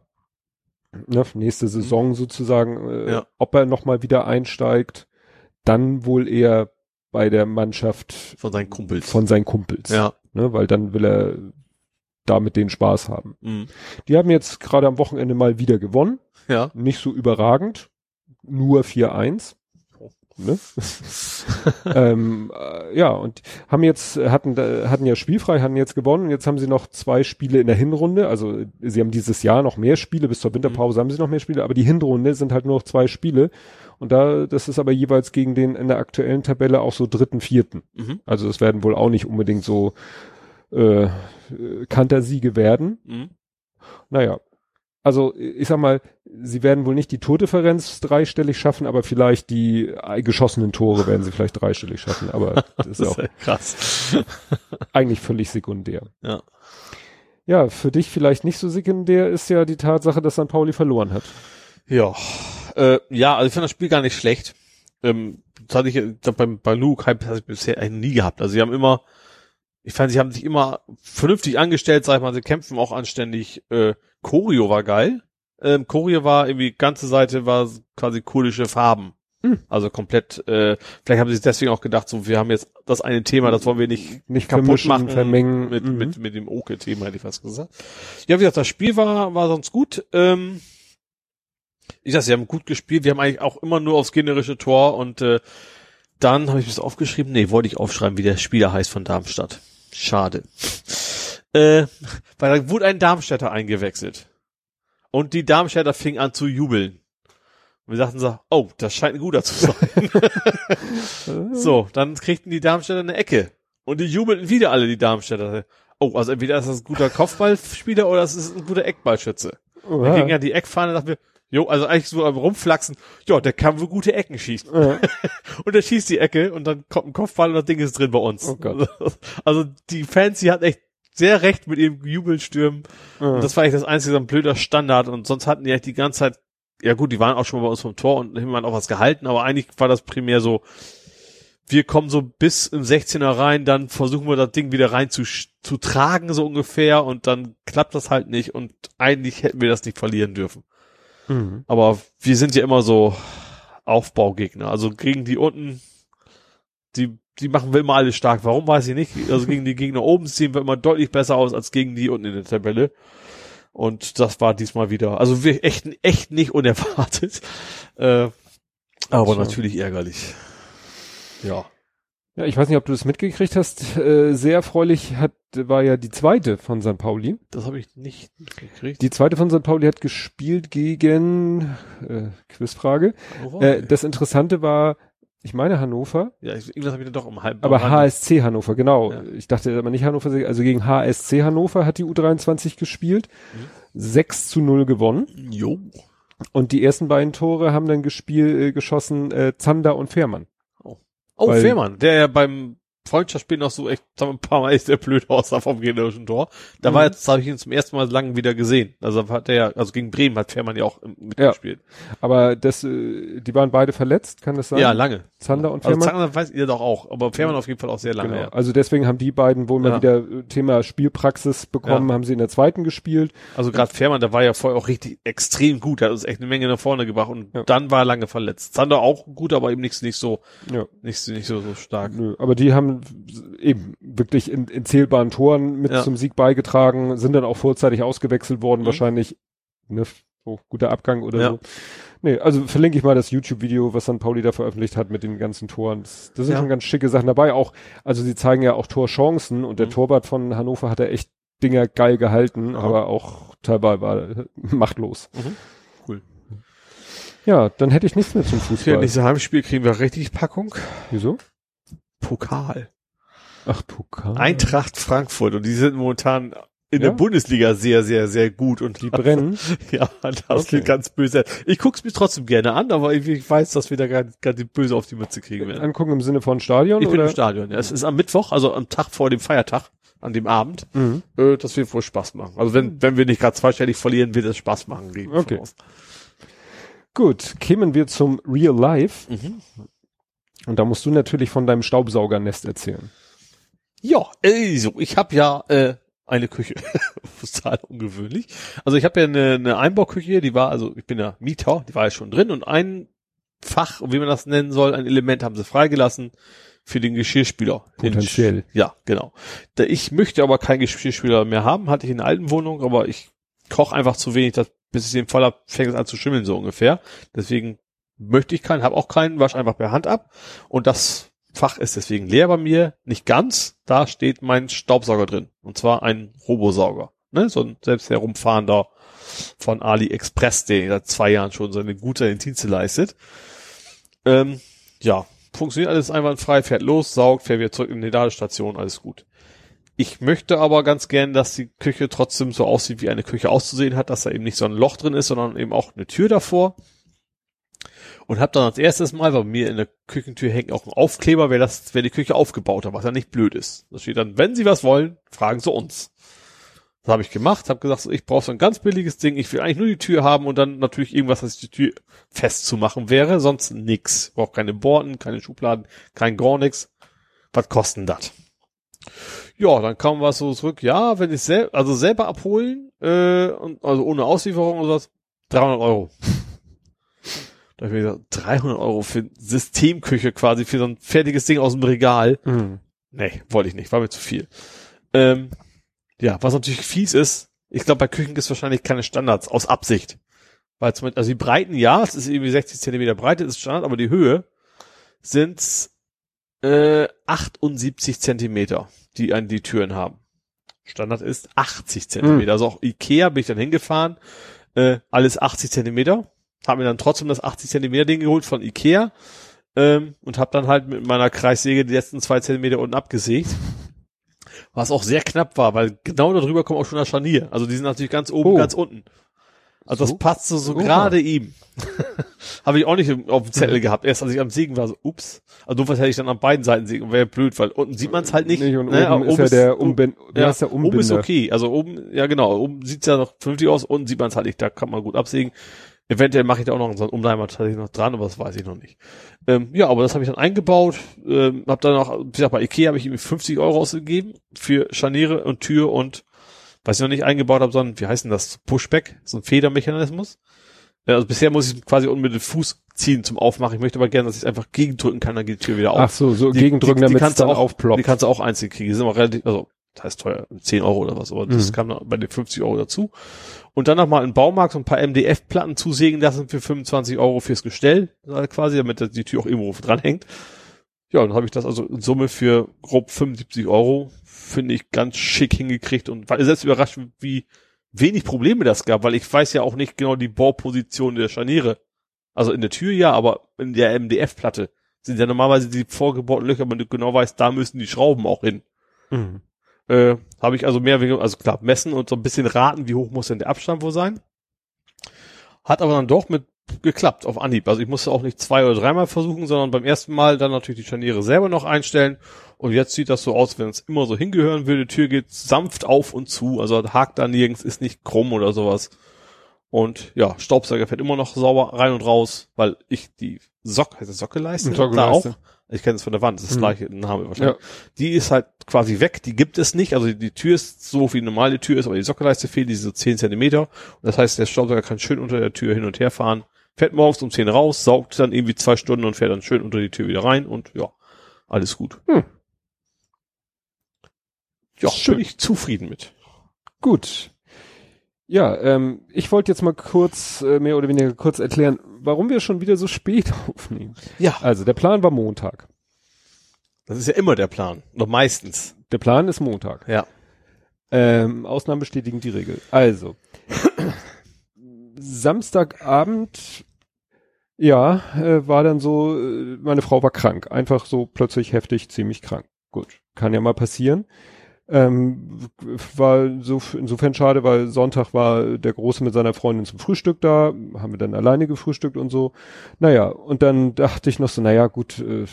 ne, nächste mhm. Saison sozusagen, äh, ja. ob er nochmal wieder einsteigt. Dann wohl eher bei der Mannschaft von seinen Kumpels. Von seinen Kumpels. Ja. Ne, weil dann will er da mit denen Spaß haben. Mhm. Die haben jetzt gerade am Wochenende mal wieder gewonnen. Ja. Nicht so überragend nur 4-1. Ne? ähm, äh, ja, und haben jetzt, hatten, äh, hatten ja spielfrei, hatten jetzt gewonnen und jetzt haben sie noch zwei Spiele in der Hinrunde. Also sie haben dieses Jahr noch mehr Spiele, bis zur Winterpause mhm. haben sie noch mehr Spiele, aber die Hinrunde sind halt nur noch zwei Spiele. Und da, das ist aber jeweils gegen den in der aktuellen Tabelle auch so dritten, vierten. Mhm. Also es werden wohl auch nicht unbedingt so äh, Kantersiege werden. Mhm. Naja, also ich sag mal, sie werden wohl nicht die Tordifferenz dreistellig schaffen, aber vielleicht die geschossenen Tore werden sie vielleicht dreistellig schaffen. Aber das ist, das ist auch krass. eigentlich völlig sekundär. Ja. Ja, für dich vielleicht nicht so sekundär ist ja die Tatsache, dass St. Pauli verloren hat. Ja, äh, ja, also ich finde das Spiel gar nicht schlecht. Ähm, das hatte ich, ich glaub, beim bei Luke habe ich bisher eigentlich nie gehabt. Also sie haben immer, ich fand, sie haben sich immer vernünftig angestellt, sag ich mal, sie kämpfen auch anständig. Äh, Choreo war geil. Ähm, Choreo war irgendwie, ganze Seite war quasi kurdische Farben. Hm. Also komplett, äh, vielleicht haben sie sich deswegen auch gedacht, so, wir haben jetzt das eine Thema, das wollen wir nicht, nicht kaputt machen, vermengen. Mit, mhm. mit, mit dem Oke-Thema, hätte ich fast gesagt. Ja, wie gesagt, das Spiel war, war sonst gut. Ähm, ich sag, sie haben gut gespielt. Wir haben eigentlich auch immer nur aufs generische Tor und äh, dann habe ich das aufgeschrieben. Nee, wollte ich aufschreiben, wie der Spieler heißt von Darmstadt. Schade. Äh, weil da wurde ein Darmstädter eingewechselt. Und die Darmstädter fing an zu jubeln. Und wir sagten so, oh, das scheint ein guter zu sein. so, dann kriegten die Darmstädter eine Ecke. Und die jubelten wieder alle, die Darmstädter. Oh, also entweder ist das ein guter Kopfballspieler oder es ist ein guter Eckballschütze. Oha. Dann ging ja die Eckfahne, dachten wir, Jo, also eigentlich so am rumflaxen, ja, der kann wohl gute Ecken schießen. Ja. und er schießt die Ecke und dann kommt ein Kopfball und das Ding ist drin bei uns. Oh Gott. Also die Fans, die hatten echt sehr recht mit ihrem Jubelstürmen. Ja. Und das war eigentlich das einzige so ein blöder Standard und sonst hatten die echt die ganze Zeit, ja gut, die waren auch schon mal bei uns vom Tor und haben auch was gehalten, aber eigentlich war das primär so, wir kommen so bis im 16er rein, dann versuchen wir das Ding wieder rein zu, zu tragen, so ungefähr, und dann klappt das halt nicht und eigentlich hätten wir das nicht verlieren dürfen. Mhm. Aber wir sind ja immer so Aufbaugegner. Also gegen die unten, die, die machen wir immer alle stark. Warum weiß ich nicht. Also gegen die Gegner oben sehen wir immer deutlich besser aus als gegen die unten in der Tabelle. Und das war diesmal wieder, also wir echt, echt nicht unerwartet. Äh, aber natürlich ärgerlich. Ja. Ja, ich weiß nicht, ob du das mitgekriegt hast. Äh, sehr erfreulich hat war ja die zweite von St. Pauli. Das habe ich nicht mitgekriegt. Die zweite von St. Pauli hat gespielt gegen äh, Quizfrage. Oh, äh, das Interessante war, ich meine Hannover. Ja, irgendwas habe ich dann doch um halb. Aber HSC Hannover, genau. Ja. Ich dachte aber nicht Hannover, also gegen HSC Hannover hat die U23 gespielt. Mhm. 6 zu 0 gewonnen. Jo. Und die ersten beiden Tore haben dann gespielt, äh, geschossen äh, Zander und Fährmann. Oh, Weil, Fährmann, der ja beim Freundschaftsspiel noch so echt ein paar Mal echt der blöd aussah vom gegnerischen Tor. Da mhm. war jetzt, habe ich ihn zum ersten Mal lang wieder gesehen. Also hat er ja, also gegen Bremen hat Fährmann ja auch mitgespielt. Ja. Aber das, äh, die waren beide verletzt, kann das sein? Ja, lange. Zander und also Fährmann. Also Zander weiß ihr doch auch, aber Fährmann auf jeden Fall auch sehr lange. Genau. Ja. Also deswegen haben die beiden wohl mal wieder äh, Thema Spielpraxis bekommen, ja. haben sie in der zweiten gespielt. Also gerade Fährmann, der war ja vorher auch richtig extrem gut, hat uns echt eine Menge nach vorne gebracht und dann war er lange verletzt. Zander auch gut, aber eben nichts nicht so, ja. nicht, nicht so, so stark. Nö, aber die haben eben wirklich in, in zählbaren Toren mit zum Sieg beigetragen, sind dann auch vorzeitig ausgewechselt worden, mhm. wahrscheinlich, ne, so guter Abgang oder so. Nee, also verlinke ich mal das YouTube-Video, was St. Pauli da veröffentlicht hat mit den ganzen Toren. Das, das sind ja. schon ganz schicke Sachen dabei. Auch, also sie zeigen ja auch Torchancen und der mhm. Torwart von Hannover hat er echt Dinger geil gehalten, Aha. aber auch teilweise war machtlos. Mhm. Cool. Ja, dann hätte ich nichts mehr zum Fußball. Für nächstes Heimspiel kriegen wir richtig Packung. Wieso? Pokal. Ach, Pokal. Eintracht Frankfurt und die sind momentan in ja? der Bundesliga sehr, sehr, sehr gut und die brennen. ja, das okay. klingt ganz böse. Ich guck's mir trotzdem gerne an, aber ich, weiß, dass wir da gerade die böse auf die Mütze kriegen werden. Angucken im Sinne von Stadion? Ich oder? bin im Stadion. Ja. Es ist am Mittwoch, also am Tag vor dem Feiertag, an dem Abend. Mhm. Äh, das wird wohl Spaß machen. Also wenn, wenn wir nicht gerade zweistellig verlieren, wird es Spaß machen. Okay. Gut, kämen wir zum Real Life. Mhm. Und da musst du natürlich von deinem Staubsaugernest erzählen. Ja, also ich habe ja äh, eine Küche. Total ungewöhnlich. Also ich habe ja eine, eine Einbauküche, die war, also ich bin ja Mieter, die war ja schon drin und ein Fach, wie man das nennen soll, ein Element haben sie freigelassen für den Geschirrspüler. Potenziell. ja, genau. Da ich möchte aber keinen Geschirrspüler mehr haben, hatte ich in der alten Wohnung, aber ich koche einfach zu wenig, dass, bis ich den voll hab, fängt es an zu schimmeln so ungefähr. Deswegen möchte ich keinen, habe auch keinen, wasche einfach per Hand ab. Und das Fach ist deswegen leer bei mir. Nicht ganz. Da steht mein Staubsauger drin. Und zwar ein Robosauger. Ne? So ein selbst herumfahrender von AliExpress, der seit zwei Jahren schon seine gute Dienste leistet. Ähm, ja, funktioniert alles einwandfrei, fährt los, saugt, fährt wieder zurück in die Ladestation, alles gut. Ich möchte aber ganz gern, dass die Küche trotzdem so aussieht, wie eine Küche auszusehen hat, dass da eben nicht so ein Loch drin ist, sondern eben auch eine Tür davor. Und habe dann als erstes Mal, weil bei mir in der Küchentür hängt auch ein Aufkleber, wer das, wer die Küche aufgebaut hat, was ja nicht blöd ist. Da steht dann, wenn Sie was wollen, fragen Sie uns. Das habe ich gemacht, habe gesagt, ich brauche so ein ganz billiges Ding, ich will eigentlich nur die Tür haben und dann natürlich irgendwas, was die Tür festzumachen wäre, sonst nix. Brauche keine Borten, keine Schubladen, kein gar nix. Was kosten das? Ja, dann kam was so zurück, ja, wenn ich selber, also selber abholen, äh, und, also ohne Auslieferung oder was, 300 Euro. Da habe ich mir gesagt, 300 Euro für Systemküche quasi, für so ein fertiges Ding aus dem Regal. Mhm. Nee, wollte ich nicht, war mir zu viel. Ähm, ja, was natürlich fies ist, ich glaube, bei Küchen gibt es wahrscheinlich keine Standards, aus Absicht. Weil zum Beispiel, also die Breiten, ja, es ist irgendwie 60 Zentimeter Breite, ist Standard, aber die Höhe sind äh, 78 Zentimeter die an die Türen haben. Standard ist 80 Zentimeter. Mhm. Also auch Ikea bin ich dann hingefahren, äh, alles 80 Zentimeter. Hab mir dann trotzdem das 80 Zentimeter Ding geholt von Ikea ähm, und hab dann halt mit meiner Kreissäge die letzten zwei Zentimeter unten abgesägt. Was auch sehr knapp war, weil genau darüber kommt auch schon das Scharnier. Also die sind natürlich ganz oben, Oh. ganz unten. Also So? das passt so, Oha. gerade ihm. Habe ich auch nicht auf dem Zettel gehabt. Erst als ich am Sägen war, so, ups. Also doof hätte ich dann an beiden Seiten sägen. Wäre blöd, weil unten sieht man es halt nicht. und ne, oben aber ist ja der Umbind, wie ja, heißt der oben Umbinder? ist okay. Also oben, ja genau, oben sieht's ja noch vernünftig aus, unten sieht man es halt nicht, da kann man gut absägen. Eventuell mache ich da auch noch so einen Umleimer tatsächlich noch dran, aber das weiß ich noch nicht. Ähm, ja, aber das habe ich dann eingebaut, ähm, habe dann auch, wie gesagt, bei Ikea habe ich ihm 50 Euro ausgegeben für Scharniere und Tür und was ich noch nicht eingebaut habe, sondern wie heißt denn das? Pushback, so ein Federmechanismus. Ja, also bisher muss ich quasi unten mit dem Fuß ziehen zum Aufmachen. Ich möchte aber gerne, dass ich es einfach gegendrücken kann, dann geht die Tür wieder auf. Ach so, so Die- gegendrücken, die- die damit es dann auch- Die aufploppt. kannst du auch einzeln kriegen. Die sind auch relativ, also, das heißt teuer, 10 Euro oder was, aber das Mhm. kam dann bei den 50 Euro dazu. Und dann nochmal im Baumarkt so ein paar MDF-Platten zusägen lassen für 25 Euro fürs Gestell, äh, quasi, damit das- die Tür auch irgendwo dranhängt. Ja, dann habe ich das also in Summe für grob 75 Euro, finde ich, ganz schick hingekriegt und war selbst überrascht, wie wenig Probleme das gab, weil ich weiß ja auch nicht genau die Bohrposition der Scharniere. Also in der Tür ja, aber in der MDF-Platte sind ja normalerweise die vorgebohrten Löcher, wenn du genau weißt, da müssen die Schrauben auch hin. Mhm. Äh, habe ich also mehr, also klar, messen und so ein bisschen raten, wie hoch muss denn der Abstand wohl sein. Hat aber dann doch mit geklappt auf Anhieb. Also ich musste auch nicht zwei oder dreimal versuchen, sondern beim ersten Mal dann natürlich die Scharniere selber noch einstellen. Und jetzt sieht das so aus, wenn es immer so hingehören würde. Die Tür geht sanft auf und zu, also hakt da nirgends, ist nicht krumm oder sowas. Und ja, Staubsauger fährt immer noch sauber rein und raus, weil ich die Sock, heißt das Sockeleiste? Sockeleiste. Da auch. Ich kenne es von der Wand, das ist das Mhm. gleiche Name wahrscheinlich. Die ist halt quasi weg, die gibt es nicht. Also die, die Tür ist so, wie eine normale Tür ist, aber die Sockeleiste fehlt, die ist so 10 Zentimeter. Und das heißt, der Staubsauger kann schön unter der Tür hin und her fahren, fährt morgens um 10 raus, saugt dann irgendwie zwei Stunden und fährt dann schön unter die Tür wieder rein und ja, alles gut. Hm. Ja, Schön. bin ich zufrieden mit. Gut. Ja, ähm, ich wollte jetzt mal kurz, äh, mehr oder weniger kurz erklären, warum wir schon wieder so spät aufnehmen. Ja, Also, der Plan war Montag. das ist ja immer der Plan. Noch meistens. Der Plan ist Montag. Ja. Ähm, Ausnahmen bestätigen die Regel. Also, Samstagabend, ja, äh, war dann so, äh, meine Frau war krank. Einfach so plötzlich heftig, ziemlich krank. Gut, kann ja mal passieren. Ähm, war so insofern schade, weil Sonntag war der Große mit seiner Freundin zum Frühstück da, haben wir dann alleine gefrühstückt und so. Naja, und dann dachte ich noch so, naja, gut, äh,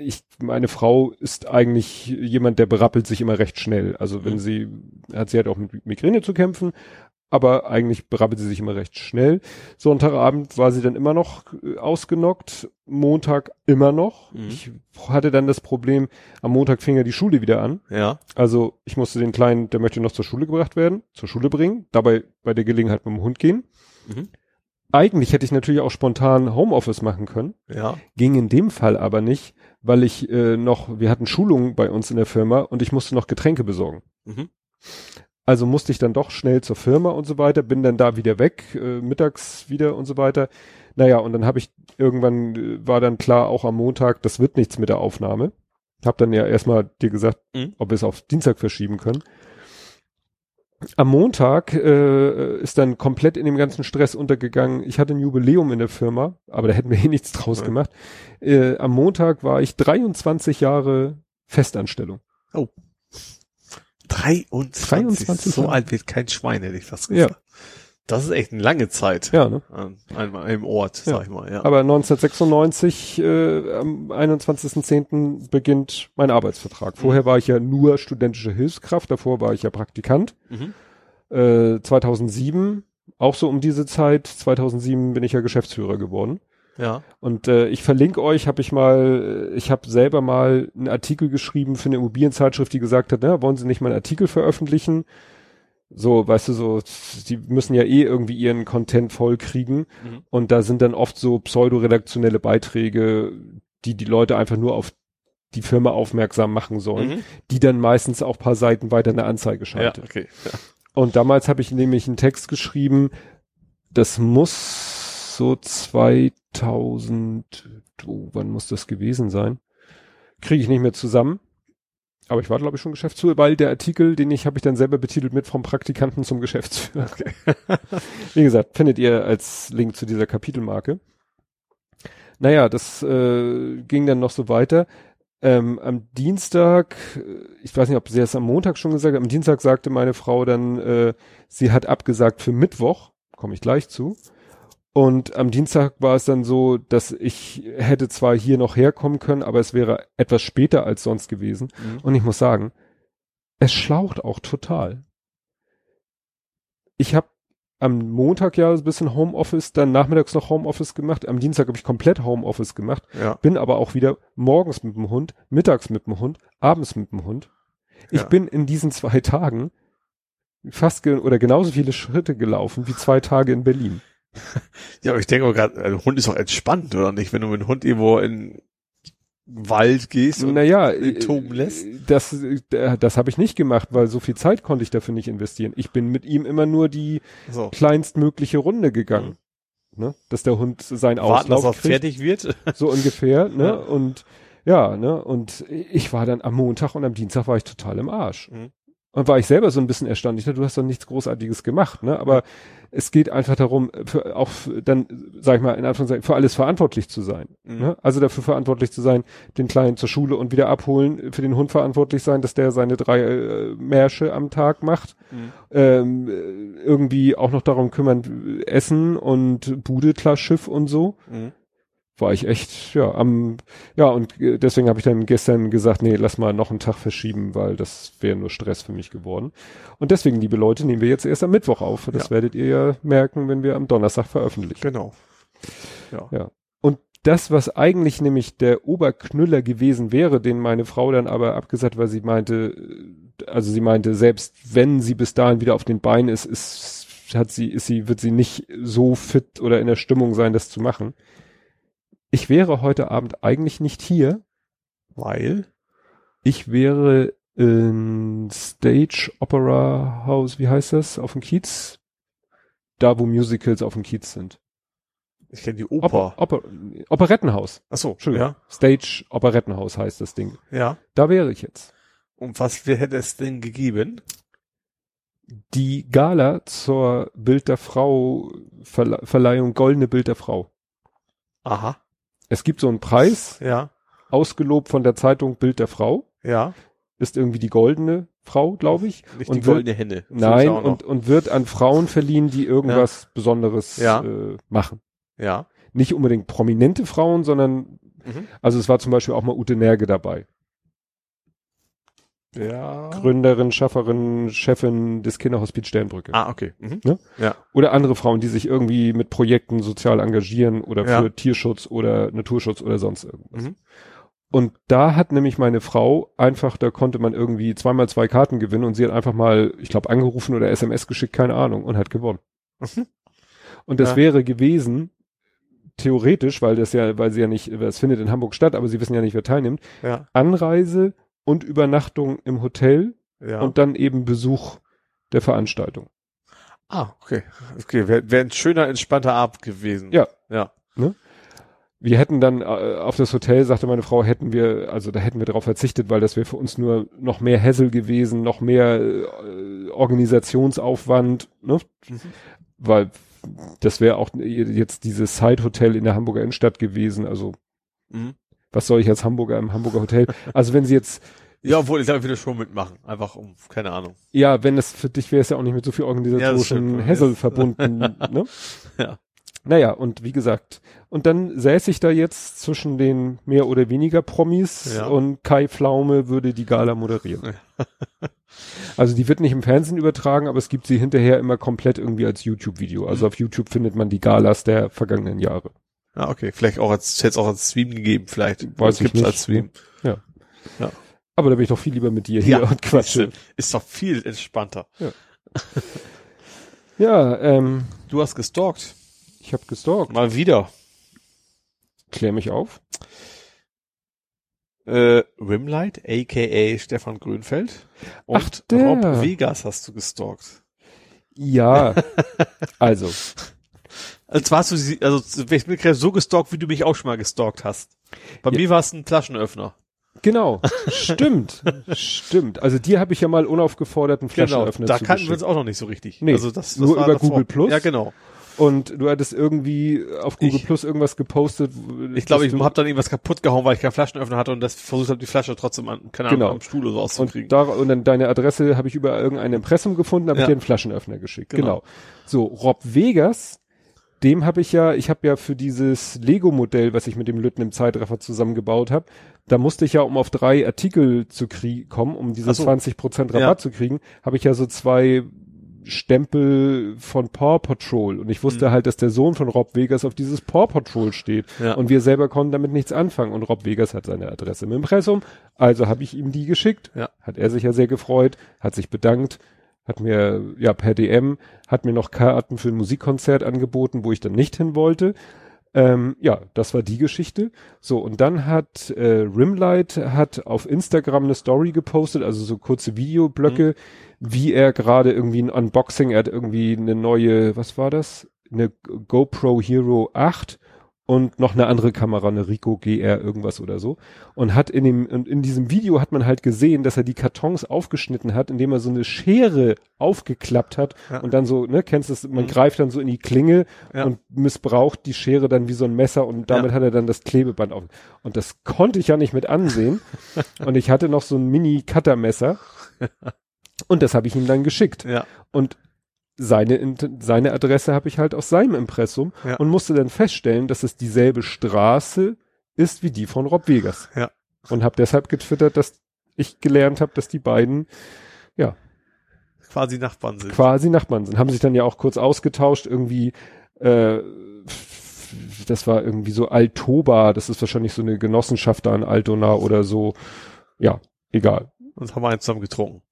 ich, meine Frau ist eigentlich jemand, der berappelt sich immer recht schnell. Also wenn Mhm. sie, hat sie halt auch mit Migräne zu kämpfen, aber eigentlich berappelt sie sich immer recht schnell. Sonntagabend war sie dann immer noch äh, ausgenockt, Montag immer noch. Mhm. Ich hatte dann das Problem, am Montag fing ja die Schule wieder an. Ja. Also ich musste den Kleinen, der möchte noch zur Schule gebracht werden, zur Schule bringen, dabei bei der Gelegenheit mit dem Hund gehen. Mhm. Eigentlich hätte ich natürlich auch spontan Homeoffice machen können, Ja. ging in dem Fall aber nicht, weil ich äh, noch, wir hatten Schulungen bei uns in der Firma und ich musste noch Getränke besorgen. Mhm. Also musste ich dann doch schnell zur Firma und so weiter, bin dann da wieder weg, äh, mittags wieder und so weiter. Naja, und dann habe ich irgendwann äh, war dann klar, auch am Montag, das wird nichts mit der Aufnahme. Hab dann ja erstmal dir gesagt, Mhm. ob wir es auf Dienstag verschieben können. Am Montag äh, ist dann komplett in dem ganzen Stress untergegangen. Ich hatte ein Jubiläum in der Firma, aber da hätten wir eh nichts draus Ja. gemacht. Äh, am Montag war ich 23 Jahre Festanstellung. 23. 23 So alt wird kein Schwein, hätte ich fast Ja. gesagt. Das ist echt eine lange Zeit. Ja, ne? An einmal im Ort, Ja. sag ich mal, ja. Aber 1996, äh, am 21.10. beginnt mein Arbeitsvertrag. Vorher war ich ja nur studentische Hilfskraft, davor war ich ja Praktikant. mhm. Äh, 2007, auch so um diese Zeit, 2007 bin ich ja Geschäftsführer geworden. Ja. Und äh, ich verlinke euch, habe ich mal, äh, ich habe selber mal einen Artikel geschrieben für eine Immobilienzeitschrift, die gesagt hat, na, wollen Sie nicht mal einen Artikel veröffentlichen? So, weißt du, so, die müssen ja eh irgendwie ihren Content voll kriegen. Mhm. Und da sind dann oft so pseudoredaktionelle Beiträge, die die Leute einfach nur auf die Firma aufmerksam machen sollen, Mhm. die dann meistens auch paar Seiten weiter eine Anzeige Ja, schaltet. okay. Ja. Und damals habe ich nämlich einen Text geschrieben, das muss so 2000, oh, wann muss das gewesen sein? Kriege ich nicht mehr zusammen. Aber ich war, glaube ich, schon Geschäftsführer, weil der Artikel, den ich habe ich dann selber betitelt mit vom Praktikanten zum Geschäftsführer. Wie gesagt, findet ihr als Link zu dieser Kapitelmarke. Naja, das äh, ging dann noch so weiter. Ähm, am Dienstag, ich weiß nicht, ob sie es am Montag schon gesagt hat, am Dienstag sagte meine Frau dann, äh, sie hat abgesagt für Mittwoch, komme ich gleich zu. Und am Dienstag war es dann so, dass ich hätte zwar hier noch herkommen können, aber es wäre etwas später als sonst gewesen. Mhm. Und ich muss sagen, es schlaucht auch total. Ich habe am Montag ja ein bisschen Homeoffice, dann nachmittags noch Homeoffice gemacht. Am Dienstag habe ich komplett Homeoffice gemacht, Ja. bin aber auch wieder morgens mit dem Hund, mittags mit dem Hund, abends mit dem Hund. Ich Ja. bin in diesen zwei Tagen fast ge oder genauso viele Schritte gelaufen wie zwei Tage in Berlin. Ja, aber ich denke auch gerade, ein Hund ist doch entspannt, oder nicht? Wenn du mit dem Hund irgendwo in Wald gehst und naja, äh, toben lässt? das, äh, das habe ich nicht gemacht, weil so viel Zeit konnte ich dafür nicht investieren. Ich bin mit ihm immer nur die so. kleinstmögliche Runde gegangen. Ne? Dass der Hund seinen warten, dass er Auslauf kriegt, fertig wird. so ungefähr. Ne? Ja. Und ja, ne? Und ich war dann am Montag und am Dienstag war ich total im Arsch. Mhm. Und war ich selber so ein bisschen erstaunt. Ich dachte, du hast doch nichts Großartiges gemacht, ne? Aber es geht einfach darum, für, auch dann, sag ich mal, in Anführungszeichen, für alles verantwortlich zu sein. Mhm. Ne? Also dafür verantwortlich zu sein, den Kleinen zur Schule und wieder abholen, für den Hund verantwortlich sein, dass der seine drei äh, Märsche am Tag macht. Mhm. Ähm, äh, irgendwie auch noch darum kümmern, Essen und Bude, klar, Schiff und so Mhm. War ich echt, ja, am, ja, und äh, deswegen habe ich dann gestern gesagt, nee, lass mal noch einen Tag verschieben, weil das wäre nur Stress für mich geworden. Und deswegen, liebe Leute, nehmen wir jetzt erst am Mittwoch auf. Das Ja. werdet ihr ja merken, wenn wir am Donnerstag veröffentlichen. Genau. Ja. Ja. Und das, was eigentlich nämlich der Oberknüller gewesen wäre, den meine Frau dann aber abgesagt, weil sie meinte, äh, also sie meinte, selbst wenn sie bis dahin wieder auf den Beinen ist, ist, hat sie, ist sie, wird sie nicht so fit oder in der Stimmung sein, das zu machen. Ich wäre heute Abend eigentlich nicht hier. Weil? Ich wäre in Stage Opera House, wie heißt das, auf dem Kiez? Da, wo Musicals auf dem Kiez sind. Ich kenne die Oper. Oper. Oper, Operettenhaus. Ach so, Entschuldigung. ja. Stage Operettenhaus heißt das Ding. Ja. Da wäre ich jetzt. Und was hätte es denn gegeben? Die Gala zur Bild der Frau, Verle Verleihung Goldene Bild der Frau. Aha. Es gibt so einen Preis, Ja. ausgelobt von der Zeitung Bild der Frau. Ja. Ist irgendwie die goldene Frau, glaube ich. Nicht Und die wird- goldene Henne. Nein, und, und wird an Frauen verliehen, die irgendwas Besonderes Ja. äh, machen. ja. Nicht unbedingt prominente Frauen, sondern, Mhm. also es war zum Beispiel auch mal Ute Nerge dabei. Ja. Gründerin, Schafferin, Chefin des Kinderhospiz Sternbrücke. Ah, okay. Mhm. Ne? Ja. Oder andere Frauen, die sich irgendwie mit Projekten sozial engagieren oder Ja. für Tierschutz oder Naturschutz oder sonst irgendwas. Mhm. Und da hat nämlich meine Frau einfach, da konnte man irgendwie zweimal zwei Karten gewinnen und sie hat einfach mal, ich glaube, angerufen oder SMS geschickt, keine Ahnung, und hat gewonnen. Mhm. Und das Ja. wäre gewesen, theoretisch, weil das ja, weil sie ja nicht, es findet in Hamburg statt, aber sie wissen ja nicht, wer teilnimmt, Ja. Anreise und Übernachtung im Hotel Ja. und dann eben Besuch der Veranstaltung. Ah, okay. Okay, wäre wär ein schöner, entspannter Abend gewesen. Ja. Ja. Wir hätten dann äh, auf das Hotel, sagte meine Frau, hätten wir, also da hätten wir darauf verzichtet, weil das wäre für uns nur noch mehr Hassel gewesen, noch mehr äh, Organisationsaufwand, ne? Mhm. Weil das wäre auch jetzt dieses Side-Hotel in der Hamburger Innenstadt gewesen. Also Mhm. Was soll ich als Hamburger im Hamburger Hotel? Also wenn sie jetzt, Ja, obwohl ich ich würde schon mitmachen. Einfach um, keine Ahnung. ja, wenn es für dich wäre es ja auch nicht mit so viel Ja, organisatorischen stimmt. Hassel Ja. verbunden, ne? Ja. Naja, und wie gesagt, und dann säß ich da jetzt zwischen den mehr oder weniger Promis Ja. und Kai Pflaume würde die Gala moderieren. also die wird nicht im Fernsehen übertragen, aber es gibt sie hinterher immer komplett irgendwie als YouTube-Video. Also Mhm. auf YouTube findet man die Galas der vergangenen Jahre. Ah, okay. Vielleicht auch als, hätte es auch als Stream gegeben, vielleicht. Weiß ich nicht. als Stream. Aber da bin ich doch viel lieber mit dir hier und quatsche. Ist doch viel entspannter. Ja, ähm, Du hast gestalkt. ich habe gestalkt. Mal wieder. Klär mich auf. Äh, Rimlight, aka Stefan Grünfeld. Und Ach, der. Rob Vegas hast du gestalkt. Ja, also, Also zwar hast du sie, also ich bin gerade so gestalkt, wie du mich auch schon mal gestalkt hast. Bei Ja. mir war es ein Flaschenöffner. genau, stimmt, stimmt. Also dir habe ich ja mal unaufgeforderten Flaschenöffner Genau, da kannten wir uns auch noch nicht so richtig. Nee, also das, das nur über davor. Google Plus. Ja, genau. Und du hattest irgendwie auf Google Ich- Plus irgendwas gepostet. Ich glaube, ich habe dann irgendwas kaputt gehauen, weil ich keinen Flaschenöffner hatte und das versucht habe, die Flasche trotzdem an, keine Ahnung, Genau. am Stuhl oder so auszukriegen. und, da, und dann deine Adresse habe ich über irgendein Impressum gefunden, habe Ja. ich dir einen Flaschenöffner geschickt. Genau. Genau. So, Rob Vegas, dem habe ich ja, ich habe ja für dieses Lego-Modell, was ich mit dem Lütten im Zeitraffer zusammengebaut habe, da musste ich ja, um auf drei Artikel zu kriegen, kommen, um diese so. 20% Rabatt Ja. zu kriegen, habe ich ja so zwei Stempel von Paw Patrol und ich wusste Mhm. halt, dass der Sohn von Rob Vegas auf dieses Paw Patrol steht Ja. und wir selber konnten damit nichts anfangen und Rob Vegas hat seine Adresse im Impressum, also habe ich ihm die geschickt, Ja. hat er sich ja sehr gefreut, hat sich bedankt, hat mir ja per DM, hat mir noch Karten für ein Musikkonzert angeboten, wo ich dann nicht hin wollte. Ähm, ja, das war die Geschichte. So, und dann hat äh, Rimlight hat auf Instagram eine Story gepostet, also so kurze Videoblöcke, wie er gerade irgendwie ein Unboxing, er hat irgendwie eine neue, was war das? Eine GoPro Hero 8 und noch eine andere Kamera, eine Ricoh GR irgendwas oder so. Und hat in dem, und in diesem Video hat man halt gesehen, dass er die Kartons aufgeschnitten hat, indem er so eine Schere aufgeklappt hat Ja. und dann so, ne, kennst du es, man Mhm. greift dann so in die Klinge Ja. und missbraucht die Schere dann wie so ein Messer und damit hat er dann das Klebeband auf. Und das konnte ich ja nicht mit ansehen. und ich hatte noch so ein Mini-Cuttermesser. Und das habe ich ihm dann geschickt. Ja. Und seine, seine Adresse habe ich halt aus seinem Impressum Ja. und musste dann feststellen, dass es dieselbe Straße ist wie die von Rob Vegas. Ja. Und habe deshalb getwittert, dass ich gelernt habe, dass die beiden Quasi Nachbarn sind. quasi Nachbarn sind. Haben sich dann ja auch kurz ausgetauscht, irgendwie, äh, das war irgendwie so Altoba, das ist wahrscheinlich so eine Genossenschaft da in Altona oder so. Ja, egal. und haben einen zusammen getrunken.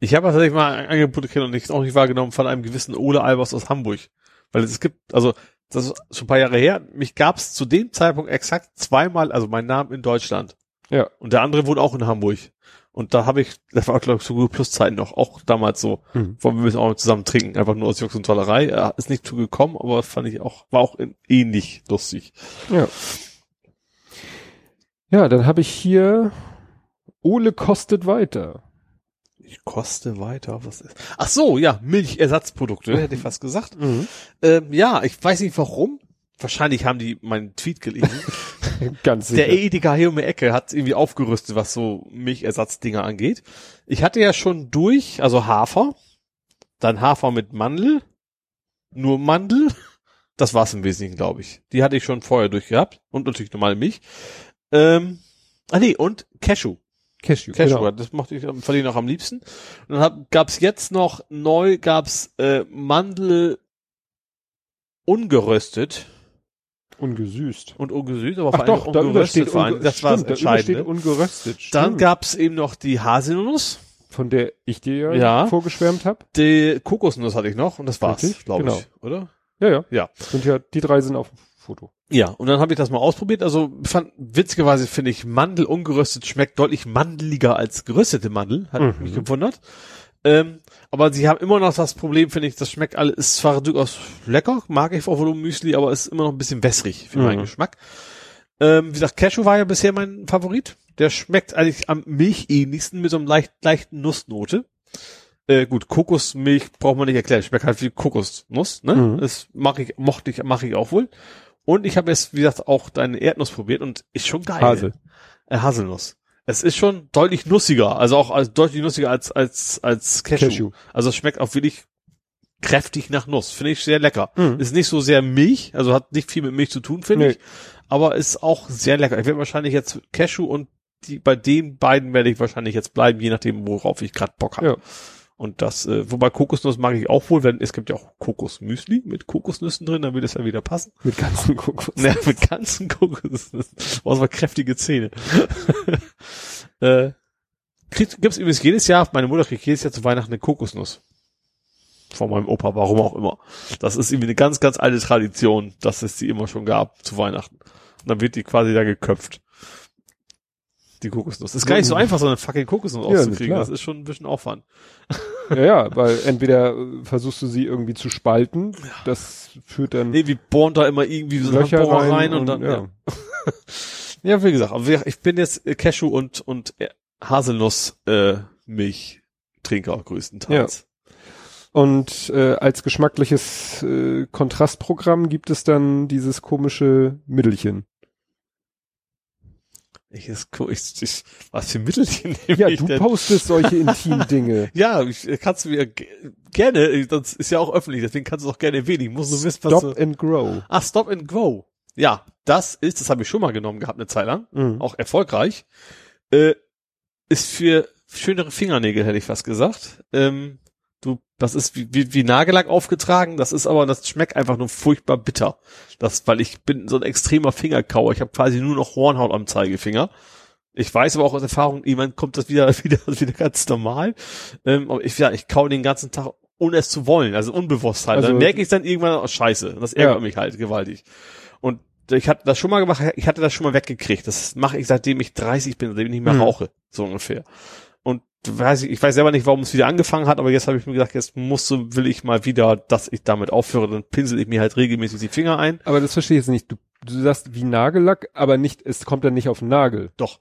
Ich habe tatsächlich mal ein Angebot gekriegt und nicht, auch nicht wahrgenommen von einem gewissen Ole Albers aus Hamburg. Weil es gibt, also das ist schon ein paar Jahre her, mich gab es zu dem Zeitpunkt exakt zweimal, also mein Name in Deutschland. Ja. Und der andere wohnt auch in Hamburg. Und da habe ich, das war glaube ich so Google Plus Zeiten noch, auch damals so, Mhm. wollen wir müssen auch zusammen trinken, einfach nur aus Jux und Tollerei. Ja, ist nicht zugekommen, aber fand ich auch, war auch ähnlich lustig. Ja. Ja, dann habe ich hier Ole kostet weiter. Ich koste weiter, was ist? Ach so, ja, Milchersatzprodukte, hätte ich fast gesagt. Mhm. Ähm, ja, ich weiß nicht warum. Wahrscheinlich haben die meinen Tweet gelesen. Ganz sicher. Der Edeka hier um die Ecke hat irgendwie aufgerüstet, was so Milchersatzdinger angeht. Ich hatte ja schon durch, also Hafer, dann Hafer mit Mandel, nur Mandel. Das war's im Wesentlichen, glaube ich. Die hatte ich schon vorher durchgehabt und natürlich normale Milch. Ähm, ah nee, und Cashew. Cashew. Cashew, genau. das mochte ich, fand ich noch am liebsten. Und dann hab, gab's jetzt noch neu, gab's äh, Mandel ungeröstet Ungesüßt. und ungesüßt, aber Ach vor allem doch, ungeröstet vor allem. Das war stimmt, übersteht Entscheidende. ungeröstet. Dann Stimmt. gab's eben noch die Haselnuss, von der ich dir ja, vorgeschwärmt habe. die Kokosnuss hatte ich noch und das war's, glaube genau. ich, oder? Ja, ja. Ja. Sind ja, die drei sind auf Foto. Ja, und dann habe ich das mal ausprobiert. Also fand witzigerweise finde ich Mandel ungeröstet schmeckt deutlich mandeliger als geröstete Mandel, hat Mhm. mich gewundert. Ähm, Aber sie haben immer noch das Problem, finde ich, das schmeckt alles, ist zwar durchaus lecker, mag ich auch Volumen Müsli, aber ist immer noch ein bisschen wässrig für meinen Mhm. Geschmack. Ähm, wie gesagt, Cashew war ja bisher mein Favorit. Der schmeckt eigentlich am milchähnlichsten mit so einem leicht, leichten Nussnote. Äh, gut, Kokosmilch braucht man nicht erklären. Schmeckt halt wie Kokosnuss, ne? Mhm. Das mag ich, mochte ich, mache ich auch wohl. Und ich habe jetzt, wie gesagt, auch deine Erdnuss probiert und ist schon geil. Hasel. Äh, Haselnuss. Es ist schon deutlich nussiger, also auch als, deutlich nussiger als, als, als Cashew. Cashew. Also es schmeckt auch wirklich kräftig nach Nuss. Finde ich sehr lecker. Mhm. Ist nicht so sehr Milch, also hat nicht viel mit Milch zu tun, finde Nee. ich. Aber ist auch sehr lecker. Ich werde wahrscheinlich jetzt Cashew und die, bei den beiden werde ich wahrscheinlich jetzt bleiben, je nachdem, worauf ich gerade Bock habe. Ja. Und das, äh, wobei Kokosnuss mag ich auch wohl, wenn es gibt ja auch Kokosmüsli mit Kokosnüssen drin, dann würde es ja wieder passen. Mit ganzen Kokos. Ja, mit ganzen Kokosnüssen. Boah, das war kräftige Zähne. äh, kriegt, gibt's übrigens jedes Jahr, meine Mutter kriegt jedes Jahr zu Weihnachten eine Kokosnuss. Von meinem Opa, warum auch immer. Das ist irgendwie eine ganz, ganz alte Tradition, dass es die immer schon gab zu Weihnachten. Und dann wird die quasi da geköpft. Die Kokosnuss. Ist gar nicht so einfach, so eine fucking Kokosnuss Ja, auszukriegen. Das ist schon ein bisschen Aufwand. Ja, ja, weil entweder äh, versuchst du sie irgendwie zu spalten, das führt dann Nee, wir bohren da immer irgendwie so Löcher rein, rein und, und, dann, ja. ja. Ja, wie gesagt, aber ich bin jetzt äh, Cashew und, und äh, Haselnuss äh, Milchtrinker größtenteils. Und äh, als geschmackliches äh, Kontrastprogramm gibt es dann dieses komische Mittelchen. Ich, ich, ich, was für Mittelchen nehme Ja, ich du denn? postest solche intimen Dinge. Ja, ich, äh, kannst du mir ge- gerne, äh, das ist ja auch öffentlich, deswegen kannst du es auch gerne erwähnen. Ich muss nur wissen, was Stop du, and Grow. Ah, Stop and Go. Ja, das ist, das habe ich schon mal genommen gehabt eine Zeit lang, Mhm. auch erfolgreich. Äh, ist für schönere Fingernägel, hätte ich fast gesagt. Ähm, du, das ist wie, wie, wie Nagellack aufgetragen, das ist aber, das schmeckt einfach nur furchtbar bitter. Das, weil ich bin so ein extremer Fingerkauer. Ich habe quasi nur noch Hornhaut am Zeigefinger. Ich weiß aber auch aus Erfahrung, irgendwann kommt das wieder, wieder, wieder ganz normal. Ähm, aber ich, ja, ich kau den ganzen Tag, ohne es zu wollen, also unbewusst halt. Also- dann merke ich dann irgendwann, oh, scheiße. Das ärgert Ja. mich halt gewaltig. Und ich hatte das schon mal gemacht, ich hatte das schon mal weggekriegt. Das mache ich seitdem ich 30 bin, seitdem ich nicht mehr Mhm. rauche, so ungefähr. Weiß ich, ich weiß selber nicht, warum es wieder angefangen hat, aber jetzt habe ich mir gesagt, jetzt muss so, will ich mal wieder, dass ich damit aufhöre, dann pinsel ich mir halt regelmäßig die Finger ein. Aber das verstehe ich jetzt nicht. Du, du sagst wie Nagellack, aber nicht, es kommt dann nicht auf den Nagel. Doch.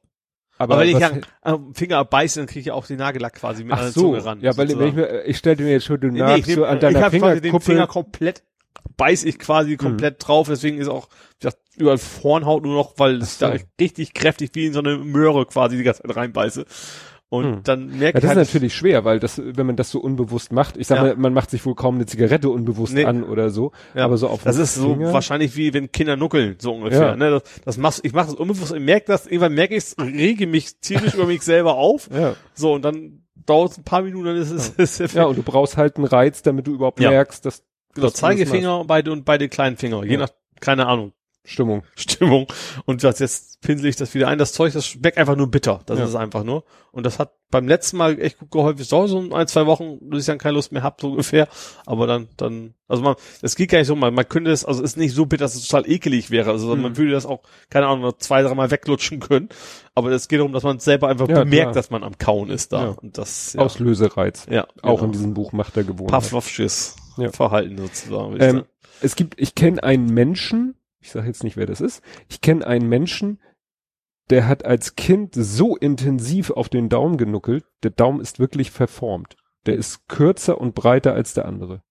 Aber, Aber, wenn ich was- am, Finger beiße, dann kriege ich ja auch den Nagellack quasi mit an ach der so, Zunge ran. ja, weil wenn ich mir, ich stelle mir jetzt schon, du Nee, nagst ich nehm- so an ich deiner hab quasi den Fingerkuppe. Finger komplett, beiß ich quasi komplett drauf, deswegen ist auch, wie gesagt, überall Hornhaut nur noch, weil ich so. da richtig kräftig wie in so eine Möhre quasi die ganze Zeit reinbeiße. Und Hm. dann merke Ja, das halt, ist natürlich schwer, weil das, wenn man das so unbewusst macht, ich sag Ja. mal, man macht sich wohl kaum eine Zigarette unbewusst Nee. an oder so, Ja. aber so auf das ist so Finger, wahrscheinlich wie wenn Kinder nuckeln, so ungefähr. Ja. Ne? Das, das machst, ich mache das unbewusst, ich merke das, irgendwann merke ich es, rege mich tierisch über mich selber auf. Ja. So, und dann dauert es ein paar Minuten, dann ist es, ist es ja, und du brauchst halt einen Reiz, damit du überhaupt Ja. merkst, dass genau, Zeigefinger und beide und beide kleinen Finger, je Ja. nach, keine Ahnung, Stimmung. Stimmung. Und das, jetzt pinsel ich das wieder ein. Das Zeug, das schmeckt einfach nur bitter. Das Ja. ist es einfach nur. Und das hat beim letzten Mal echt gut geholfen. Dauert so ein, zwei Wochen, bis ich dann keine Lust mehr hab, so ungefähr. Aber dann, dann, also man, es geht gar nicht so, man, man könnte es, also es ist nicht so bitter, dass es total ekelig wäre. Also Mhm. man würde das auch, keine Ahnung, noch zwei, dreimal weglutschen können. Aber es geht darum, dass man selber einfach Ja, bemerkt, klar. dass man am Kauen ist da. Ja. Und das, ja. Auslösereiz. ja, Auch genau. in diesem Buch macht er gewohnt. Pavlovsches Ja. Verhalten sozusagen. ich Ähm, es gibt, ich kenne einen Menschen, ich sage jetzt nicht, wer das ist, ich kenne einen Menschen, der hat als Kind so intensiv auf den Daumen genuckelt, der Daumen ist wirklich verformt. Der ist kürzer und breiter als der andere.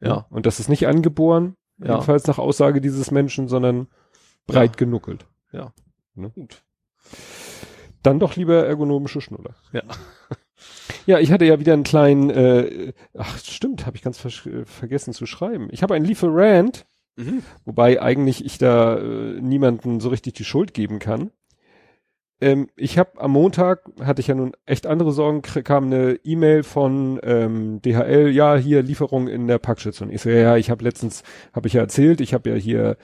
Ja. Und das ist nicht angeboren, Ja. jedenfalls nach Aussage dieses Menschen, sondern breit Ja. genuckelt. Ja. Ne? Gut. Dann doch lieber ergonomische Schnuller. Ja. Ja, ich hatte ja wieder einen kleinen, äh, ach stimmt, habe ich ganz ver vergessen zu schreiben. Ich habe einen Lieferant, Mhm. wobei eigentlich ich da äh, niemanden so richtig die Schuld geben kann. Ähm, ich habe am Montag, hatte ich ja nun echt andere Sorgen, kam eine E-Mail von ähm, DHL, ja, hier Lieferung in der Packstation. Ich so, ja, ich habe letztens, habe ich ja erzählt, ich habe ja hier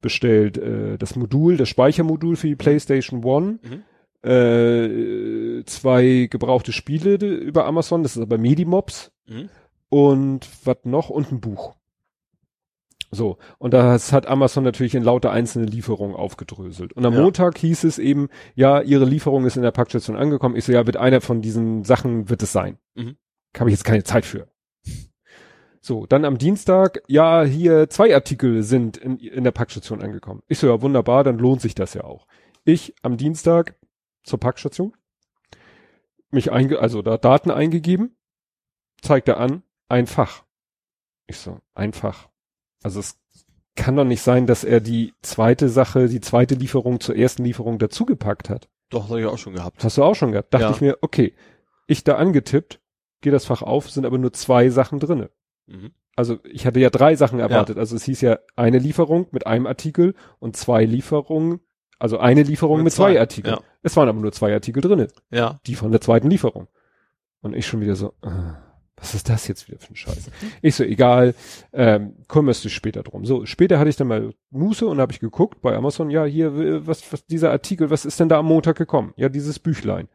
bestellt äh, das Modul, das Speichermodul für die PlayStation One, Mhm. äh, zwei gebrauchte Spiele über Amazon, das ist aber Medimobs Mhm. und was noch und ein Buch. So, und das hat Amazon natürlich in lauter einzelne Lieferungen aufgedröselt. Und am Ja. Montag hieß es eben, ja, ihre Lieferung ist in der Packstation angekommen. Ich so, ja, wird einer von diesen Sachen wird es sein. Mhm. Habe ich jetzt keine Zeit für. So, dann am Dienstag, ja, hier zwei Artikel sind in, in der Packstation angekommen. Ich so, ja, wunderbar, dann lohnt sich das ja auch. Ich am Dienstag zur Packstation, mich einge, also da Daten eingegeben, zeigt er an, ein Fach. Ich so, ein Fach. Also es kann doch nicht sein, dass er die zweite Sache, die zweite Lieferung zur ersten Lieferung dazugepackt hat. Doch, das habe ich auch schon gehabt. Hast du auch schon gehabt? Dachte Ja. ich mir, okay, ich da angetippt, gehe das Fach auf, sind aber nur zwei Sachen drinne. Mhm. Also ich hatte ja drei Sachen erwartet. Also es hieß ja eine Lieferung mit einem Artikel und zwei Lieferungen, also eine Lieferung Mit mit, zwei, zwei, Artikeln. ja. Es waren aber nur zwei Artikel drinne, Ja. die von der zweiten Lieferung. Und ich schon wieder so, äh, was ist das jetzt wieder für ein Scheiß? Ich so, egal, ähm, kümmerst du später drum. So, später hatte ich dann mal Muße und habe ich geguckt bei Amazon, ja, hier, was, was, dieser Artikel, was ist denn da am Montag gekommen? Ja, dieses Büchlein.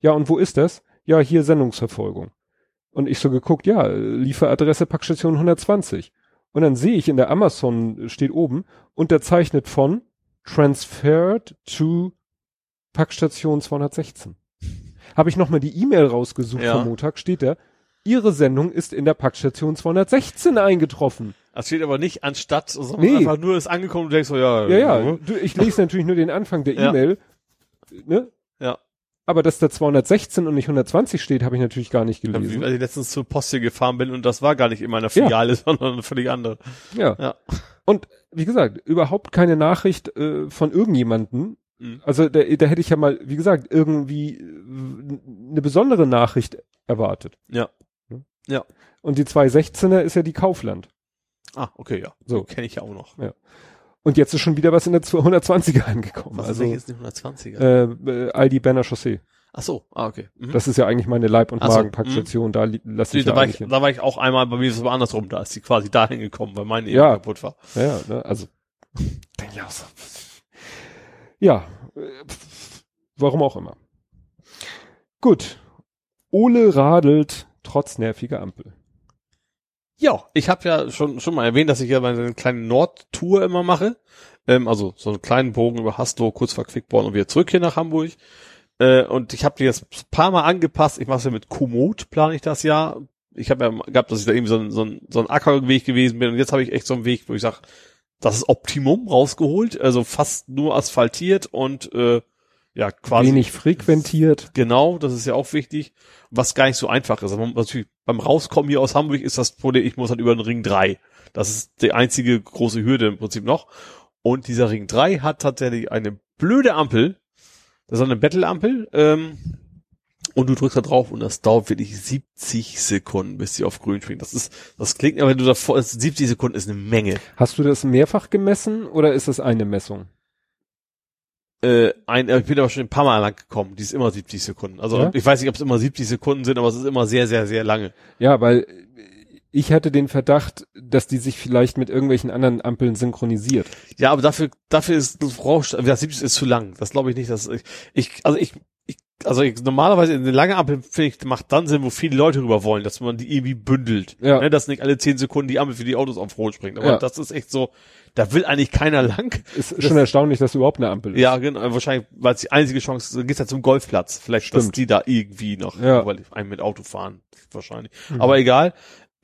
Ja, und wo ist das? Ja, hier Sendungsverfolgung. Und ich so geguckt, ja, Lieferadresse Packstation 120. Und dann sehe ich in der Amazon, steht oben, unterzeichnet von transferred to Packstation 216. Habe ich nochmal die E-Mail rausgesucht Ja. vom Montag, steht da, Ihre Sendung ist in der Packstation 216 eingetroffen. Das steht aber nicht anstatt, sondern Nee. einfach nur ist angekommen und du denkst so, ja. Ja, ja, du, ich lese natürlich nur den Anfang der Ja. E-Mail, ne? Ja. Aber dass da 216 und nicht 120 steht, habe ich natürlich gar nicht Ja, gelesen. als ich letztens zur Post hier gefahren bin und das war gar nicht in meiner Ja. Filiale, sondern eine völlig andere. Ja. Ja. Und wie gesagt, überhaupt keine Nachricht äh, von irgendjemanden. Mhm. Also da, da hätte ich ja mal, wie gesagt, irgendwie äh, eine besondere Nachricht erwartet. Ja. Ja. Und die 216er ist ja die Kaufland. Ah, okay, ja. So. So. Kenne ich ja auch noch. Und jetzt ist schon wieder was in der 220er angekommen. Was also ist denn 120er? äh, Aldi Banner Chaussee. Ach so, ah, okay. Mhm. Das ist ja eigentlich meine Leib- und Ach so, Magenpackstation. Da lasse ich da, ja war ich, hin. da war ich auch einmal, bei mir ist es aber andersrum, da ist die quasi dahin gekommen, weil meine eben Ja. kaputt war. Ja, ja, ne? also denke ich auch so. Ja, äh, warum auch immer. Gut. Ole radelt trotz nerviger Ampel. Ja, ich habe ja schon schon mal erwähnt, dass ich ja meine kleine Nordtour immer mache. Ähm, also so einen kleinen Bogen über Haslo, kurz vor Quickborn und wieder zurück hier nach Hamburg. Äh, und ich habe die jetzt ein paar Mal angepasst. Ich mache es ja mit Komoot, plane ich das ja. Ich habe ja gehabt, dass ich da irgendwie so ein, so ein, so ein Ackerweg gewesen bin. Und jetzt habe ich echt so einen Weg, wo ich sage, das ist Optimum rausgeholt. Also fast nur asphaltiert und äh, ja, quasi Wenig frequentiert. Genau, das ist ja auch wichtig, was gar nicht so einfach ist. Also man- natürlich beim Rauskommen hier aus Hamburg ist das Problem, ich muss halt über den Ring 3. Das ist die einzige große Hürde im Prinzip noch. Und dieser Ring 3 hat tatsächlich eine blöde Ampel. Das ist eine Battle-Ampel. Ähm, und du drückst da drauf und das dauert wirklich 70 Sekunden, bis sie auf grün springt. Das ist, das klingt, aber wenn du davor, 70 Sekunden ist eine Menge. Hast du das mehrfach gemessen oder ist das eine Messung? Äh, ein, ich bin aber schon ein paar Mal lang gekommen. Die ist immer 70 Sekunden. Also Ja? ich weiß nicht, ob es immer 70 Sekunden sind, aber es ist immer sehr, sehr, sehr lange. Ja, weil ich hatte den Verdacht, dass die sich vielleicht mit irgendwelchen anderen Ampeln synchronisiert. Ja, aber dafür, dafür ist das Rausch, das 70 ist zu lang. Das glaube ich nicht, dass ich, ich also ich also ich, normalerweise eine lange Ampel finde ich macht dann Sinn, wo viele Leute rüber wollen, dass man die irgendwie bündelt. Ja. Ne, dass nicht alle 10 Sekunden die Ampel für die Autos auf Rot springt. Aber Ja. das ist echt so, da will eigentlich keiner lang. Ist schon erstaunlich, dass überhaupt eine Ampel ist. Ja, genau, wahrscheinlich, weil es die einzige Chance ist, geht's ja zum Golfplatz. Vielleicht, dass Stimmt. die da irgendwie noch, Ja. weil einem mit Auto fahren, wahrscheinlich. Mhm. Aber egal.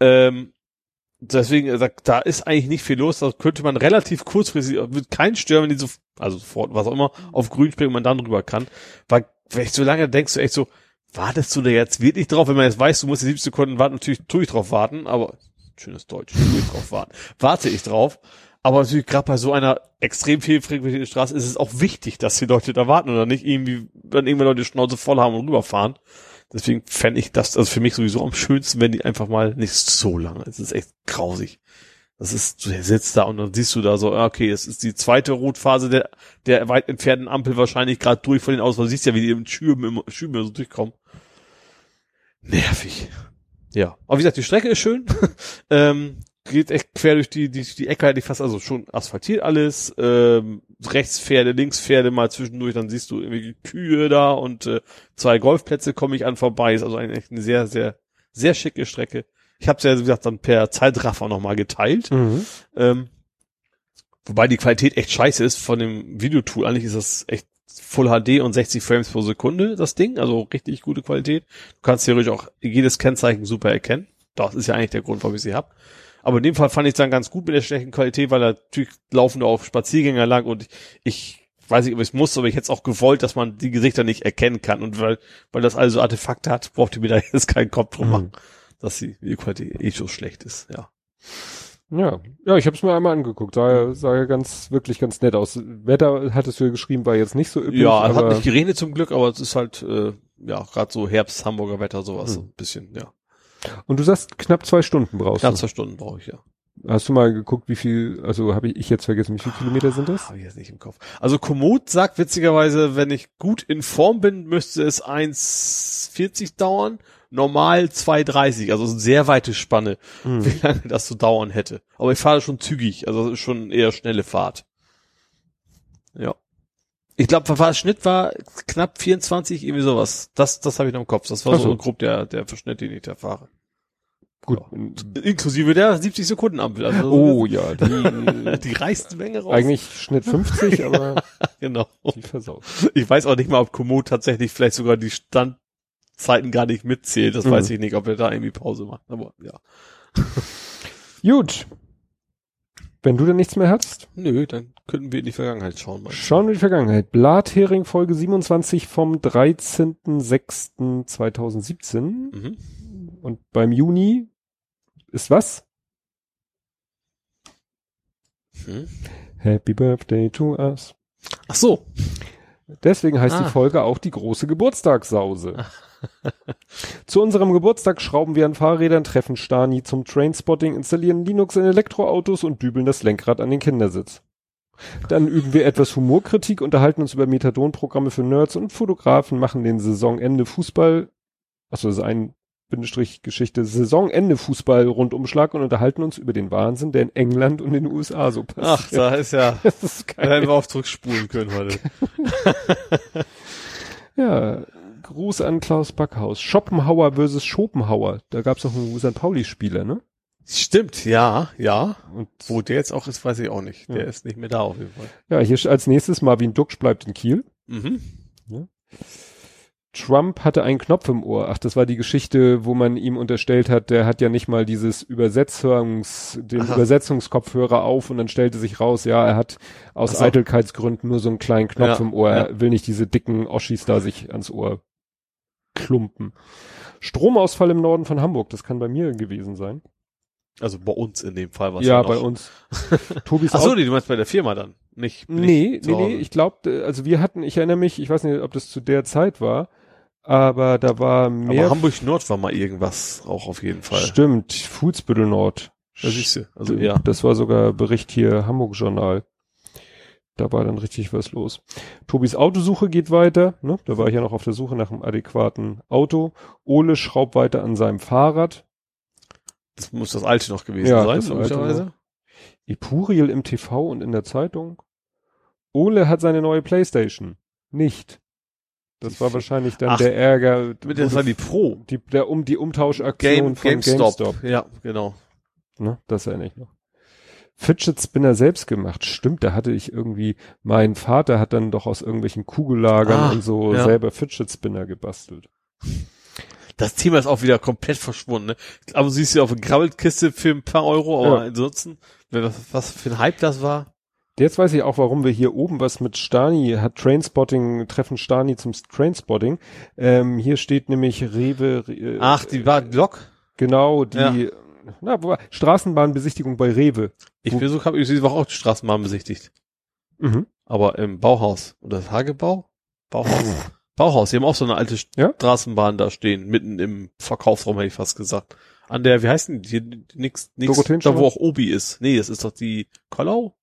Ähm, deswegen, äh, da, da ist eigentlich nicht viel los. Da könnte man relativ kurzfristig, wird kein stören, wenn die so, also sofort, was auch immer, auf grün springen und man dann drüber kann. Weil, ich so lange denkst du echt so, wartest du da jetzt wirklich drauf? Wenn man jetzt weiß, du musst die 70 Sekunden warten, natürlich tue ich drauf warten, aber, schönes Deutsch, tue ich drauf warten. Warte ich drauf. Aber natürlich gerade bei so einer extrem viel frequentierten Straße ist es auch wichtig, dass die Leute da warten oder nicht irgendwie, wenn irgendwann Leute die Schnauze voll haben und rüberfahren. Deswegen fände ich das, also für mich sowieso am schönsten, wenn die einfach mal nicht so lange. Es ist echt grausig. Das ist, du sitzt da und dann siehst du da so, ah, okay, es ist die zweite Rotphase der, der weit entfernten Ampel wahrscheinlich gerade durch von den Autos. weil Du siehst ja, wie die im Schüben, im Schüben so durchkommen. Nervig. Ja. Aber wie gesagt, die Strecke ist schön. ähm, geht echt quer durch die, die, die Ecke hätte ich fast, also schon asphaltiert alles, ähm, rechts Pferde, links Pferde mal zwischendurch, dann siehst du irgendwie Kühe da und äh, zwei Golfplätze komme ich an vorbei, ist also eigentlich eine sehr, sehr, sehr schicke Strecke. Ich habe es ja, wie gesagt, dann per Zeitraffer nochmal geteilt. Mhm. Ähm, wobei die Qualität echt scheiße ist von dem Videotool. Eigentlich ist das echt Full HD und 60 Frames pro Sekunde, das Ding, also richtig gute Qualität. Du kannst theoretisch auch jedes Kennzeichen super erkennen. Das ist ja eigentlich der Grund, warum ich sie hab. Aber in dem Fall fand ich es dann ganz gut mit der schlechten Qualität, weil natürlich laufen da auch Spaziergänger lang und ich weiß nicht, ob ich es muss, aber ich hätte es auch gewollt, dass man die Gesichter nicht erkennen kann. Und weil, weil das also Artefakte hat, braucht ihr mir da jetzt keinen Kopf drum machen, dass die Videoqualität eh so schlecht ist, ja. Ja, ja, ich habe es mir einmal angeguckt. Sah, ja- sah ja ganz, wirklich ganz nett aus. Wetter hattest du ja geschrieben, war jetzt nicht so üblich. Ja, es hat nicht geregnet zum Glück, aber es ist halt, äh, ja, gerade so Herbst, Hamburger Wetter, sowas, so Hm. ein bisschen, ja. Und du sagst, knapp zwei Stunden brauchst Knapp du. zwei Stunden brauche ich, ja. Hast du mal geguckt, wie viel, also habe ich, ich jetzt vergessen, wie viele Kilometer sind das? Habe ich jetzt nicht im Kopf. Also Komoot sagt witzigerweise, wenn ich gut in Form bin, müsste es 1,40 dauern. Normal 2,30. Also eine sehr weite Spanne, Hm. wie lange das so dauern hätte. Aber ich fahre schon zügig, also das ist schon eher schnelle Fahrt. Ja. Ich glaube, der Schnitt war knapp 24, irgendwie sowas. Das, das habe ich noch im Kopf. Das war so so. grob der, der Verschnitt, den ich da fahre. Gut. Inklusive der 70 Sekunden Ampel. Also Oh ja, die, die reichste Menge raus. eigentlich Schnitt 50, aber genau. die versaut. Ich weiß auch nicht mal, ob Komoot tatsächlich vielleicht sogar die Standzeiten gar nicht mitzählt. Das Mhm. weiß ich nicht, ob er da irgendwie Pause macht. Aber ja. Gut. Wenn du denn nichts mehr hast, Nö, dann könnten wir in die Vergangenheit schauen. Mal. schauen wir in die Vergangenheit. Blathering Folge 27 vom 13.06.2017 Mhm. und beim Juni ist was? Hm. Happy Birthday to us. Ach so. Deswegen heißt Ah. die Folge auch die große Geburtstagssause. Zu unserem Geburtstag schrauben wir an Fahrrädern, treffen Stani zum Trainspotting, installieren Linux in Elektroautos und dübeln das Lenkrad an den Kindersitz. Dann üben wir etwas Humorkritik, unterhalten uns über Methadon-Programme für Nerds und Fotografen, machen den Saisonende Fußball, achso, das ist ein Bindestrich Geschichte, Saisonende Fußball Rundumschlag und unterhalten uns über den Wahnsinn, der in England und in den USA so Ach, passiert. da ist ja, das ist da geil. hätten wir auf zurückspulen können heute. Ja, Gruß an Klaus Backhaus. Schopenhauer versus Schopenhauer. Da gab's auch einen St. Pauli-Spieler, ne? Stimmt, ja, ja. Und Wo der jetzt auch ist, weiß ich auch nicht. Der Ja. ist nicht mehr da auf jeden Fall. ja, hier als nächstes Marvin Duksch bleibt in Kiel. Mhm. Trump hatte einen Knopf im Ohr. Ach, das war die Geschichte, wo man ihm unterstellt hat, der hat ja nicht mal dieses Übersetzungs, den Aha. Übersetzungskopfhörer auf und dann stellte sich raus, ja, er hat aus so. Eitelkeitsgründen nur so einen kleinen Knopf Ja, im Ohr. ja. Er will nicht diese dicken Oschis da sich ans Ohr klumpen. Stromausfall im Norden von Hamburg, das kann bei mir gewesen sein. Also bei uns in dem Fall was ja, noch- bei uns. Tobis Ach so, nee, du meinst bei der Firma dann? Nicht, Nee, nee, nee, ich glaube, also wir hatten, ich erinnere mich, ich weiß nicht, ob das zu der Zeit war, aber da war mehr. Aber Hamburg Nord war mal irgendwas auch auf jeden Fall. Stimmt, Fußbüttel Nord. Du. Also ja. Das war sogar Bericht hier Hamburg Journal. Da war dann richtig was los. Tobis Autosuche geht weiter. Ne? Da war ich ja noch auf der Suche nach einem adäquaten Auto. Ole schraubt weiter an seinem Fahrrad. Das muss das alte noch gewesen Ja, sein, möglicherweise. Epuriel im TV und in der Zeitung. Ole hat seine neue Playstation. Nicht. Das war wahrscheinlich dann Ach, der Ärger. Mit war die Pro. die, der um die Umtauschaktion Game, von GameStop. GameStop. Ja, genau. Ne? Das erinnere ich noch. Fidget Spinner selbst gemacht. Stimmt, da hatte ich irgendwie, mein Vater hat dann doch aus irgendwelchen Kugellagern Ah, und so ja. selber Fidget Spinner gebastelt. Das Thema ist auch wieder komplett verschwunden. Ne? Aber siehst du auf eine Grabbelkiste für ein paar Euro, aber Ja. ansonsten, was für ein Hype das war. Jetzt weiß ich auch, warum wir hier oben was mit Stani hat Trainspotting, treffen Stani zum Trainspotting. Ähm, hier steht nämlich Rewe, äh, Ach, die war Block. genau, die, na, wo Straßenbahnbesichtigung bei Rewe. Ich versuche, habe ich diese Woche auch die Straßenbahn besichtigt. Mhm. Aber im Bauhaus. Oder das Hagebau? Bauhaus. Bauhaus. Die haben auch so eine alte Ja? Straßenbahn da stehen, mitten im Verkaufsraum, hätte ich fast gesagt. An der, wie heißt denn die? Nix, nix, da wo auch Obi ist. Nee, das ist doch die Kollau?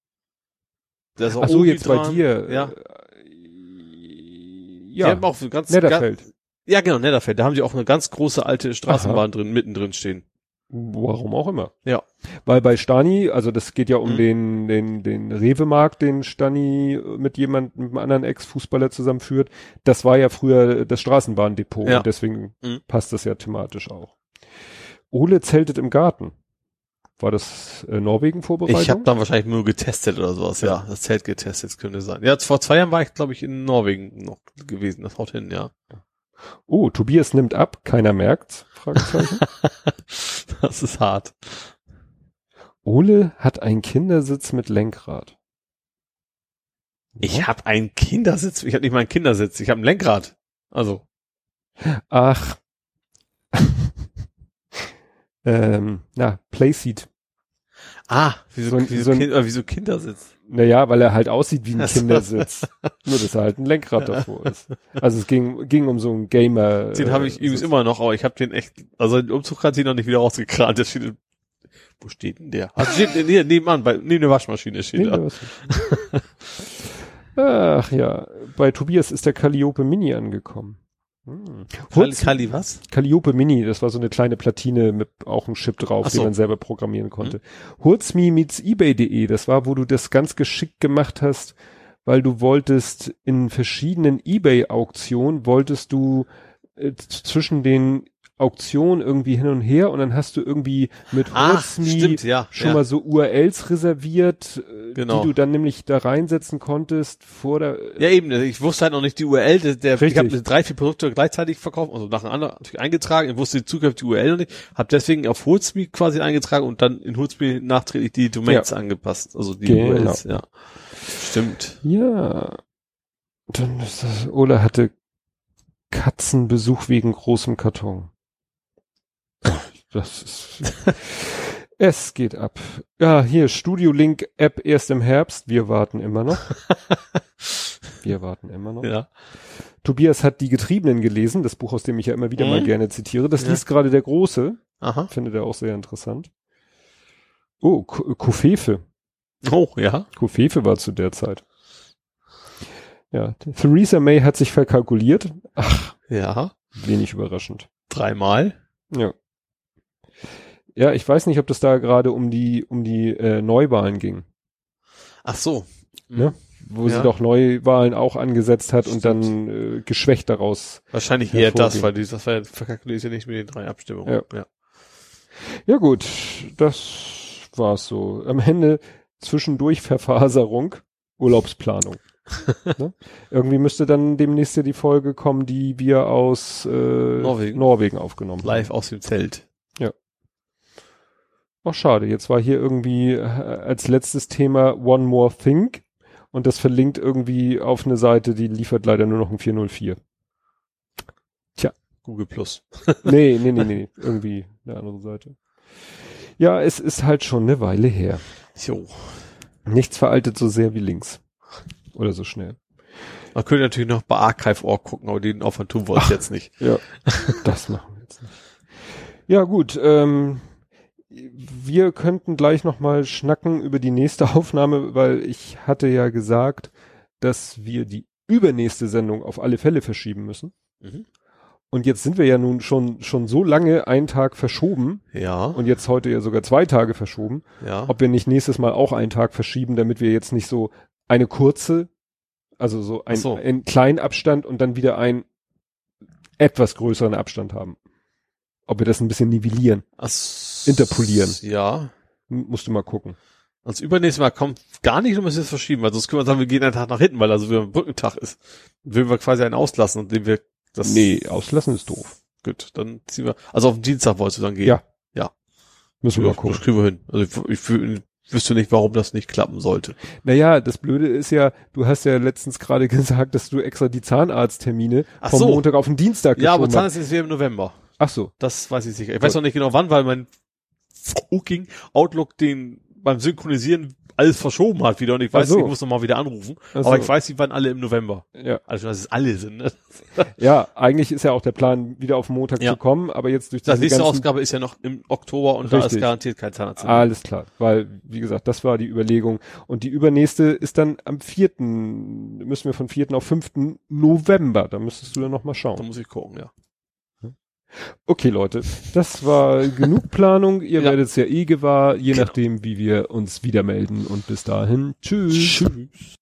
Da ist auch Ach so, Obi jetzt bei dran. dir. Ja. Äh, Die Ja, haben auch ganz, Netterfeld. Ganz, ja, genau, Netterfeld. Da haben sie auch eine ganz große alte Straßenbahn drin, mittendrin stehen. Warum auch immer. Ja. Weil bei Stani, also das geht ja um Mhm. den, den, den Rewe-Markt, den Stani mit jemandem, mit einem anderen Ex-Fußballer zusammenführt. Das war ja früher das Straßenbahndepot Ja. und deswegen Mhm. passt das ja thematisch auch. Ole zeltet im Garten. War das äh, Norwegen-Vorbereitung? Ich habe dann wahrscheinlich nur getestet oder sowas, ja. ja. Das Zelt getestet, könnte sein. Ja, vor zwei Jahren war ich, glaube ich, in Norwegen noch gewesen. Das haut hin, ja. Oh, Tobias nimmt ab, keiner merkt's? Fragezeichen. das ist hart. Ole hat einen Kindersitz mit Lenkrad. Ich habe einen Kindersitz. Ich habe nicht mal einen Kindersitz. Ich habe ein Lenkrad. Also. Ach. ähm, na, Playseat. Ah, wieso, so, wieso, so ein, kind, äh, wieso Kindersitz? Naja, weil er halt aussieht wie ein Kindersitz. Nur, dass er halt ein Lenkrad davor ist. Also es ging, ging um so einen Gamer. Den äh, habe ich übrigens immer noch, aber ich habe den echt, also den Umzug hat sie noch nicht wieder rausgekramt. Der steht, wo steht denn der? Also steht hier nebenan, bei, neben der Waschmaschine steht er. Ach ja, bei Tobias ist der Calliope Mini angekommen. Hm. Kali, Kali was? Calliope Mini, das war so eine kleine Platine mit auch einem Chip drauf, so. den man selber programmieren konnte. Hm. Hurzmi meets ebay.de, das war, wo du das ganz geschickt gemacht hast, weil du wolltest in verschiedenen ebay-Auktionen, wolltest du äh, zwischen den Auktion irgendwie hin und her und dann hast du irgendwie mit Hotsme ja, schon ja. mal so URLs reserviert, äh, genau. die du dann nämlich da reinsetzen konntest vor der. Ja eben, ich wusste halt noch nicht die URL, der, der ich habe drei, vier Produkte gleichzeitig verkauft, also nacheinander natürlich eingetragen, ich wusste die zukünftige URL noch nicht, habe deswegen auf Hotsme quasi eingetragen und dann in Hotsme nachträglich die Domains ja. angepasst, also die genau. URLs, ja. Stimmt. Ja. Dann ist das, Ola hatte Katzenbesuch wegen großem Karton. Das ist, es geht ab. Ja, hier, Studio Link App erst im Herbst. Wir warten immer noch. Wir warten immer noch. Ja. Tobias hat die Getriebenen gelesen, das Buch, aus dem ich ja immer wieder mhm. mal gerne zitiere. Das ja. liest gerade der Große. Aha. Findet er auch sehr interessant. Oh, Kufefe. Oh, ja. Kufefe war zu der Zeit. Ja, Theresa May hat sich verkalkuliert. Ach. Ja. Wenig überraschend. Dreimal. Ja. Ja, ich weiß nicht, ob das da gerade um die um die äh, Neuwahlen ging. Ach so. Ne? Wo ja. sie doch Neuwahlen auch angesetzt hat Stimmt. und dann äh, geschwächt daraus. Wahrscheinlich eher das, weil die, das war ja, verkalkuliert ja nicht mit den drei Abstimmungen. Ja. ja. Ja gut, das war's so. Am Ende zwischendurch Verfaserung, Urlaubsplanung. ne? Irgendwie müsste dann demnächst ja die Folge kommen, die wir aus äh, Norwegen. Norwegen aufgenommen haben. Live aus dem Zelt. Ach schade, jetzt war hier irgendwie äh, als letztes Thema One More Thing und das verlinkt irgendwie auf eine Seite, die liefert leider nur noch ein 404. Tja. Google Plus. nee, nee, nee, nee, irgendwie eine andere Seite. Ja, es ist halt schon eine Weile her. Jo. Nichts veraltet so sehr wie links. Oder so schnell. Man könnte natürlich noch bei Archive.org gucken, aber den Aufwand tun wir uns jetzt nicht. Ja, das machen wir jetzt nicht. Ja, gut, ähm, wir könnten gleich nochmal schnacken über die nächste Aufnahme, weil ich hatte ja gesagt, dass wir die übernächste Sendung auf alle Fälle verschieben müssen. Mhm. Und jetzt sind wir ja nun schon, schon so lange einen Tag verschoben. Ja. Und jetzt heute ja sogar zwei Tage verschoben. Ja. Ob wir nicht nächstes Mal auch einen Tag verschieben, damit wir jetzt nicht so eine kurze, also so, ein, so. einen kleinen Abstand und dann wieder einen etwas größeren Abstand haben ob wir das ein bisschen nivellieren. Ach, interpolieren. Ja. musst du mal gucken. Das übernächste Mal kommt gar nicht, um es jetzt verschieben, weil sonst können wir sagen, wir gehen einen Tag nach hinten, weil also wieder ein Brückentag ist. Dann würden wir quasi einen auslassen und den wir das. Nee, auslassen ist doof. Gut, dann ziehen wir. Also auf den Dienstag wolltest du dann gehen. Ja. Ja. Müssen wir mal gucken. Das kriegen wir hin. Also ich, ich, ich wüsste nicht, warum das nicht klappen sollte. Naja, das Blöde ist ja, du hast ja letztens gerade gesagt, dass du extra die Zahnarzttermine Ach vom so. Montag auf den Dienstag Ja, aber Zahnarzt ist wieder im November. Ach so. Das weiß ich sicher. Ich weiß noch nicht genau wann, weil mein fucking Outlook den beim Synchronisieren alles verschoben hat wieder und ich weiß, so. ich muss noch mal wieder anrufen. So. Aber ich weiß, die waren alle im November. Ja. Also, dass es alle sind. Ne? ja, eigentlich ist ja auch der Plan, wieder auf Montag ja. zu kommen, aber jetzt durch die nächste Ausgabe ist ja noch im Oktober und Richtig. da ist garantiert kein Zahnarzt. Alles klar, weil, wie gesagt, das war die Überlegung. Und die übernächste ist dann am vierten, müssen wir von vierten auf fünften November. Da müsstest du dann noch mal schauen. Da muss ich gucken, ja. Okay, Leute, das war genug Planung. Ihr ja. werdet es ja eh gewahr, je genau. nachdem, wie wir uns wieder melden. Und bis dahin, tschüss. Tschüss.